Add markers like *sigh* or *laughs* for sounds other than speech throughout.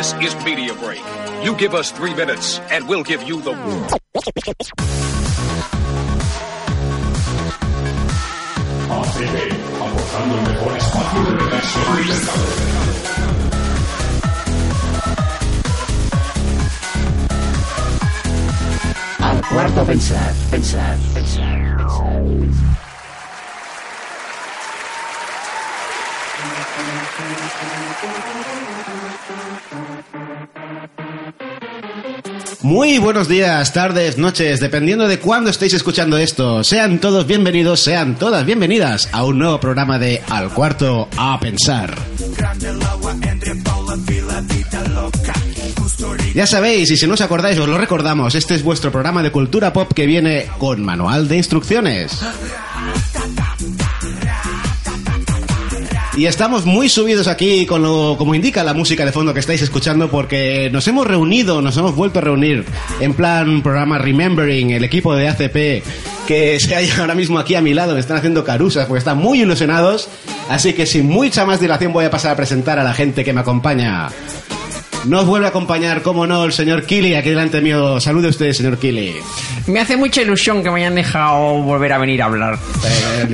This is Media Break. You give us three minutes, and we'll give you the. ACB, aportando el mejor espacio de mercado. Al cuarto pensar, pensar, pensar. Muy buenos días, tardes, noches, dependiendo de cuándo estéis escuchando esto. Sean todos bienvenidos, sean todas bienvenidas a un nuevo programa de Al Cuarto a Pensar. Ya sabéis, y si no os acordáis, os lo recordamos, este es vuestro programa de cultura pop que viene con manual de instrucciones. Y estamos muy subidos aquí con lo como indica la música de fondo que estáis escuchando porque nos hemos reunido, nos hemos vuelto a reunir en plan programa Remembering, el equipo de ACP que se halla *laughs* ahora mismo aquí a mi lado, me están haciendo carusas porque están muy ilusionados, así que sin mucha más dilación voy a pasar a presentar a la gente que me acompaña. Nos vuelve a acompañar, como no, el señor Kili, aquí delante mío. Salude usted, señor Kili. Me hace mucha ilusión que me hayan dejado volver a venir a hablar.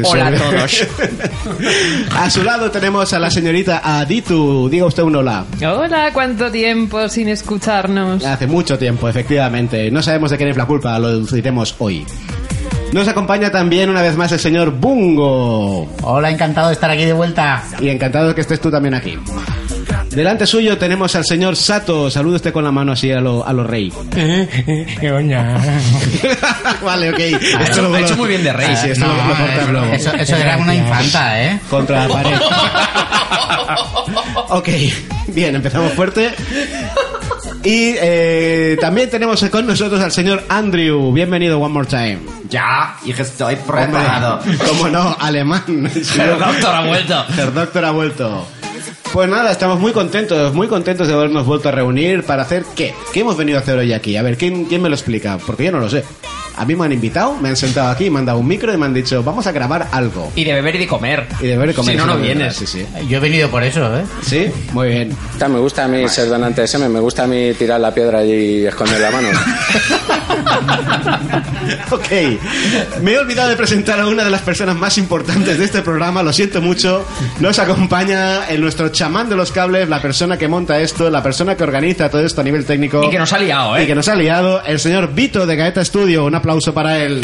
Hola a todos. *laughs* A su lado tenemos a la señorita Aditu. Diga usted un hola. Hola, ¿cuánto tiempo sin escucharnos? Hace mucho tiempo, efectivamente. No sabemos de quién es la culpa, lo deduciremos hoy. Nos acompaña también una vez más el señor Bungo. Hola, encantado de estar aquí de vuelta. Y encantado de que estés tú también aquí. Delante suyo tenemos al señor Sato. Salude usted con la mano así a lo, a lo rey. *laughs* *laughs* vale, ok. Ha Esto hecho, lo- ha hecho muy bien de rey. Sí, esto lo, lo. Eso, eso era una infanta, ¿eh? Contra la pared. *laughs* ok, bien, empezamos fuerte. Y eh, también tenemos con nosotros al señor Andrew. Bienvenido one more time. Ya, y que estoy Hombre, Cómo no, alemán. El doctor ha vuelto. El doctor ha vuelto. Pues nada, estamos muy contentos, muy contentos de habernos vuelto a reunir para hacer qué. ¿Qué hemos venido a hacer hoy aquí? A ver, ¿quién, quién me lo explica? Porque yo no lo sé. A mí me han invitado, me han sentado aquí, me han dado un micro y me han dicho, vamos a grabar algo. Y de beber y de comer. Y de beber y comer. Si no, no vienes. Sí, sí. Yo he venido por eso, ¿eh? Sí, muy bien. Me gusta a mí ser donante de semen, me gusta a mí tirar la piedra y esconder la mano. *laughs* *laughs* ok, me he olvidado de presentar a una de las personas más importantes de este programa, lo siento mucho. Nos acompaña en nuestro chamán de los cables, la persona que monta esto, la persona que organiza todo esto a nivel técnico. Y que nos ha liado, Y ¿eh? que nos ha liado, el señor Vito de Gaeta Studio. Un aplauso para él.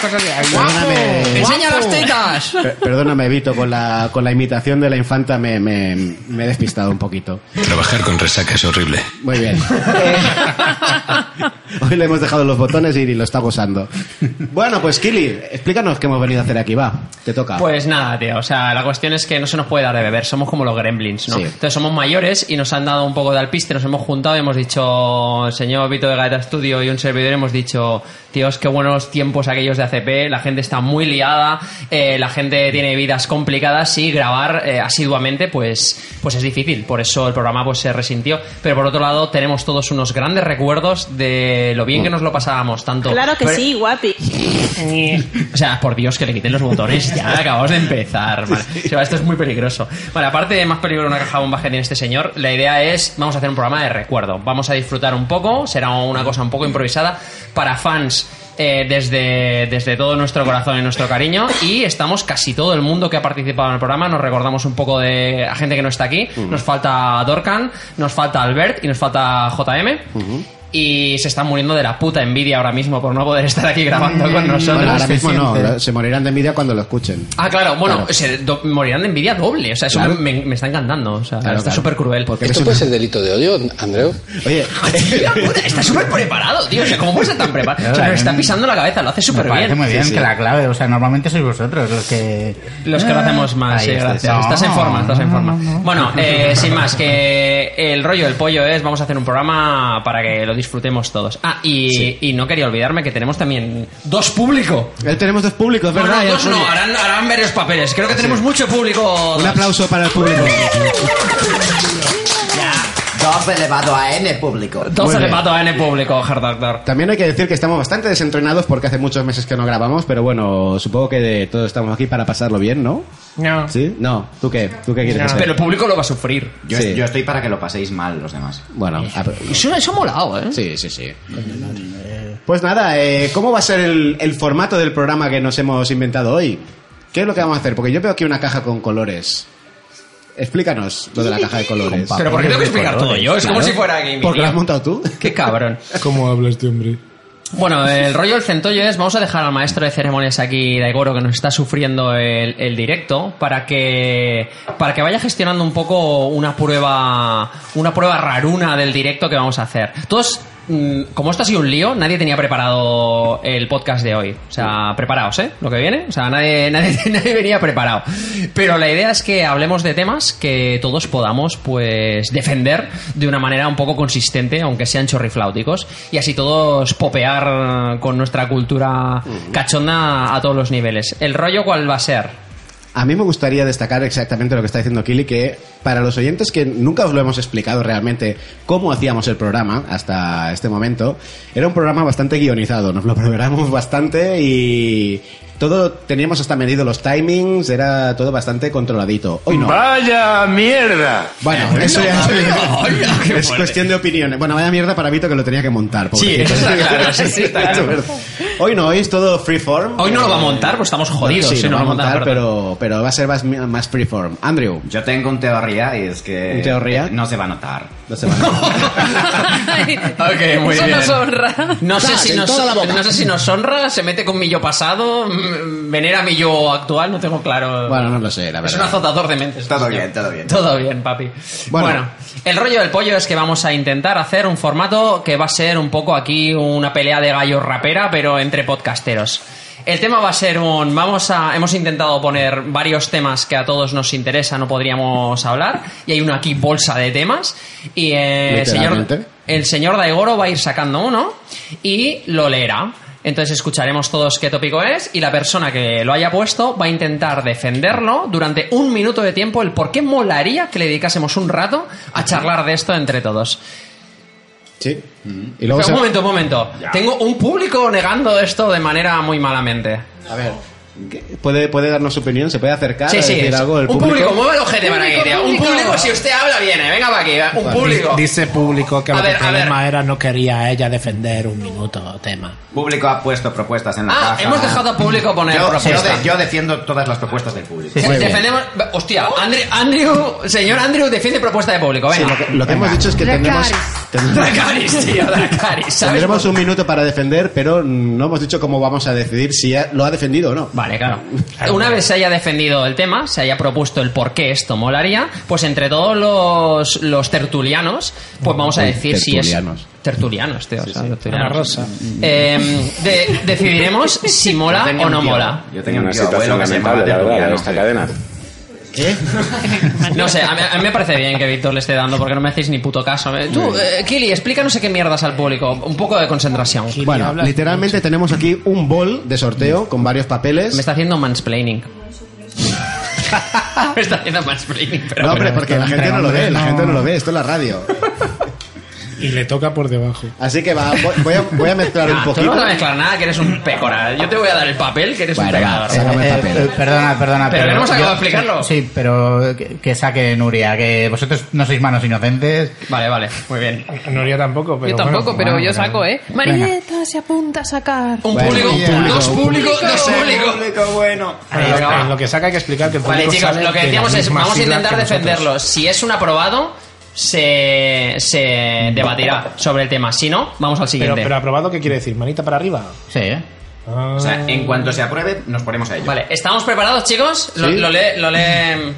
Perdóname. ¡Enseña las tetas! Per- Perdóname, Vito, con la, con la imitación de la infanta me, me, me he despistado un poquito. Trabajar con resaca es horrible. Muy bien. *laughs* Hoy le hemos dejado los botones y lo está gozando. Bueno, pues Kili, explícanos qué hemos venido a hacer aquí, va. Te toca. Pues nada, tío. O sea, la cuestión es que no se nos puede dar de beber. Somos como los gremlins, ¿no? Sí. Entonces somos mayores y nos han dado un poco de alpiste. Nos hemos juntado y hemos dicho, señor Vito de Gaeta Studio y un servidor, hemos dicho, tíos, qué buenos tiempos aquellos de ACP. La gente está muy liada, eh, la gente tiene vidas complicadas y grabar eh, asiduamente, pues, pues es difícil. Por eso el programa pues se resintió. Pero por otro lado, tenemos todos unos grandes recuerdos de lo bien que nos lo pasábamos tanto. Claro que Pero- sí, guapi. *laughs* o sea, por Dios, que le quiten los botones. Ya acabamos de empezar. Vale. O sea, esto es muy peligroso. Vale, aparte de más peligro una caja bomba que tiene este señor, la idea es, vamos a hacer un programa de recuerdo. Vamos a disfrutar un poco, será una cosa un poco improvisada para fans. Eh, desde, desde todo nuestro corazón y nuestro cariño y estamos casi todo el mundo que ha participado en el programa. Nos recordamos un poco de a gente que no está aquí. Nos falta Dorcan nos falta Albert y nos falta JM y se están muriendo de la puta envidia ahora mismo por no poder estar aquí grabando con nosotros Bueno, ahora mismo no, se morirán de envidia cuando lo escuchen. Ah, claro, bueno, Claro. se do- morirán de envidia doble. O sea, eso Claro. me, me está encantando. O sea, Claro, está claro. súper cruel. Porque ¿Esto puede una- ser delito de odio, Andreu? Oye, *laughs* puta, está súper preparado, tío. O sea, ¿cómo puede ser tan preparado? O sea, nos está mí- pisando la cabeza, lo hace súper parece bien. muy bien Sí, sí. que la clave, o sea, normalmente sois vosotros los que... Los que lo hacemos más, Ahí sí, está. gracias. No, estás en forma, estás en no, forma. no, no. Bueno, eh, sin más, que el rollo del pollo es, vamos a hacer un programa para que lo disfrutemos todos. Ah, y, y no quería olvidarme que tenemos también dos público. eh, tenemos dos públicos, ¿verdad? no, Ya dos no, harán, harán varios papeles. Creo que tenemos mucho público. Un aplauso para el público. *laughs* 2 elevado a n público. Dos Muy bien. elevado a N público, Hard Doctor. También hay que decir que estamos bastante desentrenados porque hace muchos meses que no grabamos, pero bueno, supongo que de- todos estamos aquí para pasarlo bien, ¿no? No. ¿Sí? No. ¿Tú qué? ¿Tú qué quieres hacer? Pero el público lo va a sufrir. Yo, Sí. yo estoy para que lo paséis mal los demás. Bueno, a. Eso, eso ha molado, ¿eh? Sí, sí, sí. Pues nada, eh, ¿cómo va a ser el, el formato del programa que nos hemos inventado hoy? ¿Qué es lo que vamos a hacer? Porque yo veo aquí una caja con colores. Explícanos lo de la caja de colores. Pero ¿por qué tengo que explicar todo yo? Es como Claro. si fuera Gaming. Porque lo has montado tú. Qué cabrón. ¿Cómo habla este hombre? Bueno, el rollo del centollo es, vamos a dejar al maestro de ceremonias aquí, Daigoro, que nos está sufriendo el, el directo, para que, para que vaya gestionando un poco una prueba, una prueba raruna del directo que vamos a hacer. Todos, como esto ha sido un lío, nadie tenía preparado el podcast de hoy. O sea, preparaos, ¿eh? Lo que viene. O sea, nadie, *laughs* nadie, nadie venía preparado. Pero la idea es que hablemos de temas que todos podamos, pues, defender de una manera un poco consistente, aunque sean chorrifláuticos, y así todos popear con nuestra cultura cachonda a todos los niveles. ¿El rollo cuál va a ser? A mí me gustaría destacar exactamente lo que está diciendo Kili, que para los oyentes que nunca os lo hemos explicado realmente cómo hacíamos el programa hasta este momento, era un programa bastante guionizado, nos lo programamos bastante y todo teníamos hasta medido los timings, era todo bastante controladito. Hoy no. ¡Vaya mierda! Bueno, eso ya *laughs* qué es fuerte. cuestión de opiniones. Bueno, vaya mierda para Vito que lo tenía que montar. Sí, pobrecito. eso *laughs* está claro, sí, sí, está *laughs* claro. Hoy no, hoy es todo freeform. Hoy no lo va a montar, pues estamos jodidos. Sí, si lo no va a lo montar, pero, pero va a ser más, más freeform. Andrew, Yo tengo una teoría y es que... ¿Un teoría? No se va a notar. no se va a- *laughs* Ok, muy Eso bien. nos honra. No sé, Claro, si en nos, no sé si nos honra, se mete con mi yo pasado, mm, venera mi yo actual, no tengo claro. Bueno, no lo sé, la es verdad. un azotador de mentes. Todo señor. bien, todo bien. Todo bien, papi. Bueno. Bueno. el rollo del pollo es que vamos a intentar hacer un formato que va a ser un poco aquí una pelea de gallos rapera, pero entre podcasteros. El tema va a ser un. Vamos a. Hemos intentado poner varios temas que a todos nos interesa, no podríamos hablar. Y hay una aquí bolsa de temas. Y eh, el señor, el señor Daigoro va a ir sacando uno y lo leerá. Entonces escucharemos todos qué tópico es y la persona que lo haya puesto va a intentar defenderlo durante un minuto de tiempo el por qué molaría que le dedicásemos un rato a charlar de esto entre todos. Sí. Y luego Pero se- un momento, un momento. Tengo un público negando esto de manera muy malamente. A ver, ¿qué- ¿puede, puede darnos su opinión? ¿Se puede acercar Sí, a sí. decir algo? El un público, público? mueve el ojete para aquí, tío. Un público. si usted habla, viene. Venga para aquí. Un Vale. público. Dice público que A lo ver, que problema ver. era no quería ella defender un minuto tema. Público ha puesto propuestas en la Ah, caja. hemos dejado a público poner yo, propuesta. yo de- yo defiendo todas las propuestas del público. Bien. Defendemos. Hostia, Andrew, Andrew, señor Andrew, defiende propuesta de público. Sí, Venga. lo que, lo que hemos dicho es que tendremos, *laughs* Dracaris, tío, Dracaris. ¿sabes? tendremos un minuto para defender, pero no hemos dicho cómo vamos a decidir si lo ha defendido o no. Vale, claro. Una vez se haya defendido el tema, se haya propuesto el por qué esto molaría, pues entre todos los, los tertulianos, pues vamos a decir si es. tertulianos. Tertulianos, tío. o sea, tertulianos. Ana Rosa. Eh, de- decidiremos si mola o no tío- mola. Yo tenía un Una situación que se llamaba lamentable, la verdad, Tertuliano. esta cadena. *laughs* No sé, a mí, a mí me parece bien que Víctor le esté dando porque no me hacéis ni puto caso. Eh, Tú, eh, Kili, explícanos qué mierdas al público. Un poco de concentración. Bueno, literalmente tenemos aquí un bol de sorteo con varios papeles. Me está haciendo mansplaining. *laughs* me está haciendo mansplaining, pero no, hombre, porque la gente no lo ve, la no- gente no lo ve, esto es la radio. *laughs* Y le toca por debajo. Así que va, voy- a, voy a mezclar un Ah, tú poquito. no vas a mezclar nada, que eres un pecora. Yo te voy a dar el papel, que eres un Bueno, pecador. sácame Eh, papel. eh, perdona, perdona. Pero no hemos acabado de explicarlo. Sí, pero que, que saque Nuria, que vosotros no sois manos inocentes. Vale, vale, muy bien. Nuria tampoco, pero Yo tampoco, bueno, pero bueno, yo pero- saco, ¿eh? Marieta se apunta a sacar. Un Bueno, público, un público, dos un públicos, dos públicos. bueno. En lo, que saca hay que explicar que el Vale, público chicos, sale lo que de decíamos es, vamos a intentar defenderlo. Si es un aprobado, se, se debatirá sobre el tema. Si no, vamos al Pero, siguiente. pero aprobado, ¿qué quiere decir? ¿Manita para arriba? Sí, ¿eh? Ah. O sea, en cuanto se apruebe, nos ponemos a ello. Vale, ¿estamos preparados, chicos? Lo, Sí. lo lee... Lo lee...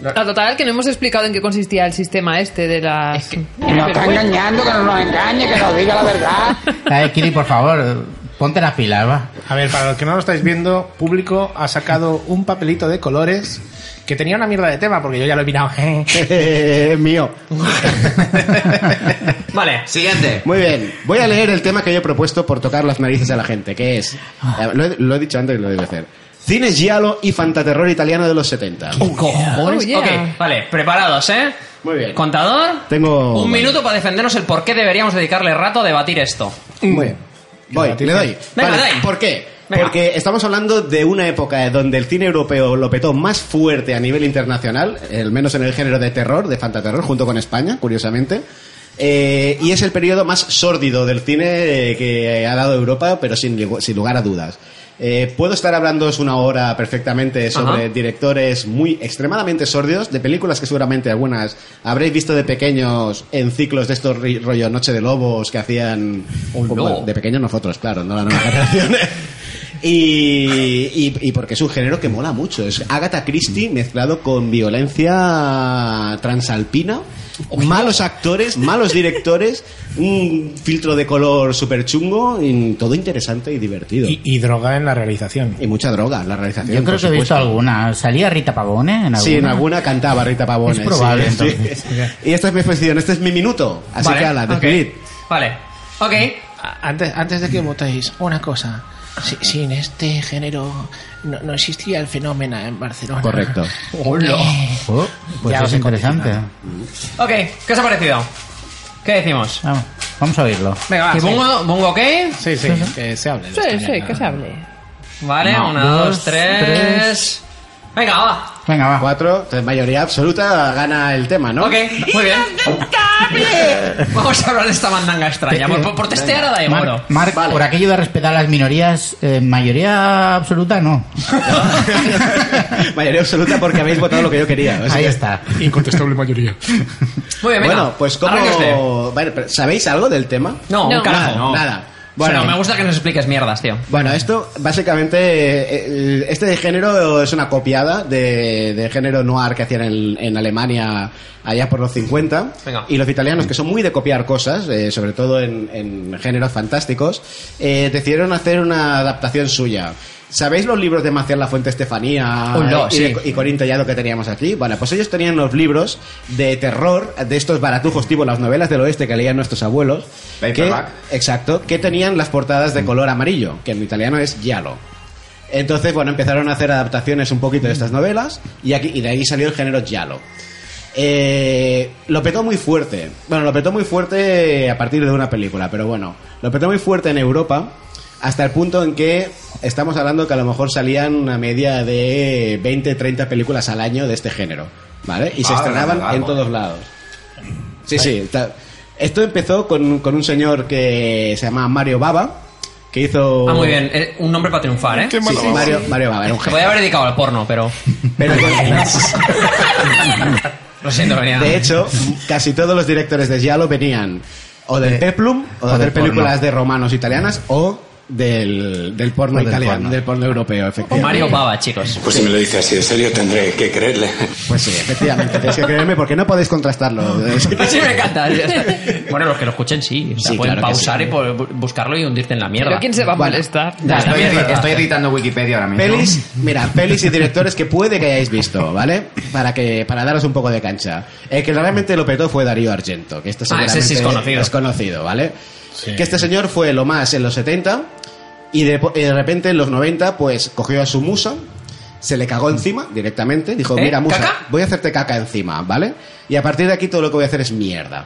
La total, que no hemos explicado en qué consistía el sistema este de las... que- Nos está engañando, que no nos engañe, que nos diga la verdad. *laughs* Kiri, por favor, ponte las pilas, va. A ver, para los que no lo estáis viendo, Público ha sacado un papelito de colores que tenía una mierda de tema, porque yo ya lo he mirado. Es *laughs* mío. *laughs* Vale. Siguiente. Muy bien, voy a leer el tema que yo he propuesto por tocar las narices a la gente, que es, eh, lo he, lo he dicho antes y lo debo hacer, Cine giallo y fantaterror italiano de los 70. Cojones. Oh, yeah. Ok, vale, preparados, ¿eh? Muy bien. Contador. Tengo- Un vale. minuto para defendernos el por qué deberíamos dedicarle rato a debatir esto. Muy bien. Voy, le doy. Venga, Vale, dai. ¿Por qué? Venga. Porque estamos hablando de una época donde el cine europeo lo petó más fuerte a nivel internacional, al menos en el género de terror, de fantaterror, junto con España, curiosamente. Eh, y es el periodo más sórdido del cine eh, que ha dado Europa, pero sin lugar a dudas. Eh, puedo estar hablando una hora perfectamente sobre Ajá. directores muy extremadamente sórdidos, de películas que seguramente algunas habréis visto de pequeños en ciclos de estos rollo Noche de Lobos que hacían no. bueno, de pequeños nosotros, claro, no la nueva generación. *laughs* Y, y, y porque es un género que mola mucho. Es Agatha Christie mezclado con violencia transalpina, malos actores, malos directores, un filtro de color súper chungo, y todo interesante y divertido. Y, y droga en la realización. Y mucha droga en la realización. Yo creo que he visto alguna. ¿Salía Rita Pavone en alguna? Sí, en alguna cantaba Rita Pavone. Es probable, sí, sí. entonces. *laughs* Y esta es mi posición, este es mi minuto. Así vale, que ala, ok. decidid. Vale. Ok. Antes, antes de que votéis, una cosa. Si- sin este género no, no existía el fenómeno en Barcelona. Correcto. *laughs* Oh, pues Ya es interesante. Ok, ¿qué os ha parecido? ¿Qué decimos? Vamos, vamos a oírlo. Venga, va, ¿Que sí. bungo, bungo ok? Sí, sí, que se hable. Sí, sí, que se hable. Vale, No, una, dos, dos, tres. tres. Venga, va. Venga, va. Cuatro, entonces mayoría absoluta gana el tema, ¿no? Ok, muy bien. *laughs* Vamos a hablar de esta mandanga extraña. Por, por, testear a Daimoro. Marc, Marc, Vale. por aquello de respetar a las minorías, eh, mayoría absoluta no. *laughs* Mayoría absoluta porque habéis votado lo que yo quería. o sea Ahí que- está. Incontestable mayoría. Muy bien, venga. Bueno, pues como... ¿Sabéis algo del tema? No, un No. carajo. Nada, no. nada. Bueno, me gusta que nos expliques mierdas, tío. Bueno, esto básicamente, eh, este género es una copiada de, de género noir que hacían en, en Alemania allá por los 50. Venga. Y los italianos, que son muy de copiar cosas, eh, sobre todo en, en géneros fantásticos, eh, decidieron hacer una adaptación suya. ¿Sabéis los libros de Marcial La Fuente Estefanía Oh, no, y, sí. y Corín Tellado que teníamos aquí? Bueno, pues ellos tenían los libros de terror, de estos baratujos tipo las novelas del oeste que leían nuestros abuelos. Que, exacto, que tenían las portadas de color amarillo, que en italiano es giallo. Entonces, bueno, empezaron a hacer adaptaciones un poquito de estas novelas y, aquí, y de ahí salió el género giallo. Eh, lo petó muy fuerte. Bueno, lo petó muy fuerte a partir de una película, pero bueno, lo petó muy fuerte en Europa hasta el punto en que estamos hablando que a lo mejor salían una media de 20, 30 películas al año de este género, ¿vale? Y se Ah, estrenaban en todos lados. Sí, sí. Esto empezó con, con un señor que se llama Mario Baba, que hizo... Ah, muy bien. Eh, un nombre para triunfar, ¿eh? Sí, sí, Mario, Mario Baba, era un Se genio. podía haber dedicado al porno, pero... Pero *laughs* Lo siento, venía. De hecho, casi todos los directores de Giallo venían o del Peplum, o de o hacer porno. películas de romanos italianas, o del, del porno O del italiano, porno. del porno europeo, O efectivamente. Mario Pava, chicos. Pues si me lo dice así en serio, tendré que creerle. Pues sí, efectivamente, tenéis que creerme porque no podéis contrastarlo. Sí, me encanta. Bueno, los que lo escuchen sí. O sea, Sí, pueden claro pausar sí. y buscarlo y hundirte en la mierda. Pero ¿quién se va a Bueno, molestar? Ya, Estoy, estoy editando Wikipedia ahora mismo. Pelis, mira, pelis y directores que puede que hayáis visto, ¿vale? Para que para daros un poco de cancha. El que realmente lo petó fue Darío Argento, que este Ah, ese seguramente sí es conocido. es conocido, ¿vale? Que este señor fue lo más en los 70 y de, y de repente en los 90 pues cogió a su musa, se le cagó encima directamente, dijo, ¿Eh? mira musa, ¿Caca? voy a hacerte caca encima, ¿vale? Y a partir de aquí todo lo que voy a hacer es mierda.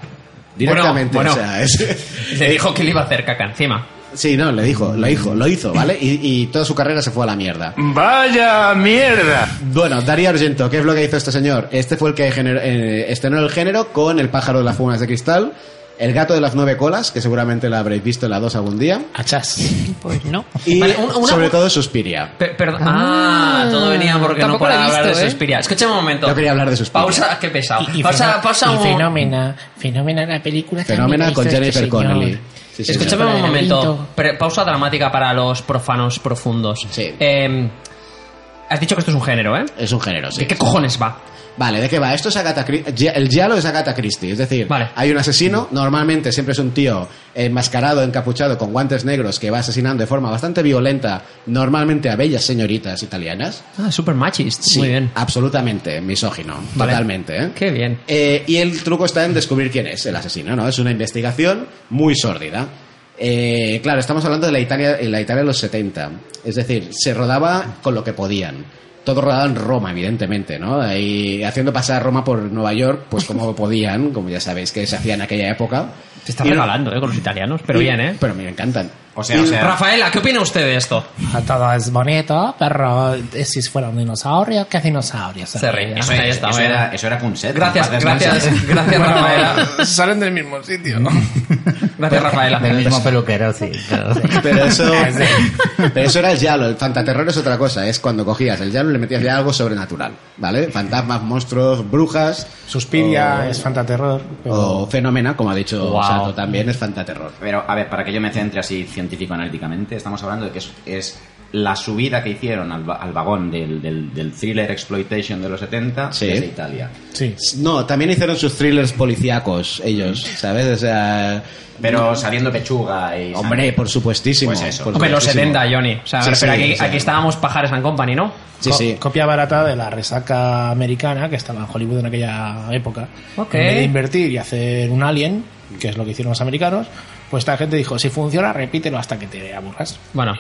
Directamente, Bueno, o sea, es- *laughs* Le dijo que le iba a hacer caca encima. Sí, no, le dijo, lo hizo, lo hizo, ¿vale? Y, y toda su carrera se fue a la mierda. ¡Vaya mierda! Bueno, Darío Argento, ¿qué es lo que hizo este señor? Este fue el que eh, estrenó el género con El pájaro de las fumas de cristal, El gato de las nueve colas, que seguramente la habréis visto en la 2 algún día, Achas. Pues no. y Vale, un- una- sobre todo Suspiria. Pe- perdón. Ah, todo venía porque no he hablar de ¿eh? Suspiria. Escúchame un momento. Yo quería hablar de Suspiria. Pausa, qué pesado. Y, y pausa, pausa y un fenómena. Fenómena la película. Fenómena con este Jennifer señor. Connelly. Sí, sí, Escúchame sí. un momento. Pausa dramática para los profanos profundos. Sí. Eh, has dicho que esto es un género, ¿eh? Es un género, sí. ¿De qué cojones va? Vale, ¿de qué va? Esto es Agatha Christie. El giallo es Agatha Christie, es decir, Vale. hay un asesino, normalmente siempre es un tío enmascarado, encapuchado, con guantes negros, que va asesinando de forma bastante violenta, normalmente a bellas señoritas italianas. Ah, super machist. Sí, Muy bien. absolutamente, misógino, Vale. totalmente, ¿eh? Qué bien. Eh, y el truco está en descubrir quién es el asesino, ¿no? Es una investigación muy sórdida. Eh, claro, estamos hablando de la Italia, en la Italia de los 70. Es decir, se rodaba con lo que podían. Todo rodado en Roma, evidentemente, ¿no? Ahí haciendo pasar Roma por Nueva York, pues como podían, como ya sabéis que se hacía en aquella época. Te está regalando, ¿eh? Con los italianos. Pero y- bien, ¿eh? Pero me encantan. O sea, o sea, Rafaela, ¿qué opina usted de esto? Todo es bonito, pero si fuera un dinosaurio, ¿qué dinosaurio? Se ríe. eso, Ahí está, eso bien. era, eso era Punset. Gracias, gracias, *laughs* gracias Rafaela. Salen del mismo sitio. *laughs* Gracias Rafaela. Del mismo peluquero, sí. pero- Pero eso, *laughs* pero eso era el Yalo. El fantaterror es otra cosa. Es cuando cogías el Yalo y le metías ya algo sobrenatural. ¿Vale? Fantasmas, monstruos, brujas. Suspiria, o- es fantaterror. pero- O Fenómena, como ha dicho Wow. También es fantaterror. Pero, a ver, para que yo me centre así científico-analíticamente, estamos hablando de que es, es la subida que hicieron al, al vagón del, del, del thriller exploitation de los 70 Sí. desde Italia. Sí. No, también hicieron sus thrillers policíacos, ellos, ¿sabes? O sea. Pero saliendo pechuga y... Hombre, por supuestísimo. Pues eso. por Hombre, los supuestísimo. 70, Johnny. O sea, Sí, pero sí, aquí, aquí estábamos Pajares and Company, ¿no? Sí, Co- sí. Copia barata de la resaca americana que estaba en Hollywood en aquella época. Ok. En vez de invertir y hacer un alien, que es lo que hicieron los americanos, pues esta gente dijo, si funciona, repítelo hasta que te aburras. Bueno,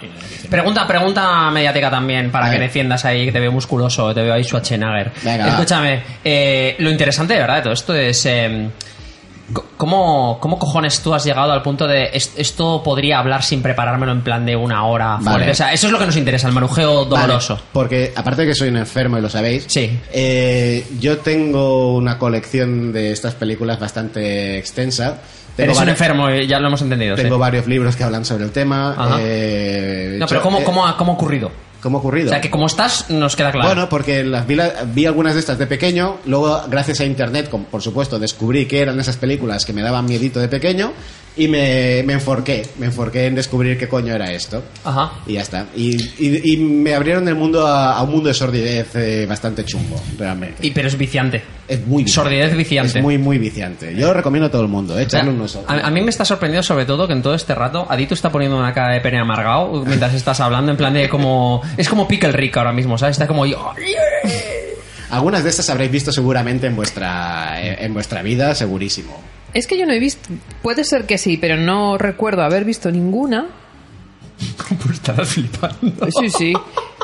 pregunta, pregunta mediática también para que defiendas ahí, que te veo musculoso, te veo ahí Schwarzenegger. Venga. Escúchame, eh, lo interesante de verdad de todo esto es eh, c- cómo, cómo cojones tú has llegado al punto de es- esto podría hablar sin preparármelo en plan de una hora Vale. O sea, eso es lo que nos interesa, el marujeo doloroso. Vale, porque aparte de que soy un enfermo y lo sabéis, Sí. eh, yo tengo una colección de estas películas bastante extensa. Tengo Eres un enfermo, eh, ya lo hemos entendido. sí. Tengo varios libros que hablan sobre el tema. Eh, No, pero ¿cómo, eh, cómo, ha, ¿cómo ha ocurrido? ¿Cómo ha ocurrido? O sea, que como estás, nos queda claro. Bueno, porque las vi, vi algunas de estas de pequeño, luego gracias a internet, por supuesto, descubrí que eran esas películas que me daban miedito de pequeño y me, me enforqué, me enforqué en descubrir qué coño era esto. Ajá. Y ya está. Y, y- y me abrieron el mundo a, a un mundo de sordidez eh, bastante chungo, realmente. Y, pero es viciante. es muy viciante. Sordidez viciante. Es muy, muy viciante. Yo lo recomiendo a todo el mundo, eh, unos ojos. a, mí me está sorprendido sobre todo que en todo este rato Adito está poniendo una cara de pene amargado mientras estás hablando en plan de como... Es como Pickle Rick ahora mismo, ¿sabes? Está como... "Oh, Algunas de estas habréis visto seguramente en vuestra, eh, en vuestra vida, segurísimo. Es que yo no he visto. Puede ser que sí, pero no recuerdo haber visto ninguna. *laughs* Pues estarás flipando. Sí, sí.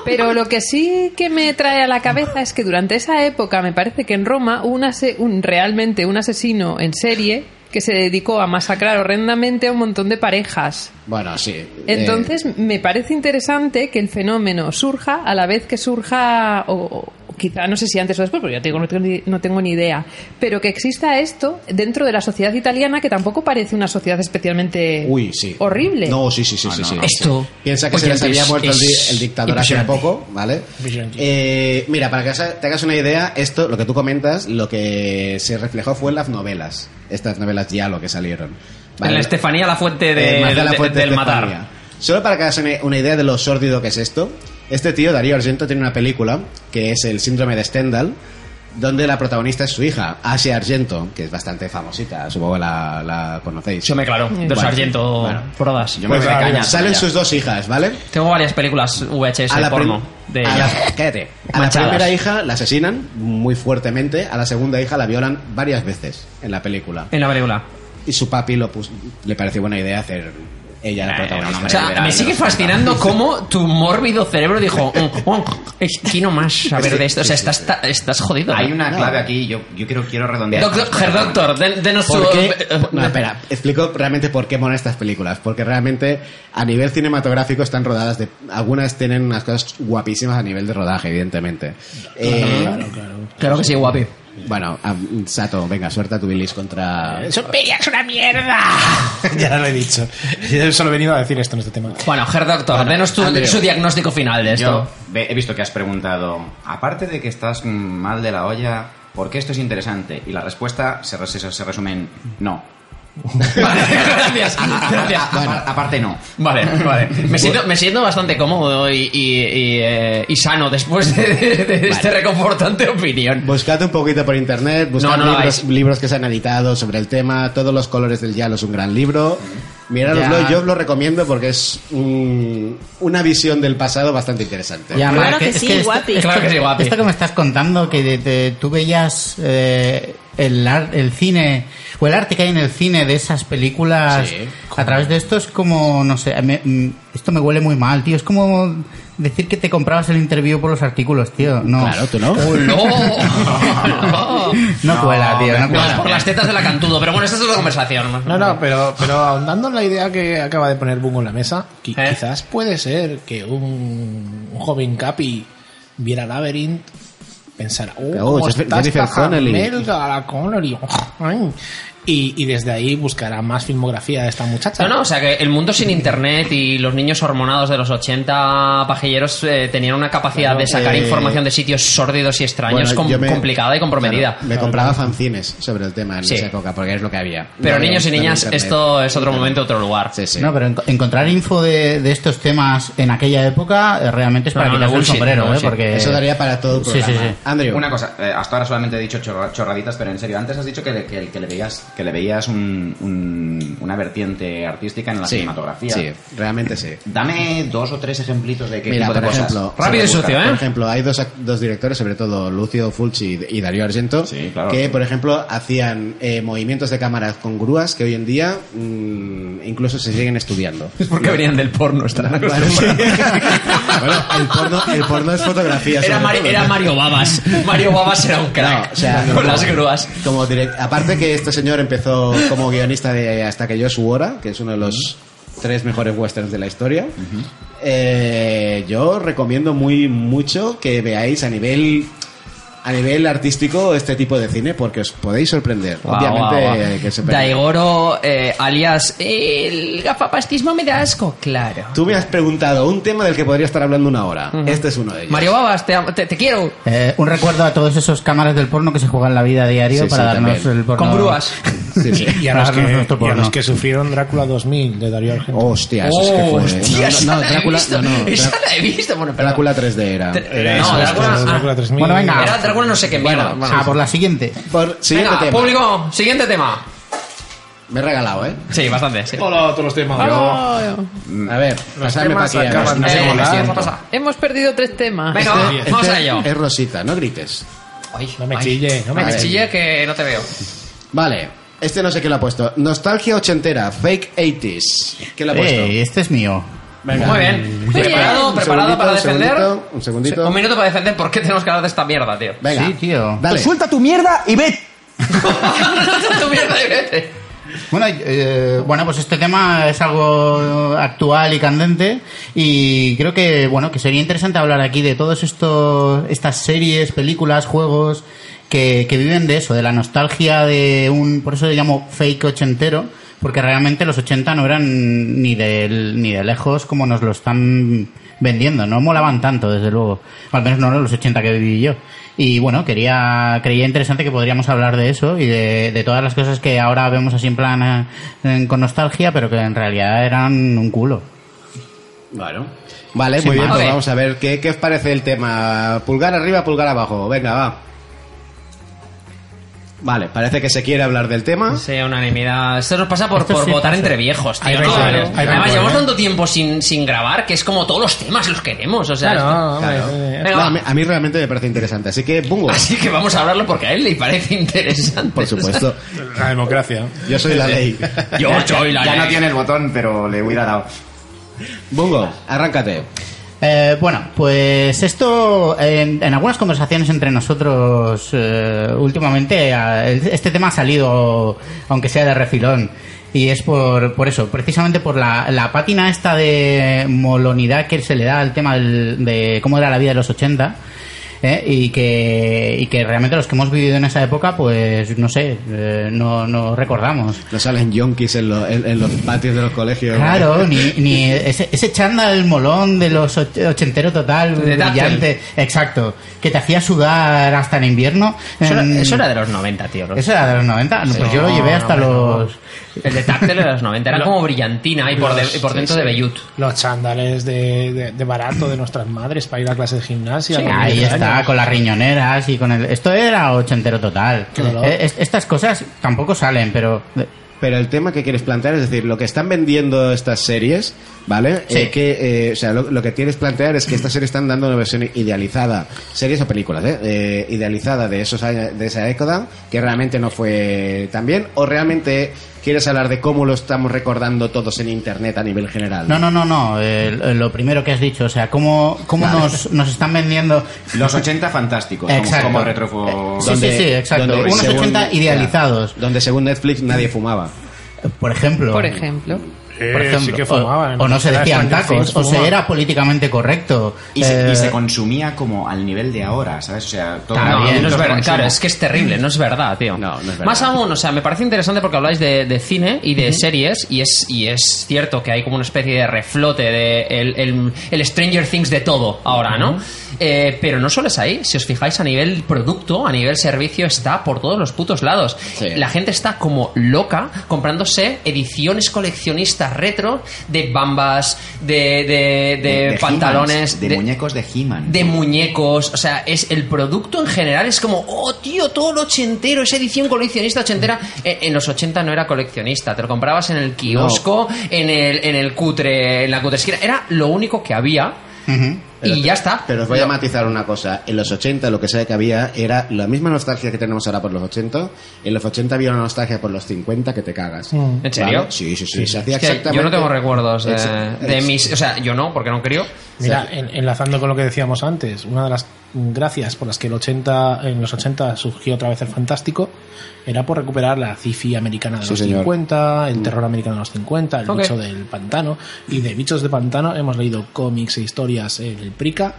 Pero lo que sí que me trae a la cabeza es que durante esa época me parece que en Roma hubo un, ase- un- realmente un asesino en serie que se dedicó a masacrar horrendamente a un montón de parejas. Bueno, sí. eh, Entonces me parece interesante que el fenómeno surja a la vez que surja, o quizá no sé si antes o después, porque ya te digo, no tengo, ni, no tengo ni idea, pero que exista esto dentro de la sociedad italiana que tampoco parece una sociedad especialmente Uy, sí. horrible. No, sí, sí, sí, Ah, sí, no, sí. no. Esto, Piensa que se les había muerto el, di- el dictador hace poco, ¿vale? Eh, mira, para que te hagas una idea, esto, lo que tú comentas, lo que se reflejó fue en las novelas, estas novelas ya lo que salieron. En la Estefanía la fuente de, Eh, del matar. Solo para que hagas una, una idea de lo sórdido que es esto, este tío, Darío Argento, tiene una película que es El síndrome de Stendhal, donde la protagonista es su hija, Asia Argento, que es bastante famosita, supongo que la, la conocéis. Yo me claro, de Bueno, sargento bueno. Prodas. Yo me Pues, caña. salen sus dos hijas, ¿vale? Tengo varias películas VHS a la porno de a la, cállate. A la primera hija la asesinan muy fuertemente, a la segunda hija la violan varias veces en la película. En la película. Y su papi lo pus- le pareció buena idea hacer ella la Eh, protagonista. O sea, me sigue fascinando cómo tu mórbido cerebro dijo, "Mm, mm, quiero más saber Sí, de esto. O sea, estás, jodido. Hay una clave aquí, yo, yo quiero, quiero redondear. Doctor, Doctor, den- denos tu... ¿Por qué? eh, No, espera, explico realmente por qué molan estas películas. Porque realmente a nivel cinematográfico están rodadas de. Algunas tienen unas cosas guapísimas a nivel de rodaje, evidentemente. Eh, Claro que sí, guapi. Bueno, Sato, venga, suelta tu bilis contra. ¡Suspiria es una mierda! *laughs* ya lo he dicho. Yo solo he venido a decir esto en este tema. Bueno, Herr Doctor, Bueno, denos tu, su diagnóstico final de esto. Yo he visto que has preguntado, aparte de que estás mal de la olla, ¿por qué esto es interesante? Y la respuesta se, res- se resume en no. Vale, gracias, gracias. Apar- aparte no. Vale, vale. *laughs* Me siento, me siento bastante cómodo y, y, y, eh, y sano después de, de- de este reconfortante opinión. Buscad un poquito por internet, buscad No, no lo libros, que se han editado sobre el tema. Todos los colores del Yalo es un gran libro. Mirároslo, yo os lo recomiendo porque es un- una visión del pasado bastante interesante. Ya, Claro que es sí, esto- guapi. Claro que sí, guapi. Esto que me estás contando, que de- de- tú veías eh, el, ar- el cine o el arte que hay en el cine de esas películas Sí. a través de esto es como, no sé, me- mm, esto me huele muy mal, tío. Es como decir que te comprabas el interview por los artículos, tío. No. Claro, tú no. *laughs* ¡Oh, *laughs* no! No cuela, tío. No No, cuela. por las tetas de la cantudo, pero bueno, esta es otra conversación. No, no, pero, pero ahondando en la idea que acaba de poner Bungo en la mesa, qui- ¿Eh? quizás puede ser que un, un joven Capi viera Labyrinth, pensara, oh, Oh, está Jennifer esta Connelly. jamelga, la Connelly. Y, y desde ahí buscará más filmografía de esta muchacha. No, no, o sea que el mundo sin internet y los niños hormonados de los 80 pajilleros eh, tenían una capacidad de sacar eh, información de sitios sórdidos y extraños Bueno, com- yo me- complicada y comprometida. Claro, me compraba fanzines sobre el tema en Sí. esa época, porque es lo que había. Pero No niños y niñas, internet. esto es otro momento, otro lugar. Sí, sí. No, pero en- encontrar info de, de estos temas en aquella época eh, realmente es para no, quitarse el sombrero, no, ¿eh? Porque... Eso daría para todo el Sí, programa. sí, sí. Andrew. Una cosa, eh, hasta ahora solamente he dicho chorra- chorraditas, pero en serio, antes has dicho que le, que, que le veías, que le veías un- un- una vertiente artística en la sí, cinematografía. Sí, realmente sí. Dame dos o tres ejemplitos de qué Mira, tipo de por cosas. ejemplo, Rápido y. ¿eh? Por ejemplo, hay dos, dos directores, sobre todo Lucio Fulci y Darío Argento, Sí, claro. que, por ejemplo, hacían eh, movimientos de cámara con grúas que hoy en día mm, incluso se siguen estudiando. Es porque venían del porno, estarán sí. *laughs* bueno, el porno, el porno es fotografía. Era, Mari- todo. era Mario Babas. Mario Babas era un crack. No, o sea, con las grúas. Como direct- aparte que este señor empezó como guionista de Hasta que yo su hora, que es uno de los tres mejores westerns de la historia. Eh, yo recomiendo muy mucho que veáis a nivel a nivel artístico este tipo de cine porque os podéis sorprender. Guau, Obviamente guau, guau. que se Daigoro, eh, alias el gafapastismo me da asco, claro. Tú me has preguntado un tema del que podría estar hablando una hora. Este es uno de ellos. Mario Babas, te, te- te quiero. Eh, un recuerdo a todos esos cámaras del porno que se juegan la vida a diario Sí, para sí, darnos también. el porno. Con grúas. *laughs* Sí, sí. Y a, los que, y a los que sufrieron Drácula 2000 de Darío Argento. Hostia, eso es que Oh, fue. esa no, no, la he Drácula, visto. no, no, Esa la he visto. Bueno, perdón. Drácula 3D era. Tre- Era no, eso, Drácula, ah, Drácula 3000. Bueno, venga. Era Drácula no sé qué mierda. Bueno, Ah, por la siguiente. Por, siguiente Venga, tema. público, siguiente tema. Me he regalado, ¿eh? Sí, bastante, sí. Hola, todos los temas. Oh, A ver, pasadme para aquí. acaban no de sé cómo Eh, hemos perdido tres temas. Venga, Este vamos a ello. Es Rosita, no grites. Ay, No me ay. chille, no me No me chille que no te veo. Vale, este no sé quién lo ha puesto. Nostalgia ochentera, fake 80s. ¿Quién lo ha puesto? Eh, este es mío. Venga. Muy bien. Muy ¿Preparado, Un preparado para un defender? segundito, un segundito. Un minuto para defender. ¿Por qué tenemos que hablar de esta mierda, tío? Venga. Sí, tío. Dale. Suelta tu mierda y vete. *laughs* Tu mierda de vete. Bueno, eh, bueno, pues este tema es algo actual y candente y creo que bueno que sería interesante hablar aquí de todos estos estas series, películas, juegos que, que viven de eso, de la nostalgia de un, por eso le llamo fake ochentero, porque realmente los 80 no eran ni de ni de lejos como nos lo están vendiendo, no molaban tanto desde luego, al menos no los 80 que viví yo. Y bueno, quería creía interesante que podríamos hablar de eso y de, de todas las cosas que ahora vemos así en plan eh, con nostalgia, pero que en realidad eran un culo. Bueno. Vale, Sin muy bien, pues vamos a ver ¿qué, qué os parece el tema. Pulgar arriba, pulgar abajo. Venga, va. Vale, parece que se quiere hablar del tema. Sí, unanimidad. Esto nos pasa por, Esto por sí votar pasa. entre viejos, tío. Hay ¿no? hay Además, llevamos tanto tiempo sin, sin grabar que es como todos los temas los queremos. O sea, Claro, esto- hombre, Claro. Venga, No, a, mí, realmente me parece interesante. Así que, bungo. Así que vamos a hablarlo porque a él le parece *laughs* interesante. Por supuesto. La democracia. Yo soy la ley. Yo soy la Ya ley. no tiene el botón, pero le hubiera dado. Bungo, arráncate. Eh, bueno, pues esto en, en algunas conversaciones entre nosotros eh, últimamente este tema ha salido, aunque sea de refilón. Y es por, por eso, precisamente por la, la pátina esta de molonidad que se le da al tema del- de cómo era la vida de los 80. ¿Eh? Y, que, y que realmente los que hemos vivido en esa época, pues no sé, eh, no, no recordamos. No salen yonkis en, lo- en- en los patios de los colegios. Claro, *laughs* ni, ni ese, ese chándal molón de los och- ochentero total, De brillante, exacto, que te hacía sudar hasta en invierno. Eso era, En- eso era de los 90, tío. ¿Eso era de los 90? No, pues yo lo llevé hasta no, los... El de era de los 90. Era como brillantina y por, de- y por dentro sí. de vellut. Los chándales de, de, de barato de nuestras madres para ir a clase de gimnasia. Sí, ahí 10 está, años. con las riñoneras y con el... Esto era ochentero total. Eh, es- estas cosas tampoco salen, pero... pero el tema que quieres plantear es decir, lo que están vendiendo estas series, ¿vale? Sí. Eh, que, eh, o sea, lo, lo que quieres plantear es que estas series están dando una versión idealizada, series o películas, ¿eh? Eh, idealizada de esos años, de esa década, que realmente no fue tan bien, o realmente quieres hablar de cómo lo estamos recordando todos en internet a nivel general. No, no, no, no. eh, lo primero que has dicho, o sea, cómo, cómo Vale. nos, nos están vendiendo. Los 80 fantásticos, como, Exacto. como retrofo... Sí, sí, sí, exacto. Unos 80 idealizados. Donde según Netflix nadie fumaba. Por ejemplo. Por ejemplo. Por ejemplo, o, o no se decían tacos, o se era políticamente correcto. Y se, y Eh, se consumía como al nivel de ahora, ¿sabes? O sea, todo No, no es verdad, claro, es que es terrible, no es verdad, tío. No, no es verdad. Más aún, o sea, me parece interesante porque habláis de, de cine y de series y es, y es cierto que hay como una especie de reflote de el, el- el Stranger Things de todo ahora, ¿no? Eh, pero no solo es ahí, si os fijáis a nivel producto, a nivel servicio, está por todos los putos lados. Sí. La gente está como loca comprándose ediciones coleccionistas retro de bambas, de, de, de de pantalones, de, muñecos de He-Man. de muñecos, o sea, es el producto en general es como, oh tío, todo lo ochentero, esa edición coleccionista ochentera. Eh, En, los 80 no era coleccionista, te lo comprabas en el kiosco, en el en el cutre, en la cutre esquina, era lo único que había y ya está. Pero os voy a matizar una cosa. En los 80 lo que sé que había era la misma nostalgia que tenemos ahora por los 80. En los 80 había una nostalgia por los 50 que te cagas. ¿En serio? ¿Vale? Sí, sí, sí. Se hacía Es que exactamente... yo no tengo recuerdos de, de mis, o sea, yo no, porque no creo. Mira, en- enlazando con lo que decíamos antes, una de las gracias por las que el 80, en los 80 surgió otra vez el fantástico era por recuperar la cifi americana de Sí, los señor. 50, el terror americano de los 50, el bicho del pantano. Y de bichos de pantano hemos leído cómics e historias en el Prica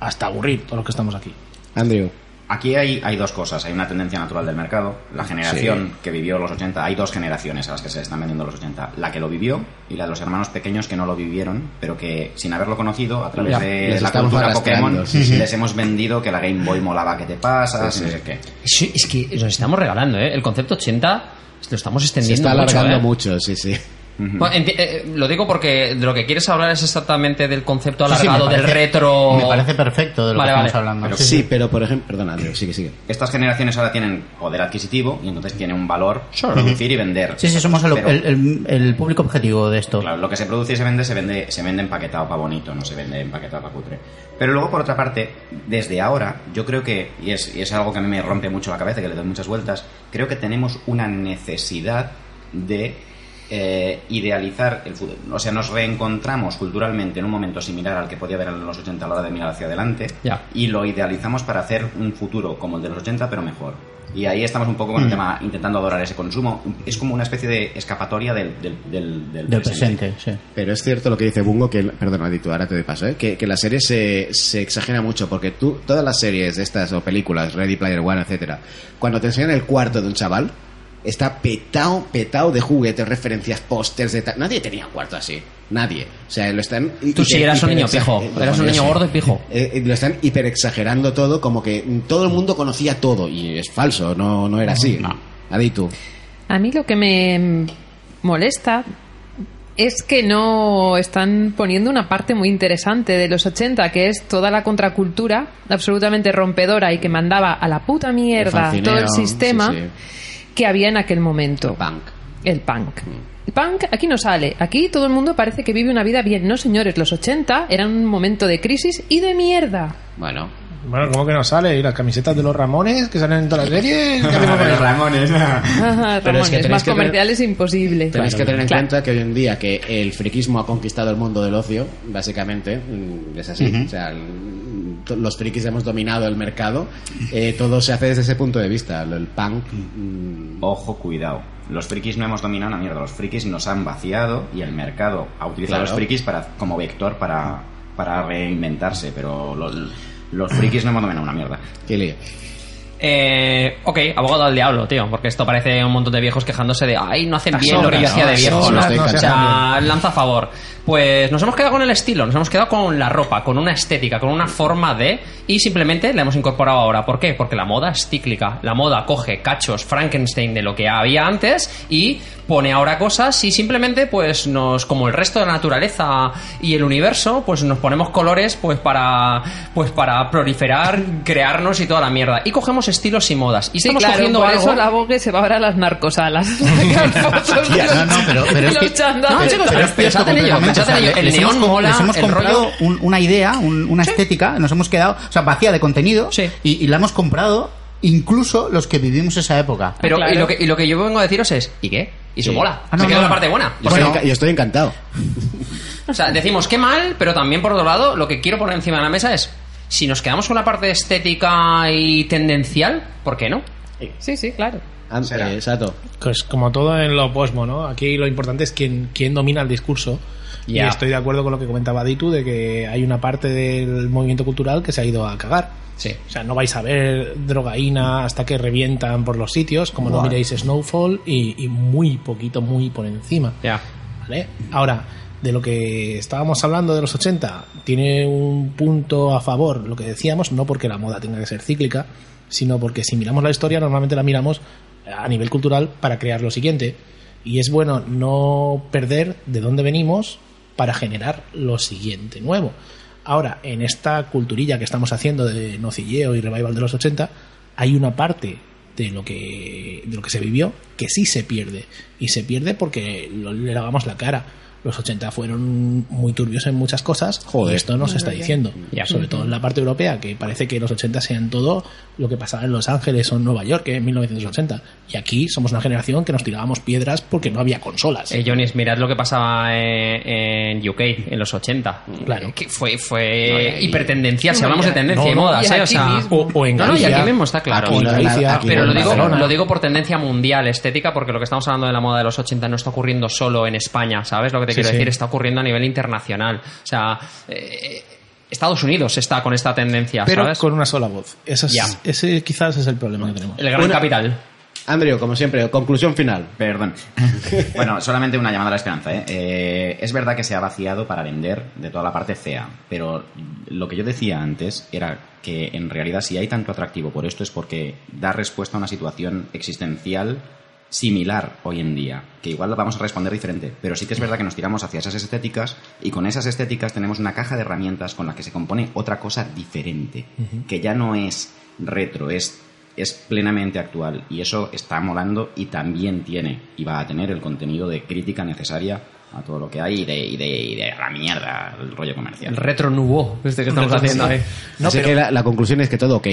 hasta aburrir todos los que estamos aquí. Andrew. Aquí hay, hay dos cosas. Hay una tendencia natural del mercado. La generación que vivió los 80. Hay dos generaciones a las que se están vendiendo los 80. La que lo vivió y la de los hermanos pequeños que no lo vivieron, pero que sin haberlo conocido, a través Ya, de la cultura Pokémon, sí, sí. les hemos vendido que la Game Boy molaba que te pasas, Sí, y no sí. sé qué. Sí, es que nos estamos regalando, ¿eh? El concepto 80 lo estamos Se extendiendo está mucho, alargando ¿eh? mucho, sí, sí. Bueno, enti- eh, lo digo porque de lo que quieres hablar es exactamente del concepto sí, sí, alargado del retro. Me parece perfecto de lo Vale, que vale. estamos hablando. Pero Sí, pero por ejemplo... Perdona, Andrew, sigue, sigue. Estas generaciones ahora tienen poder adquisitivo y entonces tiene un valor producir y vender. Sí, sí, somos el, Pero- el- el- el público objetivo de esto. Claro, lo que se produce y se vende, se vende, se vende empaquetado para bonito, no se vende empaquetado para cutre. Pero luego, por otra parte, desde ahora, yo creo que, y es, y es algo que a mí me rompe mucho la cabeza, que le doy muchas vueltas, creo que tenemos una necesidad de eh, idealizar el fútbol. O sea, nos reencontramos culturalmente en un momento similar al que podía haber en los 80 a la hora de mirar hacia adelante y lo idealizamos para hacer un futuro como el de los 80, pero mejor. Y ahí estamos un poco con el tema intentando adorar ese consumo. Es como una especie de escapatoria del, del, del, del Del presente, sí. Pero es cierto lo que dice Bungo, que, perdona, Dito, ahora te doy paso, ¿eh? que, que la serie se, se exagera mucho, porque tú, todas las series de estas, o películas, Ready Player One, etcétera, cuando te enseñan el cuarto de un chaval, está petado, petado de juguetes, referencias, pósters, de tal. Nadie tenía un cuarto así. Nadie. O sea, lo están. Tú sí eras un niño pijo. Eras un niño sí. gordo y pijo. Eh, eh, lo están hiperexagerando todo, como que todo el mundo conocía todo, y es falso, no, no era así. Aditu. A mí lo que me molesta es que no están poniendo una parte muy interesante de los 80, que es toda la contracultura absolutamente rompedora y que mandaba a la puta mierda El todo el sistema sí, sí. Que había en aquel momento. Punk. El punk. El punk aquí no sale. Aquí todo el mundo parece que vive una vida bien. No, señores, los 80 eran un momento de crisis y de mierda. Bueno, Bueno, ¿cómo que no sale? ¿Y las camisetas de los Ramones que salen en todas las series? *laughs* ¿Qué hacemos con eso? Ramones. Ajá, Pero es que Ramones, más que comercial es imposible. Tenéis que tener en Claro. cuenta que hoy en día que el friquismo ha conquistado el mundo del ocio, básicamente, mm, es así. O sea, el- to- los frikis hemos dominado el mercado. Eh, todo se hace desde ese punto de vista. Lo- El punk. mm, Ojo, cuidado. Los frikis no hemos dominado una mierda. Los frikis nos han vaciado y el mercado ha utilizado Claro. los frikis para, como vector para, para reinventarse. Pero los, los frikis no hemos dominado una mierda. qué lío. Eh, ok, abogado al diablo, tío, porque esto parece un montón de viejos quejándose de, ay, no hacen bien lo que yo de viejo. sombras, ¿no? no o se sea, lanza a favor. Pues nos hemos quedado con el estilo, nos hemos quedado con la ropa, con una estética, con una forma de... Y simplemente la hemos incorporado ahora. ¿Por qué? Porque la moda es cíclica. La moda coge cachos Frankenstein de lo que había antes y pone ahora cosas y simplemente pues nos como el resto de la naturaleza y el universo pues nos ponemos colores pues para pues para proliferar crearnos y toda la mierda y cogemos estilos y modas y Sí, estamos claro, cogiendo por algo eso la Vogue se va ahora a las narcosalas. *laughs* *laughs* No, no, pero, es que. No, chicos, pero pensad en ello, o sea. El hemos neón mola, les hemos el comprado rollo- un- una idea, un- una estética, nos hemos quedado, o sea, vacía de contenido Sí. y, y la hemos comprado incluso los que vivimos esa época. pero Claro. y, lo que, y lo que yo vengo a deciros es ¿y qué? y su Sí. mola Ah, no, se queda no, la parte buena Yo, estoy, yo encantado. O sea, decimos qué mal, pero también por otro lado, lo que quiero poner encima de la mesa es, si nos quedamos con la parte estética y tendencial, ¿por qué no? Sí, sí, claro. Eh, Sato. Pues como todo en lo posmo, ¿no? Aquí lo importante es quién, quién domina el discurso. Y estoy de acuerdo con lo que comentaba Ditu de que hay una parte del movimiento cultural que se ha ido a cagar. Sí. O sea, no vais a ver drogaína hasta que revientan por los sitios, como no miréis Snowfall y, y muy poquito, muy por encima. Ya. ¿Vale? Ahora, de lo que estábamos hablando de los 80, tiene un punto a favor, lo que decíamos, no porque la moda tenga que ser cíclica, sino porque si miramos la historia, normalmente la miramos a nivel cultural para crear lo siguiente. Y es bueno no perder de dónde venimos para generar lo siguiente nuevo. Ahora, en esta culturilla que estamos haciendo de nocilleo y revival de los 80, hay una parte de lo que de lo que se vivió que sí se pierde y se pierde porque le lavamos la cara los 80 fueron muy turbios en muchas cosas Joder. y esto nos está diciendo Ya. sobre todo en la parte europea que parece que los 80 sean todo lo que pasaba en Los Ángeles o en Nueva York en 1980 y aquí somos una generación que nos tirábamos piedras porque no había consolas Eh, Jonis, mirad lo que pasaba en, en UK en los 80. Claro. Que fue fue hipertendencial, si hablamos de tendencia No, y no, modas, ¿eh? O sea, mismo. o, o en No, no, y Galicia aquí mismo está claro. Aquí no, Galicia, aquí Pero lo digo, Barcelona. lo digo por tendencia mundial estética, porque lo que estamos hablando de la moda de los 80 no está ocurriendo solo en España, ¿sabes lo que te quiero sí. decir? Está ocurriendo a nivel internacional. O sea, eh, Estados Unidos está con esta tendencia, pero ¿sabes? con una sola voz Eso es- ese quizás es el problema que tenemos El gran capital. Andrew, como siempre, conclusión final. Perdón. *laughs* bueno, solamente una llamada a la esperanza. ¿eh? Eh, es verdad que se ha vaciado para vender de toda la parte fea, pero lo que yo decía antes era que en realidad si hay tanto atractivo por esto es porque da respuesta a una situación existencial similar hoy en día, que igual lo vamos a responder diferente, pero sí que es verdad que nos tiramos hacia esas estéticas y con esas estéticas tenemos una caja de herramientas con la que se compone otra cosa diferente, que ya no es retro, es es plenamente actual y eso está molando y también tiene y va a tener el contenido de crítica necesaria a todo lo que hay y de, y de, y de la mierda, el rollo comercial. El retro nuevo, este que estamos haciendo ahí. No, Así pero- que la, la conclusión es que todo ok.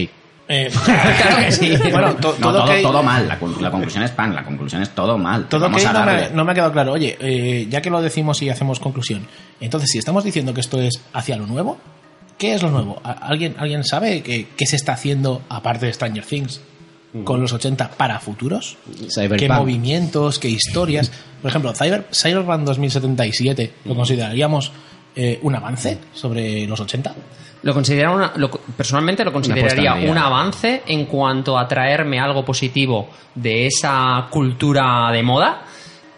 Eh, *laughs* Claro que sí. Bueno, to- No, todo todo, ok. todo mal, la, con- la conclusión es pan, la conclusión es todo mal. Todo Vamos a no, me, no me ha quedado claro. Oye, eh, ya que lo decimos y hacemos conclusión, entonces si estamos diciendo que esto es hacia lo nuevo, ¿qué es lo nuevo? ¿A- ¿Alguien, ¿alguien sabe qué, qué se está haciendo, aparte de Stranger Things, con los 80 para futuros? Cyberpunk. ¿Qué movimientos, qué historias? Por ejemplo, Cyber, Cyberpunk 2077, ¿lo consideraríamos eh, un avance sobre los 80? Lo considera una, lo- personalmente lo consideraría un avance en cuanto a traerme algo positivo de esa cultura de moda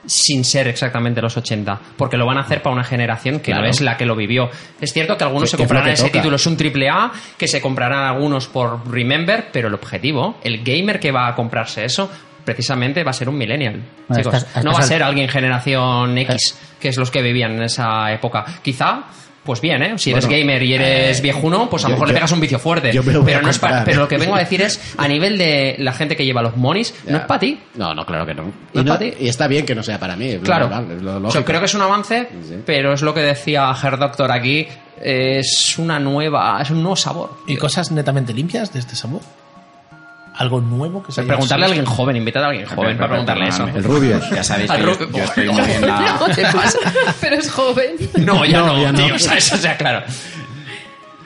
sin ser exactamente los 80, porque lo van a hacer para una generación que no es la que lo vivió. Es cierto que algunos se comprarán ese toca. título, es un triple A, que se comprarán algunos por Remember, pero el objetivo, el gamer que va a comprarse eso, precisamente va a ser un millennial. Bueno, chicos. estás- no va a al- ser alguien generación X, que es los que vivían en esa época. Quizá pues bien, ¿eh? Si eres Bueno, gamer y eres viejuno, pues a lo yo- mejor le pegas un vicio fuerte. yo me lo voy pero, a no es pa- comprar. pero lo que vengo a decir es, a *laughs* nivel de la gente que lleva los monis, no es para ti. No, no, claro que no. No Y, es no- pa' ti. y está bien que no sea para mí. lo Claro. lo Yo lógico. creo que es un avance, Sí. pero es lo que decía Her Doctor aquí, es una nueva, es un nuevo sabor. ¿Y cosas netamente limpias de este sabor? ¿Algo nuevo que se haya Preguntarle a alguien joven, invitar a alguien joven para preguntarle eso. El rubio. Ya sabéis que yo, estoy muy en la... *laughs* No te pasa. Pero es joven. No, ya No, no, ya no. tío, o sea, eso sea claro.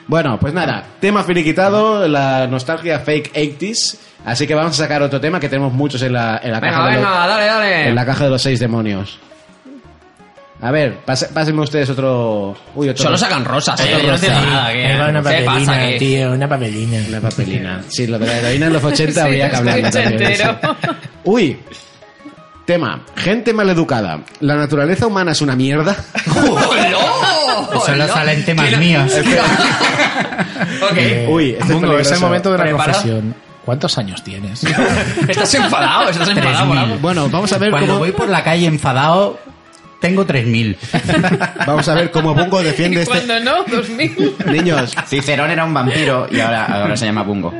Bueno, pues nada, tema finiquitado, la nostalgia fake 80s. Así que vamos a sacar otro tema que tenemos muchos en la, en la Venga, caja de venga, los, dale, dale. en la caja de los seis demonios. A ver, pase- pásenme ustedes otro. Uy, otro. Solo sacan rosas, eh, no entiendo nada. ¿qué, Ahí va una ¿Qué pasa papelina, tío, una papelina. Una papelina. Sí, lo de la heroína en los *laughs* 80 Sí, habría que hablar también. entero. *laughs* Uy, Tema, gente maleducada. ¿La naturaleza humana es una mierda? *laughs* Solo salen temas míos. Ok. Uy, este es Mungo, es el momento de la ¿Preparado? confesión. ¿Cuántos años tienes? Estás enfadado, estás enfadado. Bueno, vamos a ver Cuando cómo voy por la calle enfadado, tengo 3.000. *laughs* vamos a ver cómo Bungo defiende Y este cuando no, 2000. niños. Cicerón era un vampiro y ahora, ahora se llama Bungo.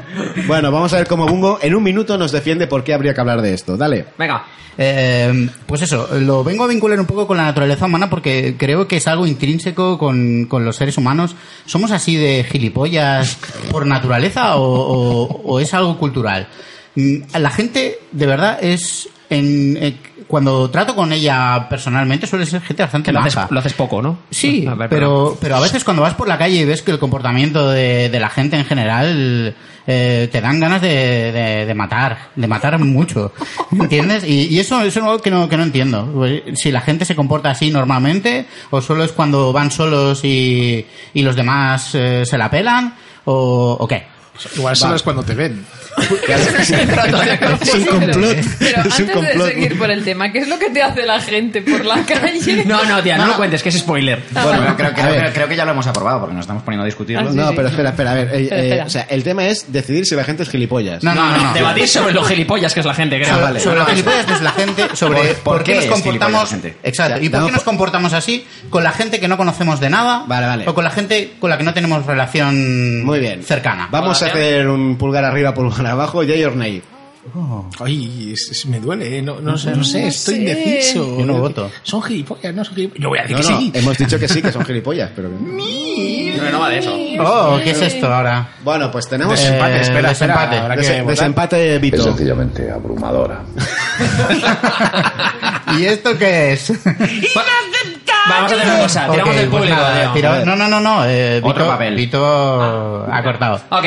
Bueno, vamos a ver cómo Bungo en un minuto nos defiende por qué habría que hablar de esto. Dale. Venga. Eh, pues eso, lo vengo a vincular un poco con la naturaleza humana porque creo que es algo intrínseco con, con los seres humanos. ¿Somos así de gilipollas por naturaleza o, o- o es algo cultural? Mm, La gente, de verdad, es... En, eh, cuando trato con ella personalmente suele ser gente bastante Lo haces, maja. lo haces poco, ¿no? Sí, A ver, pero, pero a veces cuando vas por la calle y ves que el comportamiento de, de la gente en general eh, te dan ganas de, de- de matar, de matar mucho, *laughs* ¿entiendes? Y, y eso, eso es algo que no, que no entiendo. Pues, Si la gente se comporta así normalmente o solo es cuando van solos y, y los demás eh, se la pelan o, o qué. Igual solo es cuando te ven. Es un complot. Pero es un antes de seguir por el tema, ¿qué es lo que te hace la gente por la calle? No, no, tía, no, lo cuentes, que es spoiler. Bueno, creo, creo- a ver. creo- creo que ya lo hemos aprobado porque nos estamos poniendo a discutirlo. Ah, sí, No, sí. pero espera, espera, a ver. eh, Espera, eh, espera. o sea, el tema es decidir si la gente es gilipollas. No, no, no. no. Debatir sobre lo gilipollas que es la gente, creo. Ah, vale. sobre los gilipollas que es la gente, sobre ¿Por- por, por qué qué nos comportamos. gilipollas la gente? Exacto. O sea, ¿Y por no, qué nos por- comportamos así con la gente que no conocemos de nada? Vale, vale. O con la gente con la que no tenemos relación Muy bien. cercana. Vamos a hacer un pulgar arriba, pulgar abajo, Jay or nay. Ay, es- es- me duele, eh. no, no, sé, no sé, estoy sé. indeciso. Yo no voto. Son gilipollas, no son gilipollas. Yo voy a decir No, que no, sí. hemos dicho que sí, que son gilipollas, pero... Pero no va de eso. Oh, ¿qué es esto ahora? Bueno, pues tenemos... Desempate, Eh, espera, desempate. espera. Habrá que Des- desempate, Es Vito. sencillamente abrumadora. *laughs* ¿Y esto qué es? *laughs* Vamos a hacer una cosa, tiramos del pues público, tira- No, no, no, no. Eh, Otro Vito, papel. Vito ha cortado. Ok.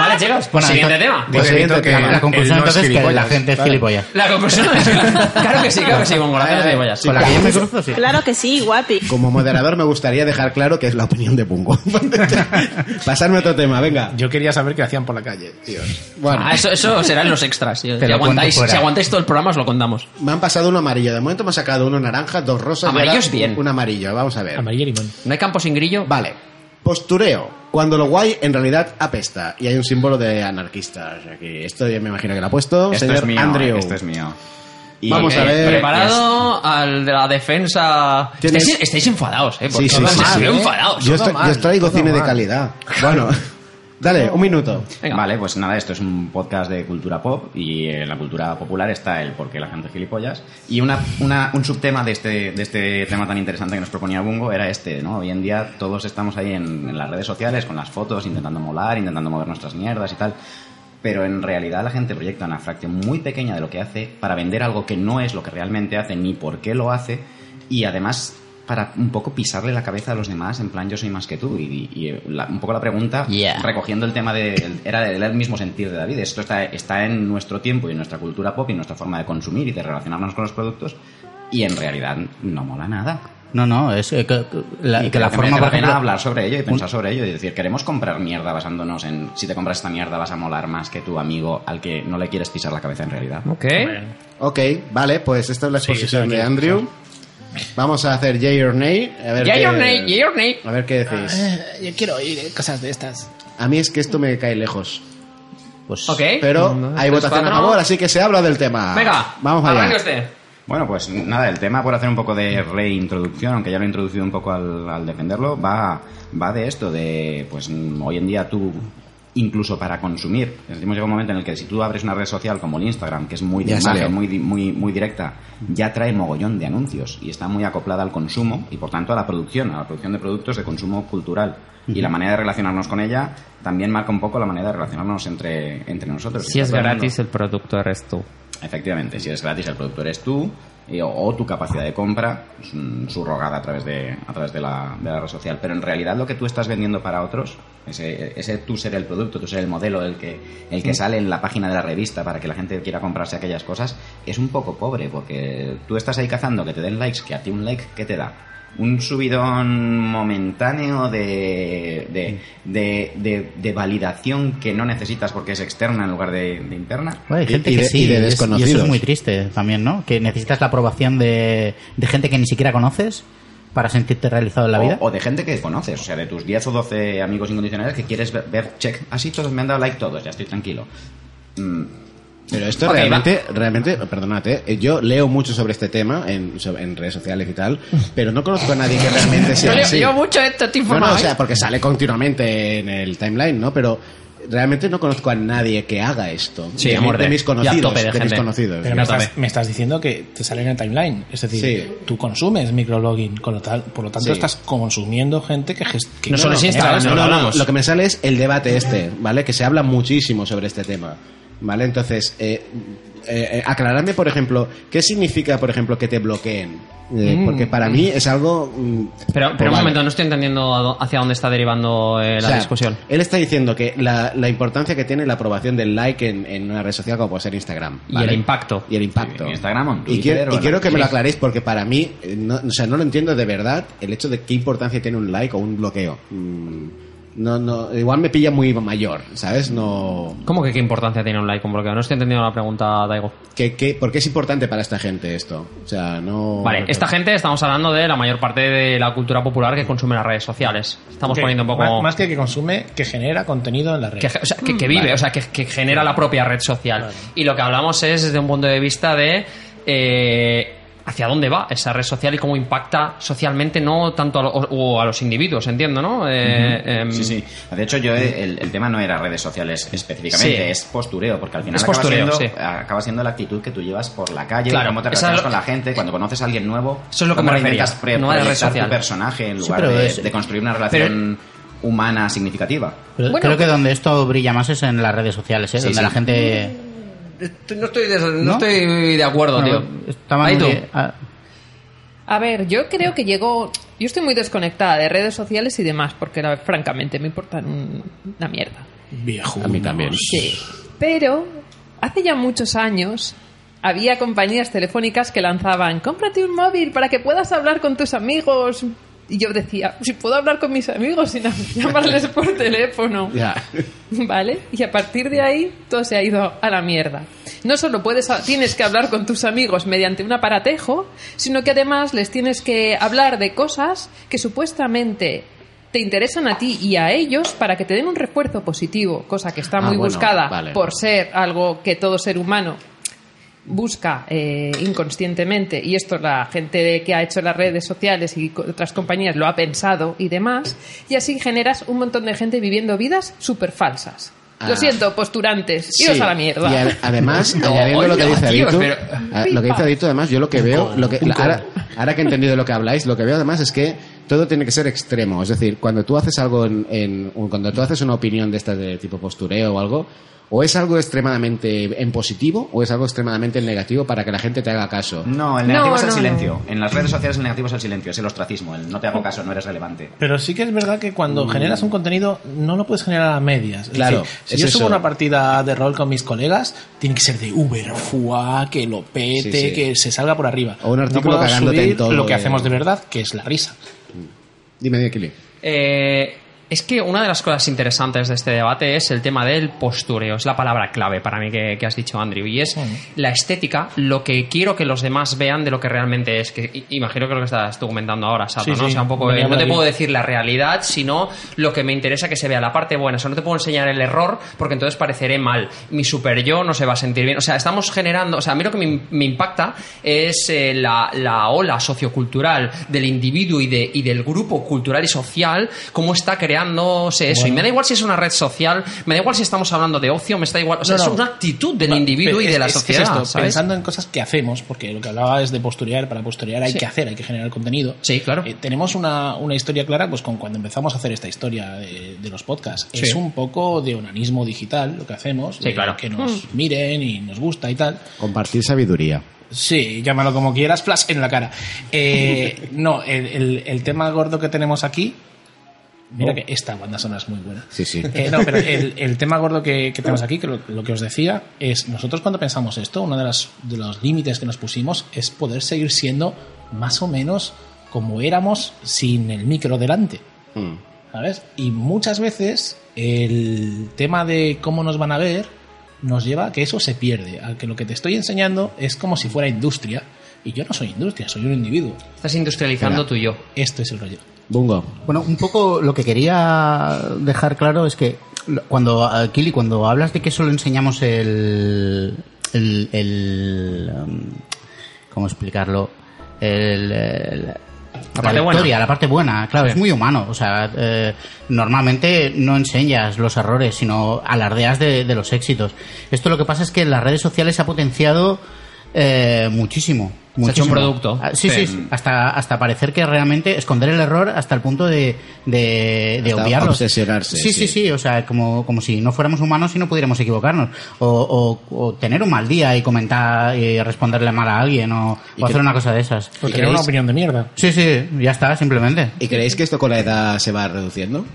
Vale, chicos, pues Bueno, siguiente entonces- tema. Dice siguiente Vito que tema. La conclusión no es entonces es que la gente es Vale. gilipollas. La conclusión es *laughs* claro que sí, claro que sí, con corazón de gilipollas. Con la que yo me cruzo, sí. Claro que sí, guapi. Como moderador me gustaría dejar claro que es la opinión de Pungo. *laughs* Pasarme a otro tema, venga. Yo quería saber qué hacían por la calle, tíos. Bueno, Ah, eso, eso será en los extras. Si, Te si lo aguantáis, si aguantáis todo el programa, os lo contamos. me han pasado uno amarillo. De momento me han sacado uno naranja, dos rosas. y Amarillo ahora es bien. Un amarillo, vamos a ver. Amarillo y limón. ¿No hay campo sin grillo? Vale. Postureo. Cuando lo guay en realidad apesta. Y hay un símbolo de anarquistas aquí. Esto ya me imagino que lo ha puesto. Esto Señor es mío. Andrew. Esto es mío. Y- Vamos a ver. Preparado al de la defensa. ¿Tienes- Estáis, estáis enfadados, ¿eh? Sí, sí, Porque sí, os sí. veo enfadados. Yo, estoy- mal, yo traigo cine de mal. calidad. Bueno, dale, un minuto. Venga. Vale, pues nada, esto es un podcast de cultura pop y en la cultura popular está el por qué la gente es gilipollas. Y una, una- un subtema de este, de este tema tan interesante que nos proponía Bungo era este, ¿no? Hoy en día todos estamos ahí en, en las redes sociales con las fotos, intentando molar, intentando mover nuestras mierdas y tal. Pero en realidad la gente proyecta una fracción muy pequeña de lo que hace para vender algo que no es lo que realmente hace ni por qué lo hace y además para un poco pisarle la cabeza a los demás en plan yo soy más que tú y, y la- un poco la pregunta Yeah. recogiendo el tema de el- era el, el mismo sentir de David esto está, está en nuestro tiempo y en nuestra cultura pop y en nuestra forma de consumir y de relacionarnos con los productos y en realidad no mola nada No, no, es eh, que, que la, y que la forma, la pena hablar sobre ello y pensar sobre ello y decir queremos comprar mierda basándonos en si te compras esta mierda vas a molar más que tu amigo al que no le quieres pisar la cabeza en realidad Ok. Ok, vale, pues esta es la Sí, exposición de aquí. Andrew. Vamos a hacer Yay or Nay. A ver Ya qué- your name, ya your name. A ver qué decís. Eh, yo quiero oír eh, cosas de estas. A mí es que esto me cae lejos. pues, Ok. Pero hay votación a favor, así que se habla del tema. Venga, vamos allá. usted. Bueno, pues nada, el tema por hacer un poco de reintroducción, aunque ya lo he introducido un poco al, al defenderlo, va, va de esto, de pues hoy en día tú, incluso para consumir, hemos llegado a un momento en el que si tú abres una red social como el Instagram, que es muy de Ya imagen, salió. muy, di- muy, muy directa, ya trae mogollón de anuncios y está muy acoplada al consumo y por tanto a la producción, a la producción de productos de consumo cultural. Y la manera de relacionarnos con ella también marca un poco la manera de relacionarnos entre, entre nosotros. Si es gratis, el producto eres tú. Efectivamente, si es gratis el producto eres tú y- o, o tu capacidad de compra mm, subrogada a través de a través de la, de la red social. Pero en realidad lo que tú estás vendiendo para otros, ese, ese tú ser el producto, tú ser el modelo, el que el que sale en la página de la revista para que la gente quiera comprarse aquellas cosas, es un poco pobre porque tú estás ahí cazando que te den likes, que a ti un like, ¿qué te da? Un subidón momentáneo de, de, de, de- de validación que no necesitas porque es externa en lugar de, de interna. Bueno, hay gente y que de- sí, y de es- y eso desconocidos. es muy triste también, ¿no? Que necesitas la aprobación de, de gente que ni siquiera conoces para sentirte realizado en la vida. O, o de gente que conoces, o sea, de tus 10 o 12 amigos incondicionales que quieres ver, ver, check, así todos me han dado like todos, ya estoy tranquilo. Mm, Pero esto realmente, realmente, perdónate, eh, yo leo mucho sobre este tema en, sobre- en redes sociales y tal, pero no conozco a nadie que realmente sea *laughs* Yo leo, así. mucho esto, estoy No, o sea, ¿eh? porque sale continuamente en el timeline, ¿no? Pero realmente no conozco a nadie que haga esto. Sí, de, a mi- muerte. de mis conocidos. de de mis conocidos. Pero me estás, me estás diciendo que te sale en el timeline. Es decir, Sí. tú consumes microblogging, con lo tal, por lo tanto Sí. estás consumiendo gente que, que No solo. No, no, no. Lo que me sale es el debate este, ¿vale? Que se habla muchísimo sobre este tema, ¿vale? Entonces, eh, eh, eh, aclararme, por ejemplo, ¿qué significa, por ejemplo, que te bloqueen? Eh, Mm. Porque para mí es algo... mm, Pero, pues pero un vale. momento, no estoy entendiendo hacia dónde está derivando eh, la O sea, discusión. Él está diciendo que la, la importancia que tiene la aprobación del like en, en una red social como puede ser Instagram. Y el impacto. Y el impacto. Instagram o Y quiero, o y quiero que me lo aclaréis porque para mí, no, o sea, no lo entiendo de verdad el hecho de qué importancia tiene un like o un bloqueo. Mm, No, no, igual me pilla muy mayor, ¿sabes? No. ¿Cómo que qué importancia tiene un like con bloqueo? No estoy entendiendo la pregunta, Daigo. ¿Qué, qué, por qué es importante para esta gente esto? O sea, no. Vale, esta gente estamos hablando de la mayor parte de la cultura popular que consume las redes sociales. Estamos Que poniendo un poco... Más, más que que consume, que genera contenido en la red. que, o sea, que, que vive, o sea, que, que genera la propia red social. Y lo que hablamos es desde un punto de vista de eh, hacia dónde va esa red social y cómo impacta socialmente, no tanto a, lo- o a los individuos, entiendo, ¿no? Eh, em, Sí, sí. De hecho, yo eh, el, el tema no era redes sociales específicamente, Sí. es postureo, porque al final Es acaba, postureo, siendo, sí. acaba siendo la actitud que tú llevas por la calle, Claro, cómo te relacionas con la gente, cuando conoces a alguien nuevo, Eso es lo que me refería, pre- no a la red proyectar social. tu personaje en lugar de, es- de construir una relación humana significativa. Pero Bueno, creo que donde esto brilla más es en las redes sociales, ¿eh? Sí, donde sí. la gente... No estoy de, no ¿No? estoy de acuerdo, Bueno, tío. estaba Ahí tú. A ver, yo creo que llegó. Yo estoy muy desconectada de redes sociales y demás, porque la- francamente me importan un- una mierda. Viejo. A mí también. Sí. Pero hace ya muchos años había compañías telefónicas que lanzaban: cómprate un móvil para que puedas hablar con tus amigos. Y yo decía: si puedo hablar con mis amigos sin llamarles por *laughs* teléfono. Ya. ¿Vale? Y a partir de ahí todo se ha ido a la mierda. No solo puedes, tienes que hablar con tus amigos mediante un aparatejo, sino que además les tienes que hablar de cosas que supuestamente te interesan a ti y a ellos para que te den un refuerzo positivo, cosa que está Ah, muy bueno, buscada vale. por ser algo que todo ser humano busca eh, inconscientemente y esto la gente que ha hecho las redes sociales y otras compañías lo ha pensado y demás y así generas un montón de gente viviendo vidas súper falsas. Ah. lo siento posturantes iros Sí, a la mierda. Y a- además, *laughs* No, añadiendo lo que dice Adito, pero- lo que dice Adito, además, yo lo que veo, lo que, ahora, ahora que he entendido lo que habláis, lo que veo además es que todo tiene que ser extremo. Es decir, cuando tú haces algo en, en- cuando tú haces una opinión de esta de tipo postureo o algo, o es algo extremadamente en positivo o es algo extremadamente en negativo para que la gente te haga caso. No, el negativo No, es el no, silencio. En las redes sociales el negativo es el silencio, es el ostracismo, el no te hago caso, no eres relevante. Pero sí que es verdad que cuando generas un contenido no lo puedes generar a medias. Es Claro, decir, si es yo eso. subo una partida de rol con mis colegas, tiene que ser de Uber, fuá, que lo pete, Sí, sí. que se salga por arriba. O un artículo no puedo cagándote en subir todo lo que de- hacemos de verdad, que es la risa. Dime, dime, Kili. Eh, es que una de las cosas interesantes de este debate es el tema del postureo. Es la palabra clave para mí que, que has dicho, Andrew. Y es la estética, lo que quiero que los demás vean de lo que realmente es. Que imagino que lo que estás tú comentando ahora, Sato, Sí, ¿no? sí, O sea, un poco. venía eh, no te puedo decir la realidad, sino lo que me interesa que se vea la parte buena. O sea, no te puedo enseñar el error porque entonces pareceré mal. Mi super yo no se va a sentir bien. O sea, estamos generando. O sea, a mí lo que me, me impacta es eh, la, la ola sociocultural del individuo y, de, y del grupo cultural y social, cómo está creándose eso. Y me da igual si es una red social, me da igual si estamos hablando de ocio, me está igual. O sea, No, no. es una actitud del individuo y de la es sociedad. esto, ¿sabes? pensando en cosas que hacemos, porque lo que hablaba es de posturear, para posturear hay Sí. que hacer, hay que generar contenido. Sí, claro. Eh, tenemos una, una historia clara, pues con cuando empezamos a hacer esta historia de, de los podcasts. Sí. Es un poco de onanismo digital lo que hacemos, Sí, de claro. que nos miren y nos gusta y tal. Compartir sabiduría. Sí, llámalo como quieras, flash en la cara. Eh, no, el, el- el tema gordo que tenemos aquí. Mira Oh. que esta banda sonora es muy buena. Sí, sí. Eh, no, pero el, el tema gordo que, que tenemos aquí, que lo, lo que os decía, es nosotros cuando pensamos esto, uno de, las, de los límites que nos pusimos es poder seguir siendo más o menos como éramos sin el micro delante. Mm. ¿Sabes? Y muchas veces el tema de cómo nos van a ver nos lleva a que eso se pierde, a que lo que te estoy enseñando es como si fuera industria. Y yo no soy industria, soy un individuo. Estás industrializando Espera. tu yo. Este es el rollo. Bungo. Bueno, un poco lo que quería dejar claro es que lo- cuando, Kili, cuando hablas de que solo enseñamos el. el, el, um, ¿Cómo explicarlo? El. el- la, parte buena. victoria, la parte buena, claro, es muy humano. O sea, eh, normalmente no enseñas los errores, sino alardeas de, de los éxitos. Esto lo que pasa es que en las redes sociales se ha potenciado eh, muchísimo. Se ha hecho un muchísimo. producto. Ah, Sí, sí, sí, hasta, hasta parecer que realmente esconder el error hasta el punto de, de, de Hasta obviarlo. obsesionarse, Sí, sí, sí. sí, o sea, como, como si no fuéramos humanos y no pudiéramos equivocarnos. O, o, o tener un mal día y comentar y responderle mal a alguien o, ¿Y o hacer una cosa de esas. Porque era una opinión de mierda. Sí, sí, ya está, simplemente. ¿Y creéis que esto con la edad se va reduciendo?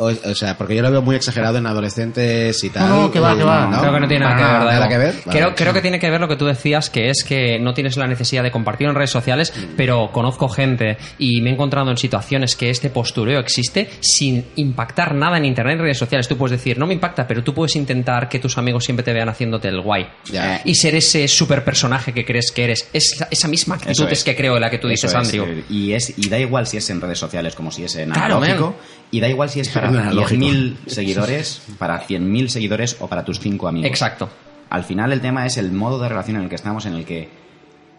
O, o sea, porque yo lo veo muy exagerado en adolescentes y tal. No, no, que va, que va. Creo que no tiene nada que ver. nada, Daego. ¿Nada que ver? Creo, Vale. creo que tiene que ver lo que tú decías, que es que no tienes la necesidad de compartir en redes sociales, pero conozco gente y me he encontrado en situaciones que este postureo existe sin impactar nada en internet y redes sociales. Tú puedes decir, no me impacta, pero tú puedes intentar que tus amigos siempre te vean haciéndote el guay. Ya. Y ser ese super personaje que crees que eres. Es esa misma actitud es. es. que creo la que tú Eso dices, es, Andrew. Y, es, y da igual si es en redes sociales como si es en Claro, analógico. man. Y da igual si es *laughs* para En analógico. 10.000 seguidores, para 100.000 seguidores o para tus 5 amigos. Exacto. Al final el tema es el modo de relación en el que estamos, en el que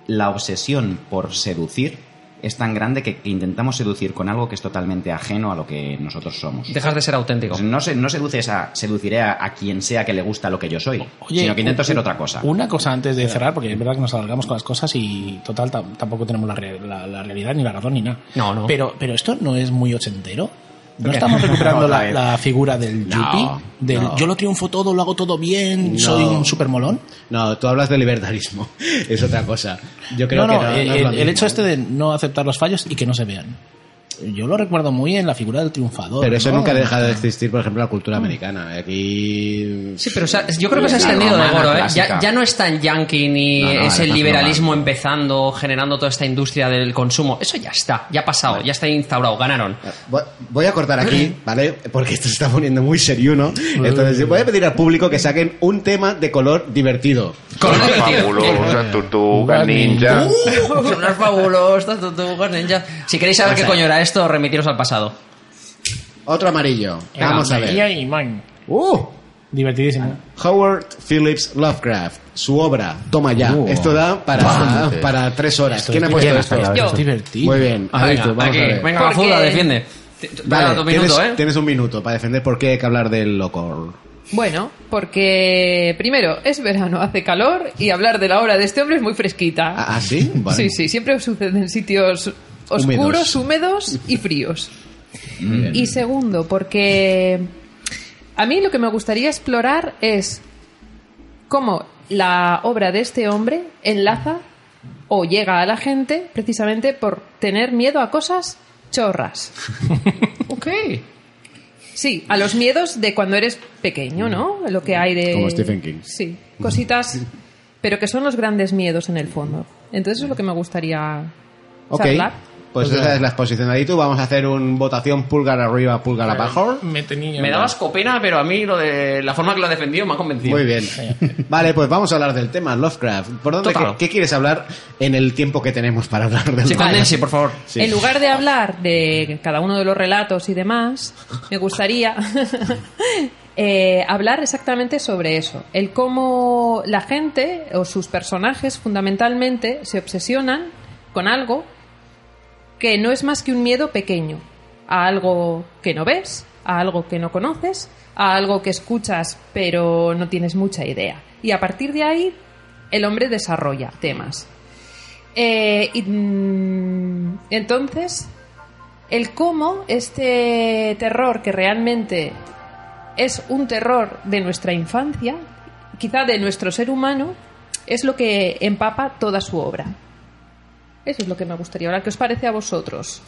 la obsesión por seducir es tan grande que, intentamos seducir con algo que es totalmente ajeno a lo que nosotros somos. Dejas de ser auténtico. Pues no, se, no seduces a, seduciré a, a quien sea que le gusta lo que yo soy, Oye, sino que intento ser otra cosa. Una cosa antes de cerrar, porque es verdad que nos alargamos con las cosas y total tam- tampoco tenemos la, la- la realidad ni la razón ni nada. No, no. Pero, pero esto no es muy ochentero. No estamos *laughs* recuperando la, figura del No, yuppie, del no. yo lo triunfo todo, lo hago todo bien, No. soy un supermolón. No, tú hablas de libertarismo. *laughs* es otra cosa. Yo creo que el, el hecho este de no aceptar los fallos y que no se vean. Yo lo recuerdo muy en la figura del triunfador. Pero eso ¿no? nunca deja de existir, por ejemplo, en la cultura americana. Aquí. Sí, pero o sea, yo creo que se ha extendido de goro, ¿eh? Ya, ya no es tan yankee ni No, no, es el liberalismo empezando, generando toda esta industria del consumo. Eso ya está, ya ha pasado, ya está instaurado, ganaron. Voy- Voy a cortar aquí, ¿vale? Porque esto se está poniendo muy seriuno. Entonces, voy a pedir al público que saquen un tema de color divertido. Divertido. Fabulosa tortuga ninja. Son unas fabulosas tortugas ninja. Si queréis saber qué coño era esto, remitiros al pasado. Otro amarillo. Vamos a ver. y Man. ¡Uh! Divertidísimo. Howard Phillips Lovecraft. Su obra. Toma ya. Uh, esto da para, para tres horas. Esto ¿Quién ha puesto esto? esto Yo. Es divertido. Muy bien. Ah, venga, vamos aquí, a ver. venga, Porque- defiende. Vale, tienes, minuto, ¿eh? tienes un minuto para defender por qué hay que hablar del locor. Bueno, porque primero es verano, hace calor y hablar de la obra de este hombre es muy fresquita. ¿Ah, ah, sí? *laughs* Vale. Sí, sí, siempre sucede en sitios oscuros, húmedos, y fríos. Y segundo, porque a mí lo que me gustaría explorar es cómo la obra de este hombre enlaza o llega a la gente precisamente por tener miedo a cosas chorras. *laughs* Ok. Sí, a los miedos de cuando eres pequeño, ¿no? Lo que hay de... Como Stephen King. Sí, cositas, pero que son los grandes miedos en el fondo. Entonces eso es lo que me gustaría charlar. Pues esa es la exposición de Aditu. Vamos a hacer un votación pulgar arriba, pulgar abajo. Me tenía. Me dabas copena, pero a mí lo de la forma que lo ha defendido me ha convencido. Muy bien. Vale, pues vamos a hablar del tema, Lovecraft. ¿Por dónde, qué, qué quieres hablar en el tiempo que tenemos para hablar del Sí, condense, por favor. Sí. En lugar de hablar de cada uno de los relatos y demás, me gustaría *laughs* eh, hablar exactamente sobre eso. El cómo la gente o sus personajes fundamentalmente se obsesionan con algo que no es más que un miedo pequeño a algo que no ves, a algo que no conoces, a algo que escuchas pero no tienes mucha idea. Y a partir de ahí, el hombre desarrolla temas. Eh, y, mm, entonces, el cómo este terror que realmente es un terror de nuestra infancia, quizá de nuestro ser humano, es lo que empapa toda su obra. Eso es lo que me gustaría. Ahora, ¿qué os parece a vosotros?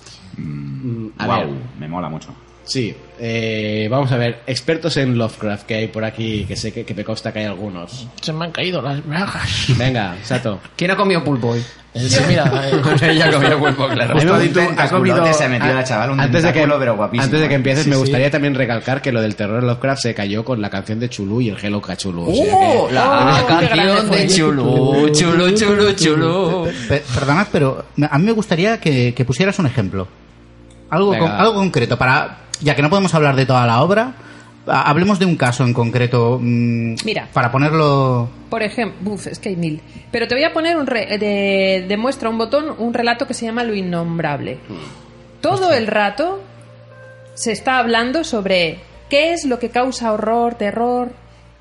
A Guau. ver, me mola mucho. Sí, eh, vamos a ver, expertos en Lovecraft que hay por aquí, que sé que, que me consta que hay algunos. Se me han caído las bragas. Venga, Sato. ¿Quién ha comido pulpo hoy? Sí, mira, eh, *laughs* Ella ha comido pulpo, claro. Se ha metido la chaval, un antes de que, tentáculo, pero guapísimo, antes de que ¿eh? empieces, Sí, me sí. gustaría también recalcar que lo del terror en Lovecraft se cayó con la canción de Chulú y el Hello Cachulú. o sea ¡Oh! que- La Oh, canción de Chulu, Chulu, Chulu, Chulu. Pe- Perdonad, pero a mí me gustaría que, que pusieras un ejemplo. Algo, con- algo concreto, para ya que no podemos hablar de toda la obra, ha- hablemos de un caso en concreto. mm, Mira. Para ponerlo... Por ejemplo, uf, es que hay mil. Pero te voy a poner un re- de, de muestra un botón, un relato que se llama Lo Innombrable. Todo el rato se está hablando sobre qué es lo que causa horror, terror.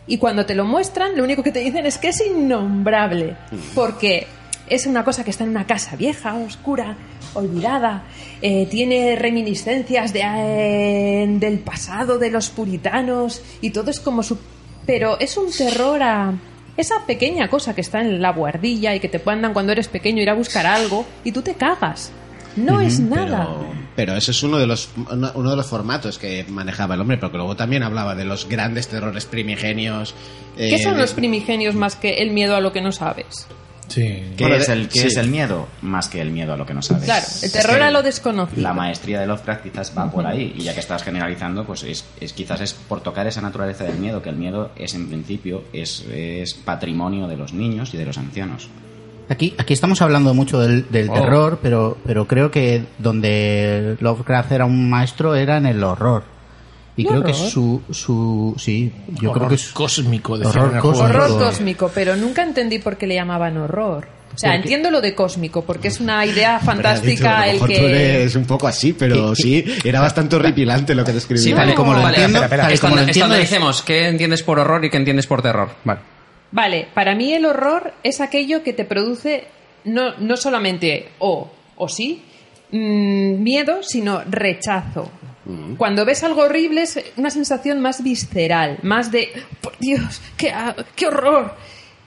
Y cuando te lo muestran, lo único que te dicen es que es innombrable. Porque es una cosa que está en una casa vieja, oscura, olvidada. eh, tiene reminiscencias de, eh, del pasado de los puritanos y todo es como su... Pero es un terror a esa pequeña cosa que está en la guardilla y que te mandan cuando eres pequeño ir a buscar algo y tú te cagas. No es nada. Pero, pero ese es uno de los uno de los formatos que manejaba el hombre, porque luego también hablaba de los grandes terrores primigenios. ¿Qué eh, son de- los primigenios más que el miedo a lo que no sabes? Sí. ¿Qué, Bueno, es, el, qué sí. es el miedo? Más que el miedo a lo que no sabes. Claro, el Es terror que a lo desconocido. La maestría de Lovecraft quizás va por ahí. Y ya que estás generalizando, pues es, es- quizás es por tocar esa naturaleza del miedo, que el miedo es en principio es, es patrimonio de los niños y de los ancianos. Aquí, aquí estamos hablando mucho del, del Oh. terror, pero, pero creo que donde Lovecraft era un maestro era en el horror. Y ¿El creo que horror? su, su... Sí, yo Horror creo que es... cósmico, decían Horror cósmico. Horror Horror. cósmico, pero nunca entendí por qué le llamaban horror. O sea, entiendo lo de cósmico, porque es una idea fantástica el mejor tú que... eres un poco así, pero *laughs* sí, era bastante horripilante lo que describía. Sí, vale, como lo vale, entiendo, espera, es- estandaricemos, ¿qué entiendes por horror y qué entiendes por terror? Vale. Vale, para mí el horror es aquello que te produce no, no solamente o, o sí, mm, miedo, sino rechazo. Cuando ves algo horrible es una sensación más visceral, más de, por Dios, qué, ha- qué horror.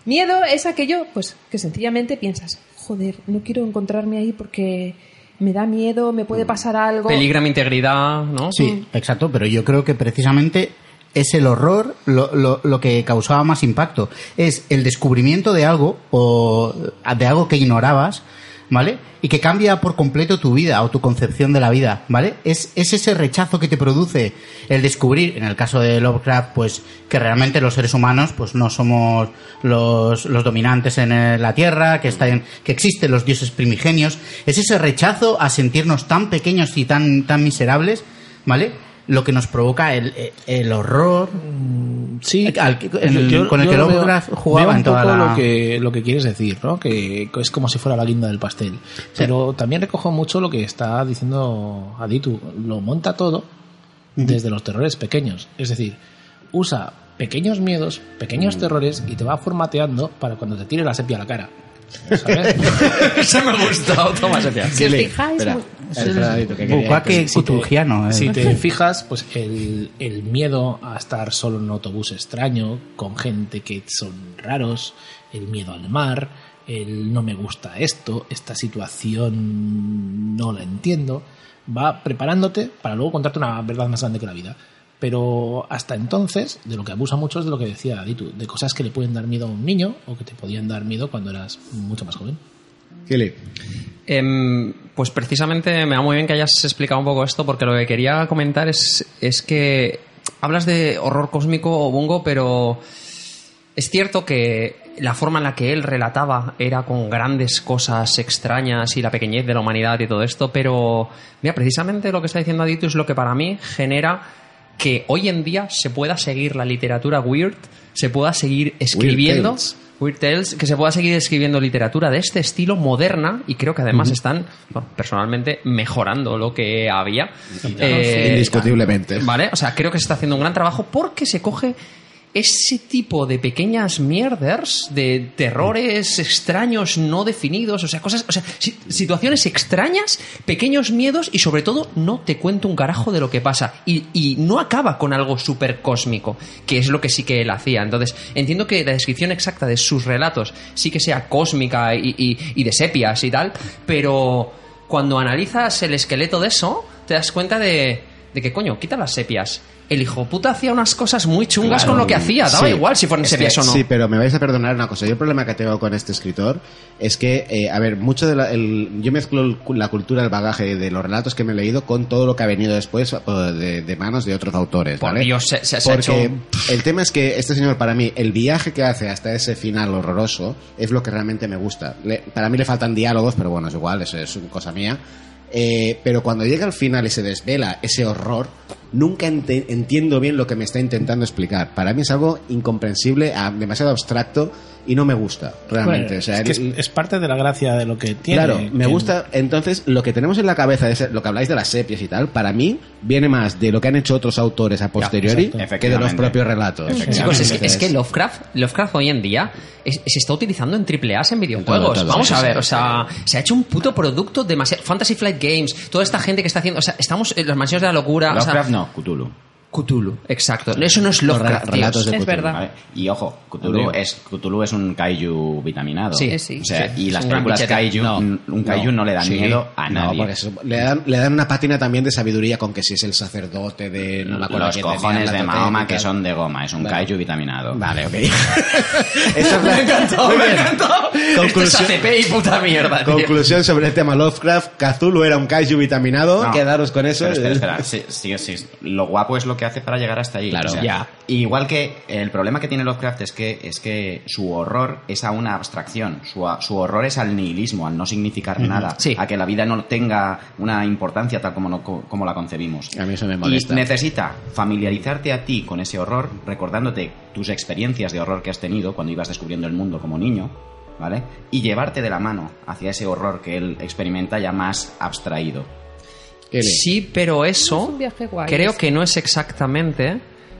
Miedo es aquello, pues, que sencillamente piensas, joder, no quiero encontrarme ahí porque me da miedo, me puede pasar algo. Peligra mi integridad, ¿no? Sí, exacto, pero yo creo que precisamente es el horror lo, lo- lo que causaba más impacto. Es el descubrimiento de algo o de algo que ignorabas, ¿vale? Y que cambia por completo tu vida o tu concepción de la vida, ¿vale? Es, es ese rechazo que te produce el descubrir, en el caso de Lovecraft, pues que realmente los seres humanos pues no somos los, los dominantes en eh, la Tierra, que, están, que existen los dioses primigenios. Es ese rechazo a sentirnos tan pequeños y tan, tan miserables, ¿vale? Lo que nos provoca el, el horror Sí, al que- el- yo- con el yo que Lovecraft jugaba veo un en toda la... lo que lo que quieres decir, ¿no? Que es como si fuera la guinda del pastel. Pero también recojo mucho lo que está diciendo Aditu. Lo monta todo desde los terrores pequeños. Es decir, usa pequeños miedos, pequeños terrores y te va formateando para cuando te tire la sepia a la cara. ¿Sabes? *laughs* Eso me ha gustado, toma. Si os fijáis, Bucaque cutulgiano, eh. Si te *laughs* fijas, pues el, el miedo a estar solo en un autobús extraño, con gente que son raros, el miedo al mar, el no me gusta esto, esta situación no la entiendo, va preparándote para luego contarte una verdad más grande que la vida. Pero hasta entonces, de lo que abusa mucho es de lo que decía Aditu, de cosas que le pueden dar miedo a un niño o que te podían dar miedo cuando eras mucho más joven. Kili. Em, pues precisamente me va muy bien que hayas explicado un poco esto, porque lo que quería comentar es, es que hablas de horror cósmico o bungo, pero es cierto que la forma en la que él relataba era con grandes cosas extrañas y la pequeñez de la humanidad y todo esto, pero mira, precisamente lo que está diciendo Adito es lo que para mí genera que hoy en día se pueda seguir la literatura weird, se pueda seguir escribiendo Tales. Weird Tales, que se pueda seguir escribiendo literatura de este estilo moderna y creo que además están, bueno, personalmente, mejorando lo que había. Eh, Indiscutiblemente. Vale, o sea, creo que se está haciendo un gran trabajo porque se coge ese tipo de pequeñas mierders, de terrores extraños no definidos, o sea, cosas, o sea, si- situaciones extrañas, pequeños miedos y sobre todo no te cuento un carajo de lo que pasa y, y no acaba con algo súper cósmico, que es lo que sí que él hacía. Entonces, entiendo que la descripción exacta de sus relatos sí que sea cósmica y, y- y de sepias y tal, pero cuando analizas el esqueleto de eso, te das cuenta de de que coño, quita las sepias. El hijo puta hacía unas cosas muy chungas Claro. con lo que hacía, daba Sí. igual si sepias que- o no. Sí, pero me vais a perdonar una cosa. Yo el problema que tengo con este escritor es que, eh, a ver, mucho de la, el- yo mezclo la cultura, el bagaje de los relatos que me he leído con todo lo que ha venido después de, de manos de otros autores. Por ¿vale? Dios, se- se- se ha Porque hecho- el tema es que este señor, para mí, el viaje que hace hasta ese final horroroso es lo que realmente me gusta. Le- para mí le faltan diálogos, pero bueno, es igual, eso es cosa mía. Eh, pero cuando llega al final y se desvela ese horror, nunca entiendo bien lo que me está intentando explicar. Para mí es algo incomprensible, ah, demasiado abstracto y no me gusta, realmente. Bueno, o sea, es, que el- es, es parte de la gracia de lo que tiene. Claro, me que- gusta. Entonces, lo que tenemos en la cabeza, es lo que habláis de las sepias y tal, para mí viene más de lo que han hecho otros autores a posteriori que de los propios relatos. Chicos, es que, es Entonces, que Lovecraft, Lovecraft hoy en día es- se está utilizando en triple A en videojuegos. todo, Vamos sí, a ver, sí. o sea, se ha hecho un puto producto demasiado. Fantasy Flight Games, toda esta gente que está haciendo. O sea, estamos en las mansiones de la locura. o sea, Lovecraft no, Cthulhu. Cthulhu, exacto. Eso no es Lovecraft. re- relatos de Es Cthulhu, verdad. ¿vale? Y ojo, Cthulhu es, Cthulhu es un kaiju vitaminado. Sí, Eh, sí. O sea, Sí, y es las películas kaiju, No, un kaiju no, le dan Sí. miedo a No, nadie. porque eso- le, dan, le dan una pátina también de sabiduría con que si es el sacerdote de... No me acuerdo Los cojones de Mahoma que son de goma, es un Vale. kaiju vitaminado. Vale, ok. *laughs* *laughs* Es la- Me encantó, me encantó. Esto es Conclusión- ACP y puta mierda, tío. Conclusión sobre el tema Lovecraft. Cthulhu era un kaiju vitaminado. No. Quedaros con eso. Pero espera, espera. Sí, sí, sí. Lo guapo es lo que hace para llegar hasta ahí. Claro. Ya. Igual que el problema que tiene Lovecraft es que, es que su horror es a una abstracción. Su, su horror es al nihilismo, al no significar nada. Sí. A que la vida no tenga una importancia tal como, no- como la concebimos. A mí eso me molesta. Y necesita familiarizarte a ti con ese horror, recordándote tus experiencias de horror que has tenido cuando ibas descubriendo el mundo como niño, ¿vale? Y llevarte de la mano hacia ese horror que él experimenta ya más abstraído. Sí, pero eso Es un viaje guay, creo ese. que no es exactamente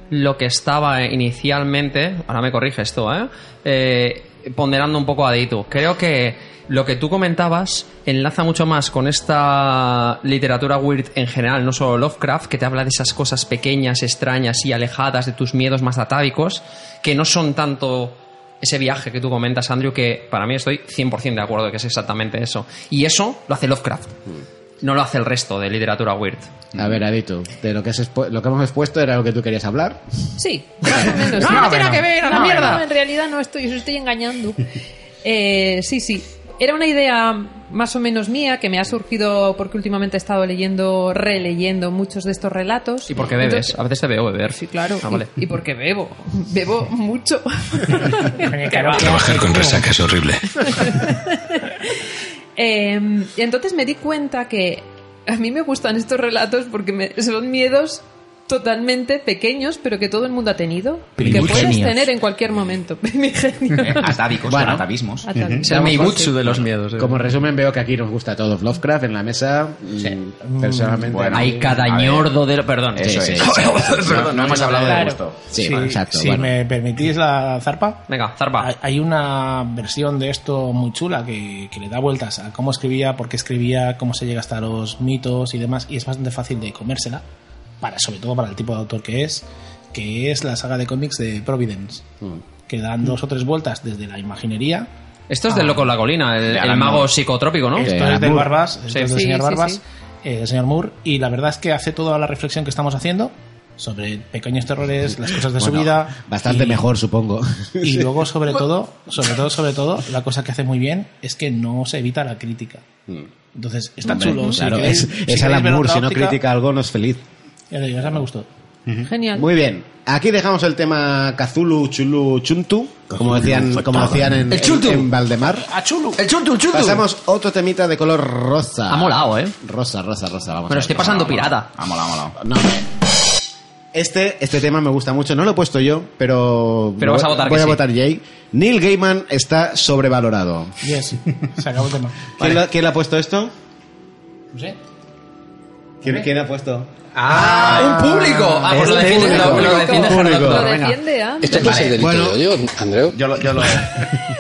lo que estaba inicialmente, ahora me corriges tú, ¿eh? Eh, ponderando un poco a Deitu. Creo que lo que tú comentabas enlaza mucho más con esta literatura weird en general, no solo Lovecraft, que te habla de esas cosas pequeñas, extrañas y alejadas de tus miedos más atávicos, que no son tanto ese viaje que tú comentas, Andrew, que para mí estoy 100% de acuerdo que es exactamente eso. Y eso lo hace Lovecraft. No lo hace el resto de literatura weird. A ver, Adito, de lo que, has expu- lo que hemos expuesto era lo que tú querías hablar. Sí, más o menos. No, sí. no tiene que ver, a la No, mierda. no, en realidad no estoy, os estoy engañando. Eh, sí, sí. Era una idea más o menos mía que me ha surgido porque últimamente he estado leyendo, releyendo muchos de estos relatos. ¿Y por qué bebes? Entonces- A veces te veo beber. Sí, claro. Ah, vale. y, y porque bebo. Bebo mucho. Trabajar con resaca es horrible. *laughs* Eh, y entonces me di cuenta que a mí me gustan estos relatos porque me- son miedos totalmente pequeños, pero que todo el mundo ha tenido. Y que puedes tener en cualquier momento. *laughs* Eh, atávicos, Bueno. atavismos. Atávicos. Es el Meibutsu de los miedos. eh. Como resumen, veo que aquí nos gusta a todos Lovecraft en la mesa. Mm, Personalmente. Bueno, Hay cada ñordo de... Perdón. Eso Sí, es. sí, *laughs* No, no hemos hablado de gusto. Sí, si, exacto. si bueno. me permitís la zarpa, Venga, zarpa. hay- hay una versión de esto muy chula que, que le da vueltas a cómo escribía, por qué escribía, cómo se llega hasta los mitos y demás, y es bastante fácil de comérsela, para, sobre todo para el tipo de autor que es, que es la saga de cómics de Providence, que dan dos o tres vueltas desde la imaginería. Esto es del Loco en la Colina, el, el mago Moore. psicotrópico, ¿no? Eh, Esto es del. Barbas, esto Sí. es del Sí, señor sí, Barbas, sí. eh, del señor Moore, y la verdad es que hace toda la reflexión que estamos haciendo sobre pequeños terrores, las cosas de su Bueno, vida. Bastante y- mejor, supongo. Y *laughs* luego, sobre todo, sobre todo, sobre todo, la cosa que hace muy bien es que no se evita la crítica. Entonces, está Hombre, chulo. si claro, queréis- es, si es Alan Moore, si no critica algo no es feliz. Ya te digo, esa me gustó. Genial. Muy bien. Aquí dejamos el tema Kazulu Chulu Chuntu, como decían, como decían en, El chuntu. en, en Valdemar. ¡Ah, chulo! El chuntu, el chuntu. Pasamos otro temita de color rosa. Ha molado, ¿eh? Rosa, rosa, rosa. Vamos a ver. estoy pasando pirata. Ha molado, ha molado. No. Este, este tema me gusta mucho. No lo he puesto yo, pero. Pero vas a voy- votar Voy que a sí. votar Jay. Neil Gaiman está sobrevalorado. Yes, se acabó el tema. ¿Quién, lo- quién le ha puesto esto? No sé. ¿Quién, quién ha puesto? ¡Ah! ¡Un público! Ah, pues lo defiende, lo, público. lo defiende. Gerardo. Lo Venga. defiende, ¿ah? ¿Esto qué es el delito Bueno. de odio, Andreu? Yo lo, yo, lo,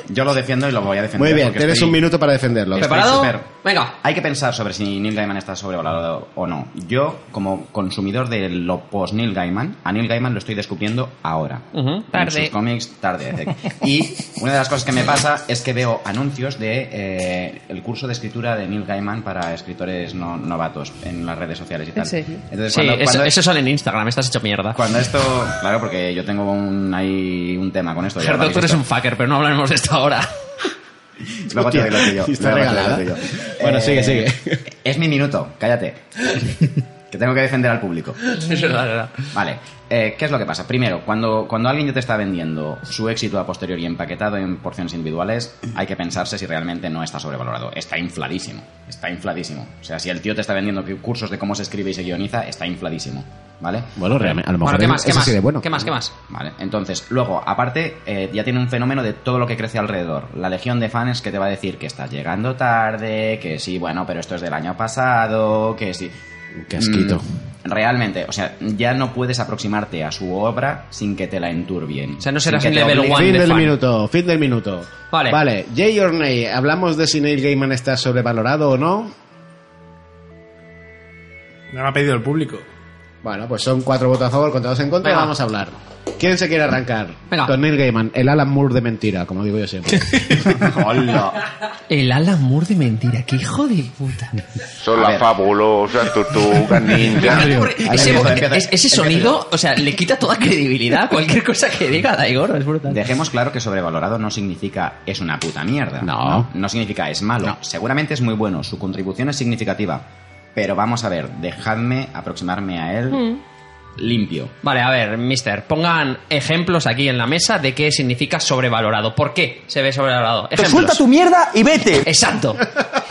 yo lo defiendo y lo voy a defender. Muy bien, porque tienes estoy- un minuto para defenderlo. Estoy ¿Preparado? súper- Venga. Hay que pensar sobre si Neil Gaiman está sobrevalorado o no. Yo, como consumidor de lo post-Neil Gaiman, a Neil Gaiman lo estoy descubriendo ahora. En Tarde. sus cómics, tarde. Y una de las cosas que me pasa es que veo anuncios de eh, el curso de escritura de Neil Gaiman para escritores no- novatos en las redes sociales y tal. ¿En serio? Entonces Entonces, Sí, cuando- eso, cuando- eso sale en Instagram, estás hecho mierda. Cuando esto, claro, porque yo tengo un, ahí un tema con esto. habéis tú eres visto. un fucker, pero no hablaremos de esto ahora. *laughs* Luego te doy lo tuyo. Está regalada. Bueno, sigue, sigue. Es mi minuto, cállate. *laughs* que tengo que defender al público. *laughs* es verdad, es verdad. Vale, eh, ¿qué es lo que pasa? Primero, cuando, cuando alguien ya te está vendiendo su éxito a posteriori empaquetado en porciones individuales, hay que pensarse si realmente no está sobrevalorado. Está infladísimo, está infladísimo. O sea, si el tío te está vendiendo cursos de cómo se escribe y se guioniza, está infladísimo, ¿vale? Bueno, realmente, a lo mejor Bueno, ¿qué más? ¿Qué más? de bueno. ¿Qué más? ¿Qué más? Vale, entonces, luego, aparte, eh, ya tiene un fenómeno de todo lo que crece alrededor. La legión de fans que te va a decir que está llegando tarde, que sí, bueno, pero esto es del año pasado, que sí. Qué asquito. Mm, realmente, o sea, ya no puedes aproximarte a su obra sin que te la enturbien. O sea, no Sin serás que te level one Fin de del fan. minuto, fin del minuto. Vale. Vale, Jay or Nay, ¿hablamos de si Neil Gaiman está sobrevalorado o no? Me lo ha pedido el público. Bueno, pues son cuatro votos a favor, contra dos en contra, Venga. vamos a hablar. ¿Quién se quiere arrancar? Venga. Con Neil Gaiman, el Alan Moore de mentira, como digo yo siempre. *laughs* Hola. El Alan Moore de mentira, qué hijo de puta. Son las fabulosas tortugas ninja. *laughs* ese, ese sonido, o sea, le quita toda credibilidad a cualquier cosa que diga, Daigor, es brutal. Dejemos claro que sobrevalorado no significa es una puta mierda. No. No, significa es malo. Seguramente es muy bueno, su contribución es significativa. Pero vamos a ver, dejadme aproximarme a él limpio. Vale, a ver, mister, pongan ejemplos aquí en la mesa de qué significa sobrevalorado. ¿Por qué se ve sobrevalorado? Ejemplos. Suelta tu mierda y vete. Exacto.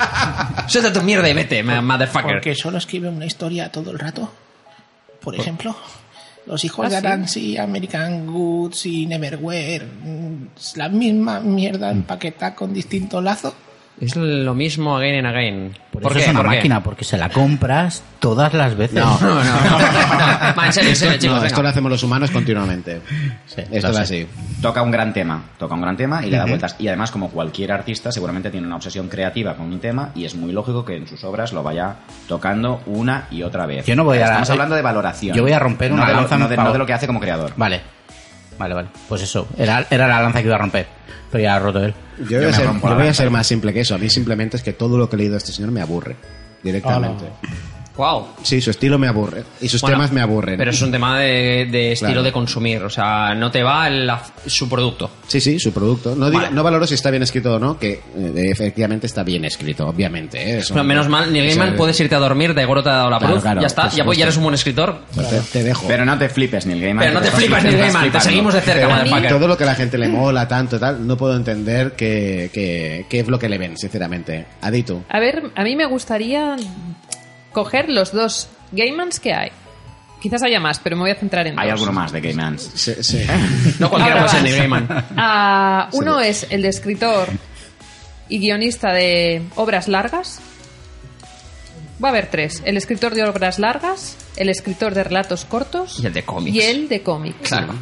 *laughs* Suelta tu mierda y vete, motherfucker. Porque solo escribe una historia todo el rato. Por ejemplo, los hijos ¿Ah, de sí? Aransi, American Goods y Neverwhere. mm, es La misma mierda empaquetada con distinto lazo. Es lo mismo again and again. Por, ¿Por eso qué? es una ¿Por qué? máquina, porque se la compras todas las veces. No. No, no, no. *laughs* en serio, en serio, chicos. no, esto lo hacemos los humanos continuamente. Sí, esto es así. Toca un gran tema, toca un gran tema y le da vueltas. Y además, como cualquier artista, seguramente tiene una obsesión creativa con un tema y es muy lógico que en sus obras lo vaya tocando una y otra vez. Yo no voy a- Estamos hablando de valoración. Yo voy a romper una no de, lo, lanza en no de- favor. no de lo que hace como creador. Vale. Vale, vale. Pues eso. Era, era la lanza que iba a romper. Pero ya ha roto él. Yo, voy, a ser, yo voy a ser más simple que eso. A mí simplemente es que todo lo que he leído de este señor me aburre. Directamente. Wow. Sí, su estilo me aburre. Y sus Bueno, temas me aburren. Pero es un tema de, de estilo Claro. de consumir. O sea, no te va la- su producto. Sí, sí, su producto. No, digo- Vale. no valoro si está bien escrito o no, que eh, efectivamente está bien escrito, obviamente. ¿eh? Eso- Pero menos mal, Neil Gaiman, puedes irte a dormir, de Goro te ha dado la Claro, ya está, ya, eres un buen escritor. Te, te dejo. Pero no te flipes, Neil Gaiman. Pero no te estás- flipas, te Neil Gaiman, te seguimos de cerca, Pero todo lo que a la gente le mola tanto tal, no puedo entender qué, es lo que le ven, sinceramente. Adito. A ver, a mí me gustaría coger los dos Gaimans que hay. Quizás haya más, pero me voy a centrar en Hay dos. alguno más de Gaimans. Sí, sí. *laughs* No cualquiera Ahora puede ser vas. Neil Gaiman. Ah, uno es el de escritor y guionista de obras largas. Va a haber tres. El escritor de obras largas, el escritor de relatos cortos Y el de cómics. y el de cómics. Claro.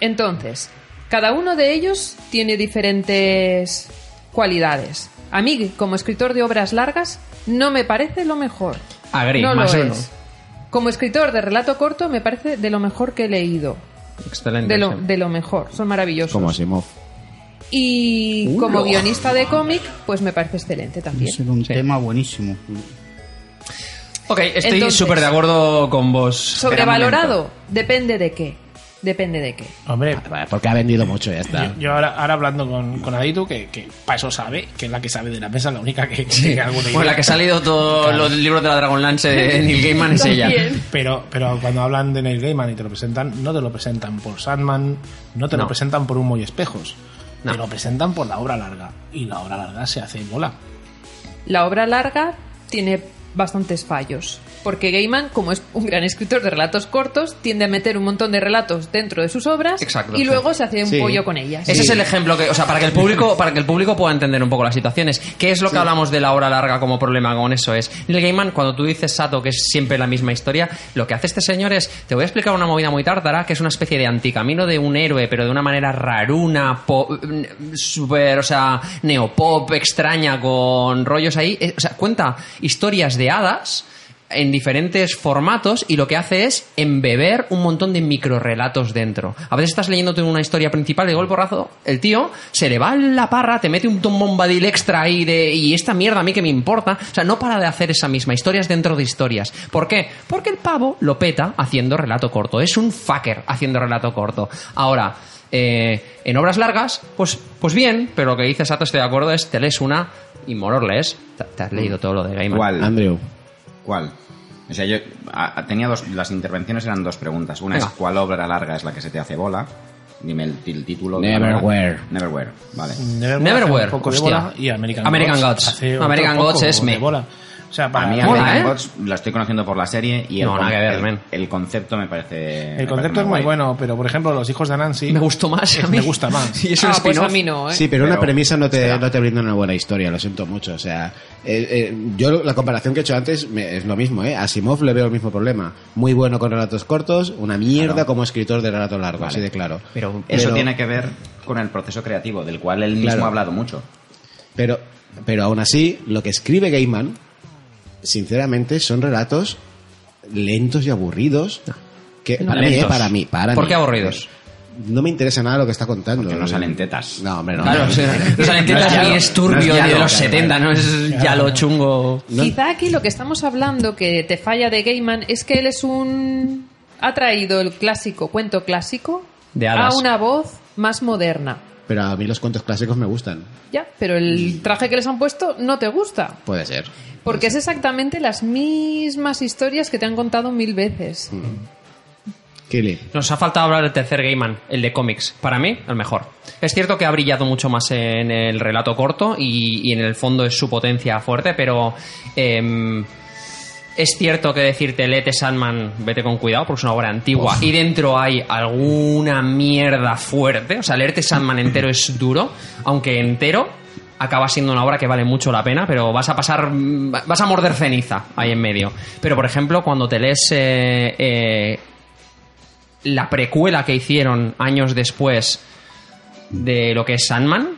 Entonces, cada uno de ellos tiene diferentes cualidades. A mí, como escritor de obras largas, no me parece lo mejor. Agree, no más lo uno. es. Como escritor de relato corto, me parece de lo mejor que he leído. Excelente. De lo, de lo mejor. Son maravillosos. Como Asimov. Y como guionista de cómic, pues me parece excelente también. Es un tema buenísimo. Ok, estoy súper de acuerdo con vos. Sobrevalorado, depende de qué. Depende de qué. Hombre, Porque ha vendido mucho, ya está. yo, yo ahora, ahora hablando con, con Aditu, que, que para eso sabe, que es la que sabe de la mesa, la única que tiene alguna idea. Bueno, la que ha salido todos los libros de la Dragonlance de Neil Gaiman es ella. Pero, pero cuando hablan de Neil Gaiman y te lo presentan, no te lo presentan por Sandman, no te No. lo presentan por Humo y Espejos. No. Te lo presentan por la obra larga. Y la obra larga se hace bola. La obra larga tiene bastantes fallos. Porque Gaiman, como es un gran escritor de relatos cortos, tiende a meter un montón de relatos dentro de sus obras Exacto, y sí. luego se hace un Sí. pollo con ellas. Ese es el ejemplo que, o sea, para que el público, para que el público pueda entender un poco las situaciones. ¿Qué es lo que hablamos de la hora larga como problema con eso? Es Neil Gaiman, cuando tú dices Sato, que es siempre la misma historia, lo que hace este señor es, te voy a explicar una movida muy tártara, que es una especie de anticamino de un héroe, pero de una manera raruna, po- super, o sea, neopop, extraña, con rollos ahí. Eh, O sea, cuenta historias de hadas en diferentes formatos y lo que hace es embeber un montón de microrelatos dentro. A veces estás leyéndote una historia principal y de golpe porrazo el tío se le va en la parra, te mete un Bombadil extra ahí de y esta mierda a mí que me importa. O sea, no para de hacer esa misma, historias dentro de historias. ¿Por qué? Porque el pavo lo peta haciendo relato corto. Es un fucker haciendo relato corto. Ahora, eh, en obras largas, pues, pues bien, pero lo que dice Sato, estoy de acuerdo, es te lees una y mororles. Te, te has leído todo lo de Gaiman. ¿Cuál? Andrew. ¿Cuál? O sea, yo a- a- tenía dos, las intervenciones eran dos preguntas. Una Venga. es ¿cuál obra larga es la que se te hace bola? Dime el, el título. Neverwhere. Neverwhere, vale. Neverwhere, hace un poco de hostia. bola, y American, American Gods. otro American Gods es de me. bola. O sea, para A mí Mola, American ¿eh? Gods la estoy conociendo por la serie y el, No, nada con- que ver, el- men. el concepto me parece... el concepto es muy bueno, pero por ejemplo, los hijos de Nancy Me gustó más. es- a mí. me gusta más. *laughs* Y Ah, pues a mí no, ¿eh? Sí, pero, una premisa no te, no te brinda una buena historia, lo siento mucho. O sea, eh, eh, yo la comparación que he hecho antes me- es lo mismo, ¿eh? A Asimov le veo el mismo problema. Muy bueno con relatos cortos, una mierda Claro. como escritor de relatos largos, Vale. así de claro. Pero- Eso tiene que ver con el proceso creativo, del cual él mismo Claro. ha hablado mucho. Pero, pero aún así, lo que escribe Gaiman, sinceramente, son relatos lentos y aburridos. Que para mí, eh, para mí, para ¿Por mí. qué aburridos? No me interesa nada lo que está contando. Porque no salen tetas. No, hombre, no. Claro, o sea, los alentetas No es ni turbio no es de lo- los 70, no es ya lo chungo. Quizá aquí lo que estamos hablando que te falla de Gaiman es que él es un... ha traído el clásico, cuento clásico, De a una voz más moderna. Pero a mí los cuentos clásicos me gustan. Ya, pero el traje que les han puesto no te gusta. Puede ser. Porque es exactamente las mismas historias que te han contado mil veces. Kili. Nos ha faltado hablar del tercer Gaiman, el de cómics. Para mí, el mejor. Es cierto que ha brillado mucho más en el relato corto y, y en el fondo es su potencia fuerte, pero em, es cierto que decirte Lete Sandman, vete con cuidado porque es una obra antigua y dentro hay alguna mierda fuerte. O sea, leerte Sandman entero es duro, aunque entero acaba siendo una obra que vale mucho la pena, pero vas a pasar, vas a morder ceniza ahí en medio. Pero, por ejemplo, cuando te lees eh, eh, la precuela que hicieron años después de lo que es Sandman,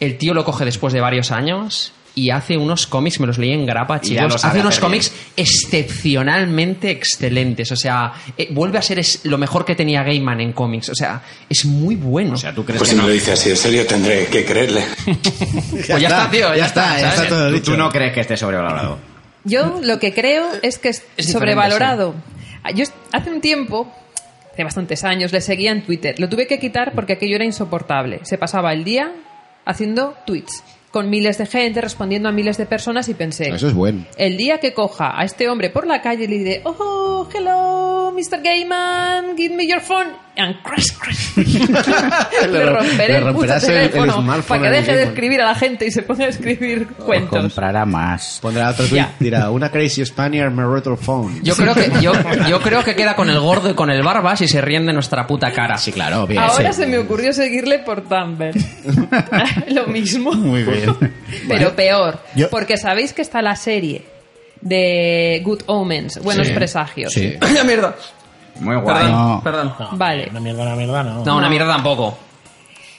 el tío lo coge después de varios años y hace unos cómics, me los leí en grapa, chicos, hace unos cómics excepcionalmente excelentes, o sea, eh, vuelve a ser es- lo mejor que tenía Gaiman en cómics, o sea, es muy bueno. O sea, ¿tú crees Pues que si me no? lo dice así en serio, tendré que creerle. *laughs* Pues ya está, tío, ya está, ya ¿sabes? está todo ¿Tú, dicho. tú no crees que esté sobrevalorado? Yo lo que creo es que es, sobrevalorado. Yo est- hace un tiempo, hace bastantes años, le seguía en Twitter. Lo tuve que quitar porque aquello era insoportable. Se pasaba el día haciendo tweets con miles de gente, respondiendo a miles de personas y pensé, Eso es bueno. el día que coja a este hombre por la calle y le diré, oh, hello, Mr. Gaiman, give me your phone, and crash, crash. *laughs* le romperé romperás el- el teléfono smartphone para que deje de escribir a la gente y se ponga a escribir cuentos. Comprará más. Pondrá otro tweet, dirá, una crazy Spaniard me roto phone. Yo creo que yo, *laughs* yo creo que queda con el gordo y con el barbas y se ríen de nuestra puta cara. Sí, claro, bien. Ahora sí. se me ocurrió seguirle por Tumblr. *laughs* Lo mismo. Muy bien. Pero peor. Yo- Porque sabéis que está la serie de Good Omens, Buenos Sí. Presagios. Sí. ¡Ay, mierda! Muy guay. Perdón, No. perdón. No, Vale. Una mierda, una mierda, no. No, una mierda tampoco.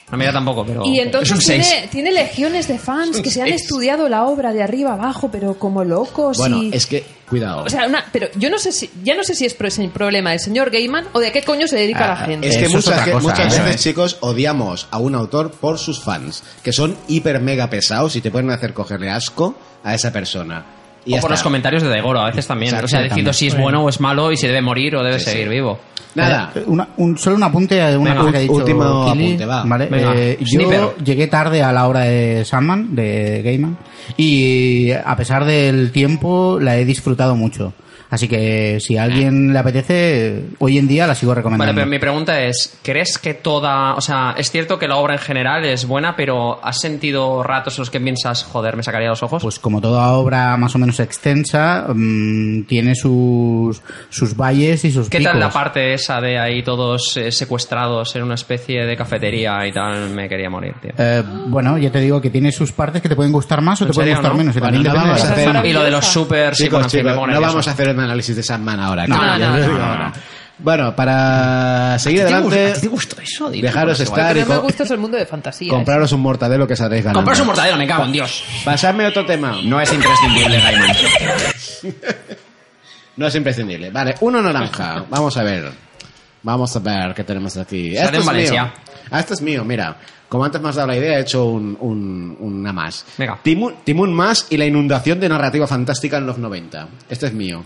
Una mierda tampoco, pero. Y es entonces un 6. tiene, tiene legiones de fans que se han estudiado la obra de arriba abajo, pero como locos. Bueno, y... es que, cuidado. O sea, una- pero yo no sé si, ya no sé si es pro- es el problema del señor Gaiman o de a qué coño se dedica la gente. Es que Eso es muchas, otra que- cosa, muchas eso veces, es. chicos, odiamos a un autor por sus fans, que son hiper mega pesados y te pueden hacer cogerle asco a esa persona. Y O por está. los comentarios de Degoro, a veces también. O sea, diciendo también. si es bueno o es malo y si debe morir o debe seguir vivo. Nada, Eh, una- un, solo un apunte a una Venga, cosa que ha dicho último Kili, apunte, va. ¿vale? Eh, yo llegué tarde a la hora de Sandman, de Gaiman, y a pesar del tiempo la he disfrutado mucho. Así que si a alguien le apetece, hoy en día la sigo recomendando. Vale, pero mi pregunta es, ¿crees que toda... O sea, es cierto que la obra en general es buena, pero ¿has sentido ratos en los que piensas, joder, me sacaría los ojos? Pues como toda obra más o menos extensa, mm, tiene sus, sus valles y sus ¿Qué picos. tal la parte esa de ahí todos eh, secuestrados en una especie de cafetería y tal? Me quería morir, tío. Eh, bueno, ya te digo que tiene sus partes que te pueden gustar más o ¿En te pueden gustar no? menos. y Bueno, también no depende vamos de a la- hacer- Y lo de los super... sí, chicos, bueno, fin, me chicos, no vamos a hacer análisis de Sandman ahora. No, no, ya no, ahora. no. Bueno, para seguir ¿A ti te adelante, gusta- a ti te gustó eso? Dilo, dejaros estar Lo y que no me gusta es el mundo de fantasía. compraros un mortadelo que saldréis ganando. Compraros un mortadelo, me cago en Dios. Pasadme otro tema. No es imprescindible, Gaiman. *laughs* No es imprescindible. Vale, uno naranja. Vamos a ver. Vamos a ver qué tenemos aquí. Este en es Valencia. mío. Ah, este es mío, mira. Como antes me has dado la idea, he hecho un, un- una más. Venga. Timun, Timun más y la inundación de narrativa fantástica en los 90. Este es mío.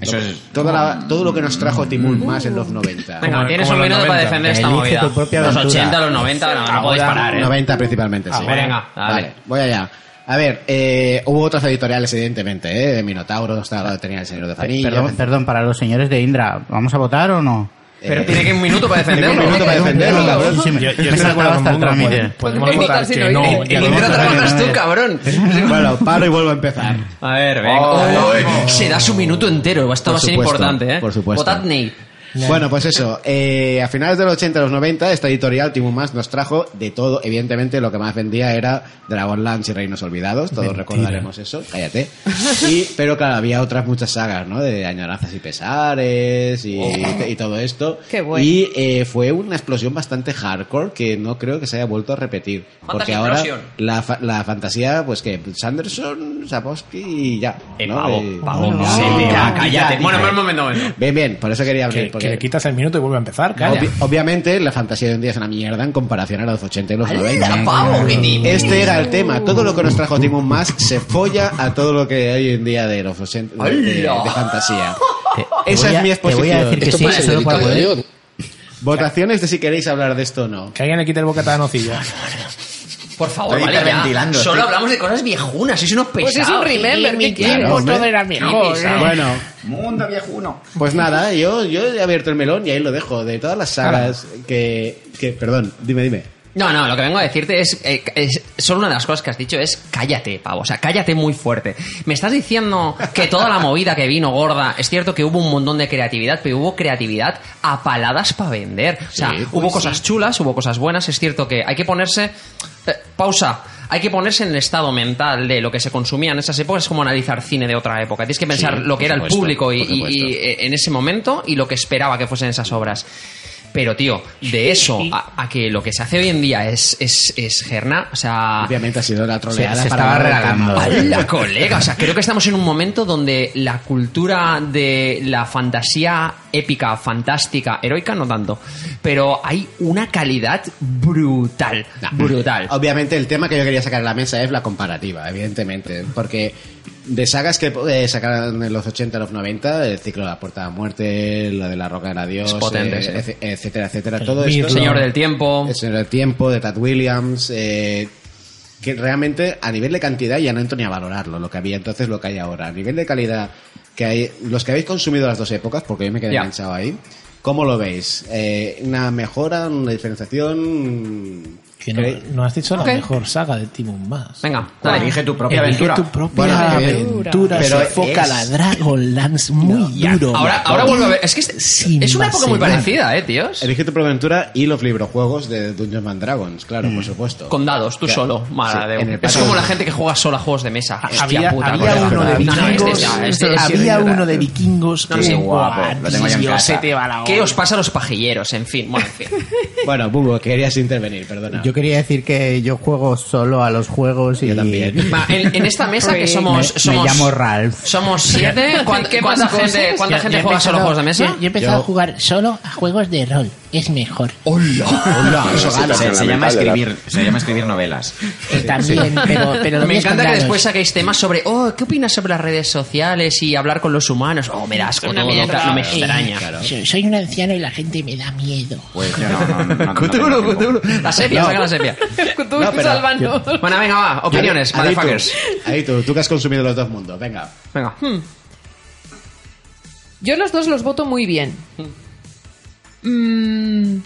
Eso es. Toda la- todo lo que nos trajo Timun más en los 90. Venga, Como- tienes como un minuto para 90. defender esta Elige movida. tu propia los aventura. 80, los 90, no, no podéis parar, ¿eh? 90 principalmente, sí. Venga, dale. Vale, voy allá. A ver, eh, hubo otras editoriales, evidentemente, ¿eh? De Minotauro, estaba- tenía el Señor de Fanillo. Perdón, perdón, para los señores de Indra, ¿vamos a votar o no? Pero Eh, tiene que un minuto para defenderlo. un minuto para defenderlo, cabrón. Sí, Yo, yo me saltaba hasta el trámite. Podemos votar que no. El a trabajas tú, cabrón. Bueno, paro y vuelvo a empezar. A ver, venga. Oh, Uy, se da su minuto entero. Esto va a ser importante, ¿eh? por supuesto. Votad Bueno, pues eso. eh, a finales de los 80 y los 90, esta editorial, Timon Más, nos trajo de todo. Evidentemente, lo que más vendía era Dragonlance y Reinos Olvidados. Todos Mentira. recordaremos eso. Cállate. Y, pero claro, había otras muchas sagas, ¿no? De añoranzas y pesares y, y todo esto. Qué bueno. Y eh, fue una explosión bastante hardcore que no creo que se haya vuelto a repetir. Porque ahora Explosion. la, fa- la fantasía, pues que Sanderson, Sapowski y ya. ¿no? pavo, Eh, pavo, no, va, cállate. Bueno, un momento, momento. Bien, bien, por eso quería abrir. Que, porque que le quitas el minuto y vuelve a empezar. Obvi- obviamente la fantasía de hoy en día es una mierda en comparación a los 80 y los 90. ¡Hala, pavo! Este era el tema. Todo lo que nos trajo Timon más se folla a todo lo que hay hoy en día de los 80 de, de- de fantasía. Te- te Esa a- es mi Te voy a exposición. decir que Esto sí, solo para poder. Votaciones de si queréis hablar de esto o no. Que alguien le quite el bocata de nocilla. *laughs* Por favor, Estoy vale, ya. Solo hablamos de cosas viejunas. Sois unos pesados. Pues es un remember, ¿qué quieres? Claro, hombre. era mejor, ¿eh? Bueno, Mundo viejuno. pues nada, yo, yo he abierto el melón y ahí lo dejo. De todas las sagas que, que... Perdón, dime, dime. No, no, lo que vengo a decirte es, eh, es- Solo una de las cosas que has dicho es cállate, pavo. O sea, cállate muy fuerte. Me estás diciendo que toda la movida que vino gorda. Es cierto que hubo un montón de creatividad, pero hubo creatividad a paladas para vender. O sea, Sí, hubo cosas chulas, hubo cosas buenas. Es cierto que hay que ponerse. eh, pausa. Hay que ponerse en el estado mental de lo que se consumía en esas épocas, es como analizar cine de otra época. Tienes que pensar Sí, lo que era el público y, eh, en ese momento y lo que esperaba que fuesen esas obras. Pero, tío, de eso a, a que lo que se hace hoy en día es, es, es gerna, o sea... Obviamente ha sido la troleada Se- se estaba regalando. ¡Hala, colega! O sea, creo que estamos en un momento donde la cultura de la fantasía épica, fantástica, heroica no tanto, pero hay una calidad brutal, Nah. brutal. Obviamente el tema que yo quería sacar a la mesa es la comparativa, evidentemente, porque de sagas que eh, sacaron en los 80 y los 90, el ciclo de la puerta de la muerte, la de la roca del adiós, Es potente, eh, sí. etcétera, etcétera, El todo esto. Señor del tiempo. El Señor del tiempo, de Tad Williams, eh, que realmente a nivel de cantidad ya no entro ni a valorarlo, lo que había entonces, lo que hay ahora. A nivel de calidad, que hay, los que habéis consumido las dos épocas, porque yo me quedé enganchado ahí, ¿cómo lo veis? Eh, ¿Una mejora, una diferenciación? Que no, has dicho la mejor saga de Timon más. Venga, dale. Elige tu propia Elige aventura. tu propia Bueno, que- aventura. pero se enfoca es- la Dragonlance muy duro. Ahora, ahora vuelvo a ver. Es que es, una época muy parecida, ¿eh, tíos? Elige tu propia aventura y los librojuegos de Dungeons and Dragons, claro, por supuesto. Con dados, tú solo. Madre Sí, de- Es como de- la gente que juega sola a juegos de mesa. Hostia había puta, había colega. uno de vikingos, había uno de vikingos No, que guapo, lo tengo ya en ¿Qué os pasa a los pajilleros? En fin, bueno, en fin. *laughs* Bueno, Bubo, querías intervenir, perdona. Yo quería decir que yo juego solo a los juegos y Yo también. *laughs* Va, en, en esta mesa que somos, Me- somos me llamo Ralph. Somos *laughs* siete. ¿Cuánta, ¿Qué cuánta gente, cuánta Ya- gente he juega solo a juegos de mesa? Yo, yo he empezado Yo- a jugar solo a juegos de rol. Es mejor. ¡Hola! *laughs* eso gana. Se, se llama escribir, se llama escribir novelas. Eh, también, pero, pero lo Me con encanta que después saquéis temas sobre, oh, ¿qué opinas sobre las redes sociales y hablar con los humanos? Oh, me da asco Una todo, no, me Eh, extraña. Soy, un anciano y la gente me da miedo. Pues yo no, no, no, tiempo. Cthulhu. La sepia, saca la sepia. *laughs* No, pero-. Bueno, venga, va, opiniones, motherfuckers. ahí tú, tú que has consumido los dos mundos, venga. Venga. Yo los dos los voto muy bien. Mm,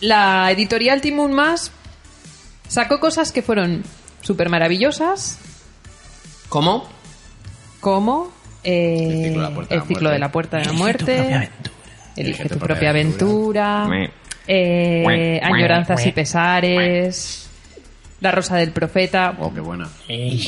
la editorial Timun Más sacó cosas que fueron súper maravillosas, ¿Cómo? como eh, El ciclo de la puerta de el la ciclo muerte. de la puerta de la Elige tu propia aventura. elige tu propia aventura, Me- eh, añoranzas y pesares. La Rosa del Profeta. Oh, qué buena.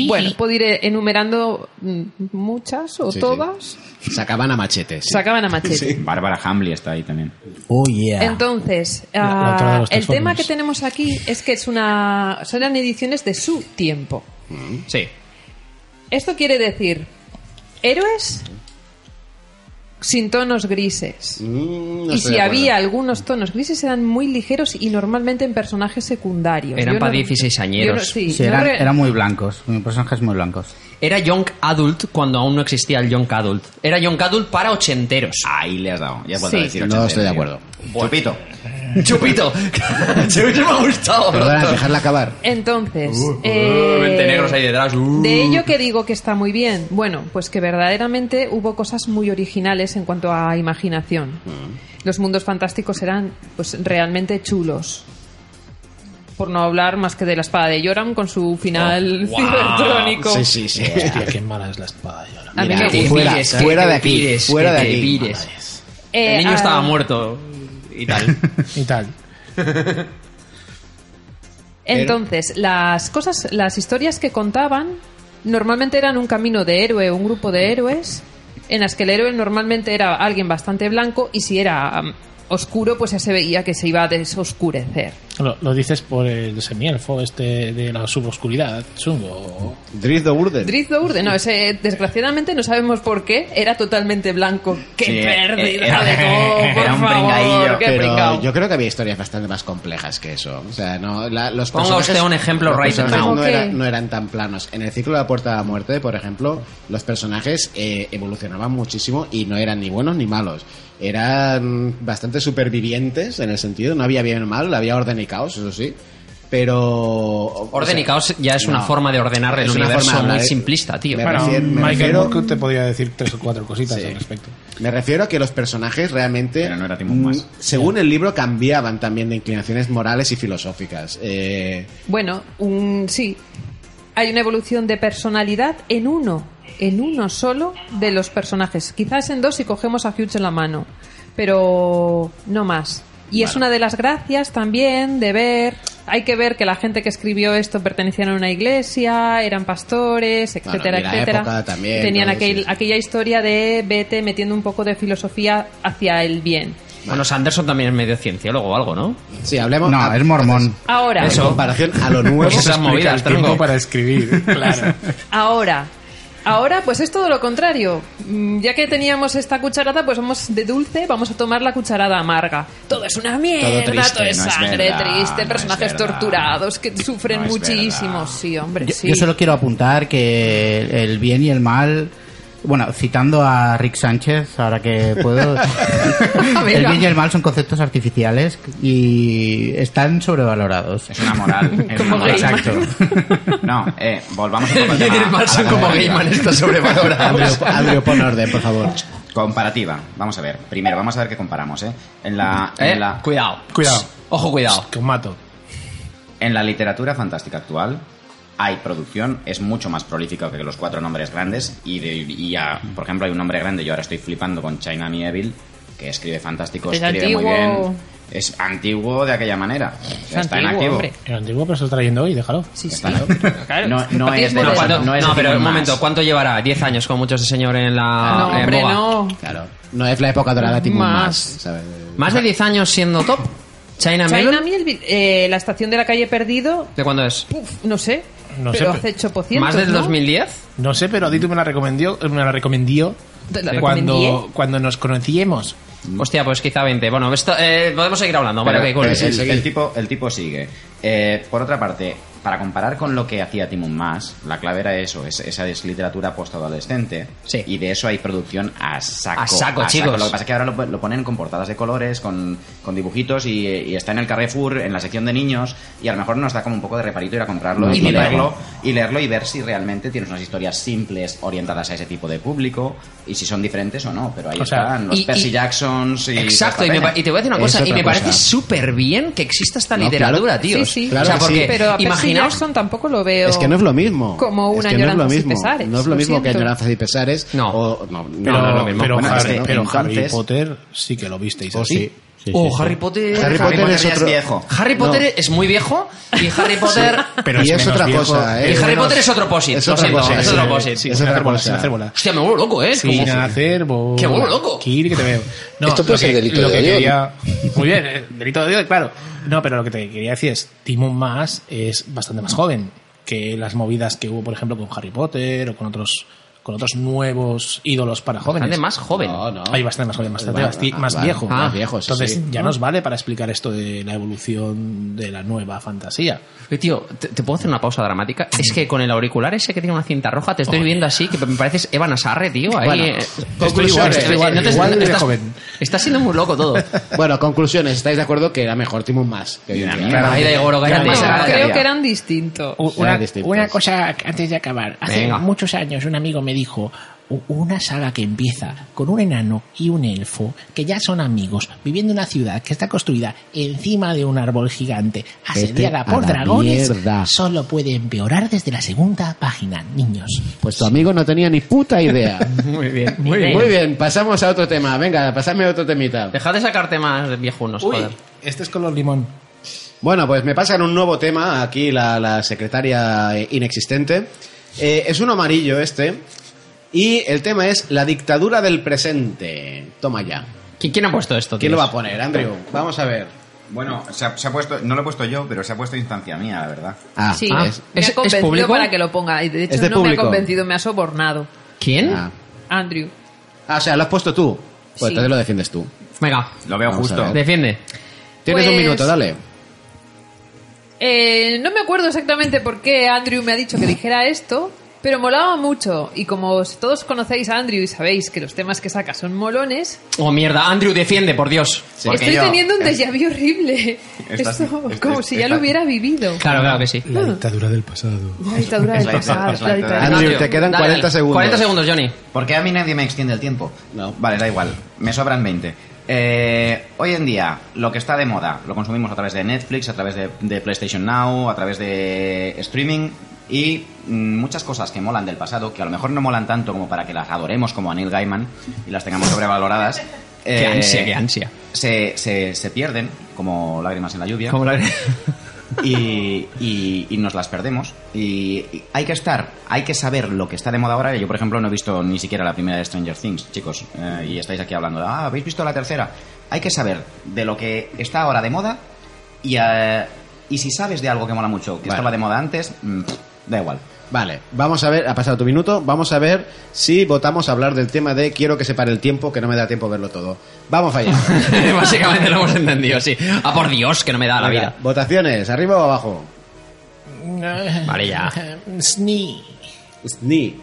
Bueno, puedo ir enumerando mm, muchas o Sí, sí. todas. Sacaban a machetes. Sacaban a machete. Bárbara Hamley está ahí también. Oh, yeah. Entonces, La- la ah, el tema que tenemos aquí es que es una, son ediciones de su tiempo. Sí. Esto quiere decir héroes sin tonos grises. Mm, no y si había algunos tonos grises eran muy ligeros y normalmente en personajes secundarios. Eran Yo pa' no- 16 añeros. no- sí, Sí, no eran, re- eran muy blancos, personajes muy blancos. Era Young Adult cuando aún no existía el Young Adult. Era Young Adult para ochenteros. Ahí le has dado. Ya Sí. decir No estoy de acuerdo. Chupito. Chupito. *laughs* Siempre me ha gustado. Perdona, doctor. dejarla acabar. Entonces, Uh, eh, Mente negros ahí detrás. Uh. de ello que digo que está muy bien. Bueno, pues que verdaderamente hubo cosas muy originales en cuanto a imaginación. Mm. Los mundos fantásticos eran pues realmente chulos. Por no hablar más que de la espada de Yoram con su final Oh, wow. cibertrónico. Sí, sí, sí. Hostia, qué mala es la espada. y ahora. A mí Mira, me Que te gusta. fuera, pires, fuera de aquí, pires, fuera de aquí. pires. Eh, El niño ah, estaba muerto y tal. *laughs* Y tal. *laughs* Entonces, las cosas, las historias que contaban normalmente eran un camino de héroe, un grupo de héroes, en las que el héroe normalmente era alguien bastante blanco y si era um, oscuro, pues ya se veía que se iba a desoscurecer. Lo, lo dices por el semielfo este de la suboscuridad, Sungo. Driz de Burden. Drizzt Do'Urden, no, ese, desgraciadamente no sabemos por qué, era totalmente blanco. ¡Qué Sí, pérdida era- de todo, *laughs* por era un favor! ¡Qué Pero yo creo que había historias bastante más complejas que eso. O sea, no, la- los Ponga personajes- usted un ejemplo now. no, ¿Cómo era- qué? no eran tan planos. En el ciclo de la Puerta de la Muerte, por ejemplo, los personajes eh, evolucionaban muchísimo y no eran ni buenos ni malos. Eran bastante supervivientes en el sentido, no había bien o mal, había orden y caos, eso sí. Pero. o Orden sea, y caos ya es una forma de ordenar el universo muy simplista, tío. Me Bueno, refiero- me Michael refiero- Moorcock te podría decir tres o cuatro cositas Sí. al respecto. Me refiero a que los personajes realmente, Pero no era Timon más. mm, según el libro, cambiaban también de inclinaciones morales y filosóficas. Eh, Bueno, un, sí. Hay una evolución de personalidad en uno, en uno solo de los personajes. Quizás en dos si cogemos a Hughes en la mano, pero no más. Y es una de las gracias también de ver. Hay que ver que la gente que escribió esto pertenecían a una iglesia, eran pastores, etcétera, y la etcétera. época también, Tenían aquel- sí, aquella historia de vete metiendo un poco de filosofía hacia el bien. Bueno, Sanderson también es medio cienciólogo o algo, ¿no? sí, hablemos. No, ah, es mormón. Ahora, En comparación a lo nuevo. Esas *laughs* movidas, tronco. para escribir, *laughs* claro. Ahora, ahora pues es todo lo contrario. Mm, Ya que teníamos esta cucharada, pues vamos de dulce, vamos a tomar la cucharada amarga. Todo es una mierda, todo, triste, es no es sangre verdad, triste, no personajes torturados que sufren No muchísimo. verdad. Sí, hombre, Yo, sí. yo solo quiero apuntar que el bien y el mal, bueno, citando a Rick Sánchez, ahora que puedo, *laughs* el bien y el mal son conceptos artificiales y están sobrevalorados. Es una moral. Es Como una moral. Gaiman. Exacto. No, eh, volvamos un poco al Bien y el mal a son como comparativa. Gaiman, está sobrevalorado. Andrew, pon orden, por favor. Comparativa. Vamos a ver. Primero, vamos a ver qué comparamos, ¿eh? En la, Eh, en la, Cuidado. Cuidado. Ojo, cuidado. Que os mato. en la literatura fantástica actual hay producción, es mucho más prolífica que los cuatro nombres grandes y, de, y ya, por ejemplo, hay un nombre grande, yo ahora estoy flipando con China Evil, que escribe fantástico, Es escribe muy antiguo. bien. Es antiguo de aquella manera. Es está en activo. hombre. El antiguo, pero se lo está trayendo hoy, déjalo. Sí, sí. *laughs* Claro. No, es de. No, los- ¿cuánto- no es no, pero un más. momento, ¿cuánto llevará? ¿10 años como mucho ese señor en la No, en hombre, boga? no. Claro. No es la época dorada Timon Más. más. ¿sabes? ¿Más de 10 años siendo top? ¿China, China eh, la estación de la calle Perdido, ¿De cuándo es? puf, no sé, No sé, pero pero- hace chopocientos, ¿Más del ¿no? 2010? No sé, pero Adito me la recomendó, me la recomendó ¿Te la cuando, cuando nos conocíamos. Hostia, pues quizá 20. Bueno, esto, eh, podemos seguir hablando. Vale, Pero- ok, cool. pero Sí, el, el tipo, el tipo sigue. Eh, por otra parte, para comparar con lo que hacía Timon Más, la clave era eso, es- esa es literatura postadolescente. Sí. Y de eso hay producción a saco. A saco, chicos. Lo que pasa es que ahora lo, lo ponen con portadas de colores, con, con dibujitos y, y está en el Carrefour, en la sección de niños, y a lo mejor nos da como un poco de reparito ir a comprarlo Y y, leerlo, y leerlo y ver si realmente tienes unas historias simples orientadas a ese tipo de público y si son diferentes o no. Pero ahí O sea, están los y- Percy y- Jacksons y. Exacto, y, me y te voy a decir una cosa, y me parece cosa. súper bien que exista esta No, literatura, claro. tío. Sí, sí. Claro o sea, porque Pero a Jackson tampoco lo veo. Es que no es lo mismo. Como Es una que no es lo añoranzas y pesares, No es lo lo mismo que añoranzas y pesares. No. o- no, no, Pero, no pero, Bueno, es Harry, que entonces- Potter sí que lo visteis así. sí. Oh, Harry Potter. Harry Potter es otro- viejo. Harry Potter No. es muy viejo y Harry *laughs* Potter. Pero y es, menos otra viejo. cosa, ¿eh? Y Harry menos- Potter es otro posit. es otra cosa, es otro posit. Es otra cosa. sin hacer bola. Hostia, me vuelvo loco, ¿eh? Sin Como- hacer ¡Qué bueno, loco! Kiri, que te veo. *laughs* No, Esto puede lo ser que- delito lo de que odio, quería- Muy bien, eh, delito de odio, claro. No, pero lo que te quería decir es, Timon Más es bastante más joven que las movidas que hubo, por ejemplo, con Harry Potter o con otros con otros nuevos ídolos para jóvenes. Bastante más joven. No, no. Hay bastante más joven, bastante Vale, basti- más vale, viejo. más viejo, sí, Entonces sí. ya nos vale para explicar esto de la evolución de la nueva fantasía. Oye, tío, ¿te, te puedo hacer una pausa dramática? Es que con el auricular ese que tiene una cinta roja te estoy viendo así, que me pareces Evan Asarre, tío. Ahí, Bueno, eh, conclusiones, estoy- igual- no te- igual de estás, joven. estás siendo muy loco todo. Bueno, conclusiones. ¿Estáis de acuerdo que era mejor Timon más? Que creo que eran distintos. Una, cosa antes de acabar. Hace Venga. muchos años un amigo me dijo "U- una saga que empieza con un enano y un elfo que ya son amigos viviendo en una ciudad que está construida encima de un árbol gigante asediada por dragones mierda. solo puede empeorar desde la segunda página niños Pues tu amigo no tenía ni puta idea. *laughs* Muy bien, muy bien. Muy bien, pasamos a otro tema. Venga, pasadme a otro temita. Dejad de sacarte más de viejunos, joder. este es color limón Bueno, pues me pasan un nuevo tema. Aquí la, la secretaria eh, inexistente. Eh, es un amarillo este. Y el tema es la dictadura del presente. Toma ya. ¿Quién, ha puesto esto, ¿Quién lo va a poner, Andrew? Vamos a ver. Bueno, se ha, se ha puesto, no lo he puesto yo, pero se ha puesto instancia mía, la verdad. Ah, Sí, Ah, es- me ¿es- ha es convencido público? para que lo ponga. Y de hecho Es de no me ha público. convencido, me ha sobornado. ¿Quién? ah. Andrew. Ah, o sea, lo has puesto tú. Pues Sí. entonces lo defiendes tú. Venga, Lo veo Vamos justo. defiende. Tienes un Pues- minuto, dale. Eh, no me acuerdo exactamente por qué Andrew me ha dicho que dijera esto, pero molaba mucho. Y como todos conocéis a Andrew y sabéis que los temas que saca son molones, Oh, mierda. Andrew, defiende, por Dios. Porque estoy yo- teniendo un déjà vu horrible. Estás- Esto, estás- como si ya lo hubiera vivido. Claro, claro que sí. la dictadura del pasado La dictadura del la pasado. la dictadura. Andrew, Andrew, te quedan dale, 40 dale. segundos. 40 segundos, Johnny. Porque a mí nadie me extiende el tiempo. No. Vale, da igual. Me sobran 20. Eh, hoy en día, lo que está de moda, lo consumimos a través de Netflix, a través de, de PlayStation Now, a través de streaming y mm, muchas cosas que molan del pasado, que a lo mejor no molan tanto como para que las adoremos como a Neil Gaiman y las tengamos sobrevaloradas. *laughs* Qué eh, ansia, qué ansia. Se, se, se pierden como lágrimas en la lluvia Como la- y, y- y nos las perdemos. Y, y hay que estar, hay que saber lo que está de moda ahora. Yo, por ejemplo, no he visto ni siquiera la primera de Stranger Things, chicos, eh, y estáis aquí hablando de, ah, ¿habéis visto la tercera? Hay que saber de lo que está ahora de moda y, eh, y si sabes de algo que mola mucho, que Vale. estaba de moda antes, mm, da igual. Vale, vamos a ver, ha pasado tu minuto, vamos a ver si votamos a hablar del tema de quiero que se pare el tiempo, que no me da tiempo verlo todo. Vamos allá. *laughs* Básicamente lo hemos entendido, sí. Ah, por Dios, que no me da la Venga, vida. Votaciones, arriba o abajo. *laughs* Vale, ya. Sni. Ni.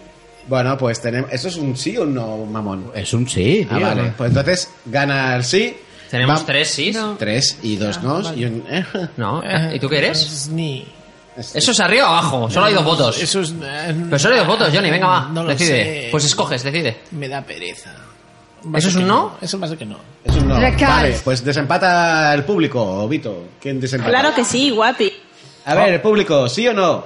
Bueno, pues tenemos. ¿Eso es un sí o un no, mamón? Es un sí, Ah, tío. vale. Pues entonces gana el sí. Tenemos Va- tres sís. No. Tres y dos nos y un. eh. No, *laughs* ¿y tú qué eres? Sni. Eso es arriba o abajo. Solo hay dos votos. Eso es. eh, Pero solo hay dos votos, Johnny. Venga, va. No lo decide. sé. Pues escoges, decide. Me da pereza. ¿Eso es un no? Eso va a ser que no. Es un no. Recal. Vale, pues desempata el público, Vito. ¿Quién desempata? Claro que sí, guapi. A ver, el público, ¿sí o no?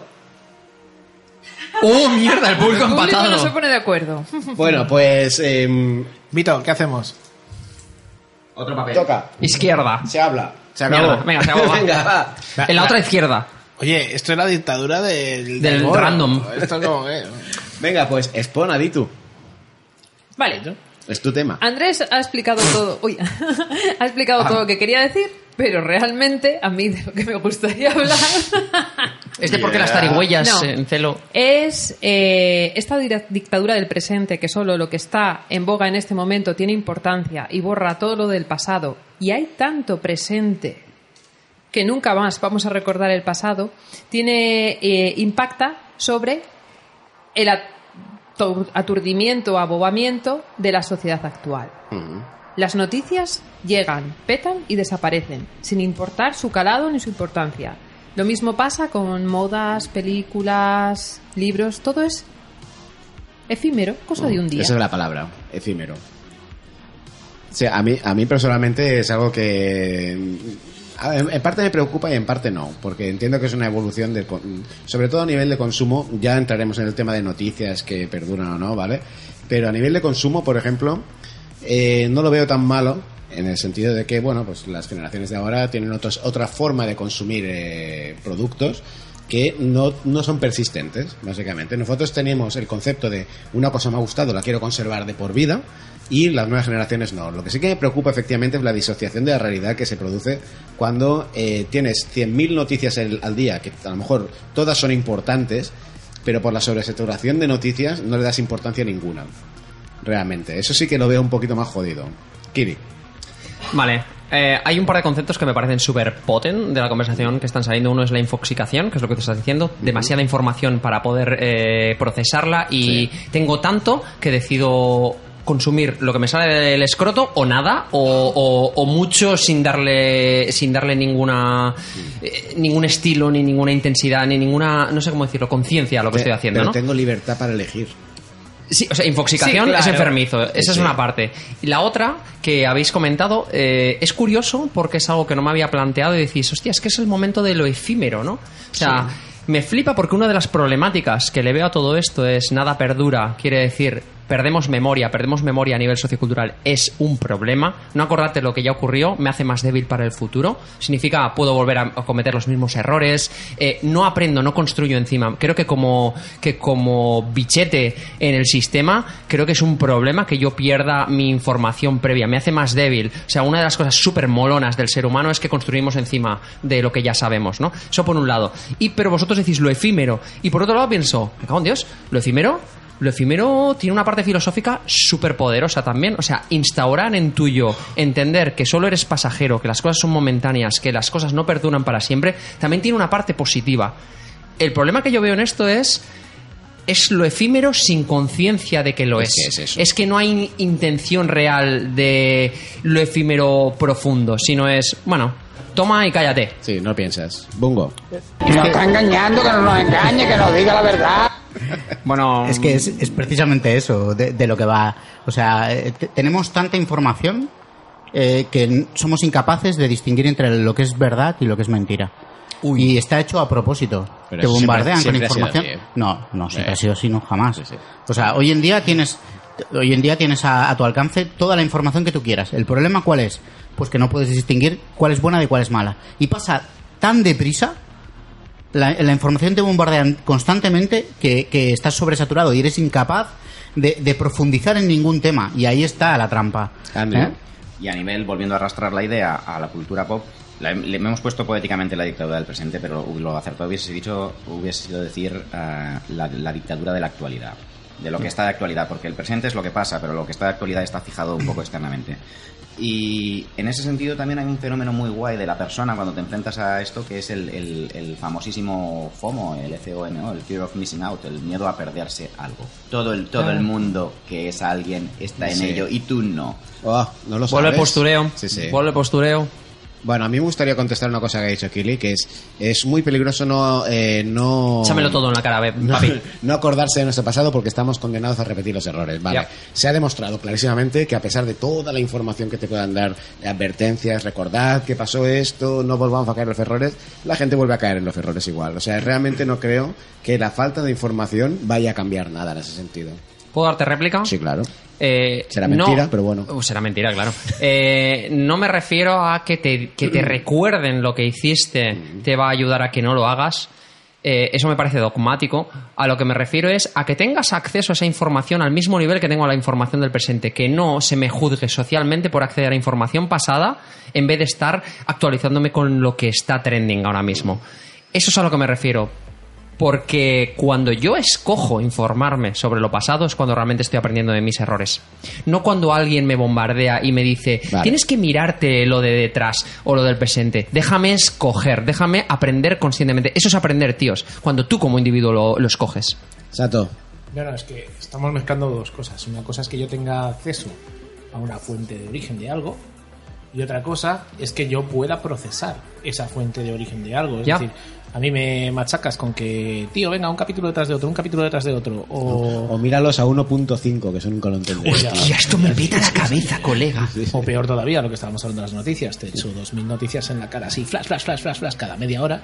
¡Oh, mierda! El público El público empatado. no se pone de acuerdo. Bueno, pues. em, Vito, ¿qué hacemos? Otro papel. toca. Izquierda. Se habla. Se acabó. Mierda, venga, se acabó, va. *laughs* venga, va. En la otra izquierda. Oye, esto es la dictadura del, random. Esto es como que- Venga, pues expon a Ditu. Vale. Es tu tema. Andrés ha explicado todo. Uy, *laughs* ha explicado todo lo que quería decir, pero realmente a mí de lo que me gustaría hablar *laughs* Es de por qué las tarigüeyas No. en celo. es eh, esta dictadura del presente, que solo lo que está en boga en este momento tiene importancia y borra todo lo del pasado. Y hay tanto presente que nunca más vamos a recordar el pasado, tiene eh, impacta sobre el atur- aturdimiento, abobamiento de la sociedad actual. Las noticias llegan, petan y desaparecen, sin importar su calado ni su importancia. Lo mismo pasa con modas, películas, libros, todo es efímero, cosa de un día. Esa es la palabra, efímero. O sea, a mí, a mí personalmente es algo que en parte me preocupa y en parte no, porque entiendo que es una evolución de, con- sobre todo a nivel de consumo, ya entraremos en el tema de noticias que perduran o no, ¿vale? Pero a nivel de consumo, por ejemplo, eh, no lo veo tan malo en el sentido de que, bueno, pues las generaciones de ahora tienen otros, otra forma de consumir eh, productos que no, no son persistentes, básicamente. Nosotros tenemos el concepto de una cosa me ha gustado, la quiero conservar de por vida, y las nuevas generaciones no. Lo que sí que me preocupa efectivamente es la disociación de la realidad que se produce cuando eh, tienes 100.000 noticias al día, que a lo mejor todas son importantes, pero por la sobresaturación de noticias no le das importancia ninguna. Realmente. Eso sí que lo veo un poquito más jodido. Kiri. Vale. Eh, hay un par de conceptos que me parecen súper potent de la conversación que están saliendo. Uno es la infoxicación, que es lo que te estás diciendo. Demasiada información para poder eh, procesarla y tengo tanto que decido consumir lo que me sale del escroto o nada o, o- o mucho sin darle sin darle ninguna eh, ningún estilo ni ninguna intensidad ni ninguna no sé cómo decirlo conciencia a lo que estoy haciendo Pero ¿no? tengo libertad para elegir. Sí, o sea, infoxicación Sí, claro. es enfermizo. Esa Sí, es una parte. Y la otra que habéis comentado eh, es curioso porque es algo que no me había planteado y decís, hostia, es que es el momento de lo efímero, ¿no? O sea, me flipa porque una de las problemáticas que le veo a todo esto es nada perdura, quiere decir perdemos memoria, perdemos memoria a nivel sociocultural, es un problema. No acordarte lo que ya ocurrió me hace más débil para el futuro. Significa puedo volver a cometer los mismos errores. eh, no aprendo, no construyo encima. Creo que como, que como bichete en el sistema, creo que es un problema que yo pierda mi información previa. Me hace más débil. O sea, una de las cosas súper molonas del ser humano es que construimos encima de lo que ya sabemos, ¿no? Eso por un lado. Y, pero vosotros decís lo efímero. Y por otro lado pienso, me cago en Dios, lo efímero lo efímero tiene una parte filosófica súper poderosa también. O sea, instaurar en tuyo, entender que solo eres pasajero, que las cosas son momentáneas, que las cosas no perduran para siempre, también tiene una parte positiva. El problema que yo veo en esto es. Es lo efímero sin conciencia de que lo es. Es que es eso. que no hay intención real de lo efímero profundo, sino es, bueno, toma y cállate. Sí, no piensas. Bungo. Nos está engañando, que no nos engañe, que nos diga la verdad. *laughs* Bueno, Es que es, es precisamente eso de, de lo que va. O sea, eh, te- tenemos tanta información eh, que somos incapaces de distinguir entre lo que es verdad y lo que es mentira. Y está hecho a propósito. Pero Te bombardean siempre- con siempre ha sido información. así, ¿eh? No, no, siempre Eh. ha sido así, no, jamás. Sí, sí. O sea, hoy en día tienes, hoy en día tienes a, a tu alcance toda la información que tú quieras. El problema cuál es? Pues que no puedes distinguir cuál es buena de cuál es mala. Y pasa tan deprisa la, la información te bombardean constantemente que, que estás sobresaturado y eres incapaz de, de profundizar en ningún tema. Y ahí está la trampa. ¿Eh? Y a nivel, volviendo a arrastrar la idea a la cultura pop, la- le hemos puesto poéticamente la dictadura del presente, pero lo acertado hubiese dicho, hubiese sido decir la, la dictadura de la actualidad. De lo que está de actualidad, porque el presente es lo que pasa, pero lo que está de actualidad está fijado un poco externamente. Y en ese sentido también hay un fenómeno muy guay de la persona cuando te enfrentas a esto, que es el, el- el famosísimo FOMO, el FOMO, el Fear of Missing Out, el miedo a perderse algo. Todo el, todo el mundo que es alguien está en Sí. ello y tú no. Oh, no lo vuelve sabes. postureo. Sí, sí. Vuelve postureo. Bueno, a mí me gustaría contestar una cosa que ha dicho Kili, que es, es muy peligroso no... Eh, no Échamelo todo en la cara, no, papi. *laughs* no acordarse de nuestro pasado porque estamos condenados a repetir los errores. Vale. Se ha demostrado clarísimamente que a pesar de toda la información que te puedan dar, advertencias, recordad que pasó esto, no volvamos a caer en los errores, la gente vuelve a caer en los errores igual. O sea, realmente no creo que la falta de información vaya a cambiar nada en ese sentido. ¿Puedo darte réplica? Sí, claro. Eh, Será no- mentira, pero bueno. Uh, será mentira, claro. *laughs* Eh, no me refiero a que te, que te *clears throat* recuerden lo que hiciste te va a ayudar a que no lo hagas. Eh, eso me parece dogmático. A lo que me refiero es a que tengas acceso a esa información al mismo nivel que tengo a la información del presente. Que no se me juzgue socialmente por acceder a información pasada en vez de estar actualizándome con lo que está trending ahora mismo. Eso es a lo que me refiero. Porque cuando yo escojo informarme sobre lo pasado es cuando realmente estoy aprendiendo de mis errores. No cuando alguien me bombardea y me dice, Vale. tienes que mirarte lo de detrás o lo del presente. Déjame escoger, déjame aprender conscientemente. Eso es aprender, tíos, cuando tú como individuo lo, lo escoges. Sato. No, no, es que estamos mezclando dos cosas. Una cosa es que yo tenga acceso a una fuente de origen de algo y otra cosa es que yo pueda procesar esa fuente de origen de algo. Es Ya. decir, a mí me machacas con que, tío, venga, un capítulo detrás de otro, un capítulo detrás de otro. O, O míralos a 1.5, que nunca lo entendí. Hostia. esto me peta la cabeza, colega. o peor todavía, lo que estábamos hablando de las noticias. Te echo 2.000 noticias en la cara, así, flash, flash, flash, flash, flash, cada media hora.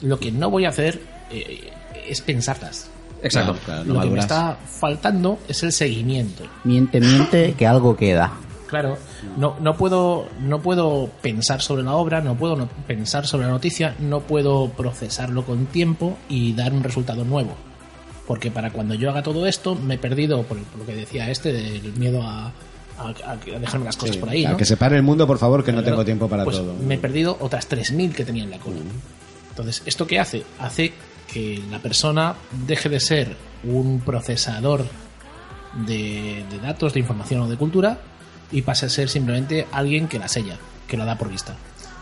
Lo que no voy a hacer eh, es pensarlas. Exacto. Claro, claro, no lo que me está faltando es el seguimiento. Miente, miente, que algo queda. Claro, no, no, puedo, no puedo pensar sobre la obra, no puedo no- pensar sobre la noticia, no puedo procesarlo con tiempo y dar un resultado nuevo. Porque para cuando yo haga todo esto, me he perdido, por, por lo que decía este, del miedo a, a- a dejarme las cosas Sí, por ahí. a ¿no? que se pare el mundo, por favor, que no tengo tiempo para pues todo. Me he perdido otras 3.000 que tenía en la cola. Entonces, ¿esto qué hace? Hace que la persona deje de ser un procesador de, de datos, de información o de cultura y pase a ser simplemente alguien que la sella, que la da por vista.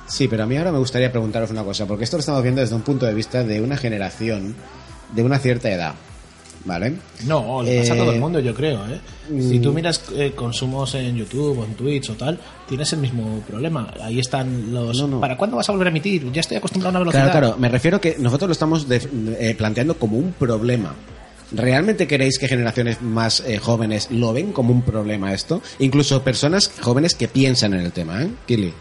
Sí, pero a mí ahora me gustaría preguntaros una cosa, porque esto lo estamos viendo desde un punto de vista de una generación de una cierta edad, ¿vale? No, le pasa a Eh, todo el mundo, yo creo. ¿eh? mm. Si tú miras eh, consumos en YouTube o en Twitch o tal, tienes el mismo problema. Ahí están los... ¿Para cuándo vas a volver a emitir? Ya estoy acostumbrado a una velocidad. Claro, claro, me refiero que nosotros lo estamos de- eh, planteando como un problema. ¿Realmente queréis que generaciones más eh, jóvenes lo ven como un problema esto? Incluso personas jóvenes que piensan en el tema, ¿eh? Kili.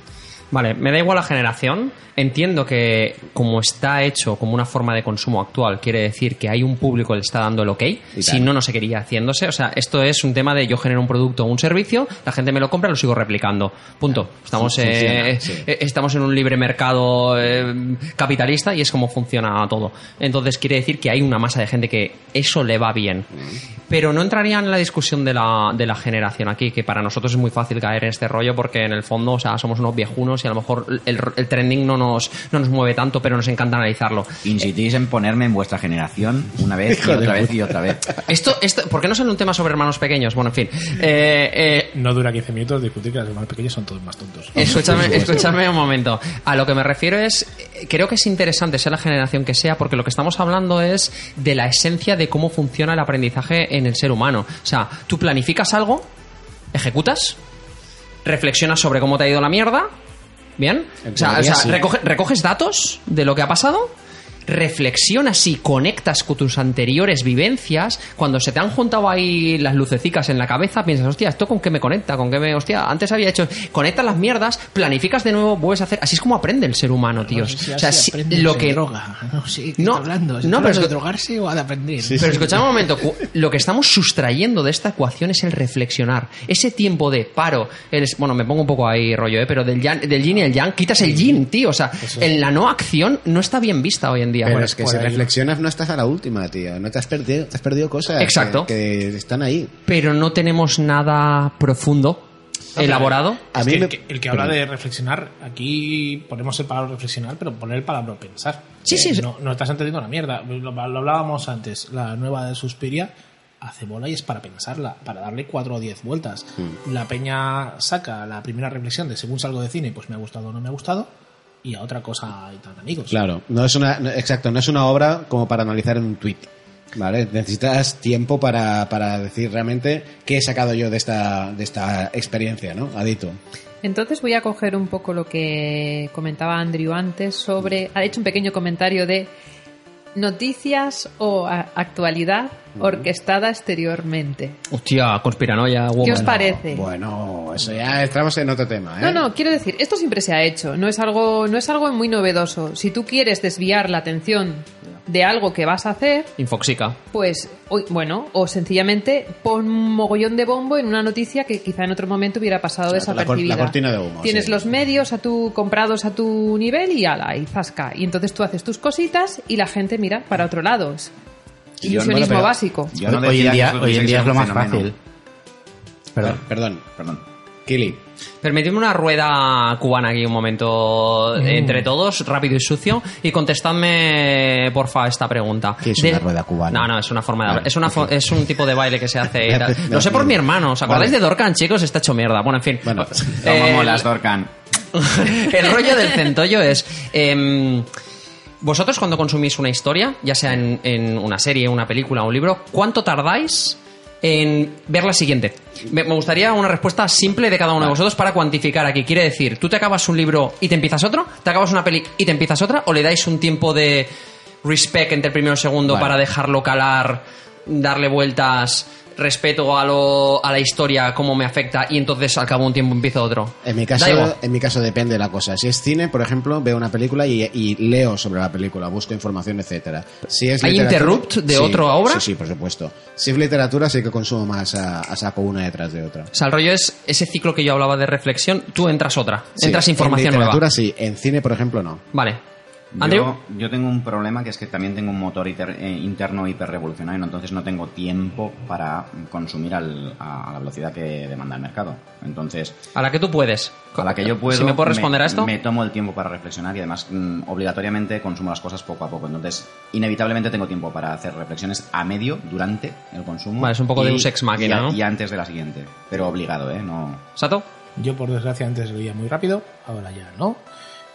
Vale, me da igual la generación. Entiendo que como está hecho como una forma de consumo actual, quiere decir que hay un público que le está dando el ok. Si no, no seguiría haciéndose. O sea, esto es un tema de yo genero un producto o un servicio, la gente me lo compra, lo sigo replicando. Punto. Estamos, eh, sí. eh, estamos en un libre mercado eh, capitalista y es como funciona todo. Entonces quiere decir que hay una masa de gente que eso le va bien. Pero no entraría en la discusión de la, de la generación aquí, que para nosotros es muy fácil caer en este rollo porque en el fondo, o sea, somos unos viejunos y a lo mejor el, el trending no nos, no nos mueve tanto, pero nos encanta analizarlo. Insistís en ponerme en vuestra generación una vez y otra vez y otra vez. Esto, esto, ¿Por qué no sale un tema sobre hermanos pequeños? Bueno, en fin. Eh, eh, No dura 15 minutos discutir que los hermanos pequeños son todos más tontos. Escúchame, escúchame un momento. A lo que me refiero es, eh, creo que es interesante sea la generación que sea, porque lo que estamos hablando es de la esencia de cómo funciona el aprendizaje en el ser humano. O sea, tú planificas algo, ejecutas, reflexionas sobre cómo te ha ido la mierda, ¿bien? O sea, teoría, o sea, sí. recoge- recoges datos de lo que ha pasado, reflexionas y conectas con tus anteriores vivencias, cuando se te han juntado ahí las lucecicas en la cabeza, piensas, hostia, ¿esto con qué me conecta? ¿Con qué me...? Hostia, antes había hecho... Conectas las mierdas, planificas de nuevo, vuelves a hacer... Así es como aprende el ser humano, tíos. Si o sea, si- aprende, lo que... droga. *laughs* No sé, ¿qué No, hablando? ¿Se no, pero es- de drogarse o de aprender? pero escuchad un momento, lo que estamos sustrayendo de esta ecuación es el reflexionar. Ese tiempo de paro, el- bueno, me pongo un poco ahí rollo, ¿eh? pero del, yan- del yin y el yang, quitas el yin, tío. O sea, en la no acción no está bien vista hoy en día. Pero Bueno, es que si ahí. reflexionas no estás a la última, tío. No te has perdido, te has perdido cosas Exacto. que, que están ahí. Pero no tenemos nada profundo, elaborado. Es que el, que, el que habla de reflexionar, aquí ponemos el palabra reflexionar, pero poner el palabra pensar. Sí, Eh, sí, sí. No, no estás entendiendo la mierda. Lo, lo hablábamos antes. La nueva de Suspiria hace bola y es para pensarla, para darle cuatro o diez vueltas. Hmm. La peña saca la primera reflexión de según salgo de cine, pues me ha gustado o no me ha gustado. Y a otra cosa y tan amigos. Claro, no es una, no- exacto, no es una obra como para analizar en un tweet. ¿Vale? Necesitas tiempo para, para decir realmente qué he sacado yo de esta, de esta experiencia, ¿no? Adito. Entonces voy a coger un poco lo que comentaba Andrew antes sobre. Ha hecho un pequeño comentario de noticias o actualidad orquestada exteriormente. Hostia, conspiranoia, ¿Qué woman. os parece? Bueno, eso ya entramos en otro tema, ¿eh? No, no, quiero decir, esto siempre se ha hecho, no es algo, no es algo muy novedoso. Si tú quieres desviar la atención de algo que vas a hacer, Infoxica. pues, uy, bueno, o sencillamente pon un mogollón de bombo en una noticia que quizá en otro momento hubiera pasado La cor- la desapercibida. cortina de humo, Tienes sí. los medios a tu, comprados a tu nivel y ala, y zasca. Y entonces tú haces tus cositas y la gente mira para otro lado. Es Yo no- Ilusionismo básico. Yo no Hoy en día- hoy en día es lo más fenómeno. fácil. Perdón. Perdón. Perdón. Kili. Permitidme una rueda cubana aquí un momento Mm. entre todos, rápido y sucio, y contestadme, porfa, esta pregunta. ¿Qué es una rueda cubana? No, no, es una forma de Vale, hablar. Es, una fo- es un tipo de baile que se hace. y *laughs* tal. Lo sé por mi hermano. ¿Os acordáis Vale. de Dorcan, chicos? Está hecho mierda. Bueno, en fin. Bueno, *laughs* Eh, molas, Dorcan. *laughs* el rollo del centollo es. em, vosotros, cuando consumís una historia, ya sea en, en una serie, una película o un libro, ¿cuánto tardáis en ver la siguiente? Me, gustaría una respuesta simple de cada uno de vosotros para cuantificar aquí. Quiere decir, ¿tú te acabas un libro y te empiezas otro? ¿Te acabas una peli y te empiezas otra? ¿O le dais un tiempo de respect entre el primero y el segundo Vale. para dejarlo calar, darle vueltas? Respeto a, lo, a la historia, cómo me afecta, y entonces al cabo de un tiempo empiezo otro. En mi caso, en mi caso depende de la cosa. Si es cine, por ejemplo, veo una película y, y leo sobre la película, busco información, etcétera. Si es ¿Hay interrupt de Sí, otra obra? Sí, sí, por supuesto. Si es literatura, sí que consumo más a, a saco una detrás de otra. O sea, el rollo es ese ciclo que yo hablaba de reflexión, tú entras otra, Sí, entras información en literatura nueva. sí, en cine, por ejemplo, no. Vale. Andrew. Yo, yo tengo un problema que es que también tengo un motor hiper- eh, interno hiperrevolucionario, entonces no tengo tiempo para consumir al- a, a la velocidad que demanda el mercado. Entonces, A la que tú puedes. a la que yo puedo, Si me puedes responder a esto. Me tomo el tiempo para reflexionar y además mm, obligatoriamente consumo las cosas poco a poco. Entonces, inevitablemente tengo tiempo para hacer reflexiones a medio, durante el consumo. Vale, es un poco y- de un sex máquina, y, ¿no? Y antes de la siguiente. Pero obligado, ¿eh? No... ¿Sato? Yo, por desgracia, antes leía muy rápido, ahora ya no.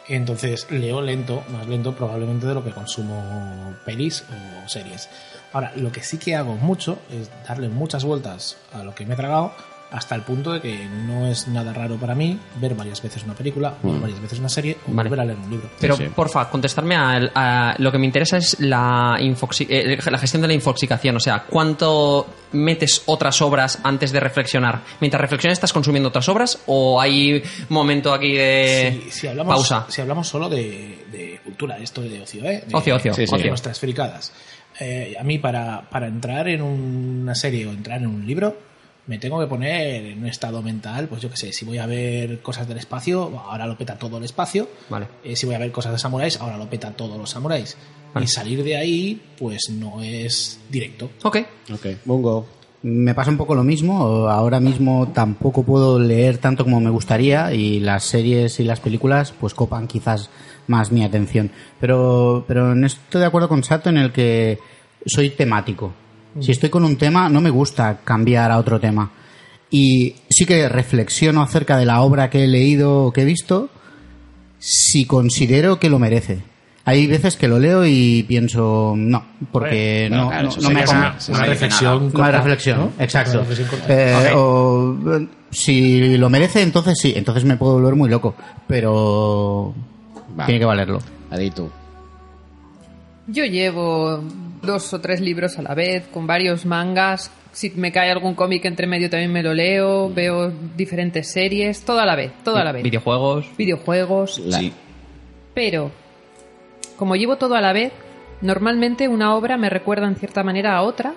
Entonces leo lento, más lento probablemente de lo que consumo pelis o series. Ahora, lo que sí que hago mucho es darle muchas vueltas a lo que me he tragado hasta el punto de que no es nada raro para mí ver varias veces una película, ver Mm. varias veces una serie o Vale. volver a leer un libro. Pero, porfa, contestarme a, a- Lo que me interesa es la, eh, la gestión de la infoxicación. O sea, ¿cuánto metes otras obras antes de reflexionar? ¿Mientras reflexionas estás consumiendo otras obras? ¿O hay momento aquí de si, si hablamos, pausa? Si hablamos solo de, de cultura, esto de ocio, ¿eh? De, Ocio, ocio, Sí, sí. nuestras fricadas. Eh, a mí, para, para entrar en una serie o entrar en un libro, me tengo que poner en un estado mental, pues yo qué sé, si voy a ver cosas del espacio, ahora lo peta todo el espacio. Vale. Eh, si voy a ver cosas de samuráis, ahora lo peta todos los samuráis. Vale. Y salir de ahí, pues no es directo. Ok. Ok, Bungo. Me pasa un poco lo mismo. Ahora mismo tampoco puedo leer tanto como me gustaría y las series y las películas pues copan quizás más mi atención. Pero, pero en esto estoy de acuerdo con Sato en el que soy temático. Si estoy con un tema, no me gusta cambiar a otro tema. Y sí que reflexiono acerca de la obra que he leído o que he visto si considero que lo merece. Hay veces que lo leo y pienso, no, porque Bueno, no, claro, no, me una- una reflexión Una reflexión, ¿no? exacto. Una reflexión. Eh, o, si lo merece, entonces sí, entonces me puedo volver muy loco, pero tiene que valerlo. Adito. Yo llevo dos o tres libros a la vez, con varios mangas. Si me cae algún cómic entre medio también me lo leo. Veo diferentes series, todo a la vez, todo a la vez. Videojuegos. Videojuegos. Sí. Pero, como llevo todo a la vez, normalmente una obra me recuerda en cierta manera a otra,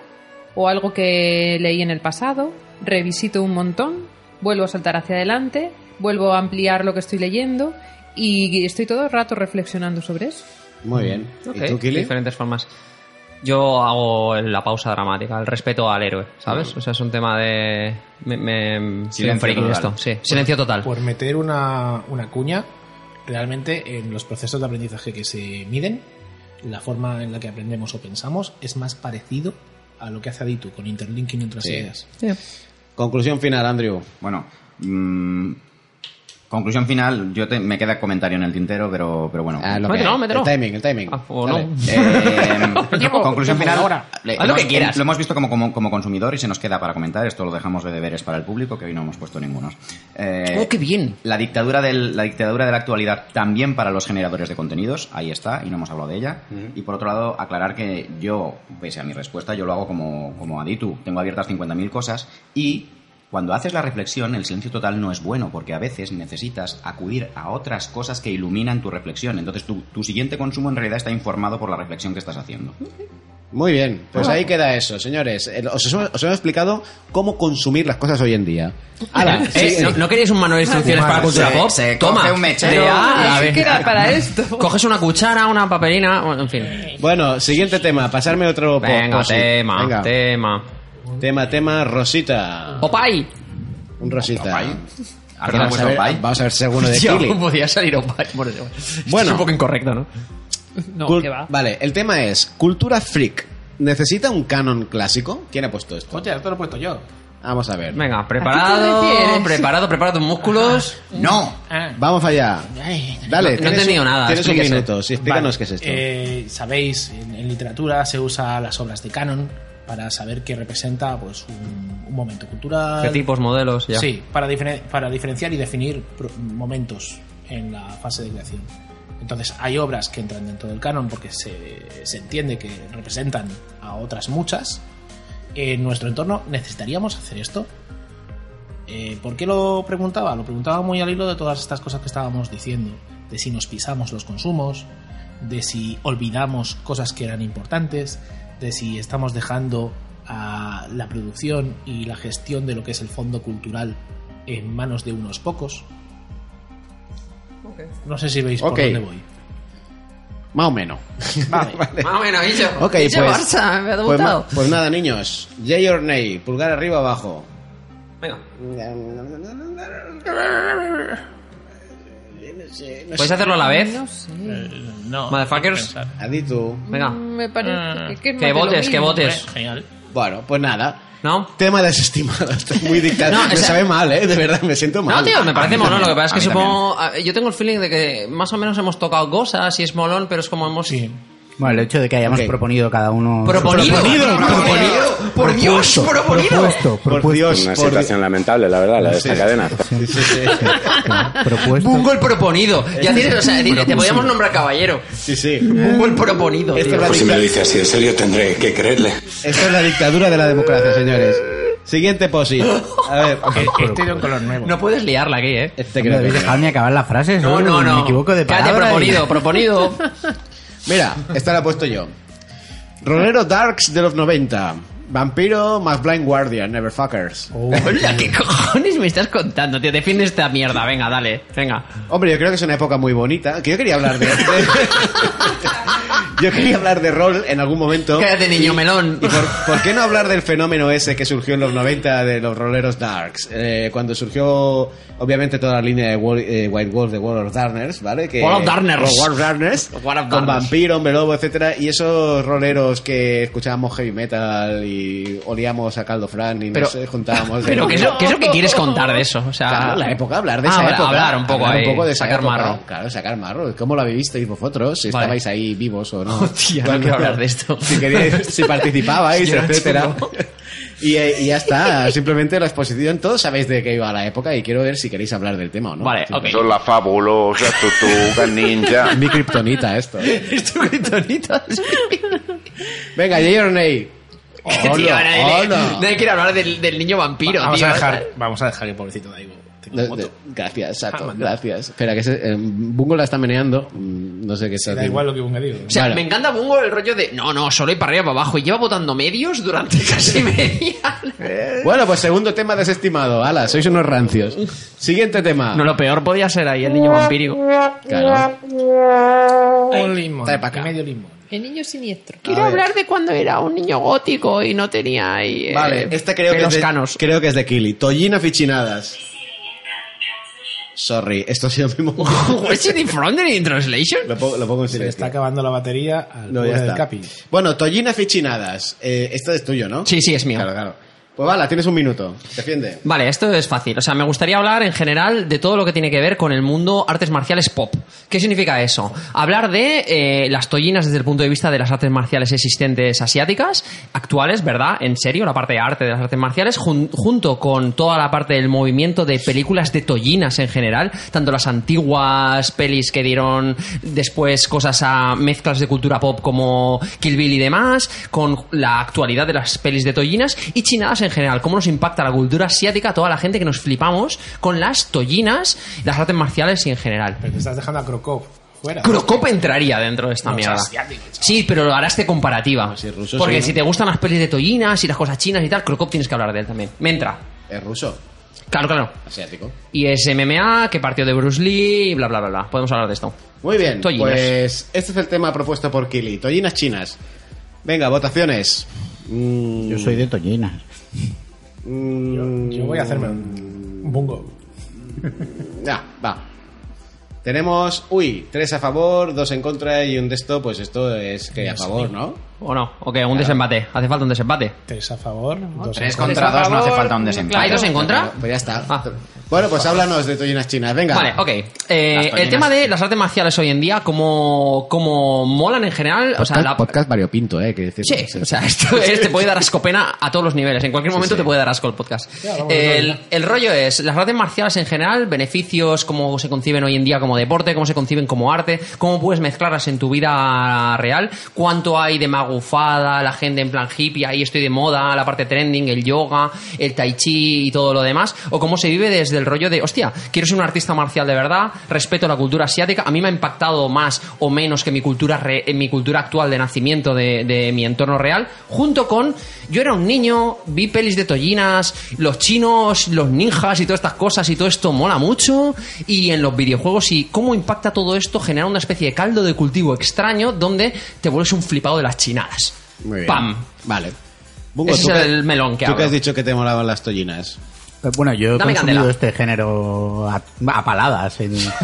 o algo que leí en el pasado, revisito un montón, vuelvo a saltar hacia adelante, vuelvo a ampliar lo que estoy leyendo, y estoy todo el rato reflexionando sobre eso. Muy bien. Ok, ¿Y tú, Kili? Diferentes formas. Yo hago la pausa dramática, el respeto al héroe, ¿sabes? O sea, es un tema de... Me, me- Silencio total. esto, sí. Silencio total. Por meter una, una cuña, realmente en los procesos de aprendizaje que se miden, la forma en la que aprendemos o pensamos es más parecido a lo que hace Aditu con interlinking entre Sí. ideas. Conclusión final, Andrew. Bueno, mm, conclusión final, yo te- me queda comentario en el tintero, pero, pero bueno. Ah, lo Mételo, que- mételo. El timing, el timing. Ah, o no. Eh, *laughs* conclusión final. le- Haz lo hemos- que quieras. Lo hemos visto como, como, como consumidor y se nos queda para comentar. Esto lo dejamos de deberes para el público, que hoy no hemos puesto ningunos. Eh, ¡Oh, qué bien! La dictadura, del, la dictadura de la actualidad también para los generadores de contenidos, ahí está, y no hemos hablado de ella. Y por otro lado, aclarar que yo, pese a mi respuesta, yo lo hago como, como Aditu. Tengo abiertas 50.000 cosas y cuando haces la reflexión, el silencio total no es bueno, porque a veces necesitas acudir a otras cosas que iluminan tu reflexión. Entonces tu, tu siguiente consumo en realidad está informado por la reflexión que estás haciendo. Muy bien, pues ahí queda eso, señores. Eh, Os, os- os hemos explicado cómo consumir las cosas hoy en día. Ala, Eh, sí, ¿no, no queréis un manual de instrucciones para cultura se- pop? se Toma. coge un mechero Ya, Ah, a ver. que era para *laughs* esto. Coges una cuchara, una papelina, bueno, en fin. Bueno, siguiente tema, pasarme otro po- Venga, tema, Venga. tema. Tema, tema, Rosita. Opay. Un Rosita. ¿Alguien *laughs* ha Vamos a, ver, vamos a ver si alguno de *laughs* Yo Kili. podía salir Opay. *laughs* Bueno, es un poco incorrecto, ¿no? No, Cul- que va. Vale, el tema es cultura freak. ¿Necesita un canon clásico? ¿Quién ha puesto esto? Hostia, esto lo he puesto yo. Vamos a ver. Venga, ¿A qué preparado, preparado, prepara tus músculos. ¡No! Vamos allá. Dale, No- no he entendido un- nada, Tienes un minuto, sí, explícanos Vale. qué es esto. Eh, Sabéis, en, en literatura se usa las obras de canon para saber qué representa pues un, un momento cultural. ¿Qué tipos, modelos? Ya. Sí, para, diferen- para diferenciar y definir momentos en la fase de creación. Entonces, hay obras que entran dentro del canon porque se, se entiende que representan a otras muchas en nuestro entorno necesitaríamos hacer esto. Eh, ¿Por qué lo preguntaba? Lo preguntaba muy al hilo de todas estas cosas que estábamos diciendo, de si nos pisamos los consumos, de si olvidamos cosas que eran importantes, de si estamos dejando a la producción y la gestión de lo que es el fondo cultural en manos de unos pocos. No sé si veis por dónde voy. Más o menos. *laughs* Más o menos, Iso. Ok, Iso pues, Barça, me ha pues, ma- pues nada, niños. Yay or nay. Pulgar arriba o abajo. Venga. ¿Puedes hacerlo a la vez? No sé. No. Motherfuckers. Adi tú. Venga. Me parece que, votes, que votes. Genial. Bueno, pues nada. ¿No? Tema desestimado. *laughs* Estoy muy dictado. No, o me sea- sabe mal, ¿eh? De verdad, me siento mal. No, tío, me parece molón. Lo que pasa es que supongo. Yo tengo el feeling de que más o menos hemos tocado cosas y es molón, pero es como hemos. Sí. Bueno, el hecho de que hayamos Ok. proponido cada uno... Proponido. Proponido, proponido. Por Dios, proponido. Propuesto, Por propuesto. Dios, Una por situación lamentable, la verdad, la de esta cadena. Sí, sí, sí. *laughs* Propuesto. Bungo el proponido. Ya tienes, o sea, te podíamos nombrar caballero. Sí, sí. Bungo el proponido. Esto tío. es la Pues si me lo dice así en serio, tendré que creerle. Esto es la dictadura de la democracia, señores. Siguiente posit. A ver. *laughs* Este de un color nuevo. No puedes liarla aquí, ¿eh? Este ¿No creo que debéis dejarme acabar la frase? No, no, no. Me equivoco de Cállate, palabra. y- proponido, proponido. *laughs* Mira, esta la he puesto yo. Rolero Darks de los 90. Vampiro más Blind Guardian, Neverfuckers. Hola, ¿qué cojones me estás contando, tío? Defiende esta mierda. Venga, dale. Venga. Hombre, yo creo que es una época muy bonita. Que yo quería hablar de. *laughs* yo quería hablar de rol en algún momento. Cállate, niño melón. ¿Y por, por qué no hablar del fenómeno ese que surgió en los 90 de los roleros darks? Eh, cuando surgió, obviamente, toda la línea de Wall- eh, White Wolf de World of Darkness, ¿vale? Que, World of Darkness. o World of Darkness. Con. Vampiro, Hombre Lobo, etcétera Y esos roleros que escuchábamos heavy metal y olíamos a caldo fran y Pero- nos juntábamos. de- Pero, ¿qué es, lo, qué es lo que quieres contar de eso? O sea, Claro, la época, hablar de Ah, esa hablar- época. Hablar un poco Hablar ahí, un poco de sacar marro. Claro, sacar marro. ¿Cómo la vivisteis vosotros? Si Vale. estabais ahí vivos o no. *laughs* Hostia, no Bueno, quiero hablar de esto. Si, queríais, si participabais, *laughs* etcétera. Y, eh, y ya está. Simplemente la exposición, todos sabéis de qué iba la época y quiero ver si queréis hablar del tema o no. Vale, ok. Son las fabulosas tortugas ninja. *laughs* Mi kriptonita esto. ¿Es tu gritonita? Venga, Jay or Nay. Oh, Tío, no, nadie, oh, le- no. nadie quiere hablar del, del niño vampiro, vamos, tío. a dejar, vamos a dejar que pobrecito Daigo moto. gracias, Sato. Ah, manda. gracias. Espera, que se, eh, Bungo la está meneando. Mm, No sé qué Sí, está da igual lo que digo. O sea, Vale. me encanta Bungo el rollo de no, no, solo hay para arriba para abajo y lleva votando medios durante casi *laughs* media. Bueno, pues segundo tema desestimado. Ala, sois unos rancios. Siguiente tema. No, lo peor podía ser ahí el niño vampírico. Claro. Un limón. trae pa' acá. medio limón. El niño siniestro. Quiero hablar de cuando era un niño gótico y no tenía ahí. eh, Vale, esta creo que, es de, canos. creo que es de Kili. Tollina Fichinadas. Sorry, esto ha sido mi momento. *laughs* What's it from the translation? Lo pongo, lo pongo en Se le silencio. está acabando la batería al No, ya del está. Capi. Bueno, Tollina Fichinadas. Eh, esto es tuyo, ¿no? Sí, sí, es mío. Claro, claro. Pues vale, tienes un minuto. Defiende. Vale, esto es fácil. O sea, me gustaría hablar en general de todo lo que tiene que ver con el mundo artes marciales pop. ¿Qué significa eso? Hablar de eh, las tollinas desde el punto de vista de las artes marciales existentes asiáticas, actuales, ¿verdad? En serio, la parte de arte de las artes marciales, jun- junto con toda la parte del movimiento de películas de tollinas en general, tanto las antiguas pelis que dieron después cosas a mezclas de cultura pop como Kill Bill y demás, con la actualidad de las pelis de tollinas y chinadas en general, cómo nos impacta la cultura asiática a toda la gente que nos flipamos con las tollinas, las artes marciales y en general. Pero te estás dejando a Krokov fuera. Crocop entraría dentro de esta No, mierda. asiático. Sí, pero lo harás de comparativa. si es ruso, Porque sí, ¿no? si te gustan las pelis de tollinas y las cosas chinas y tal, Crocop tienes que hablar de él también. Me entra. Es ruso. Claro, claro. Asiático. Y es MMA, que partió de Bruce Lee, y bla, bla, bla, bla. Podemos hablar de esto. Muy bien, Tollinas. pues este es el tema propuesto por Kili. Tollinas chinas. Venga, votaciones. Mm, Yo soy de Tollinas. Mm, Yo voy a hacerme un, un bungo. Ya, va. Tenemos, uy, tres a favor, dos en contra y un de esto, pues esto es que a favor, ¿no? ¿O no? Ok, un desempate. Hace falta un desempate. Tres a favor, dos Tres en contra. contra dos no hace falta un desempate. ¿Hay dos en contra? Pues ya está. Ah. Bueno, pues háblanos de Tollinas chinas. Venga. Vale, ok. Eh, el tema de las artes marciales hoy en día, como, como molan en general. O sea, Podcast, la, podcast variopinto, ¿eh? Que decir, Sí, o sea, esto *laughs* es- te puede dar ascopena a todos los niveles. En cualquier momento sí. te puede dar asco el podcast. El, el rollo es, las artes marciales en general, beneficios, cómo se conciben hoy en día como deporte, cómo se conciben como arte, cómo puedes mezclarlas en tu vida real, cuánto hay de, mago- magufada, la gente en plan hippie, ahí estoy de moda, la parte trending, el yoga, el tai chi y todo lo demás, o cómo se vive desde el rollo de, hostia, quiero ser un artista marcial de verdad, respeto la cultura asiática, a mí me ha impactado más o menos que mi cultura, re- en mi cultura actual de nacimiento de, de mi entorno real, junto con, yo era un niño, vi pelis de tollinas, los chinos, los ninjas y todas estas cosas y todo esto mola mucho, y en los videojuegos y cómo impacta todo esto, genera una especie de caldo de cultivo extraño donde te vuelves un flipado de las chinadas. Muy bien. ¡Pam! Vale. Bungo, Ese ¿tú es el melón que Tú abro. que has dicho que te molaban las tollinas. Eh, Bueno, yo he Dame consumido candela. este género a, a paladas en, en la *laughs*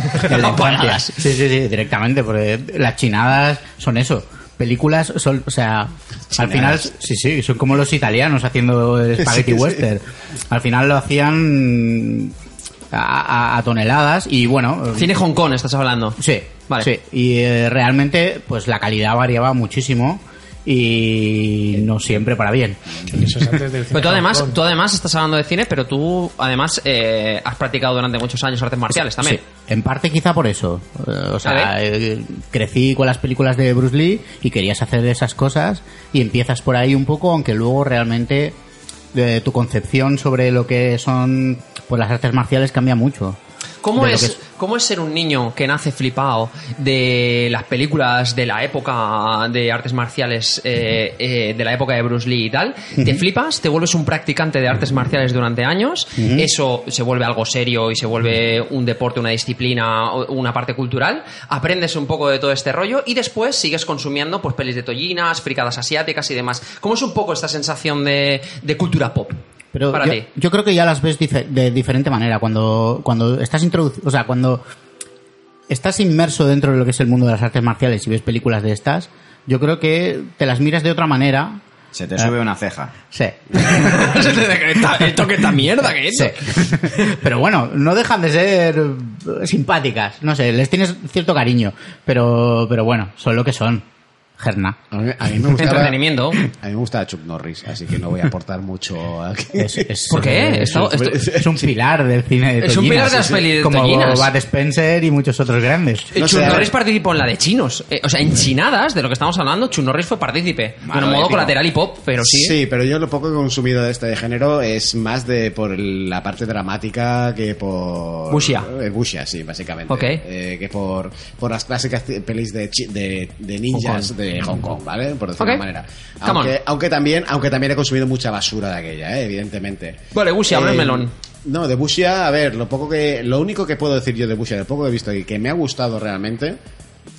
A infancia. paladas. Sí, sí, sí, directamente, porque las chinadas son eso. Películas son, o sea, al final, sí, sí, son como los italianos haciendo el spaghetti Sí, sí. western. Al final lo hacían a, a- a toneladas y bueno. Cine Hong Kong, estás hablando. Sí, Vale. sí. Y eh, realmente, pues la calidad variaba muchísimo y no siempre para bien. Eso es antes del Pero tú además, tú además estás hablando de cine, pero tú además eh, has practicado durante muchos años artes marciales también. Sí, en parte quizá por eso. Eh, o sea, ver. eh, crecí con las películas de Bruce Lee y querías hacer esas cosas y empiezas por ahí un poco, aunque luego realmente eh, tu concepción sobre lo que son pues las artes marciales cambia mucho. ¿Cómo es, ¿Cómo es ser un niño que nace flipado de las películas de la época de artes marciales, eh, eh, de la época de Bruce Lee y tal? Te flipas, te vuelves un practicante de artes marciales durante años, eso se vuelve algo serio y se vuelve un deporte, una disciplina, una parte cultural, aprendes un poco de todo este rollo y después sigues consumiendo pues pelis de tollinas, fricadas asiáticas y demás. ¿Cómo es un poco esta sensación de, de cultura pop? Pero para yo, ti. yo creo que ya las ves dife- de diferente manera. Cuando, cuando estás introducido, o sea, cuando estás inmerso dentro de lo que es el mundo de las artes marciales y ves películas de estas, yo creo que te las miras de otra manera. Se te sube una ceja. Sí. *laughs* ¿Esto qué esta mierda que es? Sí. Pero bueno, no dejan de ser eh, simpáticas. No sé, les tienes cierto cariño. Pero, pero bueno, son lo que son. Gerna. A mí, a mí me gustaba, Entretenimiento. A mí me gustaba Chuck Norris, así que no voy a aportar mucho aquí. Es, es- ¿Por qué? Es, Esto- es- esto- es un pilar del cine de Es un pilar de las pelis de Como tollinas. Bud Spencer y muchos otros grandes. Eh, No Chuck Norris participó en la de chinos. Eh, o sea, en chinadas, de lo que estamos hablando, Chuck Norris fue partícipe. Bueno, en modo colateral y pop, pero sí. Sí, pero yo lo poco que he consumido de este género es más de por la parte dramática que por... Wuxia. Eh, wuxia, sí, básicamente. Ok. Eh, que por, por las clásicas pelis de, chi- de, de ninjas Kong. De Hong Kong, ¿vale? Por decirlo Ok. de manera. Aunque, también, aunque también he consumido mucha basura de aquella, ¿eh? evidentemente. Vale, abre el Eh, melón. No, de Bushia, a ver, lo poco que, lo único que puedo decir yo de Bushia, de poco que he visto y que me ha gustado realmente,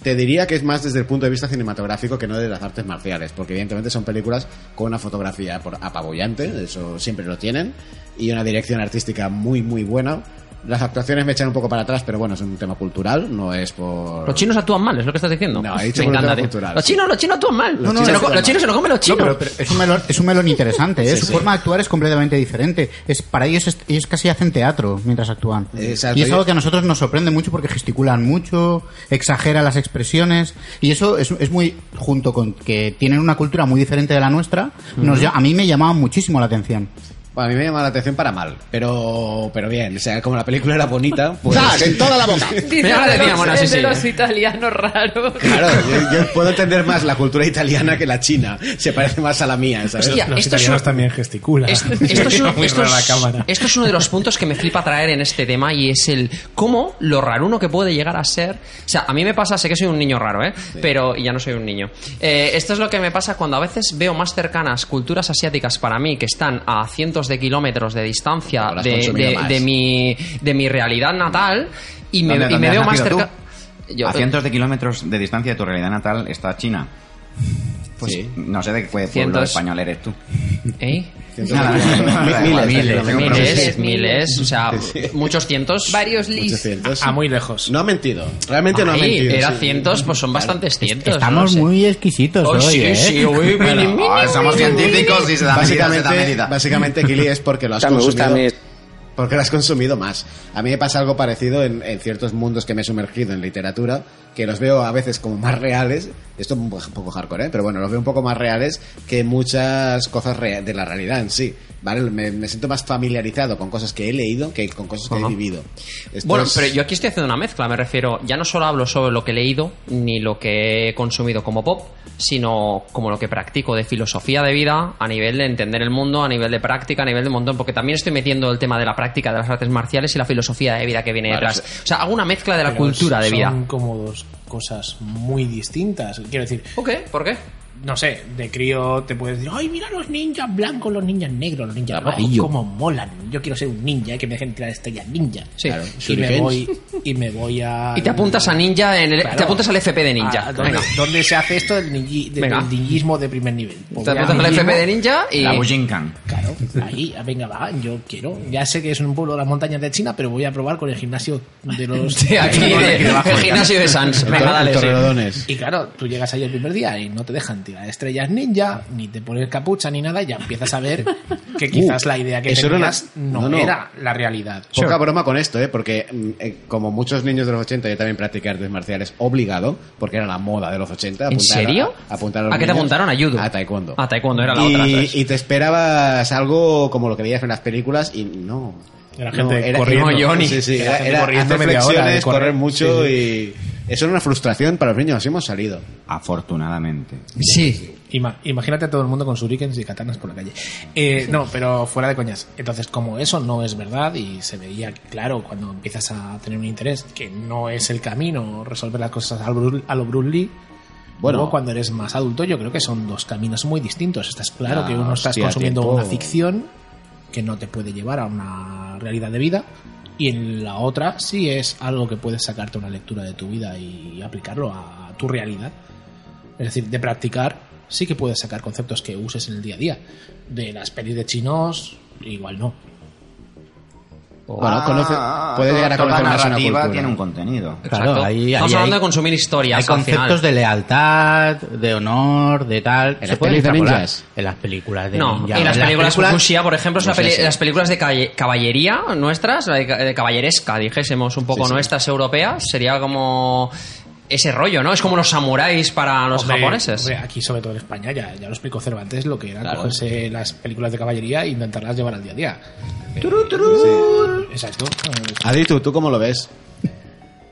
te diría que es más desde el punto de vista cinematográfico que no de las artes marciales, porque evidentemente son películas con una fotografía por- apabullante, eso siempre lo tienen, y una dirección artística muy, muy buena. Las actuaciones me echan un poco para atrás, pero bueno, es un tema cultural, no es por... Los chinos actúan mal, es lo que estás diciendo. No, he dicho Me por un encanta, tema tío. cultural, Los chinos, los chinos actúan mal. Los Se chinos lo co- actúan los chinos se lo comen los No, chinos. pero, pero es un melón, es un melón interesante, ¿eh? Sí, su sí. forma de actuar es completamente diferente. Es, para ellos, es- ellos casi hacen teatro mientras actúan. Exacto. Y es algo que a nosotros nos sorprende mucho porque gesticulan mucho, exageran las expresiones, y eso es, es muy, junto con que tienen una cultura muy diferente de la nuestra, nos, lla- a mí me llamaba muchísimo la atención. Bueno, a mí me llama la atención para mal, pero, pero bien, o sea, como la película era bonita, *laughs* pues... ¡Zas! En toda la boca. Me llama la de atención, bueno, sí, los italianos raros. Claro, *laughs* yo, yo puedo entender más la cultura italiana que la china. Se parece más a la mía, ¿sabes? Hostia, Los esto es italianos un- también gesticulan. Esto, *laughs* esto es, un- Muy esto rara es- la cámara. esto es uno de los puntos que me flipa traer en este tema y es el cómo lo raruno que puede llegar a ser. O sea, a mí me pasa, sé que soy un niño raro, ¿eh? Pero ya no soy un niño. Eh, esto es lo que me pasa cuando a veces veo más cercanas culturas asiáticas para mí que están a cientos de kilómetros de distancia de, de- mi, de mi realidad natal y me, ¿Dónde- y me veo más cerca. Yo- a cientos de kilómetros de distancia de tu realidad natal está China. Pues, Sí. No sé de qué pueblo Cientos. español eres tú. ¿eh? Miles, miles, o sea, muchos cientos. Varios lis. A muy lejos. No ha mentido. Realmente no ha mentido. era sí. cientos, pues son bastantes cientos. Estamos no sé. muy exquisitos Oh, hoy, sí, ¿eh? sí, uy, Bueno, mini, mini, Ah, somos científicos y se da medida, Básicamente, medida. básicamente, Kili, es porque lo O has me gusta porque lo has consumido más. A mí me pasa algo parecido en, en ciertos mundos que me he sumergido en literatura, que los veo a veces como más reales, esto es un poco- hardcore, ¿eh? pero bueno, los veo un poco más reales que muchas cosas de la realidad en sí. ¿vale? Me, me siento más familiarizado con cosas que he leído que con cosas que he vivido. Esto Bueno, es- pero yo aquí estoy haciendo una mezcla, me refiero, ya no solo hablo sobre lo que he leído, ni lo que he consumido como pop, sino como lo que practico de filosofía de vida, a nivel de entender el mundo, a nivel de práctica, a nivel de montón, porque también estoy metiendo el tema de la práctica de las artes marciales y la filosofía de vida que viene Vale, detrás. O sea, hago una mezcla de la Pero cultura de vida. Son como dos cosas muy distintas. Quiero decir. ¿Por qué? ¿Por qué? No sé, de crío te puedes decir, ay, mira los ninjas blancos, los ninjas negros, los ninjas rojos, Amarillo. cómo molan. Yo quiero ser un ninja y que me dejen tirar estrellas ninja. Sí. Claro, y me voy y me voy a Y te apuntas a ninja, en el, Claro. te apuntas al FP de ninja. ¿dónde, Venga. dónde se hace esto del, ninji- del Venga. ninjismo de primer nivel? Pues Te apuntas al. FP de ninja y... La Bujinkan. Claro, ahí, venga, va, yo quiero. Ya sé que es un pueblo de las montañas de China, pero voy a probar con el gimnasio de los. *laughs* Sí, aquí, *laughs* el gimnasio de Sans. Venga, dale, sí. Y claro, tú llegas ahí el primer día y no te dejan tirar estrellas ninja, ni te pones capucha ni nada, y ya empiezas a ver *laughs* que quizás Uh, la idea que eso era tenías una- no, no, no. era la realidad. Poca broma con esto, ¿eh? porque mm, eh, como muchos niños de los 80 yo también practiqué artes marciales obligado, porque era la moda de los 80. ¿En serio? A, apuntar a, ¿A qué te apuntaron? ¿A judo? A taekwondo. A taekwondo era la y, otra. ¿sabes? y te esperabas algo como lo que veías en las películas y no. Era No, gente era- corriendo. no, Johnny. Sí, sí, Era era, gente era corriendo hacer media hora de correr. correr mucho Sí, y... Eso era una frustración para los niños, así hemos salido. Afortunadamente. Sí. Ima- imagínate a todo el mundo con shurikens y katanas por la calle. Eh, no, pero fuera de coñas. Entonces, como eso no es verdad y se veía claro cuando empiezas a tener un interés que no es el camino resolver las cosas a lo Bruce, a lo Bruce Lee. Bueno. Luego, cuando eres más adulto, yo creo que son dos caminos muy distintos. Estás claro Ah, que uno estás hostia, consumiendo tiempo. una ficción que no te puede llevar a una realidad de vida. Y en la otra sí es algo que puedes sacarte una lectura de tu vida y aplicarlo a tu realidad. Es decir, de practicar sí que puedes sacar conceptos que uses en el día a día. De las pelis de chinos, igual no. Bueno, conoce, Ah, puede llegar a conocer más una narrativa cultura. tiene un contenido. Exacto. ahí- Estamos ahí hablando hay- de consumir historias. Hay conceptos final. de lealtad, de honor, de tal. En las pelis de extrapolar. ninjas. En las películas de No, ninjas. y las En películas Fukushia, por ejemplo, es la pues peli- las películas de caballería nuestras, la de, ca- de caballeresca, dijésemos un poco Sí, sí. nuestras europeas, sería como ese rollo, ¿no? Es como los samuráis para los Hombre, japoneses. hombre, aquí, sobre todo en España, ya, ya lo explicó Cervantes, lo que era cogerse las películas de caballería e intentarlas llevar al día a día. Exacto. Aditu, ¿tú cómo lo ves?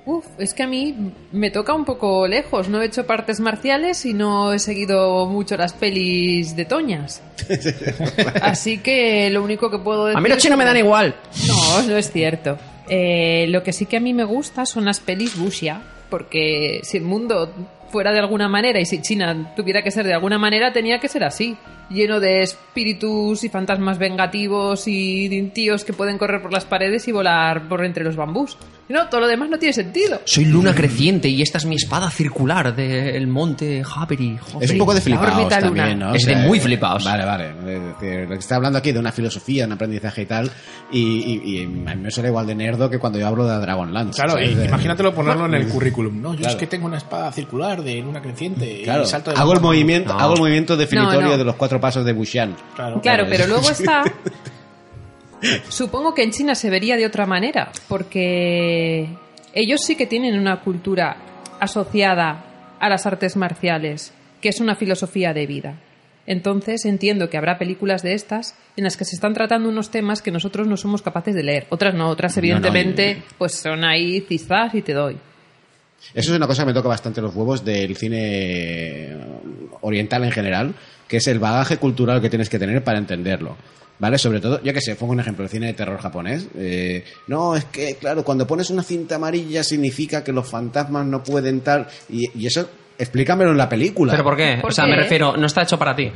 Uf, es que a mí me toca un poco lejos. No he hecho partes marciales y no he seguido mucho las pelis de Toñas. *laughs* Así que lo único que puedo decir. a mí los chinos me dan igual. No, no es cierto. Eh, lo que sí que a mí me gusta son las pelis Bushia, porque si el mundo fuera de alguna manera y si China tuviera que ser de alguna manera, tenía que ser así. Lleno de espíritus y fantasmas vengativos y tíos que pueden correr por las paredes y volar por entre los bambús. No, todo lo demás no tiene sentido. Soy luna creciente y esta es mi espada circular del monte Haveri. Es un poco de órbita también, luna. ¿no? Es de muy flipaos. Vale, vale. Lo que está hablando aquí de una filosofía, un aprendizaje y tal, y, y- y a mí me suena igual de nerdo que cuando yo hablo de Dragonlance. Claro, ¿sabes? y De- imagínatelo ponerlo en el currículum. No, yo Claro. es que tengo una espada circular de luna creciente Claro, y salto de hago el movimiento, No. hago el movimiento definitorio No, no. de los cuatro pasos de Bushan. Claro, Claro, pero luego está. *laughs* Supongo que en China se vería de otra manera, porque ellos sí que tienen una cultura asociada a las artes marciales, que es una filosofía de vida. Entonces entiendo que habrá películas de estas en las que se están tratando unos temas que nosotros no somos capaces de leer. Otras no, otras evidentemente pues son ahí cizás y te doy. Eso es una cosa que me toca bastante los huevos del cine oriental en general, que es el bagaje cultural que tienes que tener para entenderlo. ¿Vale? Sobre todo, yo que sé, pongo un ejemplo, el cine de terror japonés. Eh, no, es que, claro, cuando pones una cinta amarilla significa que los fantasmas no pueden tal. Y, y eso, explícamelo en la película. ¿Pero por qué? ¿Por o sea, qué? me refiero, no está hecho para ti.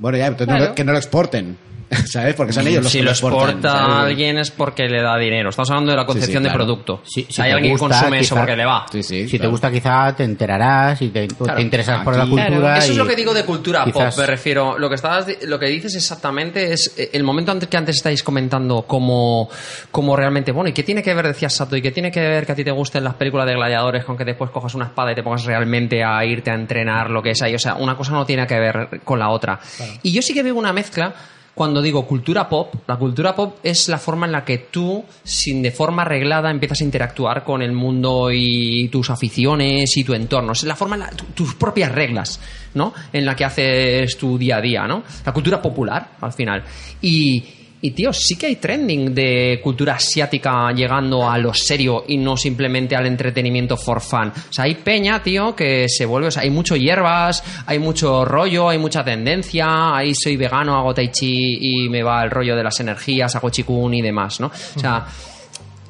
Bueno, ya, entonces no- que no lo exporten. *laughs* ¿Sabes? Porque son ellos los si que lo exportan, exporta ¿sabes? a alguien es porque le da dinero. Estamos hablando de la concepción Sí, sí, claro. de producto. Si- si Hay te alguien gusta, que consume eso quizá- porque le va. Sí, sí, Si te claro. gusta, quizá te enterarás y te, Claro. te interesas por la Aquí- cultura. Claro. Eso es y lo que digo de cultura quizás- pop, me refiero. Lo que estabas, di- lo que dices exactamente es eh, el momento antes que antes estáis comentando como, como realmente, bueno, ¿y qué tiene que ver, decías Sato, y qué tiene que ver que a ti te gusten las películas de gladiadores con que después cojas una espada y te pongas realmente a irte a entrenar lo que es ahí? O sea, una cosa no tiene que ver con la otra. Y yo sí que veo una mezcla cuando digo cultura pop, la cultura pop es la forma en la que tú, sin de forma arreglada, empiezas a interactuar con el mundo y tus aficiones y tu entorno. Es la forma, en la- tu- tus propias reglas, ¿no? En la que haces tu día a día, ¿no? La cultura popular, al final. Y, y tío, sí que hay trending de cultura asiática llegando a lo serio y no simplemente al entretenimiento for fun. O sea, hay peña, tío, que se vuelve. O sea, hay mucho hierbas, hay mucho rollo, hay mucha tendencia. Ahí soy vegano, hago tai chi y me va el rollo de las energías, hago chikun y demás, ¿no? O sea,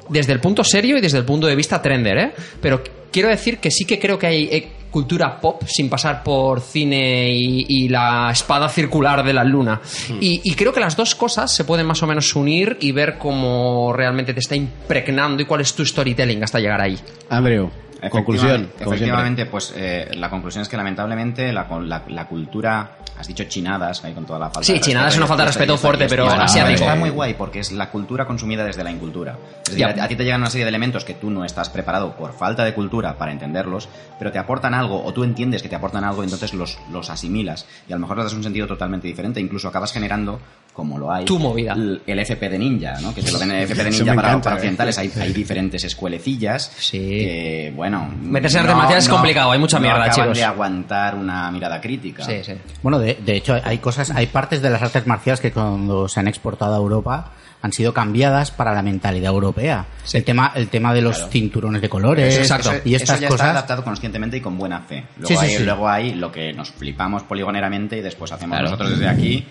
desde el punto serio y desde el punto de vista trender, ¿eh? Pero quiero decir que sí que creo que hay eh, cultura pop sin pasar por cine y, y la espada circular de la luna. Y, y creo que las dos cosas se pueden más o menos unir y ver cómo realmente te está impregnando y cuál es tu storytelling hasta llegar ahí. Andrew, conclusión. Efectivamente, pues eh, la conclusión es que lamentablemente la, la, la cultura, has dicho chinadas, ahí con toda la falta Sí, de chinadas es una falta de respeto fuerte, pero está- muy guay porque es la cultura consumida desde la incultura. Es decir, a, a ti te llegan una serie de elementos que tú no estás preparado por falta de cultura para entenderlos, pero te aportan algo o tú entiendes que te aportan algo entonces los, los asimilas. Y a lo mejor le das un sentido totalmente diferente, incluso acabas generando como lo hay Tu movida. el, el FP de ninja, ¿no? Que te lo ven el FP de *laughs* Eso ninja para, encanta, para ¿eh? occidentales. Hay, hay diferentes escuelecillas que, bueno... Meterse en artes marciales es complicado, hay mucha no mierda, acaban chicos. de aguantar una mirada crítica. Sí, sí. Bueno, de, de hecho, hay cosas, hay partes de las artes marciales que cuando se han exportado a Europa han sido cambiadas para la mentalidad europea. El tema, el tema de los cinturones de colores Eso- eso- y eso estas ya está cosas. adaptado conscientemente y con buena fe. Luego, Sí, sí, hay, sí. luego hay lo que nos flipamos poligoneramente y después hacemos Claro. nosotros desde aquí.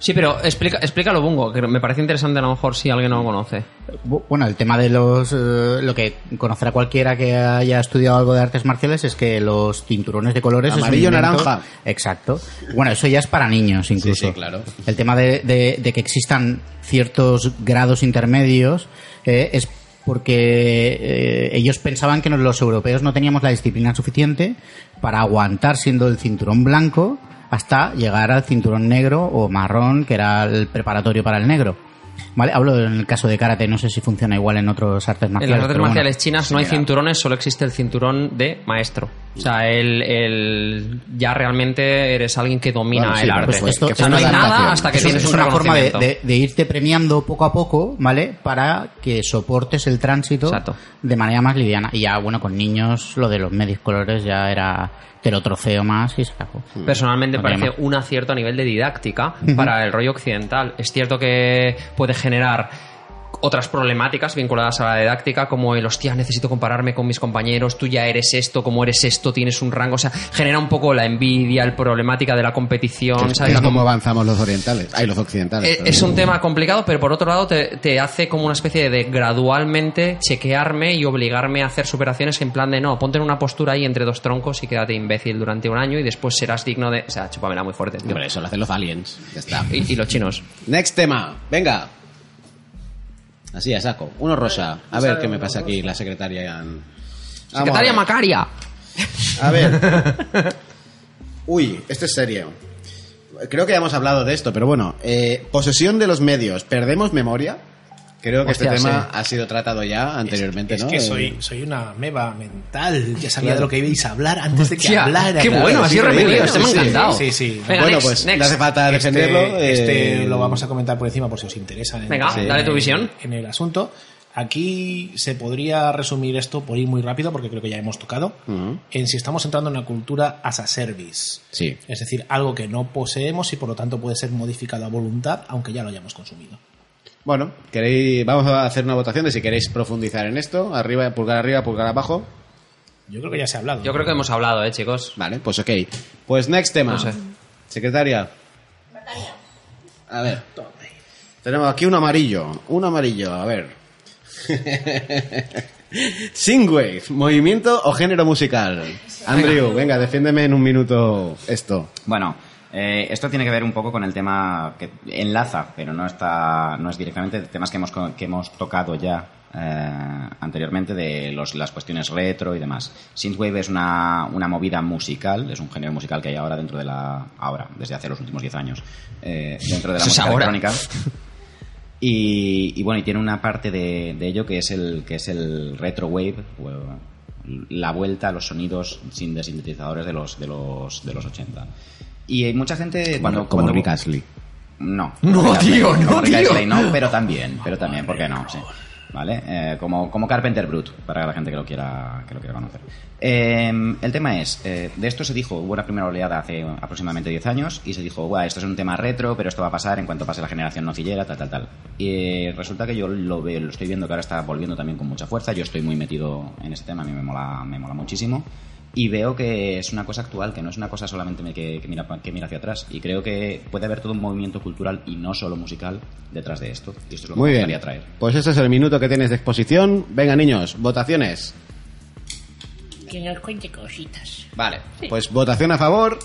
Sí, pero explica, explícalo, Bungo, que me parece interesante a lo mejor si alguien no lo conoce. Bu- Bueno, el tema de los. eh, lo que conocerá cualquiera que haya estudiado algo de artes marciales es que los cinturones de colores. Amarillo, naranja. Exacto. Bueno, eso ya es para niños incluso. sí, claro. El tema de, de- de que existan ciertos grados intermedios eh, es porque eh, ellos pensaban que los europeos no teníamos la disciplina suficiente para aguantar siendo el cinturón blanco hasta llegar al cinturón negro o marrón, que era el preparatorio para el negro. ¿Vale? Hablo en el caso de karate, no sé si funciona igual en otras artes En marciales. las artes bueno. marciales chinas no hay cinturones, solo existe el cinturón de maestro. O sea, el, el- ya realmente eres alguien que domina Bueno, sí, el arte. pues esto- o sea, no hay nada hasta que Eso tienes es un una forma de, reconocimiento. de- de irte premiando poco a poco, ¿vale? Para que soportes el tránsito Exacto. de manera más liviana. Y ya, bueno, con niños lo de los medios colores ya era te lo troceo más y se acabó. Personalmente No me tiene parece un acierto a nivel de didáctica para el rollo occidental. Es cierto que puede generar otras problemáticas vinculadas a la didáctica, como el hostia, necesito compararme con mis compañeros, tú ya eres esto, como eres esto, tienes un rango. O sea, genera un poco la envidia, la problemática de la competición. Es, ¿sabes? es Como- avanzamos los orientales. Ay, los occidentales. Eh. Es un tema complicado, pero por otro lado te, te hace como una especie de gradualmente chequearme y obligarme a hacer superaciones en plan de no, ponte en una postura ahí entre dos troncos y quédate imbécil durante un año y después serás digno de... O sea, chúpamela muy fuerte, tío. Hombre, eso lo hacen los aliens. Ya está. Y, y los chinos. Next tema. Venga. Así, a saco. Uno rosa. A ver qué me pasa aquí la secretaria. Secretaria. Macaria. A ver. *laughs* Uy, este es serio. Creo que ya hemos hablado de esto, pero bueno. eh, posesión de los medios. ¿Perdemos memoria? Creo que Hostia, este tema sí. ha sido tratado ya anteriormente, Es ¿no? que Eh, soy, soy una meba mental. Ya sabía Claro. de lo que ibais a hablar antes de que Hostia, hablara. qué claro. bueno, Es así repetido, este me ha Sí, sí, encantado. Sí, sí. Venga, bueno, next, pues next. no hace falta Este- defenderlo. Este, eh, lo vamos a comentar por encima por si os interesa. en- Venga, en- dale tu visión. En el asunto. Aquí se podría resumir esto por ir muy rápido, porque creo que ya hemos tocado, en si estamos entrando en una cultura as a service. Sí. Es decir, algo que no poseemos y por lo tanto puede ser modificado a voluntad, aunque ya lo hayamos consumido. Bueno, queréis, vamos a hacer una votación de si queréis profundizar en esto. Arriba, pulgar arriba, pulgar abajo. Yo creo que ya se ha hablado. Yo creo que hemos hablado, eh, chicos. Vale, pues ok. Pues next tema. No sé. Secretaria. A ver. Tenemos aquí un amarillo. Un amarillo, a ver. *laughs* Synthwave, movimiento o género musical. Andrew, venga, defiéndeme en un minuto esto. Bueno, eh, esto tiene que ver un poco con el tema que enlaza, pero no está, no es directamente temas que hemos que hemos tocado ya eh, anteriormente de los, las cuestiones retro y demás. Synthwave es una, una movida musical, es un género musical que hay ahora dentro de la ahora desde hace los últimos 10 años eh, dentro de la música ahora. electrónica. *laughs* Y, y bueno, y tiene una parte de, de ello que es el que es el retro wave, la vuelta a los sonidos sin de sintetizadores de los de los de los 80. Y hay mucha gente cuando como cuando Rick Astley. No. *laughs* No, Rick Astley. tío, no, tío. Astley no, pero también, pero también, ¿por qué no? Sí. ¿Vale? Eh, como, como Carpenter Brut, para la gente que lo quiera, que lo quiera conocer. Eh, el tema es, eh, de esto se dijo, hubo una primera oleada hace aproximadamente 10 años y se dijo, "Buah, esto es un tema retro, pero esto va a pasar en cuanto pase la generación nocillera, tal, tal, tal. Y eh, resulta que yo lo veo, lo estoy viendo que ahora está volviendo también con mucha fuerza, yo estoy muy metido en ese tema, a mí me mola, me mola muchísimo. Y veo que es una cosa actual, que no es una cosa solamente que, que mira, que mira hacia atrás. Y creo que puede haber todo un movimiento cultural y no solo musical detrás de esto. Y esto es lo que Muy me bien. gustaría traer. Pues ese es el minuto que tienes de exposición. Venga, niños, votaciones. Que nos cuente cositas. Vale. Pues votación a favor.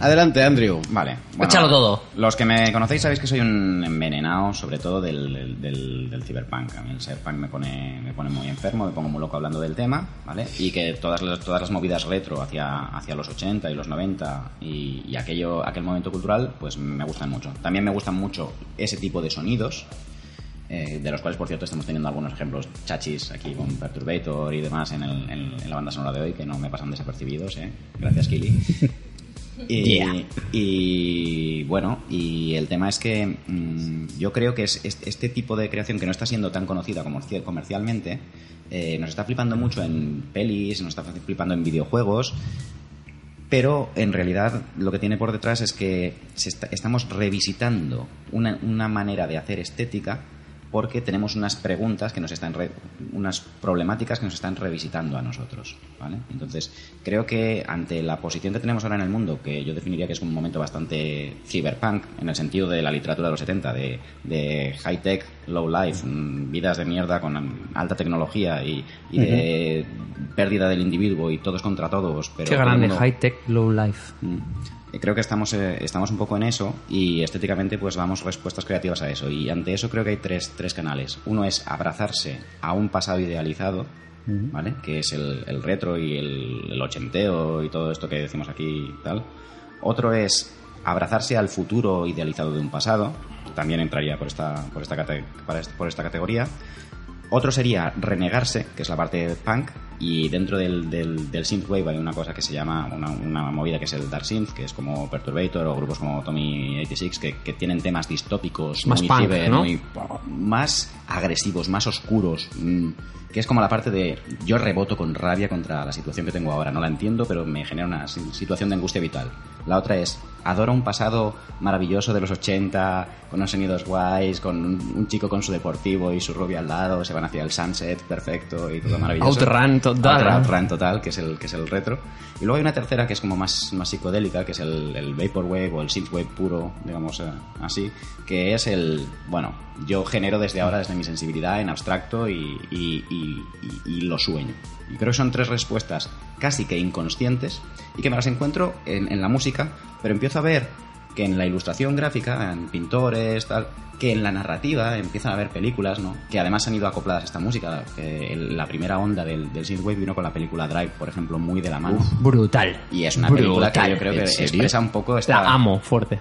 Adelante, Andrew. Vale. Échalo todo. Los que me conocéis sabéis que soy un envenenado, sobre todo del, del, del- del cyberpunk. A mí el cyberpunk me pone, me pone muy enfermo, me pongo muy loco hablando del tema, ¿vale? Y que todas las, todas las movidas retro hacia, hacia los 80 y los 90 y, y aquello, aquel momento cultural, pues me gustan mucho. También me gustan mucho ese tipo de sonidos, eh, de los cuales, por cierto, estamos teniendo algunos ejemplos chachis aquí con Perturbator y demás en, el- en- en la banda sonora de hoy que no me pasan desapercibidos, ¿eh? Gracias, Kili. *laughs* Y, Yeah. y, bueno, y el tema es que mm, yo creo que es, es- este tipo de creación que no está siendo tan conocida comerci- comercialmente, eh, nos está flipando mucho en pelis, nos está flipando en videojuegos, pero en realidad lo que tiene por detrás es que se está- estamos revisitando una, una manera de hacer estética porque tenemos unas preguntas que nos están re- unas problemáticas que nos están revisitando a nosotros ¿vale? entonces creo que ante la posición que tenemos ahora en el mundo que yo definiría que es un momento bastante cyberpunk en el sentido de la literatura de los 70 de, de high tech low life mm, vidas de mierda con alta tecnología y, y de pérdida del individuo y todos contra todos pero Qué grande, mundo- high tech, low life. Creo que estamos, eh, estamos un poco en eso y estéticamente pues damos respuestas creativas a eso. Y ante eso creo que hay tres, tres canales. Uno es abrazarse a un pasado idealizado, ¿vale? Que es el, el retro y el, el ochenteo y todo esto que decimos aquí y tal. Otro es abrazarse al futuro idealizado de un pasado. También entraría por esta, por esta, por esta categoría. Otro sería renegarse, que es la parte punk, y dentro del, del, del synthwave hay una cosa que se llama, una, una movida que es el dark synth, que es como Perturbator o grupos como Tommy 86, que, que tienen temas distópicos, Más muy punk, ciber, ¿no? muy más agresivos, más oscuros, mm, que es como la parte de yo reboto con rabia contra la situación que tengo ahora, no la entiendo, pero me genera una si- situación de angustia vital. La otra es adoro un pasado maravilloso de los 80, con unos sonidos guays, con un, un chico con su deportivo y su rubia al lado, se van hacia el sunset perfecto y todo maravilloso. Outrun total, total, que es el que es el retro. Y luego hay una tercera que es como más, más psicodélica, que es el, vaporwave o el synthwave puro, digamos eh, así, que es el, bueno, yo genero desde ahora, desde mi sensibilidad en abstracto y, y- lo sueño. Y creo que son tres respuestas casi que inconscientes y que me las encuentro en, en la música, pero empiezo a ver que en la ilustración gráfica, en pintores, tal, que en la narrativa empiezan a haber películas, ¿no? Que además han ido acopladas a esta música. que la primera onda del, del synthwave vino con la película Drive, por ejemplo, muy de la mano. Brutal. Y es una película que Brutal. yo creo que expresa un poco esta... La amo, fuerte.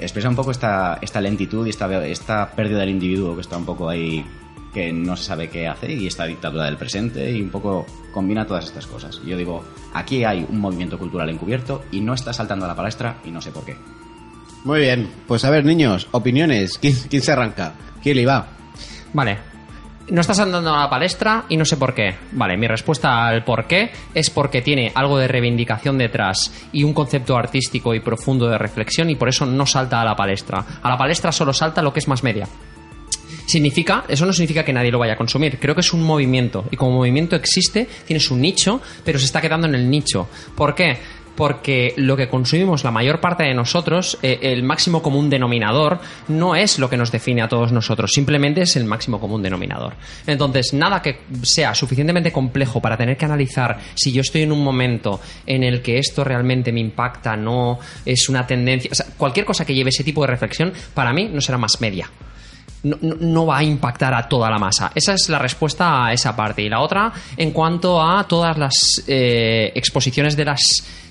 Expresa un poco esta, esta lentitud y esta, esta pérdida del individuo que está un poco ahí, que no se sabe qué hace, y esta dictadura del presente, y un poco combina todas estas cosas. Yo digo, aquí hay un movimiento cultural encubierto y no está saltando a la palestra y no sé por qué. Muy bien. Pues a ver, niños, opiniones. ¿Quién, se arranca? ¿Quién le va? Vale. No estás andando a la palestra y no sé por qué. Vale, mi respuesta al por qué es porque tiene algo de reivindicación detrás y un concepto artístico y profundo de reflexión y por eso no salta a la palestra. A la palestra solo salta lo que es más media. Significa, eso no significa que nadie lo vaya a consumir. Creo que es un movimiento. Y como movimiento existe, tiene su nicho, pero se está quedando en el nicho. ¿Por qué? Porque lo que consumimos la mayor parte de nosotros, eh, el máximo común denominador, no es lo que nos define a todos nosotros, simplemente es el máximo común denominador. Entonces, nada que sea suficientemente complejo para tener que analizar si yo estoy en un momento en el que esto realmente me impacta, no es una tendencia, o sea, cualquier cosa que lleve ese tipo de reflexión, para mí no será más media no, va a impactar a toda la masa. Esa es la respuesta a esa parte. Y la otra, en cuanto a todas las eh, exposiciones de las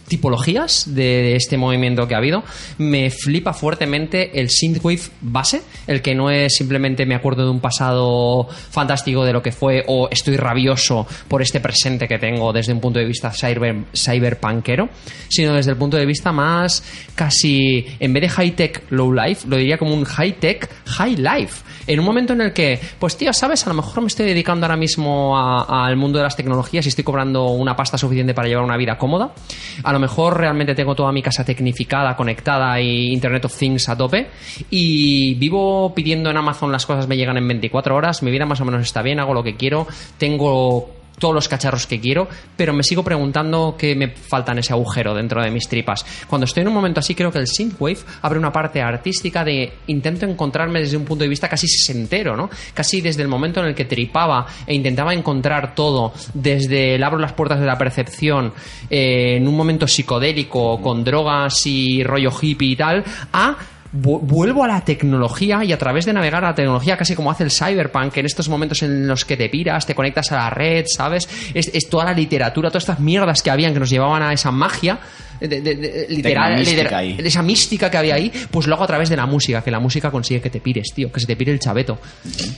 tipologías de este movimiento que ha habido. Me flipa fuertemente el synthwave base, el que no es simplemente me acuerdo de un pasado fantástico de lo que fue o estoy rabioso por este presente que tengo desde un punto de vista cyber, cyberpunkero, sino desde el punto de vista más casi, en vez de high-tech low life, lo diría como un high-tech high life. En un momento en el que, pues tío, ¿sabes? A lo mejor me estoy dedicando ahora mismo al mundo de las tecnologías y estoy cobrando una pasta suficiente para llevar una vida cómoda. A lo mejor realmente tengo toda mi casa tecnificada, conectada y Internet of Things a tope. Y vivo pidiendo en Amazon las cosas me llegan en 24 horas. Mi vida más o menos está bien, hago lo que quiero. Tengo todos los cacharros que quiero, pero me sigo preguntando qué me falta en ese agujero dentro de mis tripas. Cuando estoy en un momento así, creo que el synthwave abre una parte artística de intento encontrarme desde un punto de vista casi sesentero, ¿no? Casi desde el momento en el que tripaba e intentaba encontrar todo, desde el abro las puertas de la percepción, eh, en un momento psicodélico, con drogas y rollo hippie y tal, a vu- vuelvo a la tecnología y a través de navegar a la tecnología, casi como hace el cyberpunk, en estos momentos en los que te piras, te conectas a la red, ¿sabes? Es, es toda la literatura, todas estas mierdas que habían que nos llevaban a esa magia. De- de- de- literal, esa mística que había ahí, pues lo hago a través de la música, que la música consigue que te pires, tío, que se te pire el chaveto.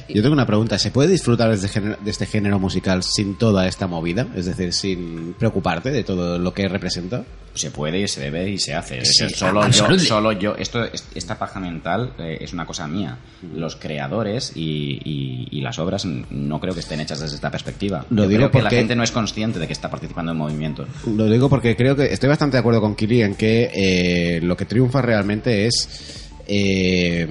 Yo tengo una pregunta. ¿Se puede disfrutar de este, género, de este género musical sin toda esta movida? Es decir, sin preocuparte de todo lo que representa. Se puede, se debe y se hace. Sí, decir, solo yo, solo yo. Esto, es- esta paja mental eh, es una cosa mía. Los creadores y, y- y las obras no creo que estén hechas desde esta perspectiva. Lo Yo digo creo que la porque- gente no es consciente de que está participando en movimiento. Lo digo porque creo que estoy bastante de acuerdo con Kili en que eh, lo que triunfa realmente es. eh,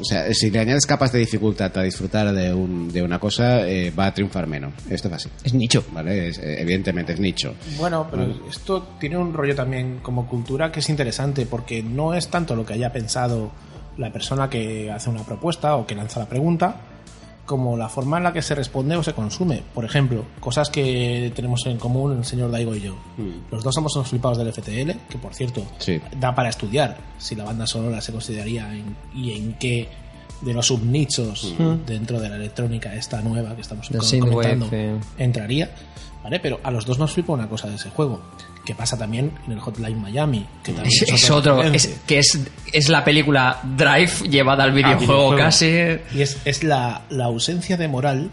o sea, si le añades capas de dificultad a disfrutar de, un- de una cosa, eh, va a triunfar menos. Esto es así. Es nicho. ¿Vale? Es- eh, evidentemente es nicho. Bueno, pero Vale. esto tiene un rollo también como cultura que es interesante porque no es tanto lo que haya pensado la persona que hace una propuesta o que lanza la pregunta, como la forma en la que se responde o se consume. Por ejemplo, cosas que tenemos en común el señor Daigo y yo. Los dos somos unos flipados del FTL, que por cierto, Sí. da para estudiar si la banda sonora se consideraría en- y en qué de los subnichos Mm. dentro de la electrónica esta nueva que estamos comentando entraría, ¿vale? Pero a los dos nos flipa una cosa de ese juego, que pasa también en el Hotline Miami, que también Es, otro, es, que es, es la película Drive llevada al videojuego, videojuego. casi. Y es, es la, la ausencia de moral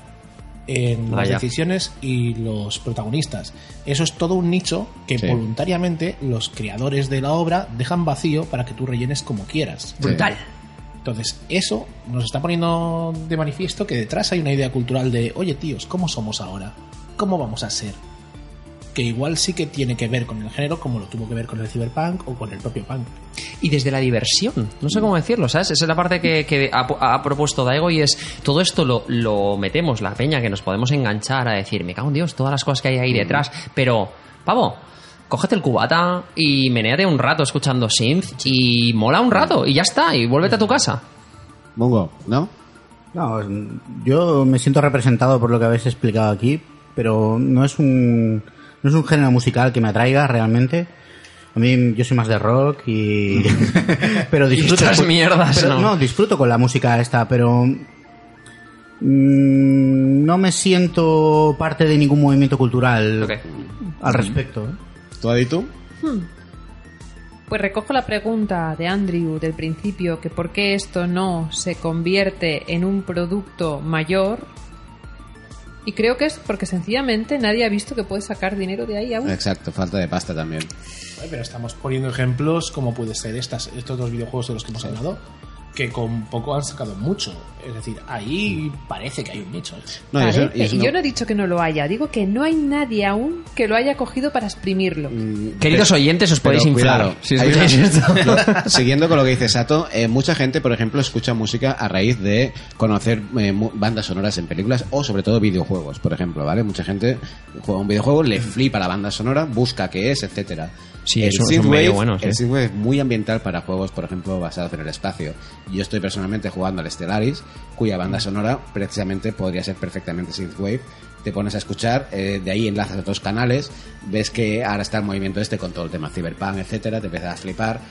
en Vaya. las decisiones y los protagonistas. Eso es todo un nicho que Sí. voluntariamente los creadores de la obra dejan vacío para que tú rellenes como quieras. Brutal. Entonces, eso nos está poniendo de manifiesto que detrás hay una idea cultural de, oye tíos, ¿cómo somos ahora? ¿Cómo vamos a ser? Que igual sí que tiene que ver con el género, como lo tuvo que ver con el cyberpunk o con el propio punk. y desde la diversión. No sé cómo decirlo, ¿sabes? Esa es la parte que, que ha, ha propuesto Daigo y es todo esto lo, lo metemos, la peña, que nos podemos enganchar a decir, me cago en Dios, todas las cosas que hay ahí detrás, pero, pavo. Cógete el cubata y menéate un rato escuchando synth y mola un rato y ya está, y vuélvete a tu casa. Mongo, ¿no? No, yo me siento representado por lo que habéis explicado aquí, pero no es un, no es un género musical que me atraiga realmente. A mí yo soy más de rock y *laughs* *laughs* pero disfruto estas mierdas, pero, ¿no? disfruto con la música esta, pero mm, no me siento parte de ningún movimiento cultural al respecto. ¿eh? ¿Tú, Adi, tú? Hmm. Pues recojo la pregunta de Andrew del principio, que por qué esto no se convierte en un producto mayor. Y creo que es porque sencillamente nadie ha visto que puede sacar dinero de ahí aún. Exacto, falta de pasta también. Pero estamos poniendo ejemplos como puede ser estas, estos dos videojuegos de los que hemos hablado, que con poco han sacado mucho. Es decir, ahí parece que hay un nicho. ¿eh? No, y eso- eso no- yo no he dicho que no lo haya, digo que no hay nadie aún que lo haya cogido para exprimirlo. Queridos oyentes, os podéis inflar. si hay escucháis una- esto. *laughs* lo- siguiendo con lo que dice Sato, eh, mucha gente, por ejemplo, escucha música a raíz de conocer eh, bandas sonoras en películas o sobre todo videojuegos, por ejemplo, ¿vale? Mucha gente juega un videojuego, le flipa la banda sonora, busca qué es, etcétera. Sí, el es un- es un medio bueno, sí. el synthwave es muy ambiental para juegos, por ejemplo, basados en el espacio. Yo estoy personalmente jugando al Stellaris, cuya banda sonora precisamente podría ser perfectamente synthwave. Te pones a escuchar, eh, de ahí enlazas a otros canales, ves que ahora está el movimiento este con todo el tema cyberpunk, etcétera, te empiezas a flipar.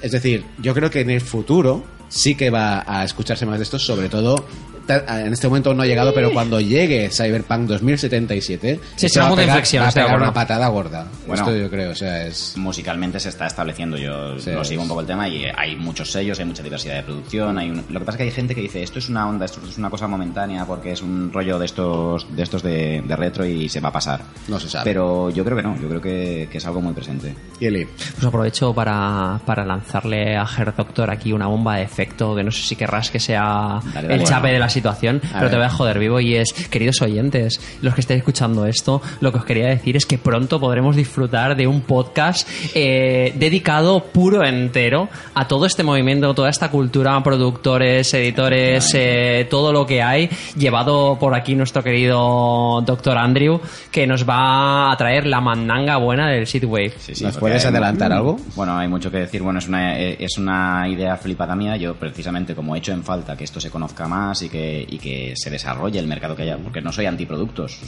Es decir, yo creo que en el futuro sí que va a escucharse más de esto, sobre todo en este momento no ha llegado, pero cuando llegue Cyberpunk 2077, Sí, será va pegar- va a pegar una patada gorda. Bueno. Esto yo creo, o sea, es... musicalmente se está estableciendo. Yo Sí, lo sigo un poco el tema y hay muchos sellos, hay mucha diversidad de producción. Hay un- Lo que pasa es que hay gente que dice esto es una onda, esto es una cosa momentánea porque es un rollo de estos de estos de, de retro y se va a pasar. No se sabe. Pero yo creo que no, yo creo que, que es algo muy presente. Kieli. Pues aprovecho para, para lanzarle a Her Doctor aquí una bomba de efecto que no sé si querrás que sea Dale, dale. el chape Bueno. de la situación, A pero ver. te voy a joder vivo y es, queridos oyentes, los que estéis escuchando esto, lo que os quería decir es que pronto podremos disfrutar de un podcast eh, dedicado puro entero a todo este movimiento, toda esta cultura, productores, editores, eh, todo lo que hay, llevado por aquí nuestro querido Doctor Andrew, que nos va a traer la mandanga buena del Seedwave. Sí, sí, ¿Nos puedes adelantar algo? Bueno, hay mucho que decir. Bueno, es una, eh, es una idea flipada mía. Yo, precisamente, como he hecho en falta que esto se conozca más y que, y que se desarrolle el mercado que haya, porque no soy antiproductos.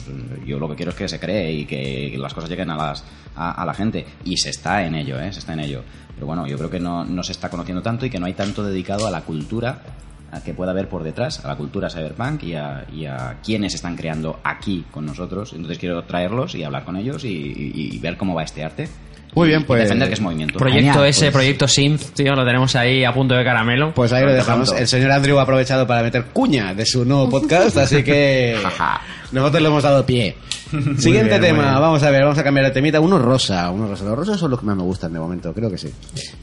Yo lo que quiero es que se cree y que las cosas lleguen a, las, a, la gente. Y se está en ello, ¿eh? Se está en ello. Pero bueno, yo creo que no, no se está conociendo tanto y que no hay tanto dedicado a la cultura que pueda haber por detrás, a la cultura cyberpunk y a, y a quienes están creando aquí con nosotros. Entonces quiero traerlos y hablar con ellos y ver cómo va este arte. Muy bien, pues- defender que es movimiento. Proyecto Genial, ese, pues. proyecto Synth, tío, lo tenemos ahí a punto de caramelo. Pues ahí lo dejamos. El señor Andrew ha aprovechado para meter cuña de su nuevo podcast, *laughs* así que nosotros le hemos dado pie. Siguiente bien, tema, vamos a ver, vamos a cambiar de temita. Uno rosa, uno rosa. Los rosas son los que más me gustan de momento, creo que sí.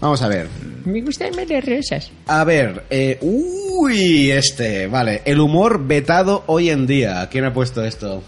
Vamos a ver. Me gustan más las rosas. A ver, eh, uy, este, vale. El humor vetado hoy en día. ¿Quién ha puesto esto?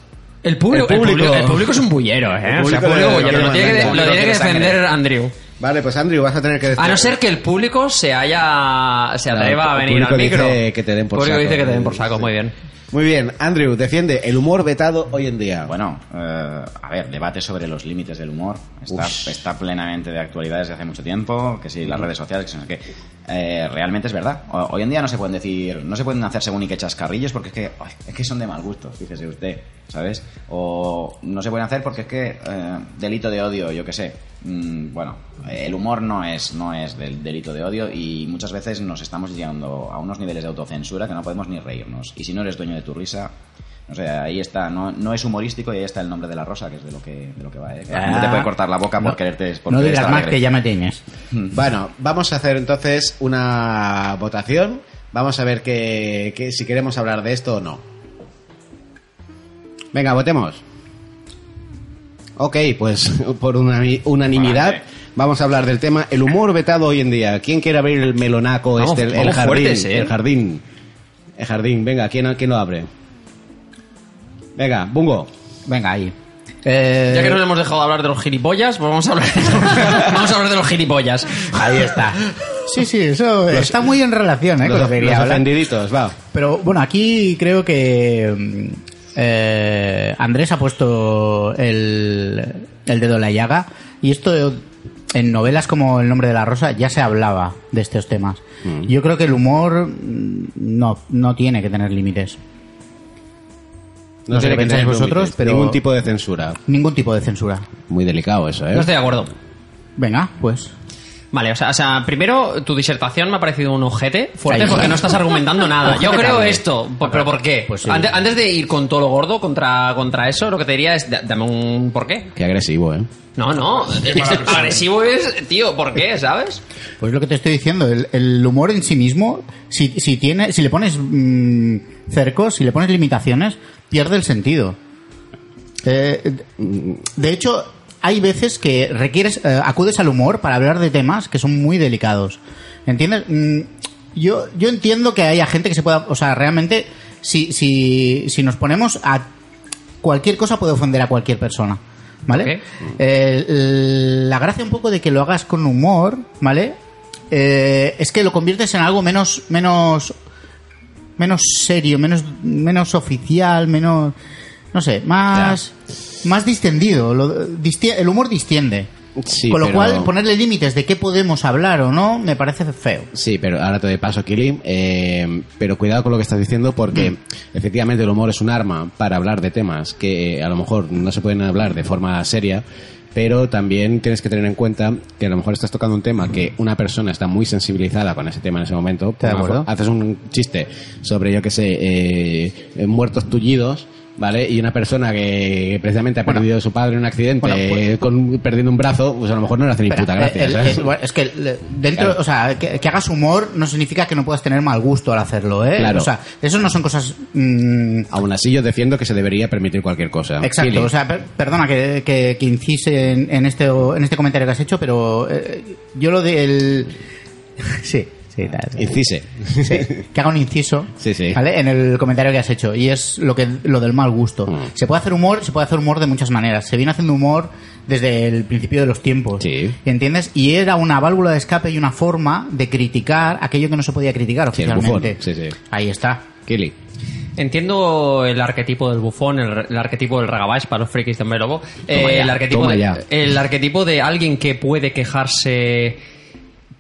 El público, El el público. público, el público es un bullero, ¿eh? El o sea, público público de- bullero. Lo de- tiene que, lo público tiene que defender Andrew. Vale, pues Andrew, vas a tener que. A no ser que el público se haya se Claro, atreva el a venir público al micro. dice que te den por El público saco. dice que te den por saco, muy bien. Muy bien, Andrew, defiende el humor vetado hoy en día. Bueno, eh, a ver, debate sobre los límites del humor. Está, está plenamente de actualidad desde hace mucho tiempo, que si las redes sociales, que si no qué. Eh, realmente es verdad. Hoy en día no se pueden decir, no se pueden hacer según y que chascarrillos porque es que, ay, es que son de mal gusto, fíjese usted, ¿sabes? O no se pueden hacer porque es que eh, delito de odio, yo qué sé. Mm, bueno, el humor no es, no es del delito de odio y muchas veces nos estamos llegando a unos niveles de autocensura que no podemos ni reírnos. Y si no eres dueño de tu risa, no sé, ahí está, no, no es humorístico y ahí está el nombre de la rosa, que es de lo que, de lo que va, ¿eh? Que la gente te puede cortar la boca por no, quererte por no digas más que ya me tienes. *laughs* Bueno, vamos a hacer entonces una votación. Vamos a ver que, que- si queremos hablar de esto o no. Venga, votemos. Ok, pues *laughs* por unani- unanimidad Vale. vamos a hablar del tema el humor vetado hoy en día. ¿Quién quiere abrir el melonaco Vamos- este, el, jardín? fuertes, ¿eh? El jardín. El jardín, venga, ¿quién, quién lo abre? Venga, Bungo. Venga, ahí. Eh, Ya que no hemos dejado de hablar de los gilipollas, pues vamos a hablar, *laughs* vamos a hablar de los gilipollas. Ahí está. Sí, sí, eso está muy en relación ¿eh, con Los, lo que quería los ofendiditos, va. Pero bueno, aquí creo que mm, eh, Andrés ha puesto el, el dedo en la llaga y esto en novelas como El nombre de la rosa ya se hablaba de estos temas. Yo creo que el humor mm, no, no tiene que tener límites. No sé tiene qué pensáis vosotros, pero- Ningún tipo de censura. Ningún tipo de censura. Muy delicado eso, ¿eh? No estoy de acuerdo. Venga, pues. Vale, o sea, o sea, primero tu disertación me ha parecido un ojete fuerte porque no estás argumentando nada. *laughs* Yo creo esto, pero ¿por qué? Pues sí. antes, antes de ir con todo lo gordo contra, contra eso, lo que te diría es, da- dame un por qué. Qué agresivo, ¿eh? No, no, *laughs* agresivo es, tío, ¿por qué? ¿Sabes? Pues lo que te estoy diciendo, el, el humor en sí mismo, si, si tiene, si le pones mm, cercos, si le pones limitaciones, pierde el sentido. Eh, de hecho, hay veces que requieres, eh, acudes al humor para hablar de temas que son muy delicados. ¿Entiendes? Mm, yo, yo entiendo que haya gente que se pueda, o sea, realmente, si, si, si nos ponemos a cualquier cosa puede ofender a cualquier persona. ¿Vale? Eh, la gracia un poco de que lo hagas con humor, ¿vale? Eh, es que lo conviertes en algo menos, menos, menos serio, menos, menos oficial, menos, no sé, más, más distendido. Lo- distie- el humor distiende. Sí, Con lo pero- cual, ponerle límites de qué podemos hablar o no me parece feo. Sí, pero ahora te doy paso, Kili. Eh, pero cuidado con lo que estás diciendo porque Mm. efectivamente el humor es un arma para hablar de temas que eh, a lo mejor no se pueden hablar de forma seria. Pero también tienes que tener en cuenta que a lo mejor estás tocando un tema que una persona está muy sensibilizada con ese tema en ese momento. Haces un chiste sobre, yo qué sé, eh, muertos tullidos. ¿Vale? Y una persona que precisamente ha perdido a su padre en un accidente, Bueno, pues- eh, con, perdiendo un brazo, pues a lo mejor no le hace ni puta gracia. el- el- bueno, es que dentro, Claro. o sea, que, que hagas humor no significa que no puedas tener mal gusto al hacerlo, ¿eh? Claro. O sea, eso no son cosas. mm, Aún así, yo defiendo que se debería permitir cualquier cosa. Exacto, o sea, per- perdona que, que, que incise en, en este, en este comentario que has hecho, pero eh, yo lo del... *laughs* sí, sí, tal. Incise. Sí, que haga un inciso Sí, sí. ¿vale? en el comentario que has hecho y es lo que lo del mal gusto Mm. se puede hacer humor se puede hacer humor de muchas maneras se viene haciendo humor desde el principio de los tiempos Sí. ¿entiendes? y era una válvula de escape y una forma de criticar aquello que no se podía criticar oficialmente bufón. Sí, sí. ahí está Kili. Entiendo el arquetipo del bufón, el, el arquetipo del ragabáis para los frikis de Hombre Lobo. Eh, el, arquetipo de, el arquetipo de alguien que puede quejarse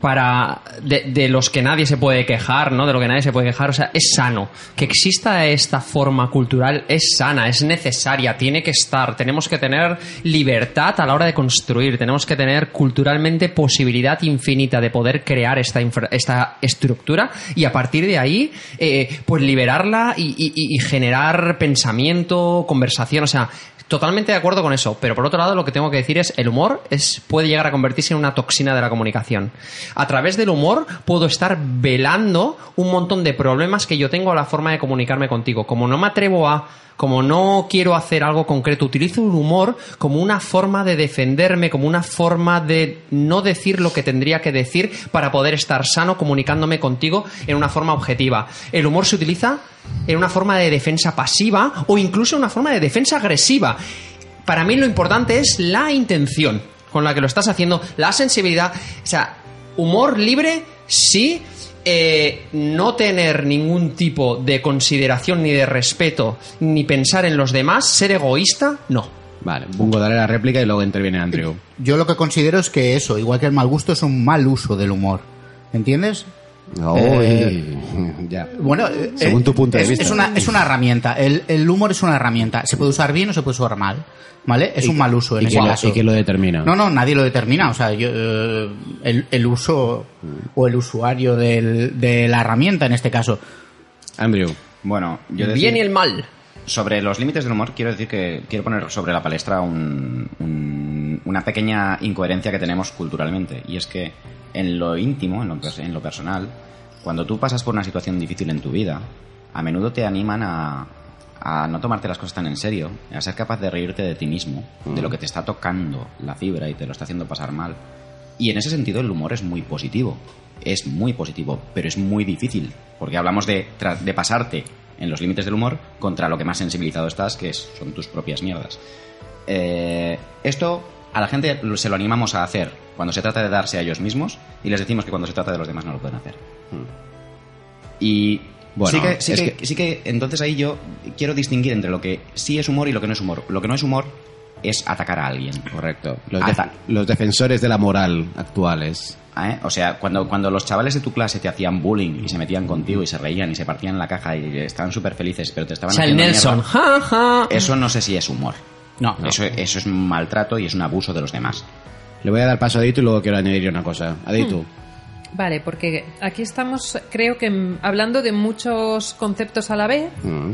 para de, de los que nadie se puede quejar, ¿no? De lo que nadie se puede quejar, o sea, es sano. Que exista esta forma cultural es sana, es necesaria, tiene que estar. Tenemos que tener libertad a la hora de construir, tenemos que tener culturalmente posibilidad infinita de poder crear esta, infra- esta estructura y a partir de ahí, eh, pues liberarla y, y- y- generar pensamiento, conversación, o sea, Totalmente de acuerdo con eso, pero por otro lado lo que tengo que decir es el humor es puede llegar a convertirse en una toxina de la comunicación. A través del humor puedo estar velando un montón de problemas que yo tengo a la forma de comunicarme contigo. Como no me atrevo a como no quiero hacer algo concreto, utilizo el humor como una forma de defenderme, como una forma de no decir lo que tendría que decir para poder estar sano comunicándome contigo en una forma objetiva. El humor se utiliza en una forma de defensa pasiva o incluso una forma de defensa agresiva. Para mí lo importante es la intención con la que lo estás haciendo, la sensibilidad. O sea, humor libre, sí. eh, no tener ningún tipo de consideración ni de respeto, ni pensar en los demás, ser egoísta, no. Vale, Bungo, dale la réplica y luego interviene Andrew. yo lo que considero es que eso igual que el mal gusto es un mal uso del humor ¿entiendes? *laughs* Ya. Bueno, eh, Según eh, tu punto de es, vista. Es una, es una herramienta. El, el humor es una herramienta. Se puede usar bien o se puede usar mal. ¿Vale? Es ¿Y- un mal uso en ¿Y ese quién lo- caso. y quién lo determina? No, no, nadie lo determina. O sea, yo, eh, el, el uso o el usuario del- de la herramienta en este caso. Andrew. Bueno, yo El decir- bien y el mal. Sobre los límites del humor, quiero decir que quiero poner sobre la palestra un- un- una pequeña incoherencia que tenemos culturalmente. Y es que en lo íntimo, en lo, pers- en lo personal, cuando tú pasas por una situación difícil en tu vida, a menudo te animan a, a no tomarte las cosas tan en serio, a ser capaz de reírte de ti mismo, de lo que te está tocando la fibra y te lo está haciendo pasar mal. Y en ese sentido el humor es muy positivo. Es muy positivo, pero es muy difícil. Porque hablamos de, de pasarte en los límites del humor contra lo que más sensibilizado estás, que es- son tus propias mierdas. Eh, esto a la gente se lo animamos a hacer cuando se trata de darse a ellos mismos y les decimos que cuando se trata de los demás no lo pueden hacer. Y Bueno, sí, que, sí, es que, que- sí que entonces ahí yo quiero distinguir entre lo que sí es humor y lo que no es humor. Lo que no es humor es atacar a alguien. Correcto. Los, def- los defensores de la moral actuales. ¿eh? O sea, cuando, cuando los chavales de tu clase te hacían bullying y se metían contigo y se reían y se partían la caja y estaban súper felices, pero te estaban O sea, el haciendo Nelson. mierda, Ja, ja. eso no sé si es humor. No. Eso, eso es maltrato y es un abuso de los demás. Le voy a dar paso a Adito y luego quiero añadir una cosa. Adito. Vale, porque aquí estamos, creo que mm, hablando de muchos conceptos a la vez. Mm.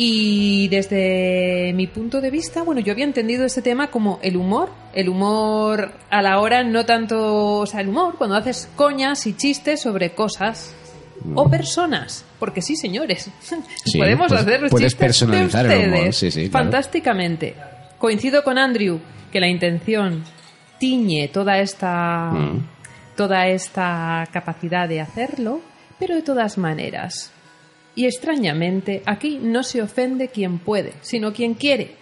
Y desde mi punto de vista, bueno, yo había entendido este tema como el humor. El humor a la hora, no tanto. O sea, el humor cuando haces coñas y chistes sobre cosas o personas. Porque sí, señores. *laughs* Sí, Podemos pues hacer puedes personalizar de el humor, ustedes. sí, sí, claro. Fantásticamente. Coincido con Andrew que la intención tiñe toda esta. Mm. toda esta capacidad de hacerlo, pero de todas maneras. Y extrañamente, aquí no se ofende quien puede, sino quien quiere.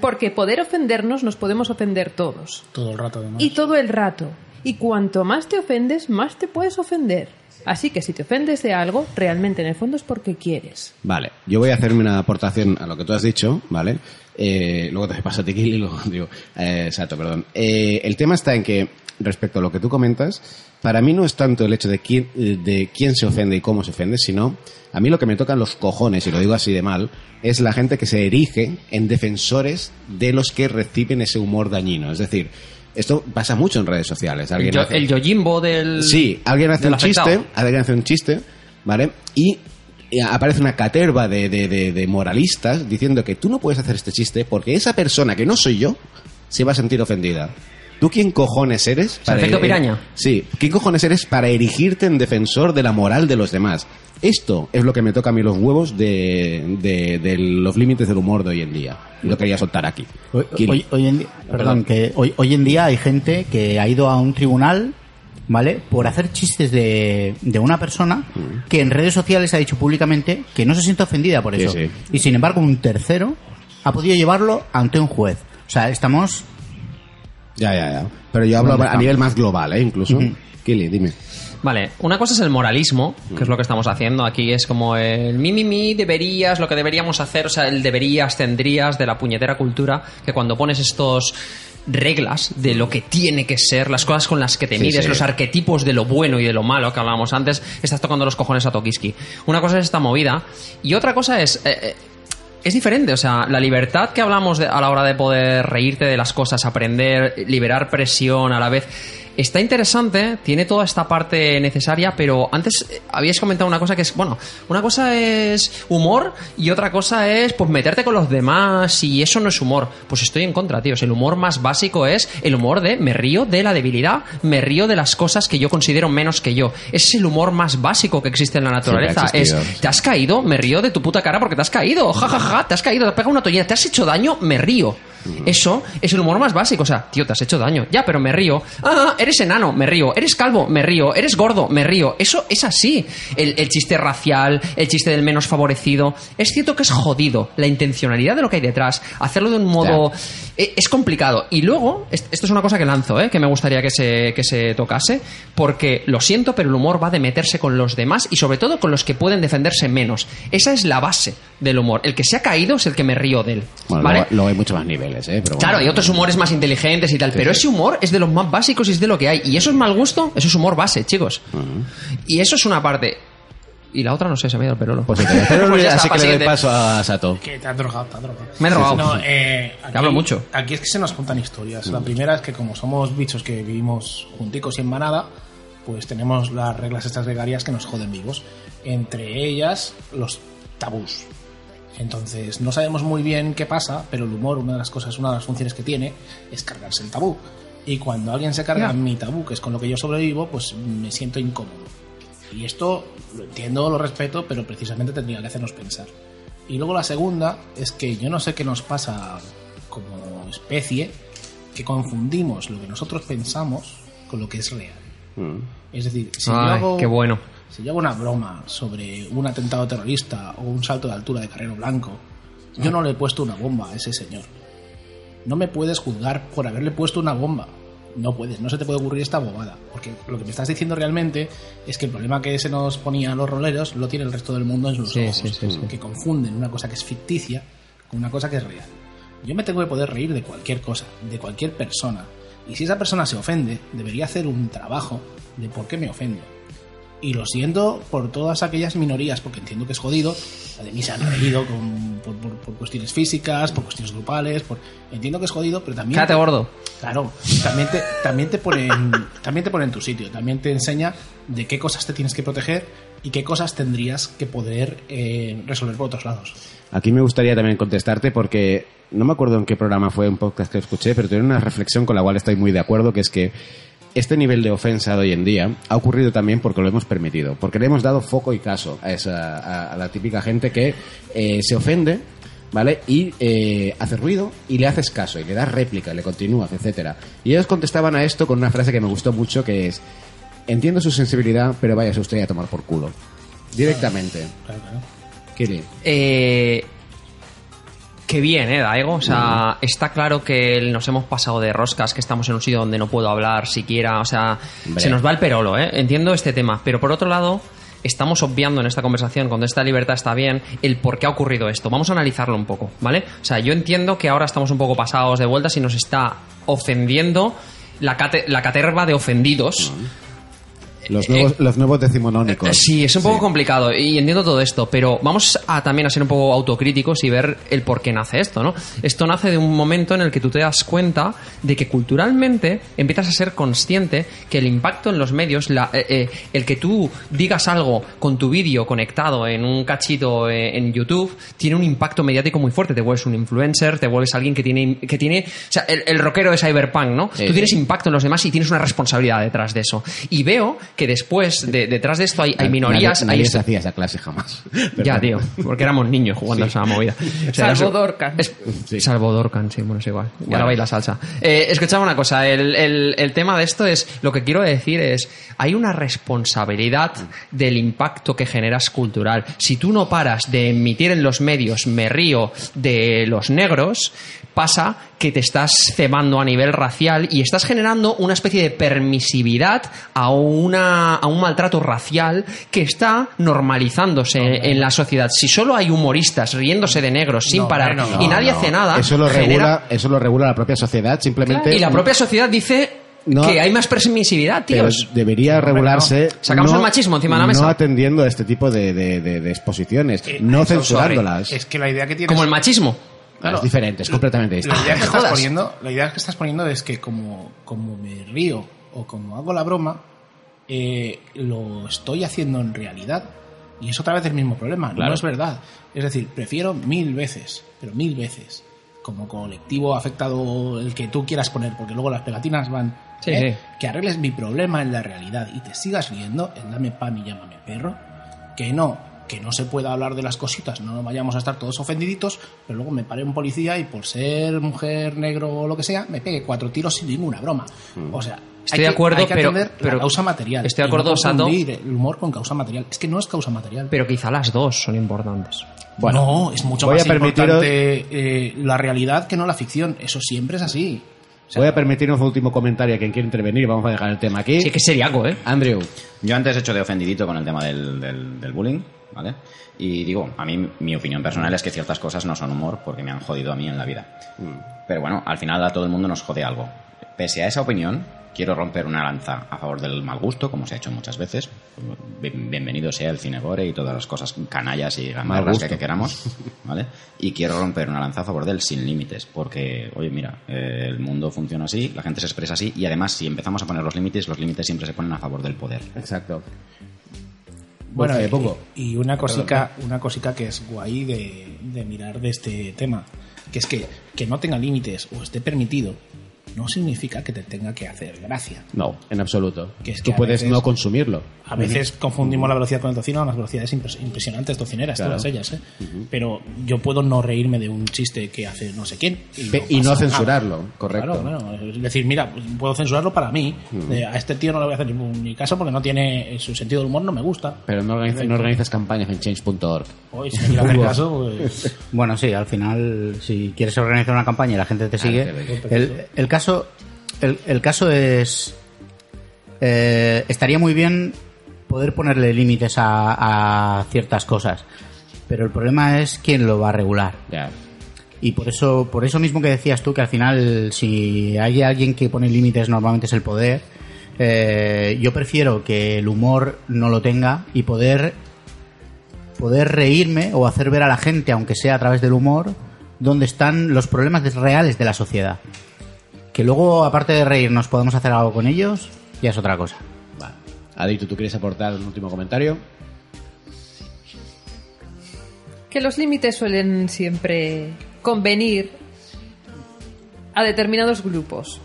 Porque poder ofendernos nos podemos ofender todos. Todo el rato, además. Y todo el rato. Y cuanto más te ofendes, más te puedes ofender. Así que si te ofendes de algo, realmente en el fondo es porque quieres. Vale, yo voy a hacerme una aportación a lo que tú has dicho, ¿vale? Eh, luego te paso a ti, y luego *laughs* digo, eh, exacto, perdón. Eh, el tema está en que, respecto a lo que tú comentas, para mí no es tanto el hecho de quién, de quién se ofende y cómo se ofende, sino a mí lo que me tocan los cojones, y lo digo así de mal, es la gente que se erige en defensores de los que reciben ese humor dañino. Es decir, esto pasa mucho en redes sociales. El, Alguien yo- hace- el Yojimbo del. Sí, alguien hace un chiste, alguien hace un chiste, ¿vale? Y aparece una caterva de, de- de- de moralistas diciendo que tú no puedes hacer este chiste porque esa persona que no soy yo se va a sentir ofendida. ¿Tú quién cojones eres? efecto er- piraña. Sí, ¿quién cojones eres para erigirte en defensor de la moral de los demás? Esto es lo que me toca a mí los huevos de los límites del humor de hoy en día. Y lo quería soltar aquí. Hoy, en, di- perdón, que hoy, hoy en día hay gente que ha ido a un tribunal, ¿vale? Por hacer chistes de, de una persona que en redes sociales ha dicho públicamente que no se siente ofendida por eso. sí. Y sin embargo, un tercero ha podido llevarlo ante un juez. O sea, estamos. Ya, ya, ya. Pero yo hablo ¿Dónde a nivel más global, ¿eh? Incluso. Ujú. Kili, dime. Vale, una cosa es el moralismo, que es lo que estamos haciendo aquí, es como el mi, mi, mi, deberías, lo que deberíamos hacer, o sea, el deberías, tendrías de la puñetera cultura, que cuando pones estos reglas de lo que tiene que ser, las cosas con las que te Sí, mides, sí. los arquetipos de lo bueno y de lo malo que hablábamos antes, estás tocando los cojones a Tokiski. Una cosa es esta movida y otra cosa es... eh, eh, es diferente, o sea, la libertad que hablamos de- a la hora de poder reírte de las cosas, aprender, liberar presión a la vez, está interesante, tiene toda esta parte necesaria, pero antes eh, habías comentado una cosa que es, bueno, una cosa es humor y otra cosa es pues meterte con los demás y eso no es humor. Pues estoy en contra, tíos. El humor más básico es el humor de me río de la debilidad, me río de las cosas que yo considero menos que yo. Ese es el humor más básico que existe en la naturaleza. Es. ¿Te has caído? Me río de tu puta cara porque te has caído. Ja, ja, ja, te has caído, te has pegado una toalleta, te has hecho daño, me río. Eso es el humor más básico. O sea, tío, te has hecho daño. Ya, pero me río. Ah, eres enano, me río. Eres calvo, me río. Eres gordo, me río. Eso es así. El, el chiste racial, el chiste del menos favorecido. Es cierto que es jodido. La intencionalidad de lo que hay detrás. Hacerlo de un modo. Es complicado. Y luego, est- esto es una cosa que lanzo, ¿eh? que me gustaría que se, que se tocase. Porque lo siento, pero el humor va de meterse con los demás y sobre todo con los que pueden defenderse menos. Esa es la base del humor. El que se ha caído es el que me río de él. Bueno, ¿Vale? luego, luego hay muchos más niveles, ¿eh? Pero bueno. Claro, hay otros humores más inteligentes y tal, pero ese humor es de los más básicos y es de lo que hay. Y eso es mal gusto, eso es humor base, chicos. Y eso es una parte. Y la otra no sé, se me ha ido el perolo. Pues sí, pero *laughs* Pues ya así que le doy siguiente. paso a Sato. Que te has drogado, te has drogado. Me he drogado. No, eh, hablo mucho. Aquí es que se nos juntan historias. La primera es que como somos bichos que vivimos junticos y en manada, pues tenemos las reglas estas gregarias que nos joden vivos. Entre ellas, los tabús. Entonces, no sabemos muy bien qué pasa, pero el humor, una de las cosas, una de las funciones que tiene, es cargarse el tabú. Y cuando alguien se carga Ya. mi tabú, que es con lo que yo sobrevivo, pues me siento incómodo. Y esto lo entiendo, lo respeto, pero precisamente tendría que hacernos pensar. Y luego la segunda es que yo no sé qué nos pasa como especie, que confundimos lo que nosotros pensamos con lo que es real. Es decir, si yo Ay, hago, qué bueno. si yo hago una broma sobre un atentado terrorista o un salto de altura de Carrero Blanco, yo no le he puesto una bomba a ese señor. No me puedes juzgar por haberle puesto una bomba. No puedes, no se te puede ocurrir esta bobada. Porque lo que me estás diciendo realmente es que el problema que se nos ponía a los roleros lo tiene el resto del mundo en sus Sí, ojos. sí, sí, sí. Que confunden una cosa que es ficticia con una cosa que es real. Yo me tengo que poder reír de cualquier cosa, de cualquier persona. Y si esa persona se ofende, debería hacer un trabajo de por qué me ofendo. Y lo siento por todas aquellas minorías, porque entiendo que es jodido. La de mí se han reído con- por, por- por cuestiones físicas, por cuestiones grupales. Por, entiendo que es jodido, pero también. Cállate gordo. Claro, también te, también, te pone en, también te pone en tu sitio. También te enseña de qué cosas te tienes que proteger y qué cosas tendrías que poder eh, resolver por otros lados. Aquí me gustaría también contestarte porque no me acuerdo en qué programa fue un podcast que escuché, pero tiene una reflexión con la cual estoy muy de acuerdo, que es que este nivel de ofensa de hoy en día ha ocurrido también porque lo hemos permitido, porque le hemos dado foco y caso a, esa, a, a la típica gente que eh, se ofende, ¿vale? Y eh, hace ruido y le haces caso y le das réplica, y le continúas, etcétera. Y ellos contestaban a esto con una frase que me gustó mucho que es entiendo su sensibilidad, pero váyase usted a tomar por culo. Directamente. Claro, claro. Kiri. Eh, que bien, ¿eh, Daigo? O sea, está claro que nos hemos pasado de roscas, que estamos en un sitio donde no puedo hablar siquiera. O sea, Hombre. se nos va el perolo, ¿eh? Entiendo este tema. Pero por otro lado, estamos obviando en esta conversación, cuando esta libertad está bien, el por qué ha ocurrido esto. Vamos a analizarlo un poco, ¿vale? O sea, yo entiendo que ahora estamos un poco pasados de vueltas y nos está ofendiendo la, cate- la caterva de ofendidos. Los nuevos, los nuevos decimonónicos. Eh, Sí, es un poco complicado y entiendo todo esto, pero vamos a también a ser un poco autocríticos y ver el por qué nace esto, ¿no? Esto nace de un momento en el que tú te das cuenta de que culturalmente empiezas a ser consciente que el impacto en los medios, la- eh, eh, el que tú digas algo con tu vídeo conectado en un cachito eh, en YouTube, tiene un impacto mediático muy fuerte. Te vuelves un influencer, te vuelves alguien que tiene, que tiene, o sea, el, el rockero de Cyberpunk, ¿no? Sí, tú tienes sí. impacto en los demás y tienes una responsabilidad detrás de eso. Y veo que después, de, detrás de esto hay, hay minorías, Nadie, hay nadie se hacía esa clase jamás. *laughs* ya, tío, porque éramos niños jugando a esa movida. *laughs* O sea, sé- Dorcan. es- Salvo Dorcan, sí, bueno, es igual. Y Bueno. baila salsa. Eh, escuchaba una cosa, el, el- el tema de esto es, lo que quiero decir es, hay una responsabilidad del impacto que generas cultural. Si tú no paras de emitir en los medios me río de los negros, pasa que te estás cebando a nivel racial y estás generando una especie de permisividad a, una, a un maltrato racial que está normalizándose en la sociedad. Si solo hay humoristas riéndose de negros sin No, parar y no, nadie No, hace nada, Eso lo, genera- regula, eso lo regula la propia sociedad, simplemente. y la propia sociedad dice No. que hay más permisividad, Pero tíos. debería regularse. Sacamos el machismo encima de la mesa. No atendiendo a este tipo de, de- de- de exposiciones, Eh, no censurándolas. sorry. Es que la idea que tienes... Como el machismo. Claro. es diferente, es completamente La distinto. idea, que estás poniendo, la idea que estás poniendo es que como, como me río o como hago la broma, eh, lo estoy haciendo en realidad. Y es otra vez el mismo problema. Claro. No es verdad. Es decir, prefiero mil veces, pero mil veces, como colectivo afectado el que tú quieras poner, porque luego las pegatinas van, Sí, ¿eh? sí. que arregles mi problema en la realidad y te sigas riendo, en dame pan y llámame perro, que no, que no se pueda hablar de las cositas, no vayamos a estar todos ofendiditos, pero luego me pare un policía y por ser mujer, negro o lo que sea, me pegue cuatro tiros sin ninguna broma. O sea, Estoy hay de que- acuerdo, hay que pero- atender pero- la causa material. estoy de no acuerdo, Sando. confundir el humor con causa material. Es que no es causa material. Pero quizá las dos son importantes. Bueno, no, es mucho voy más a permitiros- importante eh, la realidad que no la ficción. Eso siempre es así. O sea, Voy a permitirnos un último comentario a quien quiera intervenir. Vamos a dejar el tema aquí. Sí, que seriaco, ¿eh? Andrew, Yo antes he hecho de ofendidito con el tema del, del- del bullying, ¿vale? Y digo, a mí mi opinión personal es que ciertas cosas no son humor porque me han jodido a mí en la vida. Pero bueno, al final a todo el mundo nos jode algo. Pese a esa opinión, quiero romper una lanza a favor del mal gusto, como se ha hecho muchas veces. Bien- Bienvenido sea el cine gore y todas las cosas canallas y que, que queramos, ¿vale? Y quiero romper una lanza a favor del sin límites, porque, oye, mira, eh, el mundo funciona así, la gente se expresa así, y además, si empezamos a poner los límites, los límites siempre se ponen a favor del poder. exacto. Bueno, y- pongo. y una cosica, una cosica que es guay de, de mirar de este tema, que es que que no tenga límites o esté permitido, no significa que te tenga que hacer gracia. No, en absoluto. Que es que Tú a puedes veces- no consumirlo. A veces confundimos la velocidad con el tocino, unas velocidades impres- impresionantes tocineras, Claro. todas ellas, ¿eh? Pero yo puedo no reírme de un chiste que hace no sé quién. Pe- y no nada. censurarlo, correcto. Claro, claro. Es decir, mira, puedo censurarlo para mí. De, a este tío no le voy a hacer ningún ni caso porque no tiene su sentido del humor, no me gusta. Pero no organizas, no organizas campañas en change.org. Hoy, si *laughs* pues. Bueno, sí, al final, si quieres organizar una campaña y la gente te sigue, el, el caso, el, el caso es, eh, estaría muy bien poder ponerle límites a, a ciertas cosas, pero el problema es quién lo va a regular. Y por eso, por eso mismo que decías tú que al final, si hay alguien que pone límites, normalmente es el poder. eh, yo prefiero que el humor no lo tenga y poder poder reírme o hacer ver a la gente, aunque sea a través del humor, dónde están los problemas reales de la sociedad. Que luego, aparte de reírnos, podemos hacer algo con ellos, ya es otra cosa. Vale. Adicto, ¿tú quieres aportar un último comentario? Que los límites suelen siempre convenir a determinados grupos.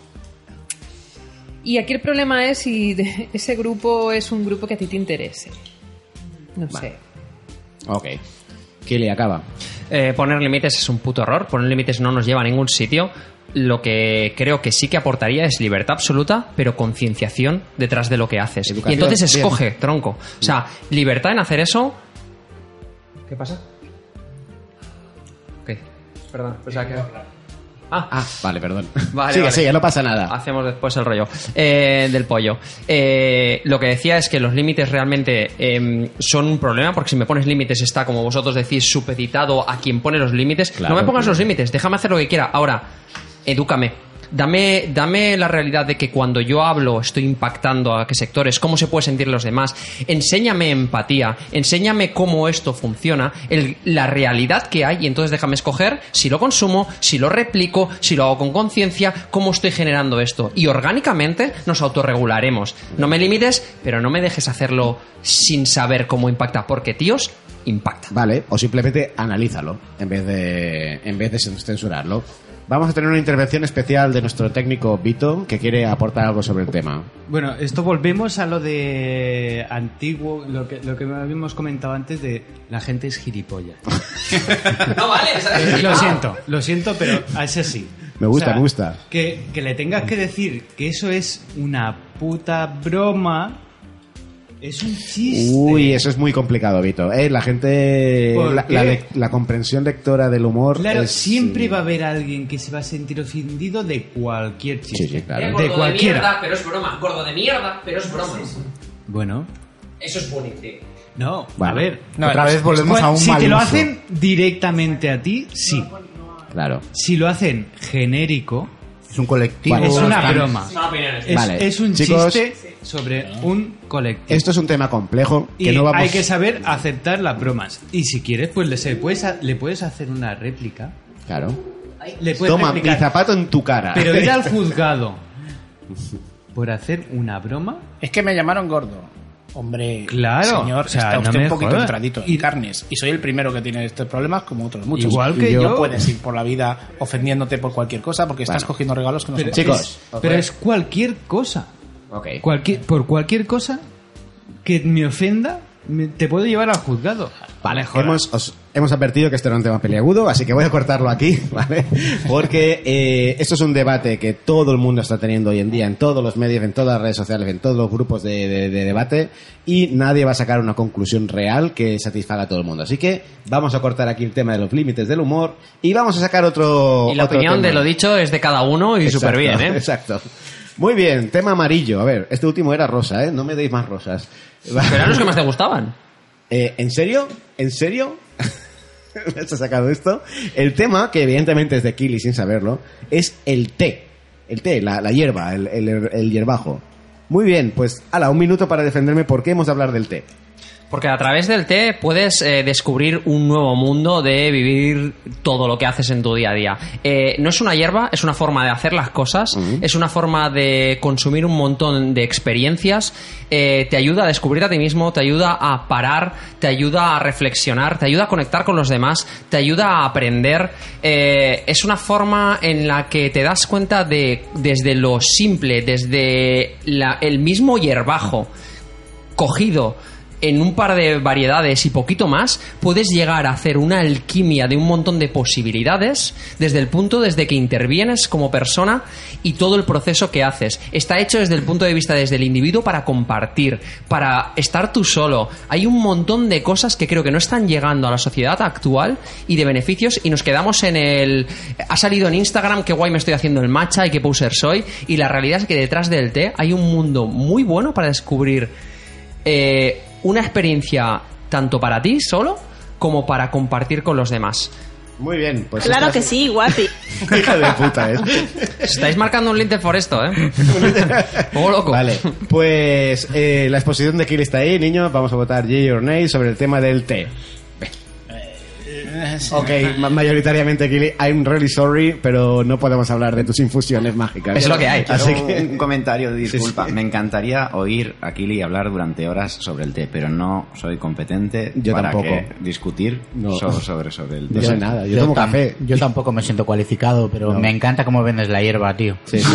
Y aquí el problema es si *laughs* ese grupo es un grupo que a ti te interese. No sé. Ok. ¿Qué le acaba? Eh, poner límites es un puto error. Poner límites no nos lleva a ningún sitio. Lo que creo que sí que aportaría es libertad absoluta, pero concienciación detrás de lo que haces. Educación, y entonces bien. escoge, tronco. O sea, libertad en hacer eso. ¿Qué pasa? ¿Qué? Perdón, pensaba que... Ah, Ah, vale, perdón. *laughs* Vale, sigue, vale. sigue, no pasa nada. Hacemos después el rollo Eh, del pollo. Eh, lo que decía es que los límites realmente em, son un problema porque si me pones límites está, como vosotros decís, supeditado a quien pone los límites. Claro, no me pongas claro. los límites, déjame hacer lo que quiera. Ahora, edúcame. Dame, dame la realidad de que cuando yo hablo estoy impactando a qué sectores, cómo se puede sentir los demás. Enséñame empatía, enséñame cómo esto funciona, la realidad que hay y entonces déjame escoger si lo consumo, si lo replico, si lo hago con conciencia, cómo estoy generando esto. Y orgánicamente nos autorregularemos. No me limites, pero no me dejes hacerlo sin saber cómo impacta, porque tíos, impacta. Vale, o simplemente analízalo en vez de en vez de censurarlo. Vamos a tener una intervención especial de nuestro técnico Vito que quiere aportar algo sobre el tema. Bueno, esto volvemos a lo de antiguo, lo que, lo que habíamos comentado antes de la gente es gilipollas. *laughs* No vale, Eh, lo siento, lo siento, pero es así. Me gusta, me gusta. Que, que le tengas que decir que eso es una puta broma es un chiste. Uy, eso es muy complicado, Vito. Eh, la gente, ¿Por la, comprensión lectora del humor. Claro, es- siempre va a haber alguien que se va a sentir ofendido de cualquier chiste. Sí, sí, claro. Eh, gordo De cualquiera. mierda, pero es broma. Gordo de mierda, pero es broma. Bueno, Eso es bonito. no, Bueno, a ver. otra vez volvemos Cuan- a un Si mal te lo uso. hacen directamente a ti, sí. Claro. Si lo hacen genérico, Es un colectivo. es una están- broma. Es, Vale, es un chicos. chiste sobre un colectivo. Esto es un tema complejo que y no vamos. hay que saber aceptar las bromas. Y si quieres, pues le, se puedes le puedes hacer una réplica. Claro. Le puedes Toma mi replicar, zapato en tu cara. pero ir al *laughs* juzgado por hacer una broma. Es que me llamaron gordo. Hombre, Claro, señor, o sea, está no usted me un poquito jodas. entradito en carnes. Y soy el primero que tiene estos problemas, como otros muchos. Igual que Y yo. No puedes ir por la vida ofendiéndote por cualquier cosa porque estás Bueno. cogiendo regalos que no Pero son Chicos, pero es cualquier cosa. Ok. Cualquier, por cualquier cosa que me ofenda, me- te puedo llevar al juzgado. Vale, hemos, os- hemos advertido que este era un tema peliagudo, así que voy a cortarlo aquí, *laughs* ¿vale? Porque eh, esto es un debate que todo el mundo está teniendo hoy en día, en todos los medios, en todas las redes sociales, en todos los grupos de, de- de debate, y nadie va a sacar una conclusión real que satisfaga a todo el mundo. Así que vamos a cortar aquí el tema de los límites del humor y vamos a sacar otro. Y la otro opinión tema. de lo dicho es de cada uno y súper bien, ¿eh? *laughs* Exacto. Muy bien, tema amarillo. A ver, este último era rosa, ¿eh? No me deis más rosas. Pero eran los que más te gustaban. *laughs* Eh, ¿En serio? ¿En serio? ¿Me *laughs* has sacado esto? El tema, que evidentemente es de Kili sin saberlo, es el té. El té, la, la hierba, el, el, el hierbajo. Muy bien, pues, ala, un minuto para defenderme por qué hemos de hablar del té. Porque a través del té puedes eh, descubrir un nuevo mundo de vivir todo lo que haces en tu día a día. Eh, no es una hierba, es una forma de hacer las cosas, es una forma de consumir un montón de experiencias, eh, te ayuda a descubrir a ti mismo, te ayuda a parar, te ayuda a reflexionar, te ayuda a conectar con los demás, te ayuda a aprender. Es una forma en la que te das cuenta de, desde lo simple, desde la- el mismo hierbajo, cogido en un par de variedades y poquito más, puedes llegar a hacer una alquimia de un montón de posibilidades desde el punto desde que intervienes como persona y todo el proceso que haces. Está hecho desde el punto de vista desde el individuo para compartir, para estar tú solo. Hay un montón de cosas que creo que no están llegando a la sociedad actual y de beneficios y nos quedamos en el... Ha salido en Instagram qué guay me estoy haciendo el matcha y qué poser soy y la realidad es que detrás del té hay un mundo muy bueno para descubrir eh, una experiencia tanto para ti solo como para compartir con los demás. Muy bien, pues. Claro que sí, guapi. *laughs* Hija de puta, ¿eh? Estáis marcando un Lintel for esto, ¿eh? *laughs* Poco loco. Vale, pues eh, la exposición de Kili está ahí, niños. Vamos a votar Yay or Nay sobre el tema del té. *laughs* Ok, ma- mayoritariamente Kili, I'm really sorry, pero no podemos hablar de tus infusiones mágicas. Quiero Así un- que... un comentario, *laughs* disculpa. Sí, sí. Me encantaría oír a Kili hablar durante horas sobre el té, pero no soy competente Yo para tampoco. que discutir No. sobre, sobre, sobre el té. No sé nada, yo tomo tam- café. Yo tampoco me siento cualificado, pero No. me encanta cómo vendes la hierba, tío. Sí, sí. *laughs*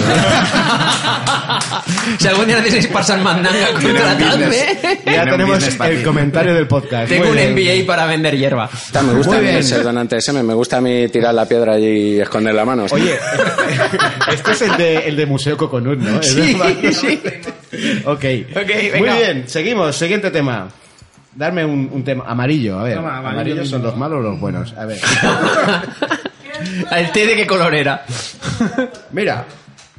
Si algún día necesitáis pasar mandanga, contratadme. Ya tenemos el comentario del podcast. Tengo Muy un bien. MBA para vender hierba. Ta, Me gusta bien. ser donante SM, me gusta a mí tirar la piedra allí y esconder la mano. Oye, *laughs* este es el de, el de Museo Coconut, ¿no? Sí, *laughs* de- sí. ok. venga. Muy bien, seguimos. Siguiente tema. Darme un, un tema amarillo, a ver. Toma, amarillo amarillos son los malos o los buenos. A ver. *laughs* ¿El té de qué color era? Mira,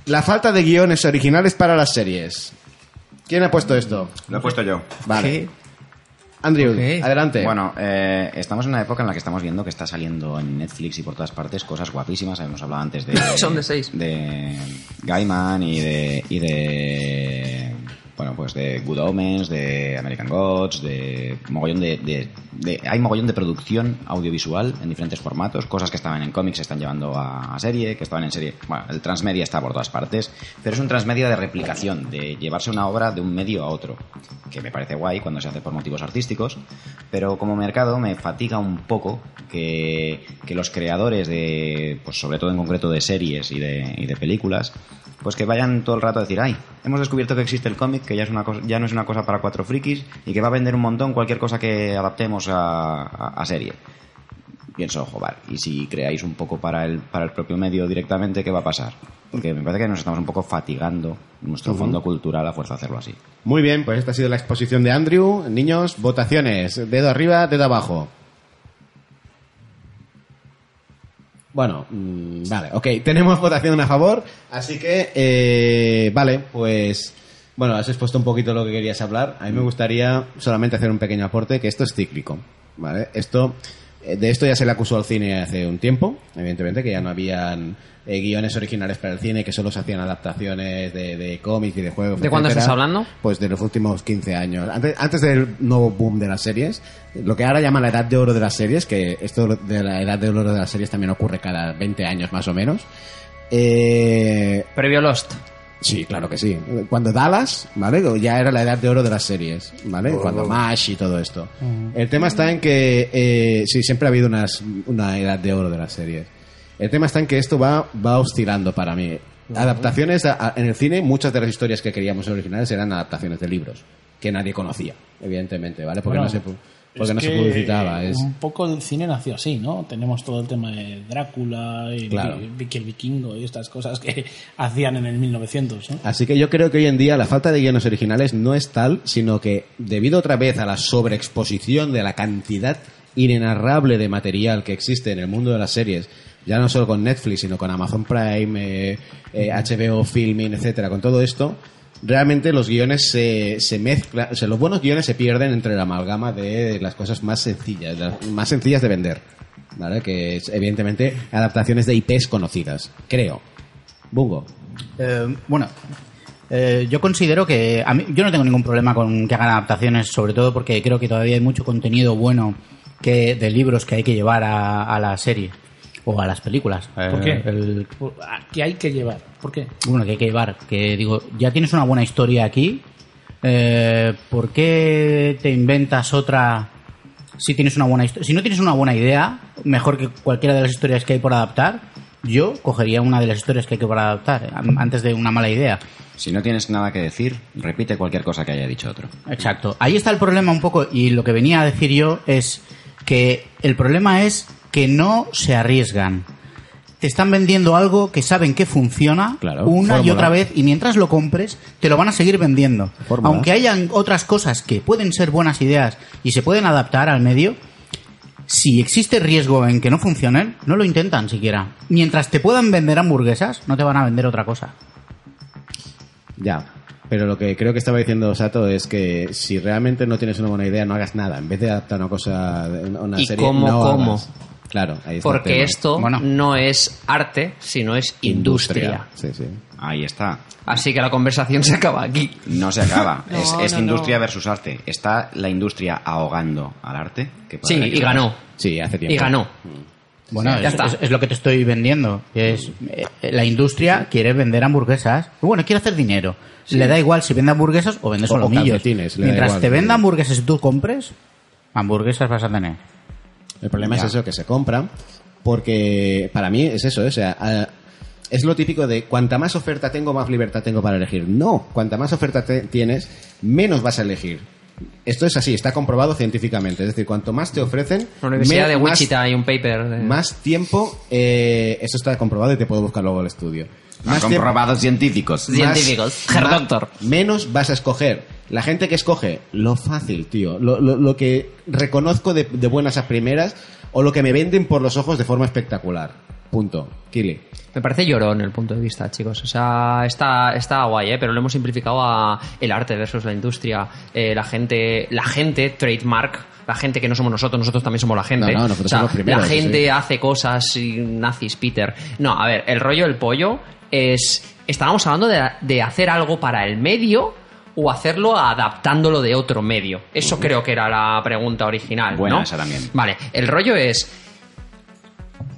la falta de guiones originales para las series. ¿Quién ha puesto esto? Lo he puesto yo. Vale. Andrew, adelante. Bueno, eh, estamos en una época en la que estamos viendo que está saliendo en Netflix y por todas partes cosas guapísimas. Hemos hablado antes de. *laughs* Son de seis. De Gaiman y de. Y de bueno, pues de Good Omens, de American Gods, de mogollón de, de- de- hay mogollón de producción audiovisual en diferentes formatos, cosas que estaban en cómics se están llevando a, serie, que estaban en serie, bueno, el transmedia está por todas partes, pero es un transmedia de replicación, de llevarse una obra de un medio a otro, que me parece guay cuando se hace por motivos artísticos, pero como mercado me fatiga un poco que, que los creadores de, pues sobre todo en concreto de series y de, y de películas, pues que vayan todo el rato a decir, ay, hemos descubierto que existe el cómic, que ya, es una cosa, ya no es una cosa para cuatro frikis y que va a vender un montón cualquier cosa que adaptemos a, a- a serie. Pienso, ojo, vale, y si creáis un poco para el, para el propio medio directamente, ¿qué va a pasar? Porque me parece que nos estamos un poco fatigando nuestro fondo cultural a fuerza de hacerlo así. Muy bien, pues esta ha sido la exposición de Andrew. Niños, votaciones. Dedo arriba, dedo abajo. Bueno, mm, vale, ok. Tenemos *laughs* votación a favor, así que, eh, vale, pues... Bueno, has expuesto un poquito lo que querías hablar. A mí me gustaría solamente hacer un pequeño aporte, que esto es cíclico, ¿vale? Esto, de esto ya se le acusó al cine hace un tiempo, evidentemente, que ya no habían eh, guiones originales para el cine, que solo se hacían adaptaciones de, de cómics y de juegos. ¿De cuándo estás hablando? Pues de los últimos 15 años. Antes, antes del nuevo boom de las series, lo que ahora llaman la edad de oro de las series, que esto de la edad de oro de las series también ocurre cada 20 años más o menos. Eh, Previo Lost. Sí, claro que sí. Cuando Dallas, ¿vale? Ya era la edad de oro de las series, ¿vale? Oh. Cuando MASH y todo esto. El tema está en que, eh, sí, siempre ha habido unas, una edad de oro de las series. El tema está en que esto va, va oscilando para mí. Adaptaciones a- a- en el cine, muchas de las historias que queríamos originales eran adaptaciones de libros, que nadie conocía, evidentemente, ¿vale? Porque Bueno, no se, porque es no se publicitaba. Es, Un poco el cine nació así, ¿no? Tenemos todo el tema de Drácula y Claro. Vicky el Vikingo y estas cosas que *laughs* hacían en el 1900, ¿no? Así que yo creo que hoy en día la falta de guiones originales no es tal, sino que debido otra vez a la sobreexposición de la cantidad inenarrable de material que existe en el mundo de las series, ya no solo con Netflix, sino con Amazon Prime, eh, eh, HBO Filming, etcétera, con todo esto, realmente los guiones se, se mezclan, o sea, los buenos guiones se pierden entre la amalgama de las cosas más sencillas, las más sencillas de vender, ¿vale? Que es, evidentemente, adaptaciones de IPs conocidas, creo. Bungo. Eh, bueno, eh, yo considero que a mí, yo no tengo ningún problema con que hagan adaptaciones, sobre todo porque creo que todavía hay mucho contenido bueno que de libros que hay que llevar a, a la serie o a las películas. ¿Por Eh, qué? el- ¿Qué hay que llevar? ¿Por qué? bueno, que hay que llevar. Que digo, ya tienes una buena historia aquí. eh, ¿Por qué te inventas otra si tienes una buena historia? Si no tienes una buena idea, mejor que cualquiera de las historias que hay por adaptar, yo cogería una de las historias que hay que por adaptar eh, antes de una mala idea. Si no tienes nada que decir, repite cualquier cosa que haya dicho otro. Exacto. Ahí está el problema un poco y lo que venía a decir yo es que el problema es que no se arriesgan. Te están vendiendo algo que saben que funciona una y otra vez y mientras lo compres te lo van a seguir vendiendo. Fórmula. Aunque hayan otras cosas que pueden ser buenas ideas y se pueden adaptar al medio, si existe riesgo en que no funcionen, no lo intentan siquiera. Mientras te puedan vender hamburguesas, no te van a vender otra cosa. Ya. Pero lo que creo que estaba diciendo Sato es que si realmente no tienes una buena idea, no hagas nada. En vez de adaptar una cosa, una ¿Y serie, cómo, no cómo? hagas. Claro, ahí está el Porque tema. esto no es arte, sino es industria. Sí, sí. Ahí está. Así que la conversación se acaba aquí. No se acaba. *laughs* No, es es no, industria no. versus arte. Está la industria ahogando al arte. que Sí, y ganó. Sí, hace tiempo. Y ganó. Bueno, Ya es, está. es- es lo que te estoy vendiendo. Es, eh, la industria quiere vender hamburguesas. Bueno, quiere hacer dinero. Le da igual si vende hamburguesas o vende solomillos. Mientras igual. te venda hamburguesas y tú compres, hamburguesas vas a tener. El problema Ya. es eso, que se compran, porque para mí es eso, ¿eh? o sea, es lo típico de cuanta más oferta tengo, más libertad tengo para elegir. No, cuanta más oferta te- tienes, menos vas a elegir. Esto es así, está comprobado científicamente. Es decir, cuanto más te ofrecen, En la Universidad de más- Wichita hay un paper. de- más tiempo, eh, eso está comprobado y te puedo buscar luego el estudio. Tiempo- comprobados científicos. más- Científicos. Más- Doctor. Menos vas a escoger. La gente que escoge lo fácil, tío. Lo, lo- lo que reconozco de, de buenas a primeras o lo que me venden por los ojos de forma espectacular. Punto. Kili. Me parece llorón el punto de vista, chicos. O sea, está, está guay, ¿eh? pero lo hemos simplificado a el arte versus la industria. Eh, la gente, la gente, trademark, la gente que no somos nosotros, nosotros también somos la gente. No, no, nosotros O sea, somos los primeros, La gente sí. hace cosas y nazis, Peter. No, a ver, el rollo del pollo es. Estábamos hablando de, de hacer algo para el medio o hacerlo adaptándolo de otro medio. Eso creo que era la pregunta original. Buena ¿no? esa también. Vale, el rollo es.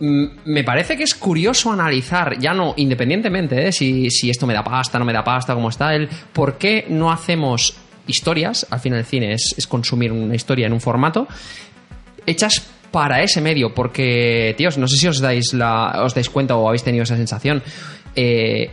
Mm, Me parece que es curioso analizar, ya no independientemente de si, si esto me da pasta, no me da pasta, cómo está el por qué no hacemos historias, al final el cine es, es consumir una historia en un formato, hechas para ese medio, porque, tíos, no sé si os dais, la, os dais cuenta o habéis tenido esa sensación, eh,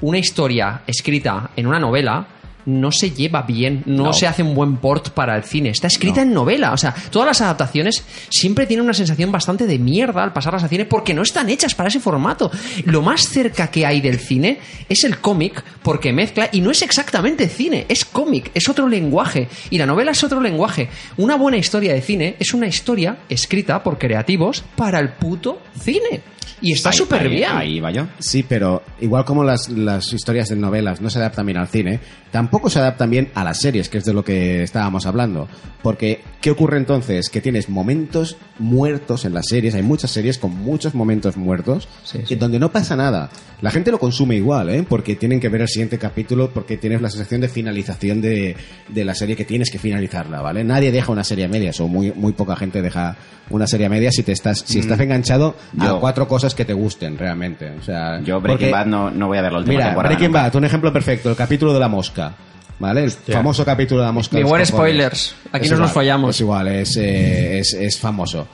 una historia escrita en una novela no se lleva bien, no, No. se hace un buen port para el cine. Está escrita en novela. O sea, todas las adaptaciones siempre tienen una sensación bastante de mierda al pasarlas a cine porque no están hechas para ese formato. Lo más cerca que hay del cine es el cómic porque mezcla y no es exactamente cine, es cómic, es otro lenguaje. Y la novela es otro lenguaje. Una buena historia de cine es una historia escrita por creativos para el puto cine. Y está súper bien. Ahí va yo. Sí, pero igual como las, las historias de novelas no se adaptan bien al cine, tampoco se adaptan bien a las series, que es de lo que estábamos hablando. Porque, ¿qué ocurre entonces? Que tienes momentos muertos en las series, hay muchas series con muchos momentos muertos, y donde no pasa nada. La gente lo consume igual, ¿eh? Porque tienen que ver el siguiente capítulo, porque tienes la sensación de finalización de, de la serie que tienes que finalizarla, ¿vale? Nadie deja una serie a medias, o muy, muy poca gente deja una serie a medias si te estás, si Mm. estás enganchado Yo- a cuatro cosas que te gusten realmente. O sea, Yo Breaking porque- Bad no, no voy a ver la última Mira, temporada. Breaking nunca. Bad, un ejemplo perfecto, el capítulo de la mosca. ¿Vale? El famoso capítulo de la mosca. Cojones. spoilers. Aquí Es nos igual, follamos. Es igual, es, eh, es, es famoso.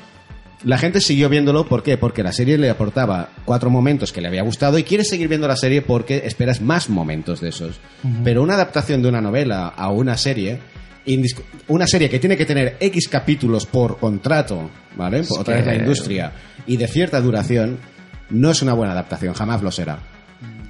La gente siguió viéndolo, ¿por qué? Porque la serie le aportaba cuatro momentos que le había gustado y quieres seguir viendo la serie porque esperas más momentos de esos. Pero una adaptación de una novela a una serie, una serie que tiene que tener X capítulos por contrato, ¿vale? Por otra vez la industria, y de cierta duración, no es una buena adaptación, jamás lo será.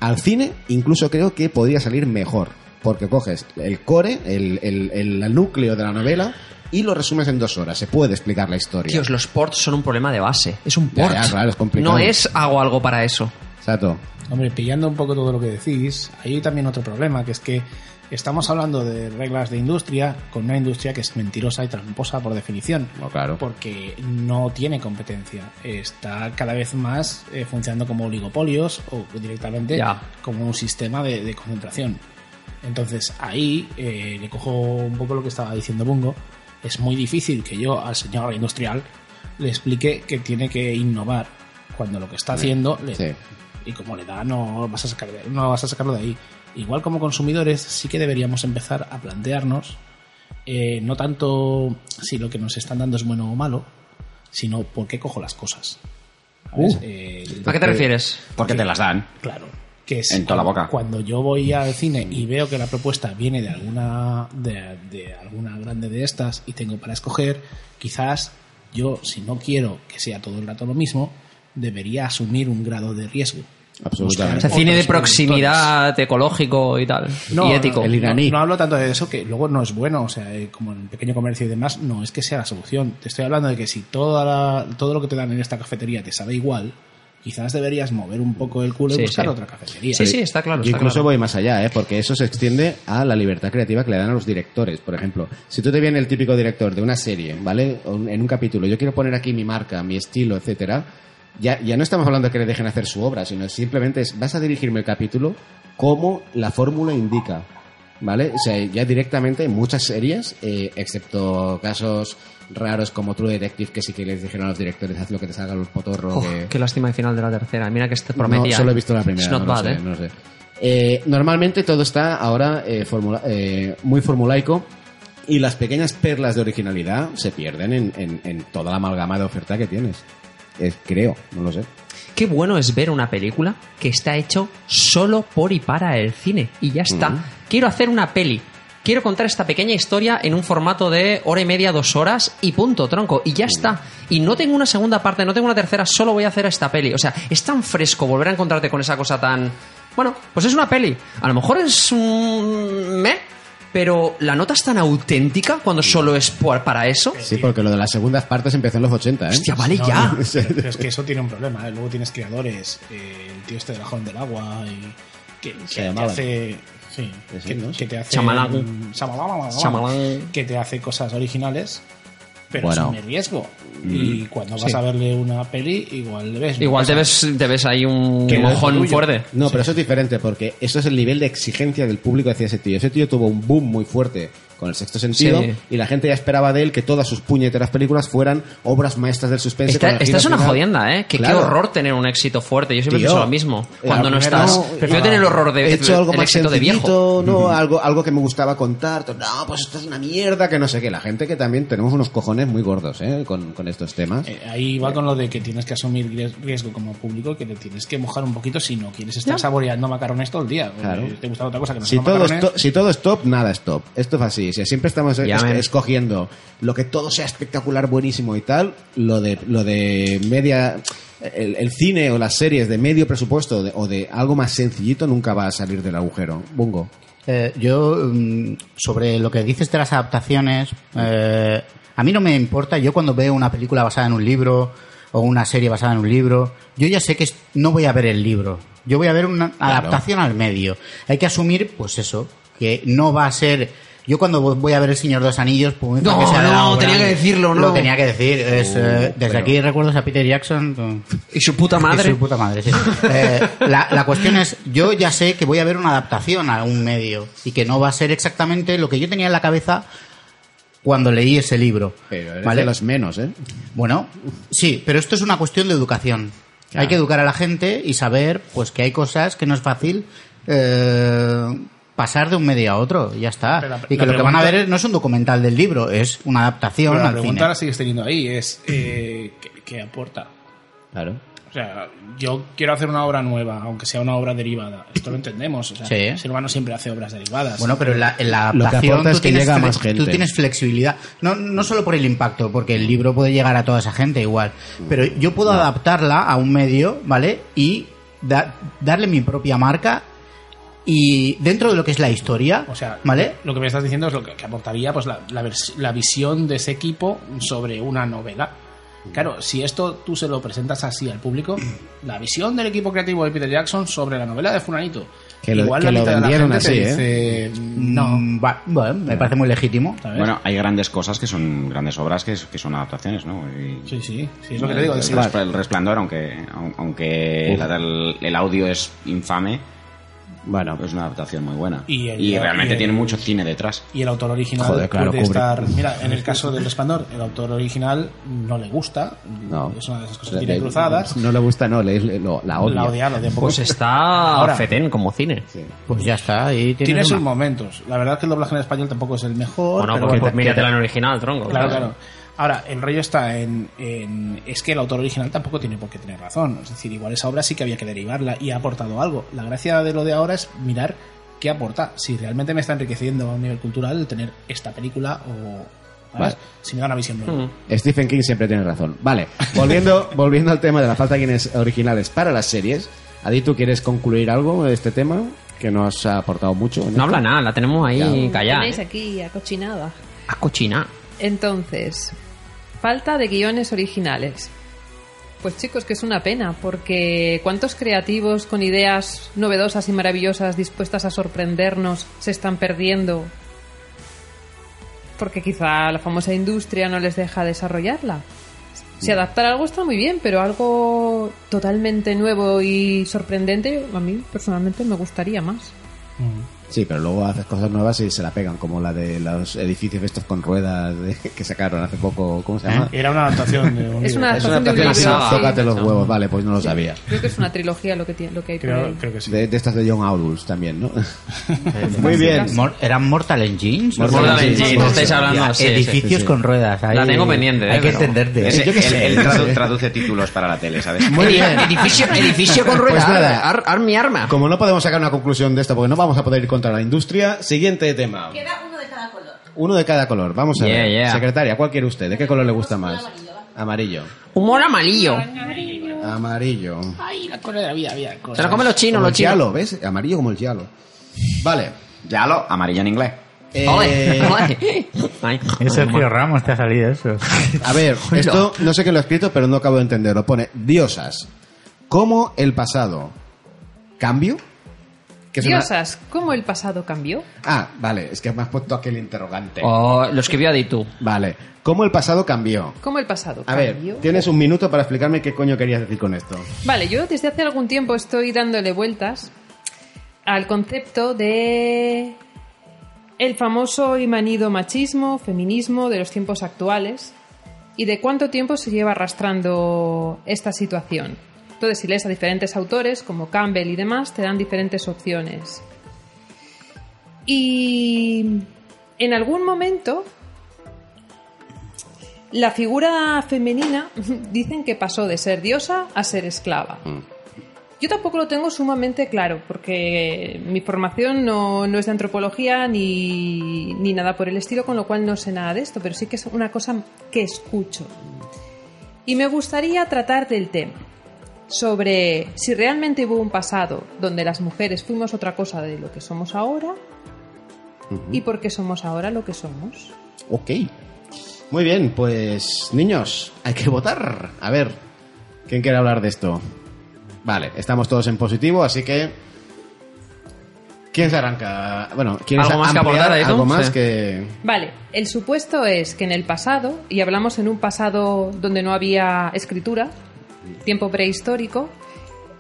Al cine, incluso creo que podría salir mejor, porque coges el core, el, el- el núcleo de la novela, y lo resumes en dos horas. Se puede explicar la historia. Tíos, los ports son un problema de base. Es un Ya, port. ya, claro, es complicado. no es hago algo para eso. Exacto. Hombre, pillando un poco todo lo que decís, hay también otro problema, que es que estamos hablando de reglas de industria con una industria que es mentirosa y tramposa por definición. claro. Porque no tiene competencia. Está cada vez más eh, funcionando como oligopolios o directamente Ya. como un sistema de, de concentración. Entonces ahí eh, le cojo un poco lo que estaba diciendo Bungo. Es muy difícil que yo al señor industrial le explique que tiene que innovar cuando lo que está haciendo le- Sí. y como le da no vas a sacar no vas a sacarlo de ahí igual como consumidores sí que deberíamos empezar a plantearnos eh, no tanto si lo que nos están dando es bueno o malo sino por qué cojo las cosas. Uh. Eh, ¿A qué te refieres? Porque te las dan. claro que es En toda la boca. cuando yo voy al cine y veo que la propuesta viene de alguna de, de alguna grande de estas y tengo para escoger quizás yo si no quiero que sea todo el rato lo mismo debería asumir un grado de riesgo Absolutamente. O sea, cine de productores. proximidad ecológico y tal. No, y ético. no, no, no hablo tanto de eso, que luego no es bueno, o sea, eh, como en el pequeño comercio y demás, no es que sea la solución. Te estoy hablando de que si toda la- todo lo que te dan en esta cafetería te sabe igual, quizás deberías mover un poco el culo y buscar sí. otra cafetería. Sí, sí, está claro. Yo está incluso claro. voy más allá, ¿eh? porque eso se extiende a la libertad creativa que le dan a los directores. Por ejemplo, si tú te vienes el típico director de una serie, ¿vale? En un capítulo, yo quiero poner aquí mi marca, mi estilo, etcétera. Ya, ya no estamos hablando de que le dejen hacer su obra, sino simplemente es, vas a dirigirme el capítulo como la fórmula indica. ¿Vale? O sea, ya directamente en muchas series, eh, excepto casos raros como True Detective, que sí que les dijeron a los directores, haz lo que te salga los potorros. Oh, que- qué lástima el final de la tercera. Mira que este prometía. no, solo he visto la primera. It's not no, bad, sé, ¿eh? no lo sé. Eh, normalmente todo está ahora eh, formula- eh, muy formulaico y las pequeñas perlas de originalidad se pierden en, en- en toda la amalgama de oferta que tienes. Es- creo, no lo sé. Qué bueno es ver una película que está hecho solo por y para el cine. Y ya está. Mm. Quiero hacer una peli. Quiero contar esta pequeña historia en un formato de hora y media, dos horas y punto, tronco. Y ya está. Y no tengo una segunda parte, no tengo una tercera, solo voy a hacer esta peli. O sea, es tan fresco volver a encontrarte con esa cosa tan... Bueno, pues es una peli. A lo mejor es un... ¿Me? Pero la nota es tan auténtica cuando solo es por- para eso. Sí, porque lo de las segundas partes empezó en los 80, ¿eh? Hostia, vale No, ya. no, pero es que eso tiene un problema. ¿eh? Luego tienes creadores, eh, el tío este de la joven del agua, y que, te llamaban. hace. Sí, que, ¿no? que te hace. Chamalán. mm, Chamalán, Chamalán. Que te hace cosas originales, pero Bueno. el riesgo. Y cuando vas Sí. a verle una peli, igual le ves. Igual te ves, te ves ahí un Que mojón fuerte. No, pero eso es diferente porque eso es el nivel de exigencia del público hacia ese tío. Ese tío tuvo un boom muy fuerte con el sexto sentido Sí. y la gente ya esperaba de él que todas sus puñeteras películas fueran obras maestras del suspense. Esta, es una final. jodienda, ¿eh? Que Claro. qué horror tener un éxito fuerte. Yo siempre Tío, pienso lo mismo. Cuando la no estás. no, Prefiero tener el horror de He hecho algo el más éxito de viejo. no, algo, algo que me gustaba contar. No, pues esto es una mierda, que no sé qué. La gente que también tenemos unos cojones muy gordos, ¿eh? Con, con estos temas. Eh, Ahí va con lo de que tienes que asumir ries- riesgo como público, que te tienes que mojar un poquito si no quieres estar Ya. saboreando macarrones todo el día. Claro. Te gusta otra cosa que no todo, si todo es top, nada es top. Esto es así. Si siempre estamos es- Ya, men. escogiendo lo que todo sea espectacular, buenísimo y tal, lo de, lo de media. El, el cine o las series de medio presupuesto de- o de algo más sencillito nunca va a salir del agujero. Bungo. Eh, yo, mm, sobre lo que dices de las adaptaciones, eh, a mí no me importa. Yo cuando veo una película basada en un libro o una serie basada en un libro, yo ya sé que no voy a ver el libro. Yo voy a ver una adaptación al medio. Hay que asumir, pues eso, que no va a ser... Yo cuando voy a ver El Señor de los Anillos, pues No, que sea no, tenía que decirlo, no. Lo tenía que decir. Es, eh, desde pero- aquí recuerdos a Peter Jackson. Y su puta madre. y su puta madre, sí. *laughs* Eh, la, la cuestión es, yo ya sé que voy a ver una adaptación a un medio y que no va a ser exactamente lo que yo tenía en la cabeza cuando leí ese libro. Pero eres ¿vale? de los menos, ¿eh? Bueno, sí, pero esto es una cuestión de educación. Hay que educar a la gente y saber pues que hay cosas que no es fácil eh, pasar de un medio a otro, y ya está. Pero y que lo que van a ver no es un documental del libro, es una adaptación Pero la al pregunta cine. la sigues teniendo ahí, es eh, ¿qué, qué aporta? Claro. O sea, yo quiero hacer una obra nueva, aunque sea una obra derivada. Esto lo entendemos. O sea, Sí. el ser humano siempre hace obras derivadas. Bueno, pero en la, en la Lo que adaptación aporta es tú que tienes llega más gente. Tú tienes flexibilidad. No, no solo por el impacto, porque el libro puede llegar a toda esa gente igual. Pero yo puedo adaptarla a un medio, ¿vale? Y da- darle mi propia marca y dentro de lo que es la historia, O sea, ¿vale? lo que me estás diciendo es lo que, que aportaría pues la, la visión de ese equipo sobre una novela. Claro, si esto tú se lo presentas así al público, *clears throat* la visión del equipo creativo de Peter Jackson sobre la novela de Fulanito. Que lo- igual que la lo mitad de la vendieron gente te así, dice, no, Mm, va- bueno, me parece muy legítimo. ¿sabes? Bueno, hay grandes cosas que son grandes obras que, que son adaptaciones, ¿no? Y- sí, sí, sí, es lo que te digo. el, es- Respl- el resplandor, aunque, aun- aunque el audio es infame, Bueno, es una adaptación muy buena. Y el- realmente y el- tiene mucho cine detrás. Y el autor original Joder, claro, puede cubre. estar. Mira, en el caso del Resplandor, el autor original no le gusta. no. Es una de esas cosas que tiene cruzadas. No le gusta, no, le, le- lo- la odia. La odia, la odia un poco. Pues está *laughs* Ahora- fetén como cine. Pues ya está. Ahí tienes Tiene sus momentos. La verdad es que el doblaje en español tampoco es el mejor. Bueno, pero pues, bueno, pues míratela en original, tronco. Claro, claro. Ahora, el rollo está en, en- Es que el autor original tampoco tiene por qué tener razón. Es decir, igual esa obra sí que había que derivarla y ha aportado algo. La gracia de lo de ahora es mirar qué aporta. Si realmente me está enriqueciendo a un nivel cultural el tener esta película o. Vale. Si me da una visión nueva. Stephen King siempre tiene razón. Vale, volviendo, *laughs* volviendo al tema de la falta de guiones originales para las series. Adi, ¿tú quieres concluir algo de este tema? Que nos ha aportado mucho. No esto? habla nada, la tenemos ahí callada. Tenéis ¿eh? aquí acochinada. A cochina. Entonces, falta de guiones originales. Pues chicos, que es una pena, porque cuántos creativos con ideas novedosas y maravillosas dispuestas a sorprendernos se están perdiendo porque quizá la famosa industria no les deja desarrollarla. Si adaptar algo está muy bien, pero algo totalmente nuevo y sorprendente, a mí personalmente me gustaría más. Sí, pero luego haces cosas nuevas y se la pegan, como la de los edificios estos con ruedas de- *laughs* que sacaron hace poco. ¿Cómo se llama? Era una adaptación de un Es una Es una adaptación de un adaptación libro. así, sí. tócate los huevos, vale, pues no lo sabía. Creo que es una trilogía lo que, tiene, lo que hay por Creo, ahí. creo que sí. De, de estas de John Audus también, ¿no? *laughs* Muy bien. Mor- ¿Eran Mortal Engines? Mortal Mortal Engines, Engines, sí, estáis sí. hablando. Ya, sí, sí. edificios sí, sí. con ruedas. ahí La tengo pendiente, Hay eh, que pero- entenderte. Ese- Yo qué él, sé. él tradu- traduce títulos para la tele, ¿sabes? Muy *laughs* bien. Edificio, edificio con ruedas. Pues nada. ar, ar mi arma. Como no podemos sacar una conclusión de esto porque no vamos a poder ir contra la industria, siguiente tema. Queda uno de cada color. Uno de cada color. Vamos a Yeah, ver. yeah. Secretaria, ¿cuál quiere usted? ¿De qué color le gusta más? Amarillo. Humor amarillo. Amarillo. Ay, la cosa había, había cosas. Se lo comen los chinos, Como los el chinos. giallo, ¿ves? Amarillo como el giallo. Vale. Ya lo, amarillo en inglés. Eh, *laughs* Ay, Es Sergio Ramos, te ha salido eso. A ver, esto no sé quién lo ha escrito, pero no acabo de entenderlo. Pone diosas. ¿Cómo el pasado cambio? Que es una- Diosas, ¿cómo el pasado cambió? Ah, vale, es que me has puesto aquel interrogante. Oh, lo escribió Aditu. Vale, ¿cómo el pasado cambió? ¿Cómo el pasado A ver, cambió? tienes un minuto para explicarme qué coño querías decir con esto. Vale, yo desde hace algún tiempo estoy dándole vueltas al concepto de el famoso y manido machismo, feminismo de los tiempos actuales y de cuánto tiempo se lleva arrastrando esta situación. Entonces, si lees a diferentes autores como Campbell y demás, te dan diferentes opciones. Y en algún momento la figura femenina *laughs* dicen que pasó de ser diosa a ser esclava. Yo tampoco lo tengo sumamente claro, porque mi formación no, no es de antropología ni, ni nada por el estilo, con lo cual no sé nada de esto, pero sí que es una cosa que escucho. Y me gustaría tratar del tema, sobre si realmente hubo un pasado donde las mujeres fuimos otra cosa de lo que somos ahora y por qué somos ahora lo que somos. Ok. Muy bien, pues niños, hay que votar. A ver, ¿quién quiere hablar de esto? Vale, estamos todos en positivo, así que... ¿Quién se arranca? Bueno, ¿quieres ¿Algo más que Aito? algo más Sí. que...? Vale, el supuesto es que en el pasado, y hablamos en un pasado donde no había escritura, tiempo prehistórico,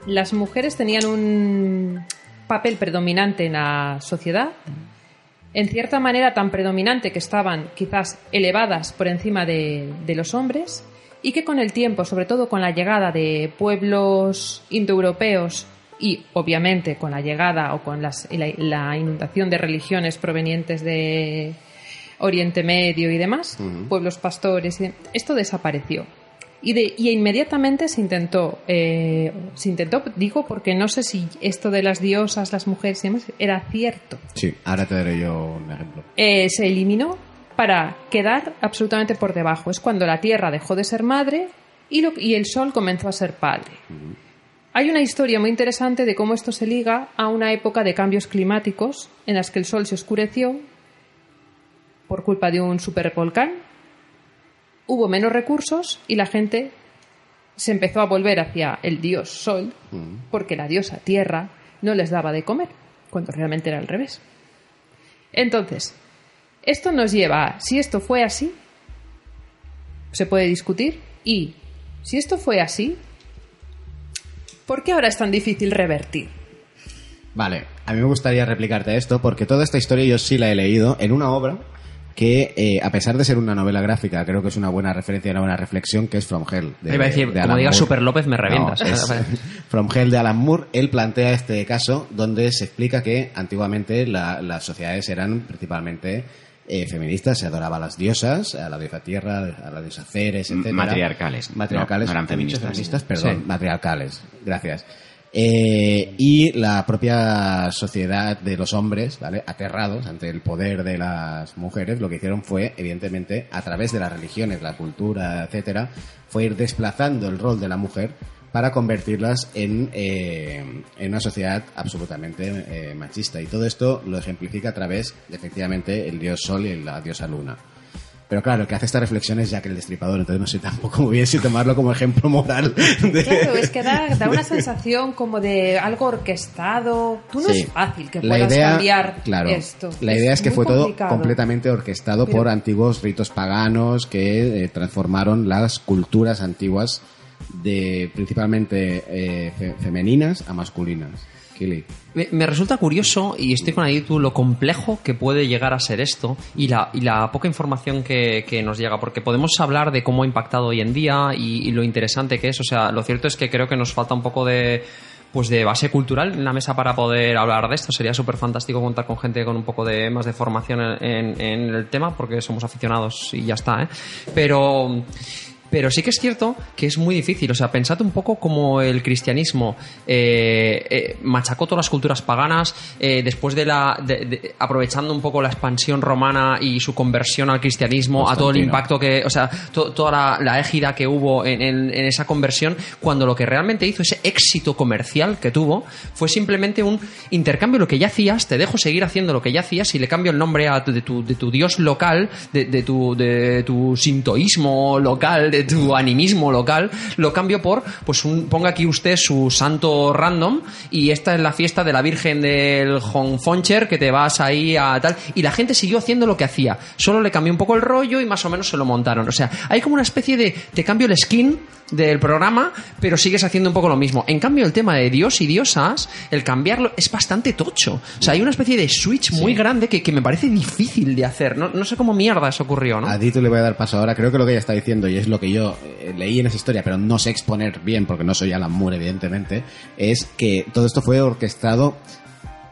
las mujeres tenían un papel predominante en la sociedad, en cierta manera tan predominante que estaban quizás elevadas por encima de, de los hombres, y que con el tiempo, sobre todo con la llegada de pueblos indoeuropeos y obviamente con la llegada o con las- la, la inundación de religiones provenientes de Oriente Medio y demás, pueblos pastores, esto desapareció. Y, de, y inmediatamente se intentó, eh, se intentó, digo, porque no sé si esto de las diosas, las mujeres y demás era cierto. Sí, ahora te daré yo un ejemplo. Eh, se eliminó para quedar absolutamente por debajo. Es cuando la Tierra dejó de ser madre y, lo- y el Sol comenzó a ser padre. Hay una historia muy interesante de cómo esto se liga a una época de cambios climáticos en las que el Sol se oscureció por culpa de un supervolcán. Hubo menos recursos y la gente se empezó a volver hacia el dios Sol porque la diosa Tierra no les daba de comer, cuando realmente era al revés. Entonces, esto nos lleva a, si esto fue así, se puede discutir, y si esto fue así, ¿por qué ahora es tan difícil revertir? Vale, a mí me gustaría replicarte esto porque toda esta historia yo sí la he leído en una obra que, eh, a pesar de ser una novela gráfica, creo que es una buena referencia y una buena reflexión, que es From Hell. de- Iba a decir, de como Moore. Super López, me revientas. No, es *laughs* From Hell de Alan Moore, él plantea este caso donde se explica que antiguamente la- las sociedades eran principalmente eh, feministas, se adoraba a las diosas, a la diosa tierra, a la diosa Ceres, etc. matriarcales. Matriarcales. No, no eran feministas. perdón, Sí. matriarcales. Gracias. Eh, y la propia sociedad de los hombres, ¿vale? Aterrados ante el poder de las mujeres, lo que hicieron fue, evidentemente, a través de las religiones, la cultura, etcétera, fue ir desplazando el rol de la mujer para convertirlas en, eh, en una sociedad absolutamente eh, machista. Y todo esto lo ejemplifica a través, efectivamente, el dios Sol y la diosa Luna. Pero claro, el que hace esta reflexión es Jack el Destripador, entonces no sé tampoco muy bien si tomarlo como ejemplo moral. de- Claro, es que da, da una sensación como de algo orquestado. Tú no Sí. es fácil que la puedas idea, cambiar claro, esto. La idea es, que muy fue todo complicado. completamente orquestado Pero- por antiguos ritos paganos que eh, transformaron las culturas antiguas de principalmente eh, fe- femeninas a masculinas. Kili. Me, resulta curioso, y estoy con Aditu, lo complejo que puede llegar a ser esto y la, y la poca información que, nos llega, porque podemos hablar de cómo ha impactado hoy en día y, lo interesante que es. O sea, lo cierto es que creo que nos falta un poco de pues de base cultural en la mesa para poder hablar de esto. Sería súper fantástico contar con gente con un poco de más de formación en, en- en el tema, porque somos aficionados y ya está, ¿eh? Pero... Pero sí que es cierto que es muy difícil. O sea, pensad un poco como el cristianismo eh, eh, machacó todas las culturas paganas eh, después de la. de- de- aprovechando un poco la expansión romana y su conversión al cristianismo, a todo el impacto que. O sea, to- toda la, la égida que hubo en, en- en esa conversión, cuando lo que realmente hizo, ese éxito comercial que tuvo, fue simplemente un intercambio lo que ya hacías, te dejo seguir haciendo lo que ya hacías y le cambio el nombre a de, tu, de tu dios local, de, de tu, de tu sintoísmo local, de tu animismo local, lo cambio por, pues un, ponga aquí usted su santo random y esta es la fiesta de la Virgen del Honfoncher que te vas ahí a tal. Y la gente siguió haciendo lo que hacía, solo le cambió un poco el rollo y más o menos se lo montaron. O sea, hay como una especie de, te cambio el skin del programa, pero sigues haciendo un poco lo mismo. En cambio, el tema de Dios y diosas, el cambiarlo es bastante tocho. O sea, hay una especie de switch muy grande que, que me parece difícil de hacer. No, no sé cómo mierda eso ocurrió, ¿no? A Dito le voy a dar paso ahora. Creo que lo que ella está diciendo, y es lo que yo eh, leí en esa historia, pero no sé exponer bien porque no soy Alan Moore, evidentemente, es que todo esto fue orquestado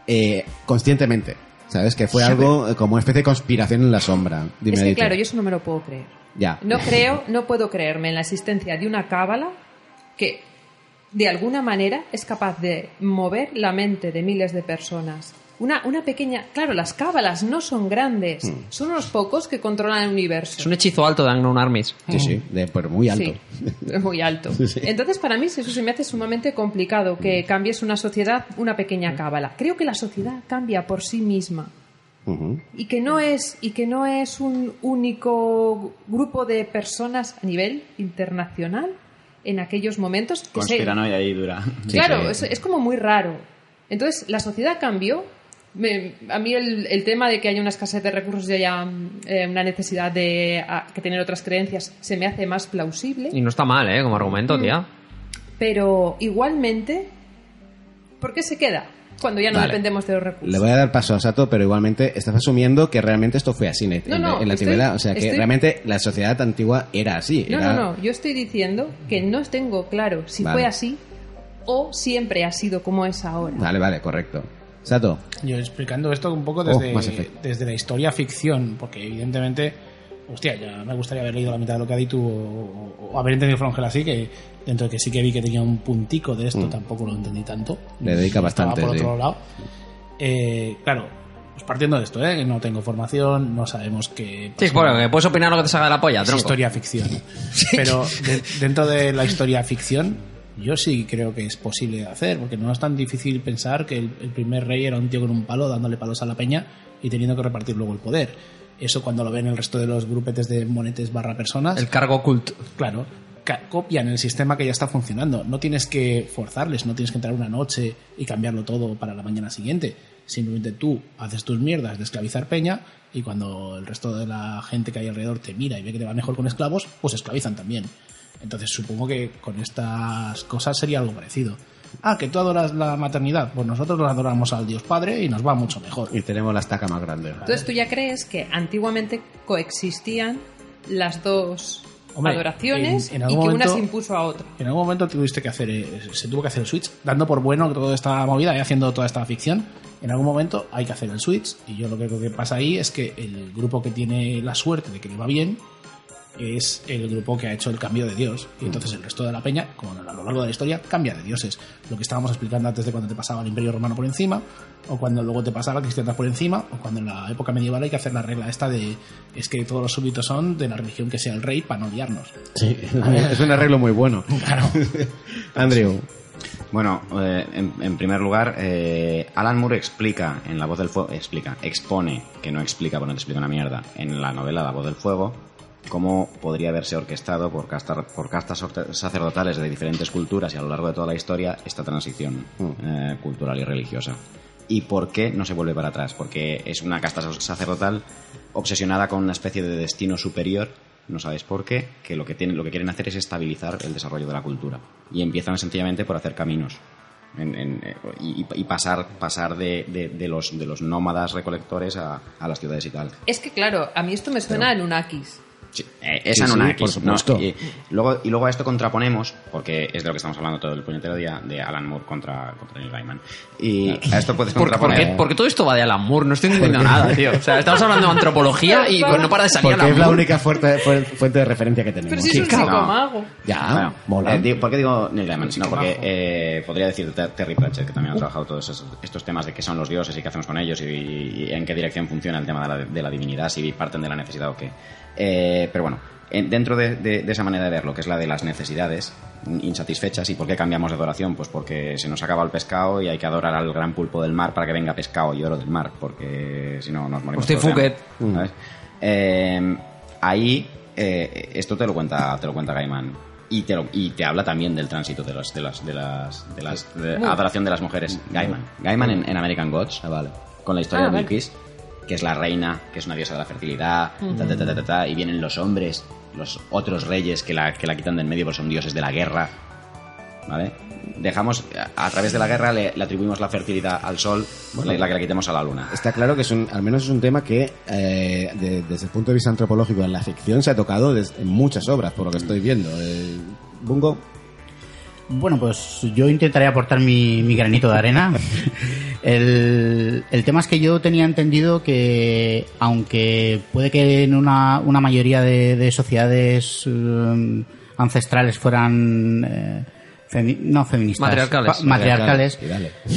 eh, conscientemente. ¿Sabes? Que fue Sí, algo eh, como una especie de conspiración en la sombra. Dime, es que claro, yo eso no me lo puedo creer. Ya. No creo, no puedo creerme en la existencia de una cábala que de alguna manera es capaz de mover la mente de miles de personas. Una, una pequeña. Claro, las cábalas no son grandes, Hmm. son unos pocos que controlan el universo. Es un hechizo alto de Unknown Armies. Sí, sí, de, pero muy *laughs* alto. Sí, es muy alto. Entonces, para mí, eso se me hace sumamente complicado que cambies una sociedad, una pequeña cábala. Creo que la sociedad cambia por sí misma y que no es y que no es un único grupo de personas a nivel internacional en aquellos momentos que se- Conspiranoia ahí dura. claro es, es como muy raro entonces la sociedad cambió Me- a mí el, el tema de que haya una escasez de recursos y haya eh, una necesidad de a- que tener otras creencias se me hace más plausible Y no está mal, ¿eh? Como argumento, tía. pero igualmente ¿por qué se queda cuando ya no Vale. dependemos de los recursos Le voy a dar paso a Sato, pero igualmente estás asumiendo que realmente esto fue así en, No, en- no, en la estoy- antigüedad. O sea, que estoy- realmente la sociedad antigua era así. No, era- no, no. Yo estoy diciendo que no tengo claro si Vale. fue así o siempre ha sido como es ahora. Vale, vale, correcto. Sato. Yo explicando esto un poco Oh, desde, Effect. desde la historia ficción, porque evidentemente, hostia, ya me gustaría haber leído la mitad de lo que ha dicho o, o haber entendido Frongel así, que dentro de que sí que vi que tenía un puntico de esto, Mm. tampoco lo entendí tanto. Le dedica bastante, por sí. otro lado. Eh, claro, pues partiendo de esto, ¿eh? no tengo formación, no sabemos qué. Sí, bueno, que puedes opinar lo que te salga de la polla, Es tronco. historia ficción. *laughs* Pero de- dentro de la historia ficción, yo sí creo que es posible de hacer, porque no es tan difícil pensar que el, el primer rey era un tío con un palo dándole palos a la peña y teniendo que repartir luego el poder. Eso cuando lo ven el resto de los grupetes de monetes barra personas. El cargo cult. Claro. Copian el sistema que ya está funcionando. No tienes que forzarles, no tienes que entrar una noche y cambiarlo todo para la mañana siguiente. Simplemente tú haces tus mierdas de esclavizar peña y cuando el resto de la gente que hay alrededor te mira y ve que te va mejor con esclavos, pues esclavizan también. Entonces supongo que con estas cosas sería algo parecido. Ah, que tú adoras la maternidad. Pues nosotros lo adoramos al Dios Padre y nos va mucho mejor. Y tenemos la estaca más grande. Entonces tú ya crees que antiguamente coexistían las dos Hombre, adoraciones en- en y que una momento- se impuso a otra. En algún momento tuviste que hacer, eh, se tuvo que hacer el switch, dando por bueno que toda esta movida y haciendo toda esta ficción. En algún momento hay que hacer el switch y yo lo que creo que pasa ahí es que el grupo que tiene la suerte de que le va bien es el grupo que ha hecho el cambio de Dios y entonces el resto de la peña, como a lo largo de la historia, cambia de dioses. Lo que estábamos explicando antes de cuando te pasaba el Imperio Romano por encima o cuando luego te pasaba la cristiandad por encima o cuando en la época medieval hay que hacer la regla esta de es que todos los súbditos son de la religión que sea el rey para no liarnos. Sí, es un arreglo muy bueno. *laughs* Claro. *laughs* Andrew. Bueno, eh, en, en primer lugar, eh, Alan Moore explica en La Voz del Fuego, explica, expone, que no explica, porque no te explica una mierda, en la novela La Voz del Fuego, cómo podría haberse orquestado por, castar- por castas sacerdotales de diferentes culturas y a lo largo de toda la historia esta transición eh, cultural y religiosa. ¿Y por qué no se vuelve para atrás? Porque es una casta sacerdotal obsesionada con una especie de destino superior, no sabes por qué, que lo que, tienen, lo que quieren hacer es estabilizar el desarrollo de la cultura. Y empiezan sencillamente por hacer caminos. En- en- eh, y, y pasar, pasar de, de- de los, de los nómadas recolectores a, a las ciudades y tal. Es que claro, a mí esto me suena a Lunakis. Eh, esa Sí, una sí, X, por ¿no? supuesto. Y luego, y luego a esto contraponemos, porque es de lo que estamos hablando todo el puñetero día, de Alan Moore contra, contra Neil Gaiman. Y a esto puedes ¿Por, por contraponer... qué, porque todo esto va de Alan Moore, no estoy entendiendo nada, *laughs* tío. O sea, estamos hablando de antropología y pues, no para de salir Porque Alan es la Moore. única fuerte, fu- fuente de referencia que tenemos. Pero si es un psicomago. Ya, Bueno, mola. eh, digo- ¿Por qué digo Neil Gaiman? Sino porque eh, podría decir Ter- Terry Pratchett, que también ha trabajado todos esos- estos temas de qué son los dioses y qué hacemos con ellos y, y en qué dirección funciona el tema de la, de la divinidad, si parten de la necesidad o qué. Eh, pero bueno, en- dentro de, de- de esa manera de verlo, que es la de las necesidades insatisfechas, ¿y por qué cambiamos de adoración? Pues porque se nos acaba el pescado y hay que adorar al gran pulpo del mar para que venga pescado y oro del mar, porque si no nos morimos. Hambre, Fouquet. ¿sabes? Eh, ahí eh, esto te lo cuenta te lo cuenta Gaiman y te, lo- y te habla también del tránsito de las de las de las de las de adoración de las mujeres Gaiman Gaiman en, en American Gods con la historia Ah, de vale. Que es la reina que es una diosa de la fertilidad Ujú. ta, ta, ta, ta, ta, ta, y vienen los hombres los otros reyes que la que la quitan del medio porque son dioses de la guerra ¿vale? Dejamos, a, a través de la guerra le, le atribuimos la fertilidad al sol, la, la que le quitemos a la luna. Está claro que es un, al menos es un tema que eh, de- desde el punto de vista antropológico en la ficción se ha tocado des- en muchas obras, por lo que estoy viendo. Eh, Bungo. Bueno, pues yo intentaré aportar mi, mi granito de arena. *laughs* El, el tema es que yo tenía entendido que, aunque puede que en una, una mayoría de, de sociedades eh, ancestrales fueran... eh, femi- no feministas, Matriarcales. pa- matriarcales,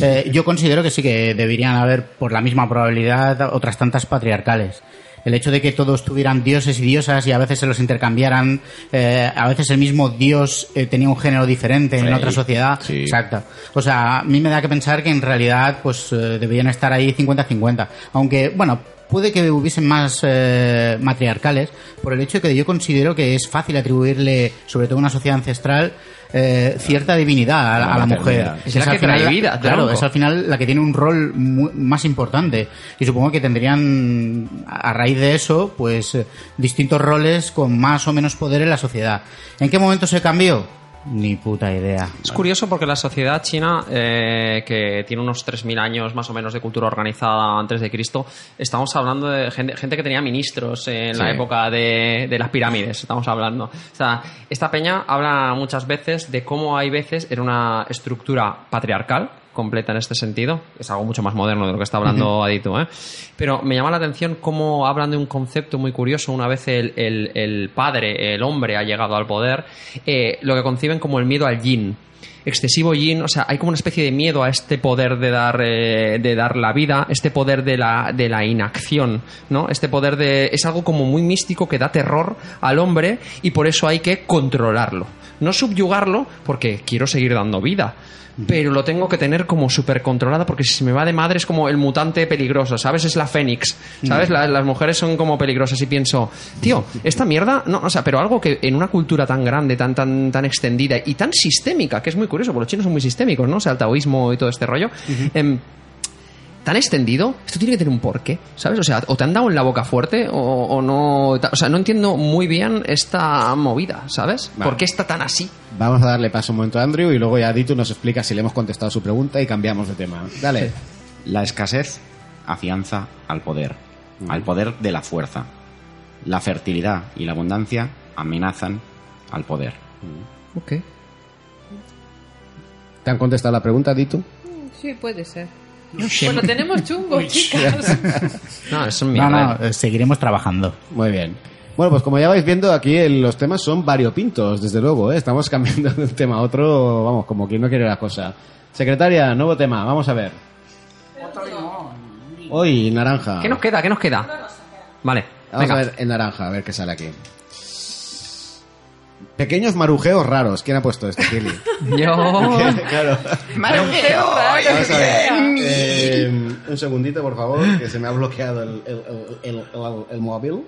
eh, yo considero que sí que deberían haber, por la misma probabilidad, otras tantas patriarcales. El hecho de que todos tuvieran dioses y diosas y a veces se los intercambiaran, eh, a veces el mismo dios eh, tenía un género diferente en otra sociedad. Sí. Exacto. O sea, a mí me da que pensar que en realidad pues eh, deberían estar ahí 50-50. Aunque, bueno, puede que hubiesen más eh, matriarcales por el hecho de que yo considero que es fácil atribuirle, sobre todo a una sociedad ancestral, eh, cierta divinidad a, la- a la mujer. Es la al que trae final vida, Claro, es al final la que tiene un rol mu- más importante. Y supongo que tendrían, a raíz de eso, pues distintos roles con más o menos poder en la sociedad. ¿En qué momento se cambió? Ni puta idea. Es curioso porque la sociedad china, eh, que tiene unos 3.000 años más o menos de cultura organizada antes de Cristo, estamos hablando de gente, gente que tenía ministros en la época de, de las pirámides, estamos hablando. O sea, esta peña habla muchas veces de cómo hay veces era una estructura patriarcal completa en este sentido. Es algo mucho más moderno de lo que está hablando Adito, ¿eh? Pero me llama la atención cómo hablan de un concepto muy curioso. Una vez el, el- el padre, el hombre, ha llegado al poder, eh, lo que conciben como el miedo al yin. Excesivo yin, o sea, hay como una especie de miedo a este poder de dar, eh, de dar la vida, este poder de la, de la inacción, ¿no? Este poder de. Es algo como muy místico que da terror al hombre y por eso hay que controlarlo. No subyugarlo porque quiero seguir dando vida pero lo tengo que tener como súper controlado porque si se me va de madre es como el mutante peligroso, ¿sabes? Es la Fénix, ¿sabes? La- las mujeres son como peligrosas y pienso, tío, esta mierda, no, o sea, pero algo que en una cultura tan grande, tan, tan, tan extendida y tan sistémica, que es muy curioso, porque los chinos son muy sistémicos, ¿no? O sea, el taoísmo y todo este rollo. Tan extendido, esto tiene que tener un porqué, ¿sabes? O sea, o te han dado en la boca fuerte o, o no. O sea, no entiendo muy bien esta movida, ¿sabes? Vale. ¿Por qué está tan así? Vamos a darle paso un momento a Andrew y luego ya Ditu nos explica si le hemos contestado su pregunta y cambiamos de tema. Dale. La escasez afianza al poder, al poder de la fuerza. La fertilidad y la abundancia amenazan al poder. Ok. ¿Te han contestado la pregunta, Ditu? Sí, puede ser. Sé. Bueno, tenemos chungo, chicas. No, es un No, no, eh, seguiremos trabajando. Muy bien. Bueno, pues como ya vais viendo, aquí el- los temas son variopintos, desde luego. ¿eh? Estamos *laughs* cambiando de un tema a otro, vamos, como quien no quiere la cosa. Secretaria, nuevo tema, vamos a ver. Hoy, naranja. ¿Qué nos queda? ¿Qué nos queda? Vale, Vamos venga. a ver en naranja, a ver qué sale aquí. Pequeños marujeos raros. ¿Quién ha puesto esto, Kili? *laughs* Yo. claro. Marujeo. Vamos a ver. Eh, un segundito, por favor, que se me ha bloqueado el, el, el, el- el móvil.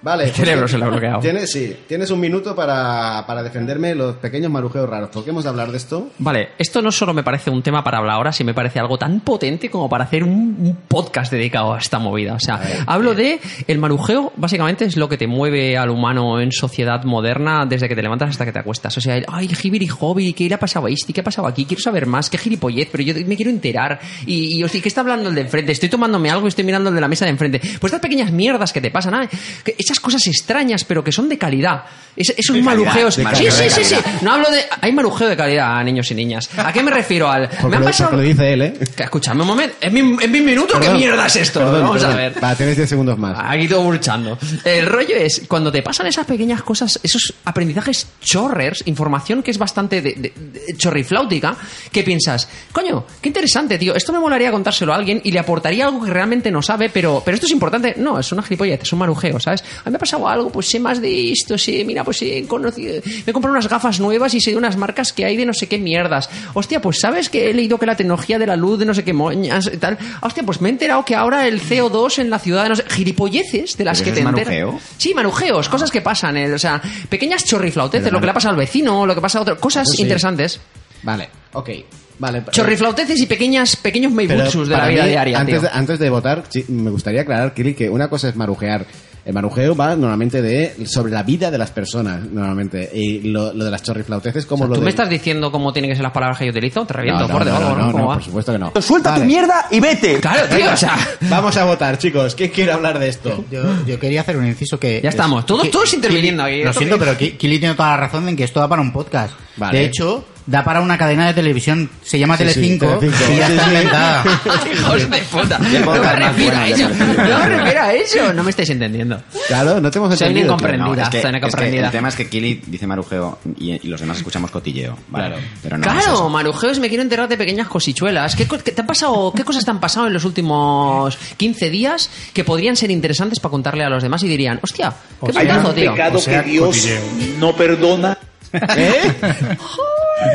Vale. El cerebro pues, se lo ha bloqueado. Tienes, sí, tienes un minuto para, para defenderme los pequeños marujeos raros. ¿Por qué hemos de hablar de esto? Vale, esto no solo me parece un tema para hablar ahora, sino me parece algo tan potente como para hacer un, un podcast dedicado a esta movida. O sea, hablo de el marujeo, básicamente es lo que te mueve al humano en sociedad moderna desde que te levantas hasta que te acuestas. O sea, el, ay, jibiri hobby, ¿qué le ha pasado a este? ¿Qué ha pasado aquí? Quiero saber más, qué gilipollez, pero yo me quiero enterar. Y, y hostia, ¿qué está hablando el de enfrente? Estoy tomándome algo y estoy mirando el de la mesa de enfrente. Pues estas pequeñas mierdas que te pasan, que es echas cosas extrañas, pero que son de calidad. Es- de sí, sí, sí, sí. No hablo de. Hay marujeo de calidad, niños y niñas. ¿A qué me refiero al.? Porque *laughs* Me han pasado. lo dice él, ¿eh? Que, Escúchame un momento. ¿En mi, en mi minuto qué Perdón, mierda es esto? perdón, Vamos perdón. a ver. Va, tienes 10 segundos más. Aquí todo burchando. El rollo es cuando te pasan esas pequeñas cosas, esos aprendizajes chorrers, información que es bastante de, de- de chorrifláutica, que piensas, coño, qué interesante, tío. Esto me molaría contárselo a alguien y le aportaría algo que realmente no sabe, pero, pero esto es importante. No, es una gilipollez, es un marujeo, ¿sabes? A mí me ha pasado algo, pues sé más de esto, sí, mira, pues he conocido, me he comprado unas gafas nuevas y sé de unas marcas que hay de no sé qué mierdas. Hostia, pues sabes que he leído que la tecnología de la luz de no sé qué moñas y tal. Hostia, pues me he enterado que ahora el CO2 en la ciudad de no sé, gilipolleces de las ¿Pero que te enteras. marujeo? Sí, marujeos, cosas que pasan, eh, o sea, pequeñas chorriflauteces, lo que le ha pasado al vecino, lo que pasa a otro, cosas sí. interesantes. Vale, ok. Vale. Chorriflauteces y pequeñas, pequeños Pero meibutsus de la vida mí, diaria, antes, tío. de, antes de votar, sí, me gustaría aclarar, Kili, que una cosa es marujear. El marujeo va normalmente de sobre la vida de las personas, normalmente. Y lo, lo de las chorriflauteces como lo ¿Tú de... me estás diciendo cómo tienen que ser las palabras que yo utilizo? Te reviento, No, no, fuerte, no, o no, ¿no? no, ¿Cómo no, va? por supuesto que no. Suelta Vale. tu mierda y vete. Claro, tío, Venga, o sea... *laughs* Vamos a votar, chicos. ¿Quién quiere hablar de esto? *laughs* Yo, yo quería hacer un inciso que... Ya estamos, todos- todos interviniendo aquí. Lo ¿Esto siento, qué pero Kili tiene toda la razón en que esto da para un podcast. Vale. De hecho, da para una cadena de televisión. Se llama Sí, sí, Telecinco Telecinco. y ya Sí, está sí. inventada. *laughs* Hijos de puta. No puedo me dar más refiero a eso. No me refiero a eso. No me estáis entendiendo. Claro, no te hemos Soy entendido. incomprendida. No, es que, es que comprendida. el tema es que Kili dice marujeo y, y los demás escuchamos cotilleo. Vale, Claro. pero no es claro, eso. marujeos, me quiero enterar de pequeñas cosichuelas. ¿Qué, qué te han pasado, ¿Qué cosas te han pasado en los últimos 15 días que podrían ser interesantes para contarle a los demás y dirían, hostia, qué un tío? pecado O sea, que Dios cotilleo. no perdona. ¿Eh?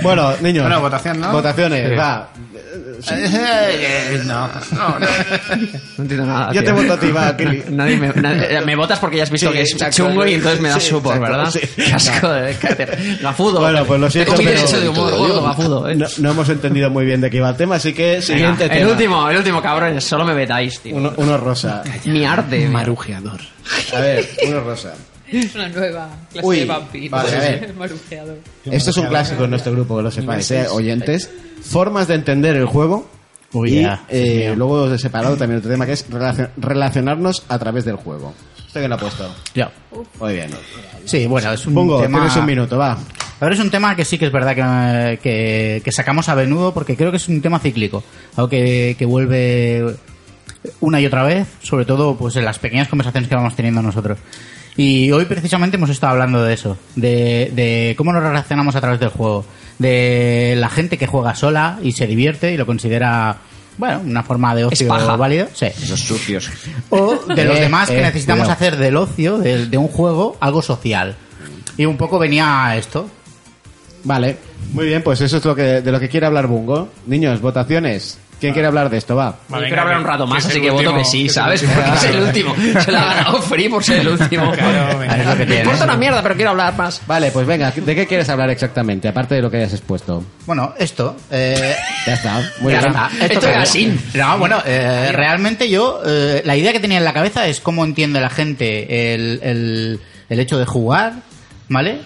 bueno, niños. Bueno, votación, ¿no? Votaciones, Sí. va. no, no, no. *laughs* No entiendo nada. Yo tío. te voto a ti, va, *laughs* Kili. Nadie me, nadie- me votas porque ya has visto Sí, que es exacto. chungo y entonces me das Sí, supor, exacto, ¿verdad? sí. *laughs* Qué asco de cáter. Gafudo. Bueno, pues lo siento, pero- derecho de humor, gordo, gafudo. ¿eh? No, no hemos entendido muy bien de qué iba el tema, así que siguiente Venga, el tema. último, el último, cabrones. Solo me vetáis, tío. Uno, uno rosa. Mi arte. Marujeador. A ver, uno rosa. *laughs* Una nueva clase Uy, de vampiro. vale, a ver. *laughs* Marujeador. Esto es un clásico en nuestro grupo, que lo sepáis, ¿eh? oyentes. Formas de entender el juego. Uy, y ya, eh, luego de separado también otro tema que es relacion- relacionarnos a través del juego. ¿Usted qué lo ha puesto? Ya. Muy bien. Sí, bueno, es un Pongo, tema... tienes un minuto, va. A ver, es un tema que sí que es verdad que, que, que sacamos a menudo porque creo que es un tema cíclico. Algo que, que vuelve una y otra vez, sobre todo pues en las pequeñas conversaciones que vamos teniendo nosotros. Y hoy precisamente hemos estado hablando de eso, de, de cómo nos relacionamos a través del juego, de la gente que juega sola y se divierte y lo considera, bueno, una forma de ocio válido. Sí. Esos sucios. O de *laughs* los Eh, demás que eh, necesitamos cuidado. hacer del ocio, de, de un juego, algo social. Y un poco venía esto. Vale. Muy bien, pues eso es lo que, de lo que quiere hablar Bungo. Niños, votaciones. ¿Quién quiere hablar de esto? Va. Yo quiero hablar un rato más, así que voto que sí, que es el ¿sabes? último. Porque es el último. *laughs* Se lo ha ganado free por ser el último. Claro, venga. Es lo que Me importa una mierda, pero quiero hablar más. Vale, pues venga, ¿de qué quieres hablar exactamente? Aparte de lo que hayas expuesto. Bueno, esto. eh, Ya está. Muy ya bien. está. Esto era así. No, bueno, eh, realmente yo. eh, la idea que tenía en la cabeza es cómo entiende la gente el, el, el hecho de jugar, ¿vale?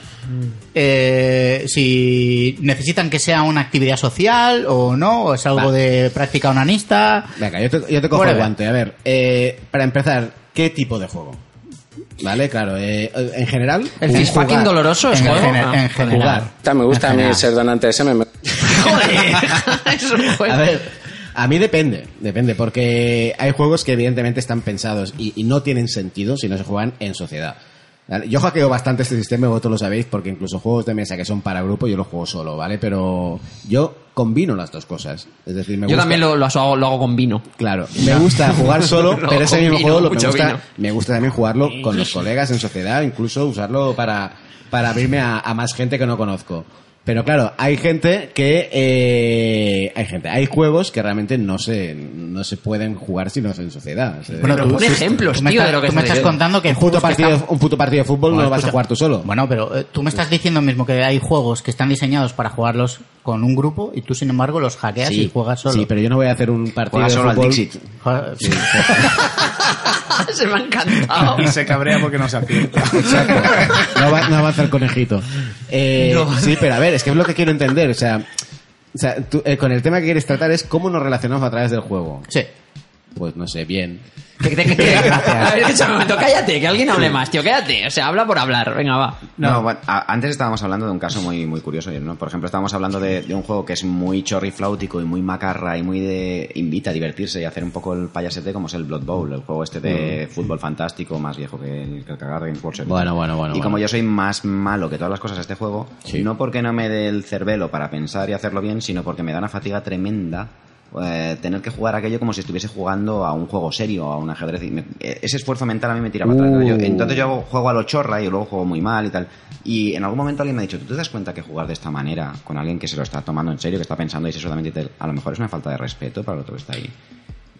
Eh, si necesitan que sea una actividad social o no, o es algo de práctica onanista. Venga, yo te, yo te cojo el guante. A ver, eh, para empezar, ¿qué tipo de juego? Vale, claro. eh, en general. El fist fucking doloroso es En, juego. gener- Ah. en general. Jugar. Me gusta a mí ser donante SM. me- *laughs* Joder. *laughs* Es un juego. A ver, a mí depende, depende, porque hay juegos que evidentemente están pensados y, y no tienen sentido si no se juegan en sociedad. ¿Vale? Yo hackeo bastante este sistema, vosotros lo sabéis, porque incluso juegos de mesa que son para grupo yo los juego solo, ¿vale? Pero yo combino las dos cosas. Es decir, me Yo gusta... también lo, lo hago, lo hago con vino. Claro, me gusta jugar *laughs* solo, pero ese mismo vino, juego lo- me, mucho gusta, vino. me gusta también jugarlo con los colegas en sociedad, incluso usarlo para, para abrirme a, a más gente que no conozco. Pero claro, hay gente que eh, hay gente, hay juegos que realmente no se no se pueden jugar si no es en sociedad. Bueno, tú, Pon ejemplos, tío, estás- de lo que tú me estás contando que un puto partido, están- un puto partido de fútbol no lo vas a jugar tú solo. Bueno, pero eh, tú me estás diciendo mismo que hay juegos que están diseñados para jugarlos con un grupo y tú, sin embargo, los hackeas y juegas solo. sí, pero yo no voy a hacer un partido Juega de solo al. Dixit. Sí. *laughs* Se me ha encantado. Y se cabrea porque no se acierta. *laughs* Exacto. No, va- no avanza el conejito. Eh, No. Sí, pero a ver, es que es lo que quiero entender. O sea, o sea tú, eh, con el tema que quieres tratar es cómo nos relacionamos a través del juego. Sí. Pues no sé, bien. Que- A ver, escucha un momento, cállate, que alguien hable más, tío, cállate. O sea, habla por hablar. Venga, va. No, bueno, a- antes estábamos hablando de un caso muy, muy curioso, ¿no? Por ejemplo, estábamos hablando de, de un juego que es muy chorrifláutico y muy macarra y muy de... invita a divertirse y hacer un poco el payasete como es el Blood Bowl, el juego este de fútbol fantástico más viejo que el, que el cagar de Workshop. Bueno, bueno, bueno, Y como yo soy más malo que todas las cosas de este juego, no porque no me dé el cervelo para pensar y hacerlo bien, sino porque me da una fatiga tremenda eh, tener que jugar aquello como si estuviese jugando a un juego serio, a un ajedrez. y me- eh, ese esfuerzo mental a mí me tira para atrás. Uh. Yo- entonces yo hago- juego a lo chorra y luego juego muy mal y tal. Y en algún momento alguien me ha dicho, ¿tú te das cuenta que jugar de esta manera con alguien que se lo está tomando en serio, que está pensando y solamente tal, a lo mejor es una falta de respeto para el otro que está ahí?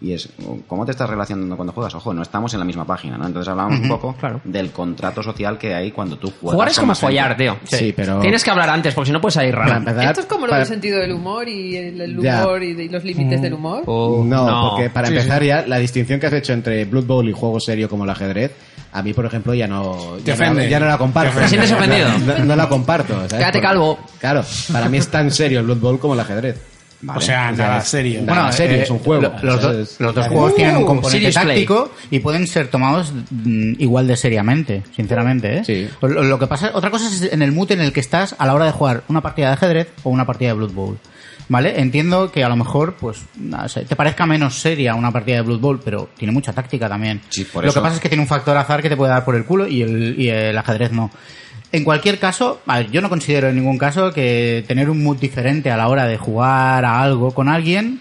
Y es, ¿cómo te estás relacionando cuando juegas? Ojo, no estamos en la misma página, ¿no? Entonces hablábamos un Ujú, poco del contrato social que hay cuando tú juegas. Jugar es como gente. follar, tío. Sí, pero- Tienes que hablar antes, porque si no puedes salir raro. Esto es como lo para- del sentido del humor y el, humor y, de- y los límites del humor. Oh, no, porque para Sí, empezar sí. ya, la distinción que has hecho entre Blood Bowl y juego serio como el ajedrez, a mí, por ejemplo, ya no, Te ya no, ofende. ya no la comparto. ¿Te sientes ofendido? No, no la comparto. ¿sabes? Quédate Porque- calvo. Claro, para mí es tan serio el Blood Bowl como el ajedrez. O sea, nada serio. Nada Bueno, serio, eh, es un juego. lo- los, do- ¿sabes? los dos juegos tienen un componente táctico y pueden ser tomados mm, igual de seriamente, sinceramente. ¿eh? Lo, lo que pasa, otra cosa es en el mood en el que estás a la hora de jugar una partida de ajedrez o una partida de Blood Bowl. ¿Vale? Entiendo que a lo mejor, pues, te parezca menos seria una partida de Blood Bowl, pero tiene mucha táctica también. por lo eso- que pasa es que tiene un factor azar que te puede dar por el culo y el, y el ajedrez no. En cualquier caso, a ver, yo no considero en ningún caso que tener un mood diferente a la hora de jugar a algo con alguien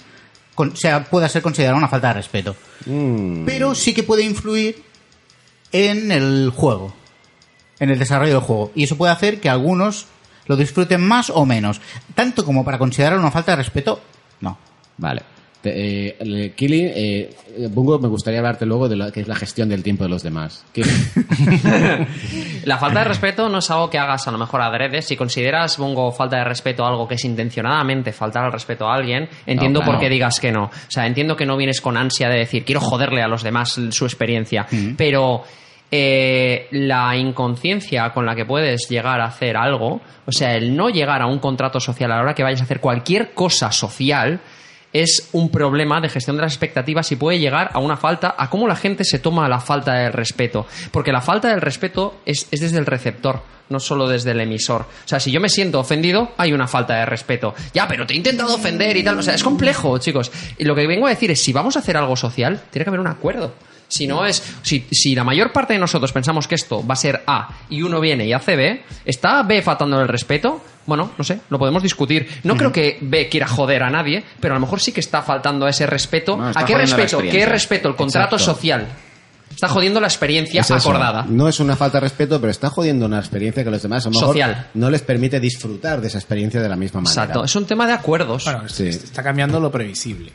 con- sea, pueda ser considerado una falta de respeto. Pero sí que puede influir en el juego, en el desarrollo del juego. Y eso puede hacer que algunos lo disfruten más o menos. Tanto como para considerar una falta de respeto, no. Vale. Eh, Kili, eh, Bungo, me gustaría hablarte luego de lo que es la gestión del tiempo de los demás. *laughs* La falta de respeto no es algo que hagas a lo mejor adrede. Si consideras, Bungo, falta de respeto algo que es intencionadamente faltar al respeto a alguien, entiendo No, claro. por qué digas que no. O sea, entiendo que no vienes con ansia de decir, quiero joderle a los demás su experiencia. Pero eh, la inconsciencia con la que puedes llegar a hacer algo, o sea, el no llegar a un contrato social a la hora que vayas a hacer cualquier cosa social, es un problema de gestión de las expectativas y puede llegar a una falta, a cómo la gente se toma la falta del respeto. Porque la falta del respeto es, es desde el receptor, no solo desde el emisor. O sea, si yo me siento ofendido, hay una falta de respeto. Ya, pero te he intentado ofender y tal. O sea, es complejo, chicos. Y lo que vengo a decir es, si vamos a hacer algo social, tiene que haber un acuerdo. Si no es, si, si la mayor parte de nosotros pensamos que esto va a ser A y uno viene y hace B, ¿está B faltando el respeto? Bueno, no sé, lo podemos discutir. No creo que B quiera joder a nadie, pero a lo mejor sí que está faltando ese respeto. ¿A qué respeto? ¿Qué respeto? El contrato Exacto. social. Está jodiendo la experiencia Es acordada. No es una falta de respeto, pero está jodiendo una experiencia que los demás a lo mejor Social. no les permite disfrutar de esa experiencia de la misma manera. Exacto, es un tema de acuerdos. Bueno, es- está cambiando lo previsible.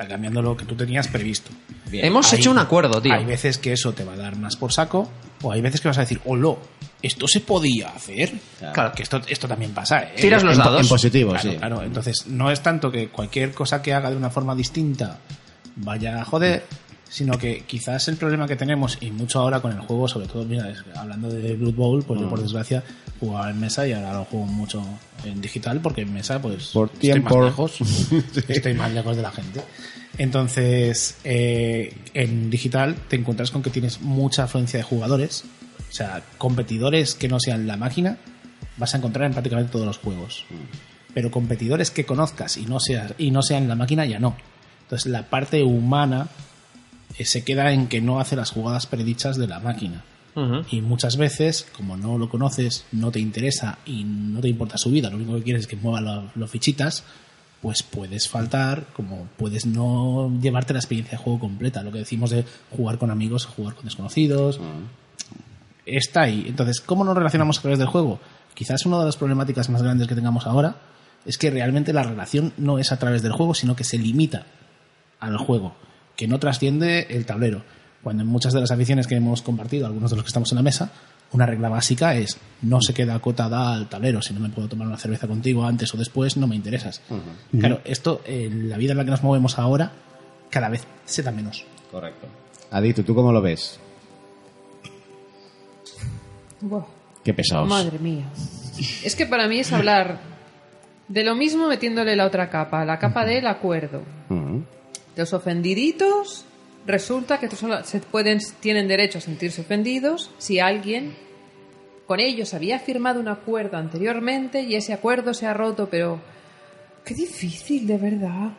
Está cambiando lo que tú tenías previsto. Hemos hecho un acuerdo, tío. Hay veces que eso te va a dar más por saco, o hay veces que vas a decir, olo, esto se podía hacer. Claro, que esto, esto también pasa. ¿eh? Tiras los En- dados. en positivo, Claro, sí. claro. Entonces, no es tanto que cualquier cosa que haga de una forma distinta vaya a joder, sino que quizás el problema que tenemos, y mucho ahora con el juego, sobre todo, mira, es- hablando de Blood Bowl, pues yo Mm. por desgracia jugaba en mesa y ahora lo juego mucho en digital, porque en mesa, pues Por estoy tiempo. más lejos. *laughs* *laughs* Estoy más lejos de la gente. Entonces, eh, en digital te encuentras con que tienes mucha afluencia de jugadores, o sea, competidores que no sean la máquina, vas a encontrar en prácticamente todos los juegos. Pero competidores que conozcas y no, seas, y no sean la máquina, ya no. Entonces, la parte humana se queda en que no hace las jugadas predichas de la máquina. Y muchas veces, como no lo conoces, no te interesa y no te importa su vida, lo único que quieres es que mueva lo- los fichitas, pues puedes faltar, como puedes no llevarte la experiencia de juego completa. Lo que decimos de jugar con amigos o jugar con desconocidos. Está ahí. Entonces, ¿cómo nos relacionamos a través del juego? Quizás una de las problemáticas más grandes que tengamos ahora es que realmente la relación no es a través del juego, sino que se limita al juego, que no trasciende el tablero. Cuando en muchas de las aficiones que hemos compartido, algunos de los que estamos en la mesa, una regla básica es no se queda acotada al tablero. Si no me puedo tomar una cerveza contigo antes o después, no me interesas. Claro, esto, en la vida en la que nos movemos ahora, cada vez se da menos. Correcto. Adito, ¿tú cómo lo ves? Qué pesados. madre mía. Es que para mí es hablar de lo mismo metiéndole la otra capa, la capa del acuerdo. Los ofendiditos resulta que estos se pueden, tienen derecho a sentirse ofendidos si alguien con ellos había firmado un acuerdo anteriormente y ese acuerdo se ha roto, pero qué difícil, de verdad.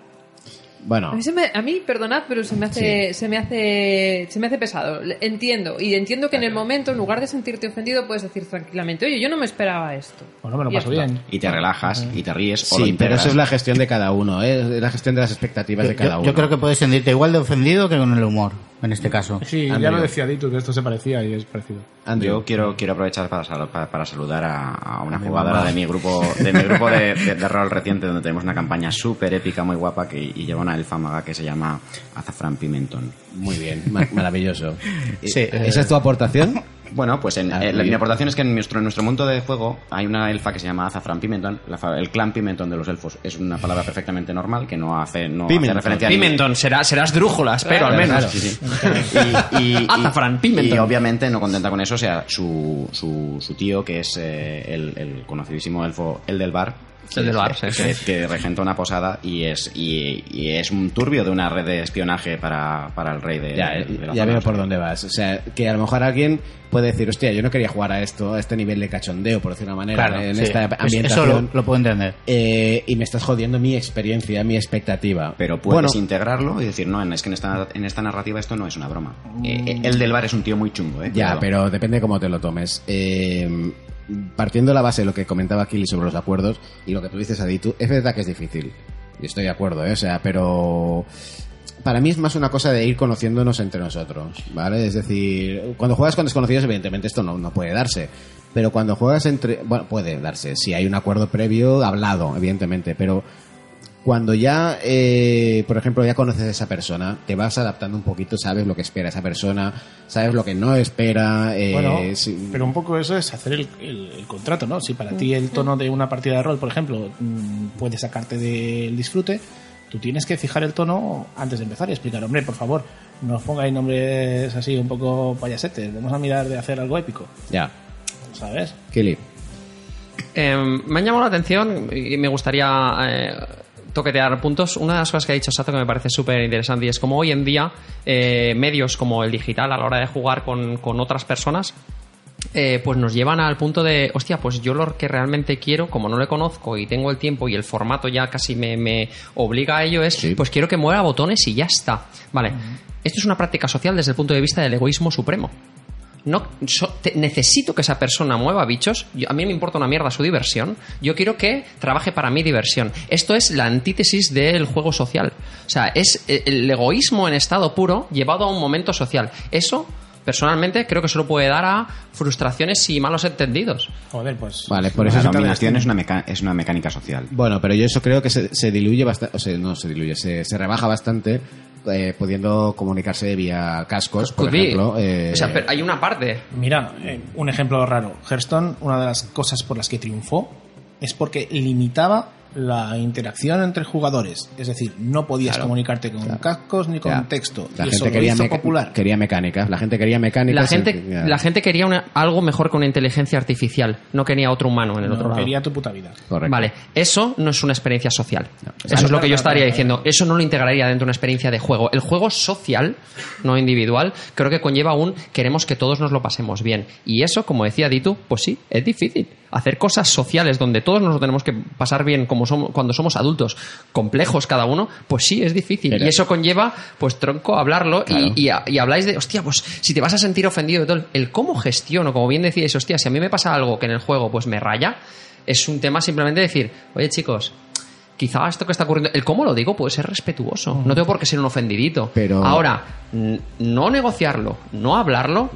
Bueno, A mí, se me- a mí, perdonad, pero se me hace, se me hace, se me hace pesado. Entiendo y entiendo que en el momento, en lugar de sentirte ofendido, puedes decir tranquilamente, oye, yo no me esperaba esto. Bueno, me lo Y paso bien. Y te relajas y te ríes o lo sí, pero integras. eso es la gestión de cada uno, ¿eh? Es la gestión de las expectativas de cada uno. yo creo que puedes sentirte igual de ofendido que con el humor, en este caso. Sí, ya Andrew. lo decía Dito, que esto se parecía y es parecido. Andrew. Yo quiero, quiero aprovechar para, sal- para, para saludar a, a una mi jugadora mamá. de mi grupo de mi grupo de, de- de rol reciente donde tenemos una campaña súper épica, muy guapa que, y lleva una elfa maga que se llama Azafrán Pimentón. Muy bien, ma- maravilloso. *laughs* Sí, eh, ¿Esa es tu aportación? Bueno, pues en, Ah, eh, la, mi aportación es que en nuestro, en nuestro mundo de juego hay una elfa que se llama Azafrán Pimentón, la fa- el clan Pimentón de los elfos. Es una palabra perfectamente normal que no hace, no hace Pimentón. referencia a Pimentón, será, serás drújula, espero, al menos. Claro, sí, sí. *laughs* Y, y- y- Azafrán, Pimentón. y obviamente no contenta con eso, o sea, su, su, su tío, que es eh, el, el conocidísimo elfo, el del bar. El del bar, que, sí, que, sí. que regenta una posada y es y, y es un turbio de una red de espionaje para, para el rey de, Ya, de- de la ya zona. veo por dónde vas. O sea, que a lo mejor alguien puede decir, hostia, yo no quería jugar a esto, a este nivel de cachondeo, por decir una manera, Claro, en sí. esta Eso ambientación. lo, lo puedo entender. eh, y me estás jodiendo mi experiencia, mi expectativa. Pero puedes bueno, integrarlo y decir, no, es que en esta, en esta narrativa esto no es una broma. Eh, eh, el del bar es un tío muy chungo, ¿eh? Ya, Cuidado. pero depende cómo te lo tomes. Eh, partiendo de la base de lo que comentaba Kili sobre los acuerdos y lo que tú dices, Aditu, es verdad que es difícil. Y estoy de acuerdo, ¿eh? O sea, pero para mí es más una cosa de ir conociéndonos entre nosotros, ¿vale? Es decir, cuando juegas con desconocidos, evidentemente esto no, no puede darse. Pero cuando juegas entre... Bueno, puede darse, si hay un acuerdo previo, hablado, evidentemente, pero cuando ya, eh, por ejemplo, ya conoces a esa persona, te vas adaptando un poquito, sabes lo que espera esa persona, sabes lo que no espera. eh, Bueno, si- pero un poco eso es hacer el, el- el contrato, ¿no? Si para ti el tono de una partida de rol, por ejemplo, mm, puede sacarte del disfrute, tú tienes que fijar el tono antes de empezar y explicar, hombre, por favor, no os pongáis nombres así un poco payasetes, vamos a mirar de hacer algo épico, Ya, ¿sabes? Kili. Eh, me han llamado la atención y me gustaría eh, toquetear puntos. Una de las cosas que ha dicho Sato que me parece súper interesante y es como hoy en día eh, medios como el digital a la hora de jugar con, con otras personas eh, pues nos llevan al punto de, hostia, pues yo lo que realmente quiero, como no le conozco y tengo el tiempo y el formato ya casi me, me obliga a ello, es, pues quiero que mueva botones y ya está. Vale, esto es una práctica social desde el punto de vista del egoísmo supremo. No, so- te- necesito que esa persona mueva bichos. Yo- a mí me importa una mierda su diversión. Yo quiero que trabaje para mi diversión. Esto es la antítesis del juego social. O sea, es eh, el egoísmo en estado puro llevado a un momento social. Eso, personalmente, creo que solo puede dar a frustraciones y malos entendidos. Joder, pues... Vale, por la eso dominación es una, meca- es una mecánica social. Bueno, pero yo eso creo que se, se diluye bastante, o sea, no se diluye, se, se rebaja bastante eh, pudiendo comunicarse vía cascos, por Could be. ejemplo. eh, O sea, pero hay una parte. Mira, eh, un ejemplo raro. Hearthstone, una de las cosas por las que triunfó es porque limitaba la interacción entre jugadores. Es decir, no podías Claro. comunicarte con cascos ni con Ya. texto. La y gente eso lo quería, hizo meca- popular. quería mecánicas, la gente quería mecánicas. La gente, la gente quería una- algo mejor que una inteligencia artificial. No quería otro humano en el No, otro lado. quería tu puta vida. Correcto. Vale, eso no es una experiencia social. eso es lo que yo estaría diciendo. Eso no lo integraría dentro de una experiencia de juego. El juego social, no individual, creo que conlleva un queremos que todos nos lo pasemos bien. Y eso, como decía Ditu, pues sí, es difícil. Hacer cosas sociales donde todos nos lo tenemos que pasar bien como somos, cuando somos adultos, complejos cada uno, pues sí, es difícil. Pero- y eso conlleva, pues tronco, hablarlo Claro. y, y, a- y habláis de, hostia, pues si te vas a sentir ofendido de todo, el- cómo gestiono, como bien decíais, hostia, si a mí me pasa algo que en el juego pues me raya, es un tema simplemente decir, oye chicos, quizá esto que está ocurriendo, el cómo lo digo puede ser respetuoso, no tengo por qué ser un ofendidito. Pero- Ahora, no negociarlo, no hablarlo,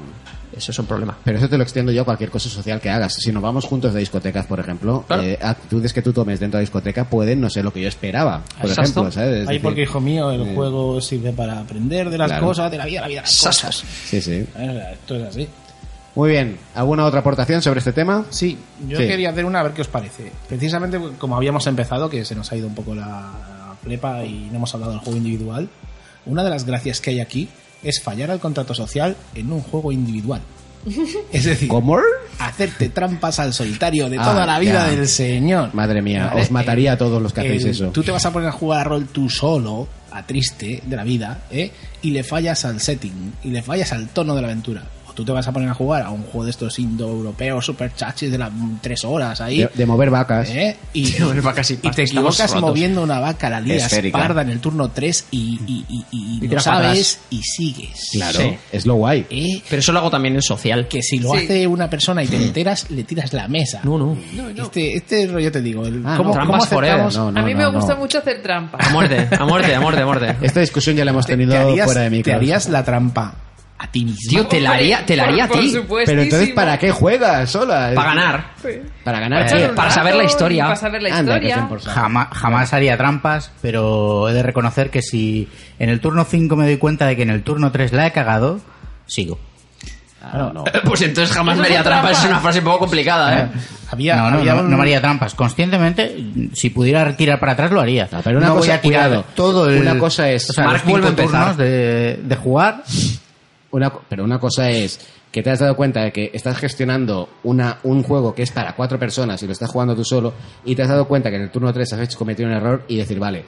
eso es un problema. Pero eso te lo extiendo yo a cualquier cosa social que hagas. Si nos vamos juntos de discotecas, por ejemplo, Claro. eh, actitudes que tú tomes dentro de la discoteca pueden no ser lo que yo esperaba. Por Exacto. ejemplo, ¿sabes? Es Ahí decir, porque, hijo mío, el eh, juego sirve para aprender de las Claro. cosas, de la vida, la vida las cosas. Sí, sí. Esto es así. Muy bien. ¿Alguna otra aportación sobre este tema? Sí, yo Sí. quería hacer una a ver qué os parece. Precisamente como habíamos empezado, que se nos ha ido un poco la prepa y no hemos hablado del juego individual, una de las gracias que hay aquí es fallar al contrato social en un juego individual. Es decir, ¿Cómo? hacerte trampas al solitario de Ah, toda la vida ya. del señor. Madre mía, ¿Vale? os mataría a todos los que hacéis El- eso. Tú te vas a poner a jugar a rol tú solo, a triste de la vida, ¿eh? y le fallas al setting, y le fallas al tono de la aventura. Tú te vas a poner a jugar a un juego de estos indoeuropeos super chachis de las tres horas ahí. De, de mover vacas. ¿eh? Y, *laughs* De mover vacas y y te equivocas rotos. moviendo una vaca, la lías parda en el turno 3 y, y, y, y Y lo sabes y sigues. Claro, Sí. es lo guay. ¿Eh? Pero eso lo hago también en social. Que si lo Sí. hace una persona y te enteras, le tiras la mesa. No, no. Este, este rollo te digo. El, Ah, ¿cómo, no. Trampas cómo. No, no, a mí no, me no. gusta mucho hacer trampa. A muerte, a muerte, a muerte, a muerte. Esta discusión ya la hemos te, tenido te harías, fuera de te micro. harías la trampa a ti mismo. Tío, te la haría, te la haría a ti. Pero entonces, ¿para qué juegas sola? Para ganar. Para ganar. Eh, para saber la historia. Para saber la Anda, historia. Jamás, jamás haría trampas, pero he de reconocer que si en el turno 5 me doy cuenta de que en el turno 3 la he cagado, sigo. Ah, no. Pues entonces jamás me haría trampas. Es una frase un poco complicada, ¿eh? Había, no, no, había no, un- no me haría trampas. Conscientemente, si pudiera tirar para atrás, lo haría. No, pero una no cosa- voy a tirar cuidado. todo el... Una cosa es- O sea, Mark los cinco turnos de, de jugar... Una co- pero una cosa es que te has dado cuenta de que estás gestionando una, un juego que es para cuatro personas y lo estás jugando tú solo y te has dado cuenta que en el turno 3 has hecho cometido un error y decir, vale,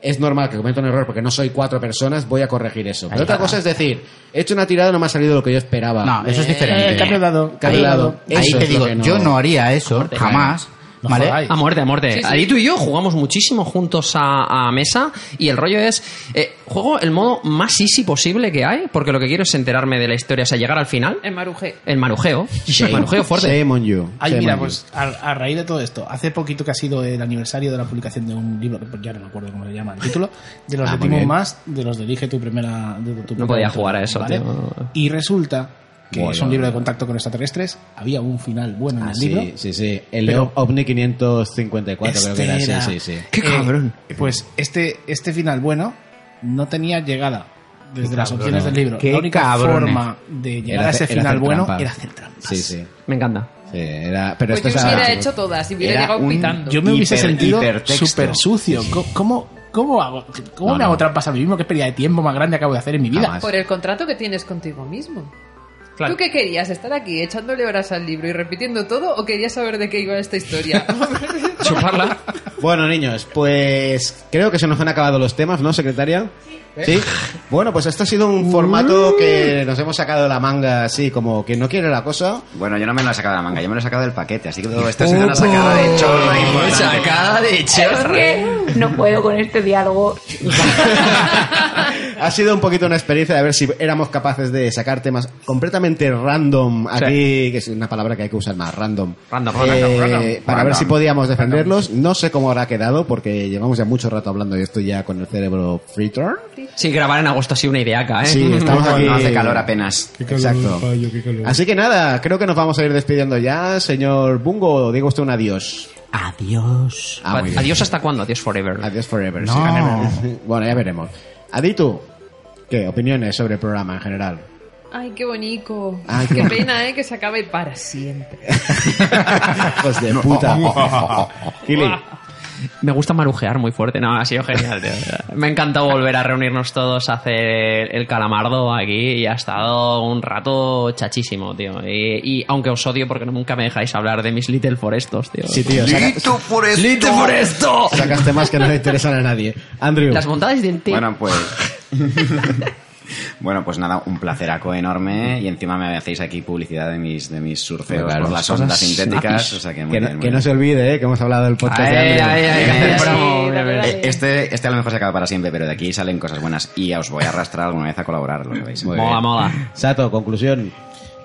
es normal que cometa un error porque no soy cuatro personas, voy a corregir eso. Pero otra cosa es decir, he hecho una tirada y no me ha salido lo que yo esperaba. No, eso es Eh, diferente. cambio de dado, cambio Ahí, dado. ahí Eso te digo, no- yo no haría eso, jamás. No ¿Vale? jodáis. A muerte, a muerte. Sí, sí. Ahí tú y yo jugamos muchísimo juntos a, a mesa y el rollo es, eh, juego el modo más easy posible que hay, porque lo que quiero es enterarme de la historia, o sea, llegar al final, En Marujé. el marujeo, Shame. marujeo fuerte. Shame on you. Ay, Shame mira, on you. pues a, a raíz de todo esto, hace poquito que ha sido el aniversario de la publicación de un libro, que ya no me acuerdo cómo se llama el título, de los Ah, de muy Timo bien. Más, de los de Elige tu primera. de tu primera podía jugar a eso, ¿vale? tío. Y resulta que Bueno. es un libro de contacto con extraterrestres, había un final bueno en Ah, el sí, libro. sí, sí. El Pero- OVNI 554 creo que era. Este Sí, sí, sí. Qué cabrón. Eh, pues este, este final bueno no tenía llegada desde Qué las cabrón. opciones del libro. Qué la única cabrones. forma de llegar Era a ese final bueno trampa. era hacer trampas. Sí, sí. Me encanta. Sí, era, pero Pues esto yo hubiera hecho todas y hubiera Era llegado un- pitando. Yo me hubiese Hiper- sentido hipertexto. súper sucio. ¿Cómo, cómo hago, cómo No, me hago no. trampas a mí mismo? ¿Qué pérdida de tiempo más grande acabo de hacer en mi vida? Jamás. Por el contrato que tienes contigo mismo. Claro. ¿Tú qué querías? ¿Estar aquí echándole horas al libro y repitiendo todo o querías saber de qué iba esta historia? *laughs* Chuparla. Bueno, niños, pues creo que se nos han acabado los temas, ¿no, secretaria? Sí. Bueno, pues esto ha sido un formato que nos hemos sacado de la manga así, como que no quiere la cosa. Bueno, yo no me lo he sacado de la manga, yo me lo he sacado del paquete, así que todo esto ha sido una sacada de chorro importante. Sacada de Es chorro. que no puedo con este diálogo. *laughs* Ha sido un poquito una experiencia de ver si éramos capaces de sacar temas completamente random aquí, que es una palabra que hay que usar más, random. Random, Eh, random, random. Para ver Random. si podíamos defenderlos. No sé cómo habrá quedado, porque llevamos ya mucho rato hablando y estoy ya con el cerebro frito. Sí, grabar en agosto ha sido una ideaca, ¿eh? Sí, *laughs* estamos aquí. No hace calor apenas. Exacto. Así que nada, creo que nos vamos a ir despidiendo ya. Señor Bungo, diga usted un adiós. Adiós. Ah. Adiós hasta cuándo, adiós forever. Adiós forever. No. sí. *laughs* Bueno, ya veremos. Aditu, ¿qué opiniones sobre el programa en general? Ay, qué bonito. Ay, qué qué- pena, ¿eh? Que se acabe para siempre. *laughs* Pues de puta. Kili. Me gusta marujear muy fuerte. No, ha sido genial, tío. Me ha encantado volver a reunirnos todos a hacer el calamardo aquí y ha estado un rato chachísimo, tío. Y, y aunque os odio porque nunca me dejáis hablar de mis Little Forestos, tío. Sí, tío, saca- ¡Little Foresto! sacas temas que no le interesan a nadie. Andrew. Las bondades del té. Bueno, pues. *laughs* bueno, pues nada, un placeraco enorme y encima me hacéis aquí publicidad de mis, de mis surfeos Claro, por las cosas ondas sintéticas. O sea que, muy que no, bien, muy que no se olvide, eh, que hemos hablado del podcast de Ay, ay, ay, sí, Este, este a lo mejor se acaba para siempre, pero de aquí salen cosas buenas y os voy a arrastrar alguna vez a colaborar, lo sabéis. Muy Mola, bien. mola. Sato, conclusión.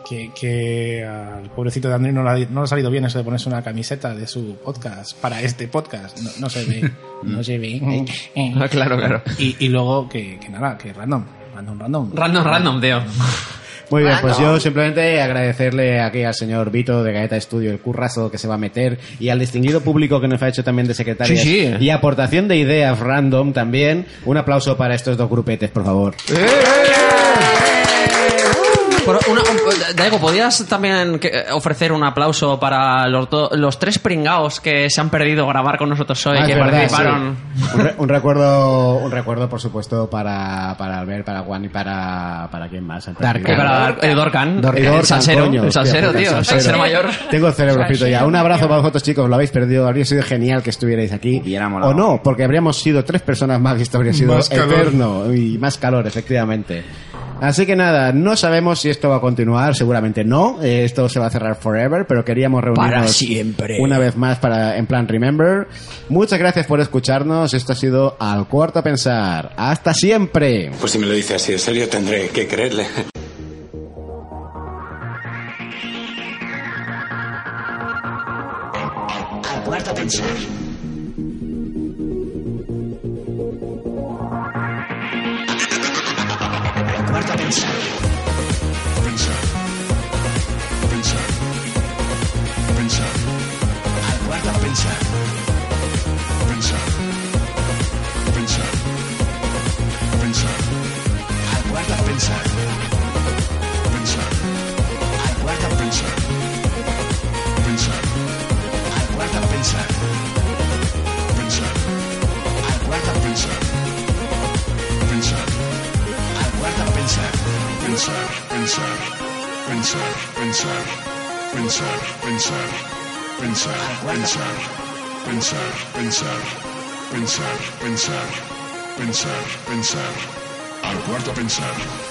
Que, que al pobrecito de Andrés no, le ha- no le ha salido bien eso de ponerse una camiseta de su podcast para este podcast. No, no se ve. *laughs* no se ve. *laughs* Ah, Claro, claro. Y, y luego que, que nada, que random. Random, random. Random, random, tío. Muy bien, pues yo simplemente agradecerle aquí al señor Vito de Galleta Estudio el currazo que se va a meter y al distinguido público que nos ha hecho también de secretaria Sí, sí. y aportación de ideas random también. Un aplauso para estos dos grupetes, por favor. Pero una- un- Daigo, ¿podrías también que- ofrecer un aplauso para los, do- los tres pringaos que se han perdido grabar con nosotros hoy, Ah, que verdad, participaron? sí. Un, re- un recuerdo, un recuerdo, por supuesto, para, para Albert, para Juan y para, para quién más. perdido. Para el Dorcan. Dorcan. El Dorcan, salsero, coño, el salsero, hostia, tío, el salsero mayor. Tengo el cerebro frito ya. Un abrazo para vosotros, chicos. Lo habéis perdido. Habría sido genial que estuvierais aquí. O no, porque habríamos sido tres personas más y esto habría sido Más calor. eterno. Y más calor, efectivamente. Así que nada, no sabemos si esto va a continuar, seguramente no. Eh, esto se va a cerrar forever, pero queríamos reunirnos Para siempre. una vez más para en plan Remember. Muchas gracias por escucharnos. Esto ha sido Al Cuarto a Pensar. Hasta siempre. Pues si me lo dice así en serio, tendré que creerle. Al cuarto cuarto pensar. Thanks. Pensar, pensar, pensar, pensar, pensar, pensar, pensar, pensar, pensar, pensar, pensar, pensar, pensar, pensar, al cuarto pensar.